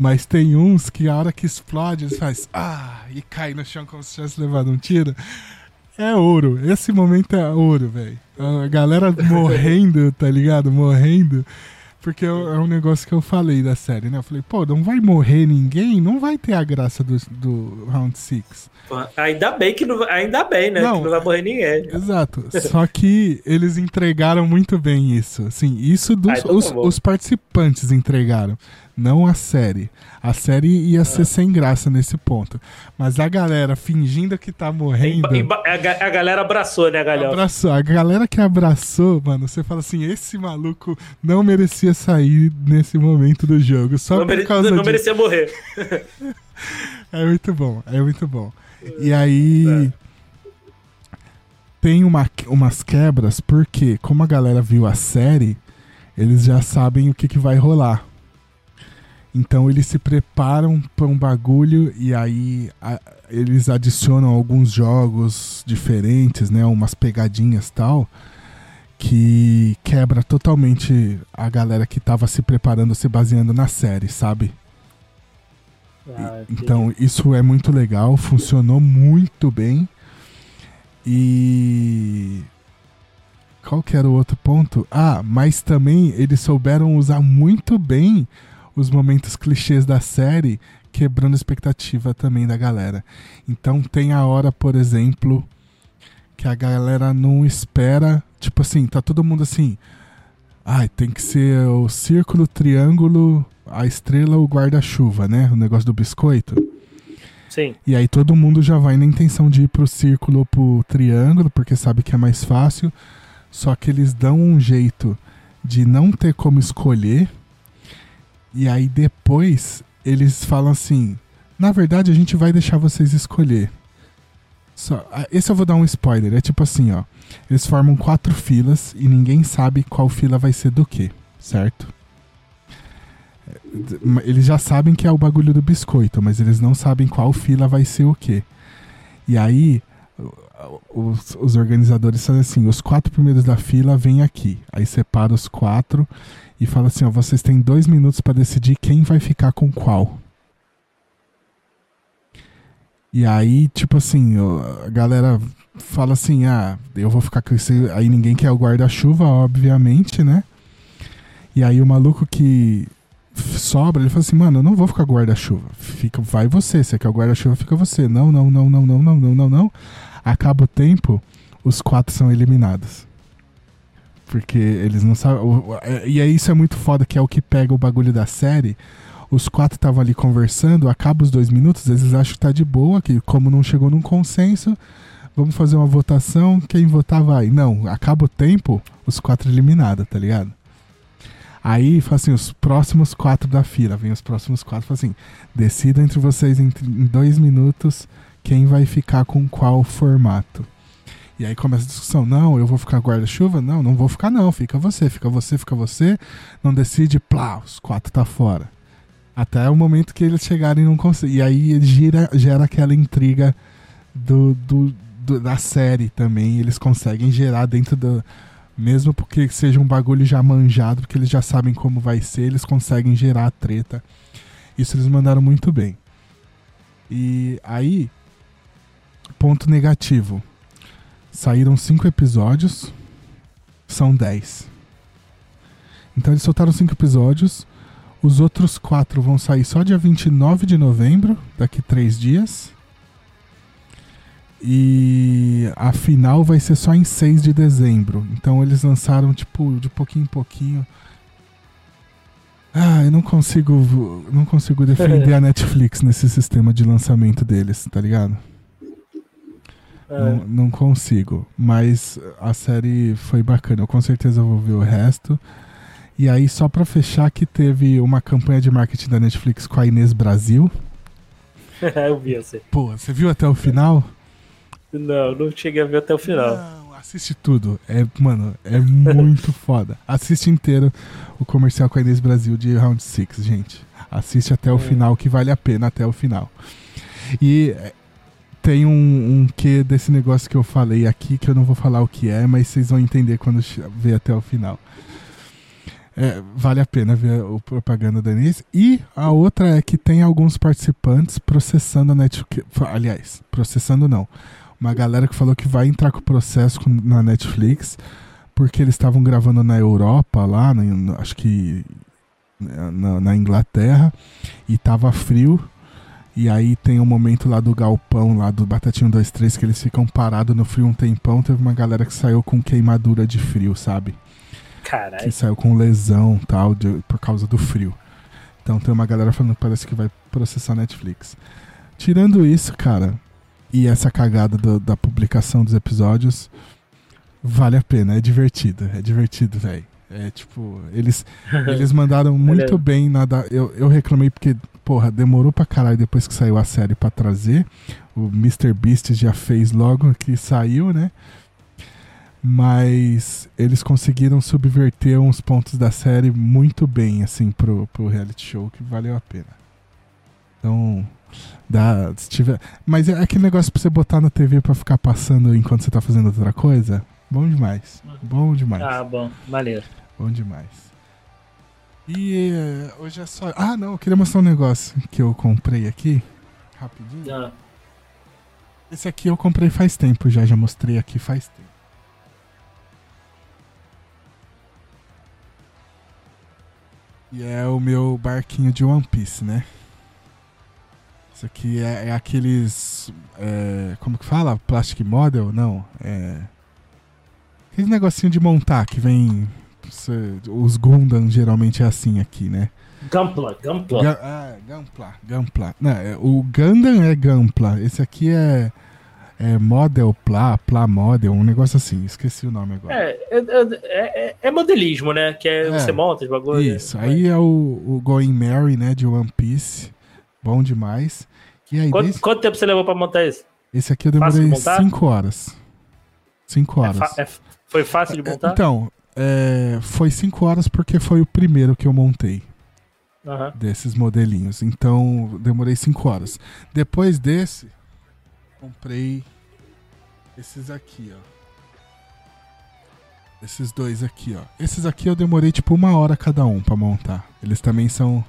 Mas tem uns que a hora que explode, eles faz ah, e cai no chão como se tivesse levado um tiro. É ouro. Esse momento é ouro, velho. A galera morrendo, tá ligado? Morrendo. Porque é um negócio que eu falei da série, né? Eu falei, pô, não vai morrer ninguém, não vai ter a graça do, do Round 6. Pô, Ainda bem que não, ainda bem, né? Não. Que não vai morrer ninguém. Exato. Só que eles entregaram muito bem isso. Assim, isso dos Ah, então tá os, os participantes entregaram, não a série. A série ia ser sem graça nesse ponto. Mas a galera fingindo que tá morrendo. Emba- A, ga- a galera abraçou, né, Galhão? Abraçou. A galera que abraçou, mano, você fala assim: esse maluco não merecia sair nesse momento do jogo. Só Não, por mere- causa não disso. merecia morrer. É muito bom, é muito bom. E aí. Tem uma, umas quebras, porque, como a galera viu a série, eles já sabem o que, que vai rolar. Então eles se preparam para um bagulho e aí a- eles adicionam alguns jogos diferentes, né? Umas pegadinhas tal. Que quebra totalmente a galera que tava se preparando, se baseando na série, sabe? Ah, entendi. Então, isso é muito legal, funcionou muito bem. E. Qual que era o outro ponto? Ah, mas também eles souberam usar muito bem os momentos clichês da série, quebrando a expectativa também da galera. Então, tem a hora, por exemplo, que a galera não espera. Tipo assim, tá todo mundo assim. Ai, tem que ser o círculo, triângulo, a estrela, o guarda-chuva, né? O negócio do biscoito. Sim. E aí todo mundo já vai na intenção de ir pro círculo ou pro triângulo, porque sabe que é mais fácil. Só que eles dão um jeito de não ter como escolher. E aí depois eles falam assim: na verdade a gente vai deixar vocês escolher. Só, ah, esse eu vou dar um spoiler. É tipo assim, ó. Eles formam quatro filas e ninguém sabe qual fila vai ser do que, certo? Eles já sabem que é o bagulho do biscoito, mas eles não sabem qual fila vai ser o que. E aí, os, os organizadores falam assim: os quatro primeiros da fila vêm aqui. Aí separa os quatro e fala assim: ó, vocês têm dois minutos para decidir quem vai ficar com qual. E aí, tipo assim, a galera fala assim: ah, eu vou ficar com esse. Aí ninguém quer o guarda-chuva, obviamente, né? E aí o maluco que sobra, ele fala assim, mano, eu não vou ficar com guarda-chuva. Fica, vai você, você quer o guarda-chuva, fica você. Não, não, não, não, não, não, não, não, não. Acaba o tempo, os quatro são eliminados. Porque eles não sabem. é- E aí isso é muito foda, que é o que pega o bagulho da série. Os quatro estavam ali conversando, acaba os dois minutos, eles acham que tá de boa, que como não chegou num consenso, vamos fazer uma votação, quem votar vai. Não, acaba o tempo, os quatro eliminados, tá ligado? Aí, fala assim, os próximos quatro da fila, vem os próximos quatro, fala assim, decida entre vocês em dois minutos quem vai ficar com qual formato. E aí começa a discussão, não, eu vou ficar guarda-chuva? Não, não vou ficar não, fica você, fica você, fica você, não decide, plá, os quatro tá fora. Até o momento que eles chegarem num conselho. E aí gira, gera aquela intriga do, do, do- da série também. Eles conseguem gerar dentro do. Mesmo porque seja um bagulho já manjado, porque eles já sabem como vai ser, eles conseguem gerar a treta. Isso eles mandaram muito bem. E aí, ponto negativo. Saíram cinco episódios, são dez. Então eles soltaram cinco episódios. Os outros quatro vão sair só dia 29 de novembro, daqui três dias. E a final vai ser só em 6 de dezembro. Então eles lançaram, tipo, de pouquinho em pouquinho. Ah, eu não consigo. Não consigo defender a Netflix nesse sistema de lançamento deles, tá ligado? Não, não consigo. Mas a série foi bacana. Eu com certeza vou ver o resto. E aí, só pra fechar, que teve uma campanha de marketing da Netflix com a Inês Brasil. eu vi você. Pô, você viu até o final? Não, não cheguei a ver até o final. Não, assiste tudo. É, mano, é muito foda. Assiste inteiro o comercial com a Inês Brasil de Round 6, gente. Assiste até o final, que vale a pena até o final. E é, tem um, um desse negócio que eu falei aqui, que eu não vou falar o que é, mas vocês vão entender quando ver até o final. É, vale a pena ver o propaganda da Inês. E a outra é que tem alguns participantes processando a Netflix. Aliás, processando não uma galera que falou que vai entrar com processo com- na Netflix porque eles estavam gravando na Europa lá, na- acho que na, na Inglaterra e tava frio e aí tem um momento lá do galpão lá do Batatinho 23 que eles ficam parados no frio um tempão, teve uma galera que saiu com queimadura de frio, sabe? que Caralho. saiu com lesão tal de- por causa do frio. Então tem uma galera falando que parece que vai processar Netflix. Tirando isso, cara, e essa cagada do- da publicação dos episódios, vale a pena, é divertido, é divertido, velho. É tipo, eles, eles mandaram muito bem nada. Eu, eu reclamei porque, porra, demorou pra caralho depois que saiu a série pra trazer. O Mr. Beast já fez logo que saiu, né? Mas eles conseguiram subverter uns pontos da série muito bem, assim, pro, pro reality show, que valeu a pena. Então, dá, se tiver... Mas é aquele negócio pra você botar na TV pra ficar passando enquanto você tá fazendo outra coisa. Bom demais. Bom demais. Ah, bom, maneiro. Bom demais. E eh, hoje é só. Ah, não, eu queria mostrar um negócio que eu comprei aqui. Rapidinho. Ah, Esse aqui eu comprei faz tempo já, já mostrei aqui faz tempo. E é o meu barquinho de One Piece, né? Isso aqui é, é aqueles. é, como que fala? Plastic Model? Não. É. Aquele negocinho de montar que vem os Gundam geralmente é assim aqui, né? Gampla, Gampla. Ga- ah, Gampla, Gampla. Não, é, o Gundam é Gampla. Esse aqui é, é Model Pla, Pla Model, um negócio assim. Esqueci o nome agora. É, é, é- é modelismo, né? Que é, É. você monta os bagulhos. Isso, aí é o, o Going Mary, né, de One Piece. Bom demais. E aí, Quanto, desde- quanto tempo você levou pra montar isso? esse aqui eu de demorei montar? 5 horas. 5 É horas. é- foi fácil de montar? Então, é, foi 5 horas porque foi o primeiro que eu montei Aham. desses modelinhos. Então, demorei 5 horas. Depois desse, comprei esses aqui, ó. Esses dois aqui, ó. Esses aqui eu demorei tipo uma hora cada um pra montar. Eles também são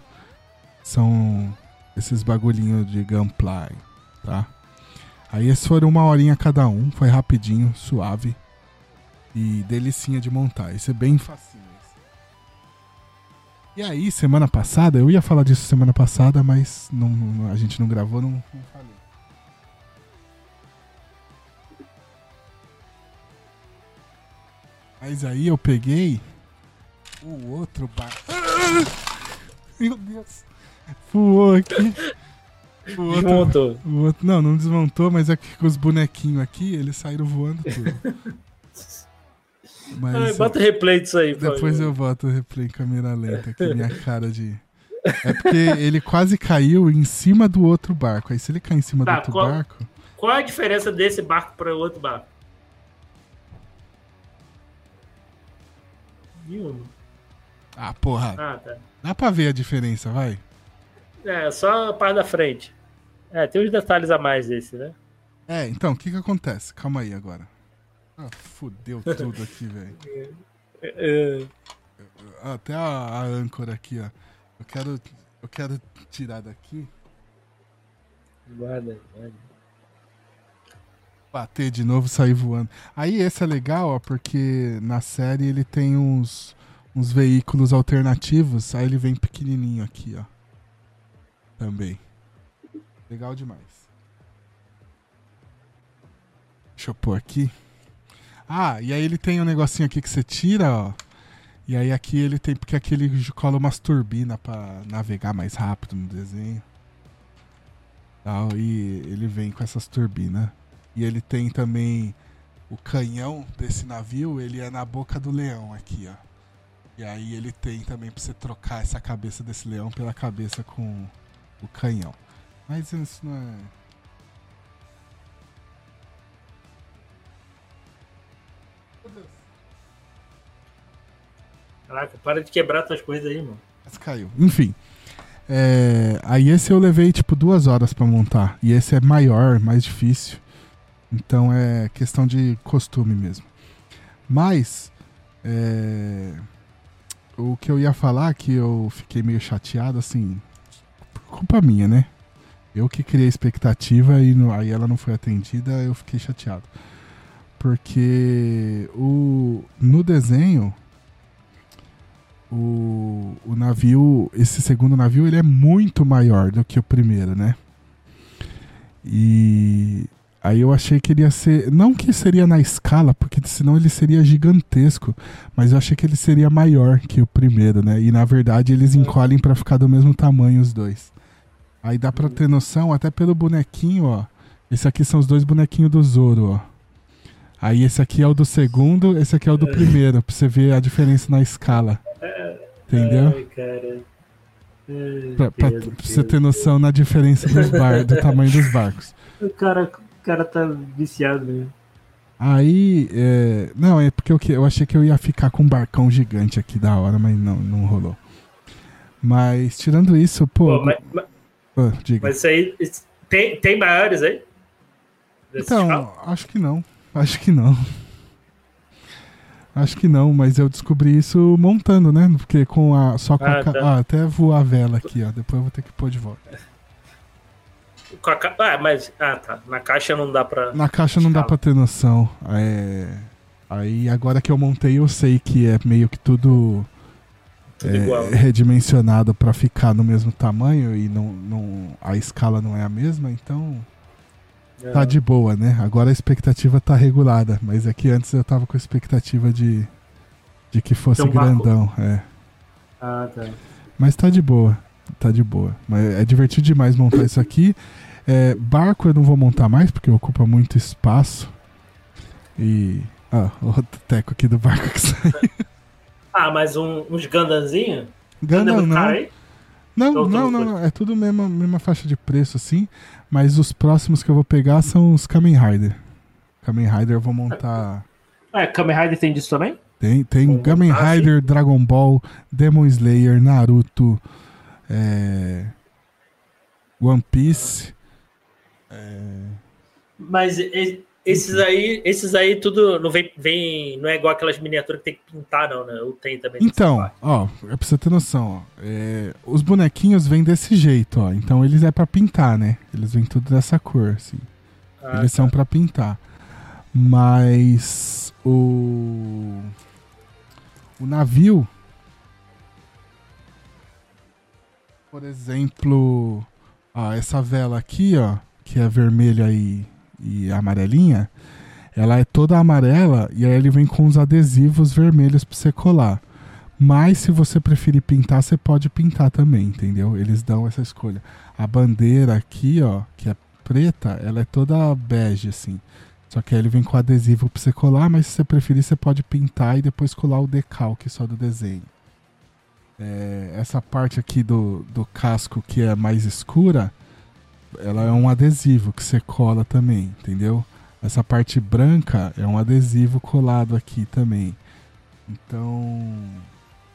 são esses bagulhinhos de gunpla, tá? Aí esses foram uma horinha cada um, foi rapidinho, suave e delicinha de montar. Esse é bem facinho. E aí, semana passada, eu ia falar disso semana passada, mas não, não- a gente não gravou, não, não falei. Mas aí eu peguei o outro bar. Meu Deus! Voou aqui. O outro, Desmontou. o outro- não, não desmontou, mas é que com os bonequinhos aqui, eles saíram voando tudo. Mas Ai, bota replay disso aí, depois eu boto o replay em câmera lenta aqui, minha cara de. É porque ele quase caiu em cima do outro barco. Aí se ele cair em cima Tá, do outro qual- barco. Qual é a diferença desse barco para o outro barco? Nenhuma. Ah, porra. Ah, tá. Dá pra ver a diferença, vai. É, só a parte da frente. É, tem uns detalhes a mais desse, né? É, então, o que que acontece? Calma aí agora. Ah, fudeu tudo aqui, velho. É, Ah, Até a, a âncora aqui, ó. Eu quero, eu quero tirar daqui. guarda, guarda. bater de novo e sair voando. Aí esse é legal, ó, porque na série ele tem uns, uns veículos alternativos, aí ele vem pequenininho aqui, ó. Também. Legal demais. Deixa eu pôr aqui. Ah, e aí ele tem um negocinho aqui que você tira, ó. E aí aqui ele tem, porque aqui ele cola umas turbinas pra navegar mais rápido no desenho. Tal, e ele vem com essas turbinas. E ele tem também o canhão desse navio, ele é na boca do leão aqui, ó. E aí ele tem também pra você trocar essa cabeça desse leão pela cabeça com o canhão. Mas isso não é. Caraca, para de quebrar tuas coisas aí, mano. Mas caiu. Enfim. É, aí esse eu levei tipo duas horas pra montar. E esse é maior, mais difícil. Então é questão de costume mesmo. Mas é, o que eu ia falar que eu fiquei meio chateado, assim, culpa minha, né? Eu que criei expectativa e aí ela não foi atendida, eu fiquei chateado. Porque o, no desenho o, o navio, esse segundo navio, ele é muito maior do que o primeiro, né? E aí eu achei que ele ia ser, não que seria na escala, porque senão ele seria gigantesco, mas eu achei que ele seria maior que o primeiro, né? E na verdade eles encolhem pra ficar do mesmo tamanho os dois. Aí dá pra ter noção até pelo bonequinho, ó. Esse aqui são os dois bonequinhos do Zoro, ó. Aí esse aqui é o do segundo, esse aqui é o do primeiro, pra você ver a diferença na escala. Entendeu? Ai, cara. Ai, Pra, pra- Deus, pra Deus. você ter noção na diferença dos bar, do tamanho dos barcos. O cara, o cara tá viciado mesmo. Aí, é, não, é porque eu, eu achei que eu ia ficar com um barcão gigante aqui da hora, mas não, não rolou. Mas, tirando isso, pô. Pô, mas, mas- pô, diga. mas isso aí. tem, tem maiores aí? Então, acho que não. Acho que não. Acho que não, mas eu descobri isso montando, né? Porque com a. Só com a. Ah, ca- tá. Ah, até voar a vela aqui, ó. Depois eu vou ter que pôr de volta. Com a ca- Ah, mas. Ah, tá. Na caixa não dá pra. Na caixa não dá pra ter noção. É... Aí agora que eu montei, eu sei que é meio que tudo Tudo é, igual. redimensionado pra ficar no mesmo tamanho e não, não, a escala não é a mesma, então tá Ah, de boa, né? Agora a expectativa tá regulada, mas é que antes eu tava com a expectativa de, De que fosse vácuo. grandão, é. Ah, tá. Mas tá de boa. Tá de boa. Mas é divertido demais montar isso aqui. É, barco eu não vou montar mais, porque ocupa muito espaço. E. Ah, o outro teco aqui do barco que saiu. Ah, mas um, uns Gandanzinho? Gundam não. Cara, Não, Outra não, não, não. É tudo mesma, mesma faixa de preço, assim. Mas os próximos que eu vou pegar são os Kamen Rider. Kamen Rider eu vou montar. É, Kamen Rider tem disso também? Tem, tem Vou Kamen. Rider, Dragon Ball, Demon Slayer, Naruto, é... One Piece. Mas e- esses aí, esses aí tudo não vem, vem, não é igual aquelas miniaturas que tem que pintar, não, né? Ou tem também. Então, ó, é pra você ter noção, ó. é, os bonequinhos vêm desse jeito, ó. Então eles é pra pintar, né? Eles vêm tudo dessa cor, assim. Ah, Eles são pra pintar. Mas o o navio por exemplo, ó, essa vela aqui, ó, que é vermelha e, e amarelinha, ela é toda amarela e aí ele vem com os adesivos vermelhos pra você colar. Mas se você preferir pintar, você pode pintar também, entendeu? Eles dão essa escolha. A bandeira aqui, ó, que é preta, ela é toda bege, assim. Só que aí ele vem com adesivo pra você colar, mas se você preferir, você pode pintar e depois colar o decalque só do desenho. É, essa parte aqui do, do casco que é mais escura, ela é um adesivo que você cola também, entendeu? Essa parte branca é um adesivo colado aqui também. Então,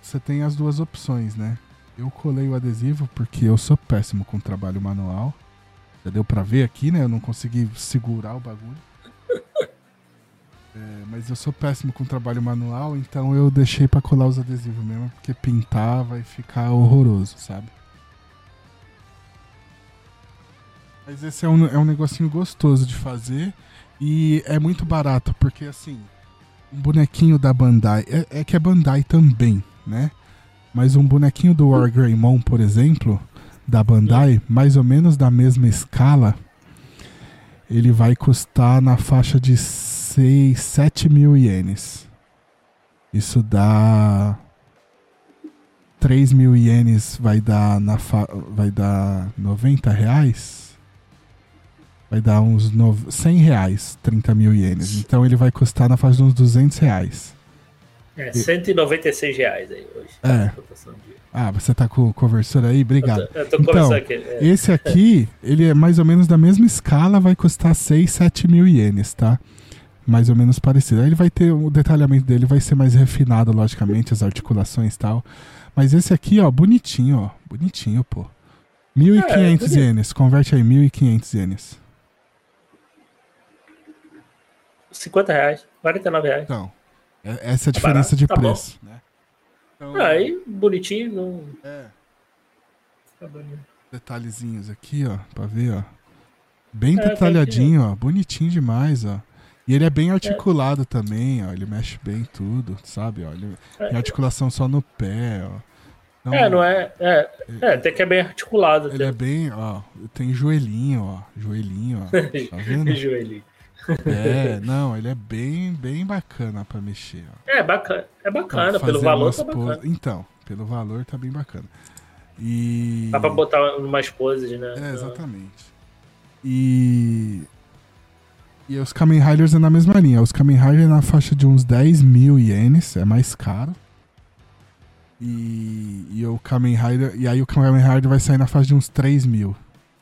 você tem as duas opções, né? Eu colei o adesivo porque eu sou péssimo com trabalho manual. Já deu pra ver aqui, né? Eu não consegui segurar o bagulho. É, mas eu sou péssimo com trabalho manual, então eu deixei pra colar os adesivos mesmo, porque pintar vai ficar horroroso, sabe? Mas esse é um, é um negocinho gostoso de fazer e é muito barato, porque assim, um bonequinho da Bandai, é, é que é Bandai também, né? Mas um bonequinho do War Greymon, por exemplo, da Bandai, mais ou menos da mesma escala, ele vai custar na faixa de 6, 7 mil ienes. Isso dá 3 mil ienes vai dar na fa... vai dar 90 reais. Vai dar uns no... 100 reais, 30 mil ienes. Então ele vai custar na faixa de uns 200 reais. É, 196 reais aí hoje. É. de- Ah, você tá com o conversor aí? Obrigado. Eu tô, eu tô Então, aqui. é. Esse aqui, ele é mais ou menos da mesma escala, vai custar 6, 7 mil ienes, tá? Mais ou menos parecido. Aí ele vai ter, o detalhamento dele vai ser mais refinado, logicamente, as articulações e tal. Mas esse aqui, ó, bonitinho, ó. Bonitinho, pô. 1.500 bonito. ienes. Converte aí, 1.500 ienes. 50 reais, 49 reais. Então, é- essa é a diferença barato, de tá preço, né? Então, Aí, bonitinho, não. é, Tá detalhezinhos aqui, ó, pra ver, ó. Bem É, detalhadinho, ó. Bonitinho demais, ó. E ele é bem articulado também, ó. Ele mexe bem tudo, sabe? Ó, ele É. tem articulação só no pé, ó. Então, É, não é. É, é, até que é bem articulado. Ele é bem, ó. Tem joelhinho, ó. Joelhinho, ó. Tá vendo? Joelho. É, não, ele é bem, bem bacana pra mexer, ó. É bacana, é bacana, pelo valor tá bacana. Então, pelo valor tá bem bacana. E. Dá pra botar umas poses, né? É, exatamente. E. E os Kamen Riders é na mesma linha. Os Kamen Riders é na faixa de uns 10 mil ienes, é mais caro. E, e o Kamen Rider. E aí o Kamen Rider vai sair na faixa de uns 3 mil,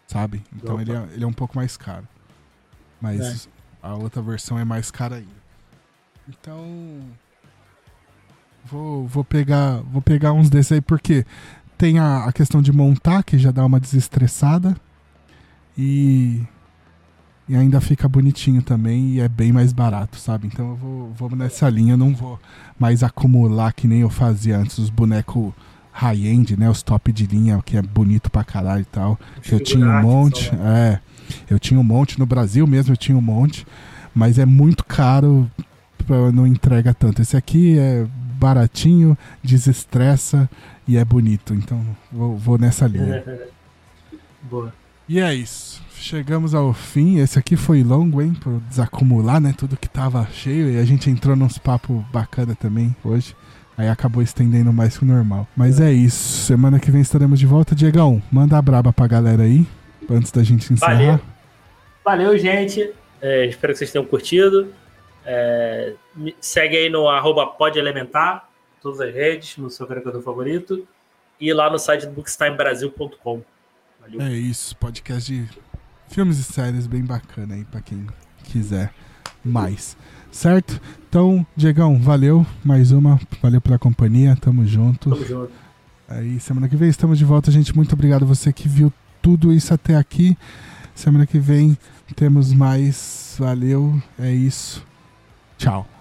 sabe? Então Opa. ele é, ele é um pouco mais caro. Mas a outra versão é mais cara ainda. Então. Vou, vou pegar. Vou pegar uns desses aí porque tem a, a questão de montar, que já dá uma desestressada. E. E ainda fica bonitinho também e é bem mais barato, sabe? Então eu vou, vou nessa linha, não vou mais acumular que nem eu fazia antes os bonecos high-end, né? Os top de linha, que é bonito pra caralho e tal. Eu tinha um monte, só, né? é. Eu tinha um monte, no Brasil mesmo eu tinha um monte, mas é muito caro, pra- não entrega tanto. Esse aqui é baratinho, desestressa e é bonito, então vou, vou nessa linha. Boa. E é isso. Chegamos ao fim. Esse aqui foi longo, hein? Pra desacumular, né? Tudo que tava cheio. E a gente entrou nos papos bacana também hoje. Aí acabou estendendo mais que o normal. Mas é isso. Semana que vem estaremos de volta. Diegão, manda a braba pra galera aí. Antes da gente encerrar. Valeu. Valeu, gente. É, espero que vocês tenham curtido. É, segue aí no arroba podelementar, todas as redes, no seu agregador favorito. E lá no site do bookstimebrasil.com. Valeu. É isso. Podcast de filmes e séries bem bacana aí pra quem quiser mais. Certo? Então, Diegão, valeu. Mais uma. Valeu pela companhia. Tamo junto. Tamo junto. Aí, semana que vem estamos de volta, gente. Muito obrigado você que viu tudo isso até aqui. Semana que vem temos mais. Valeu. É isso. Tchau.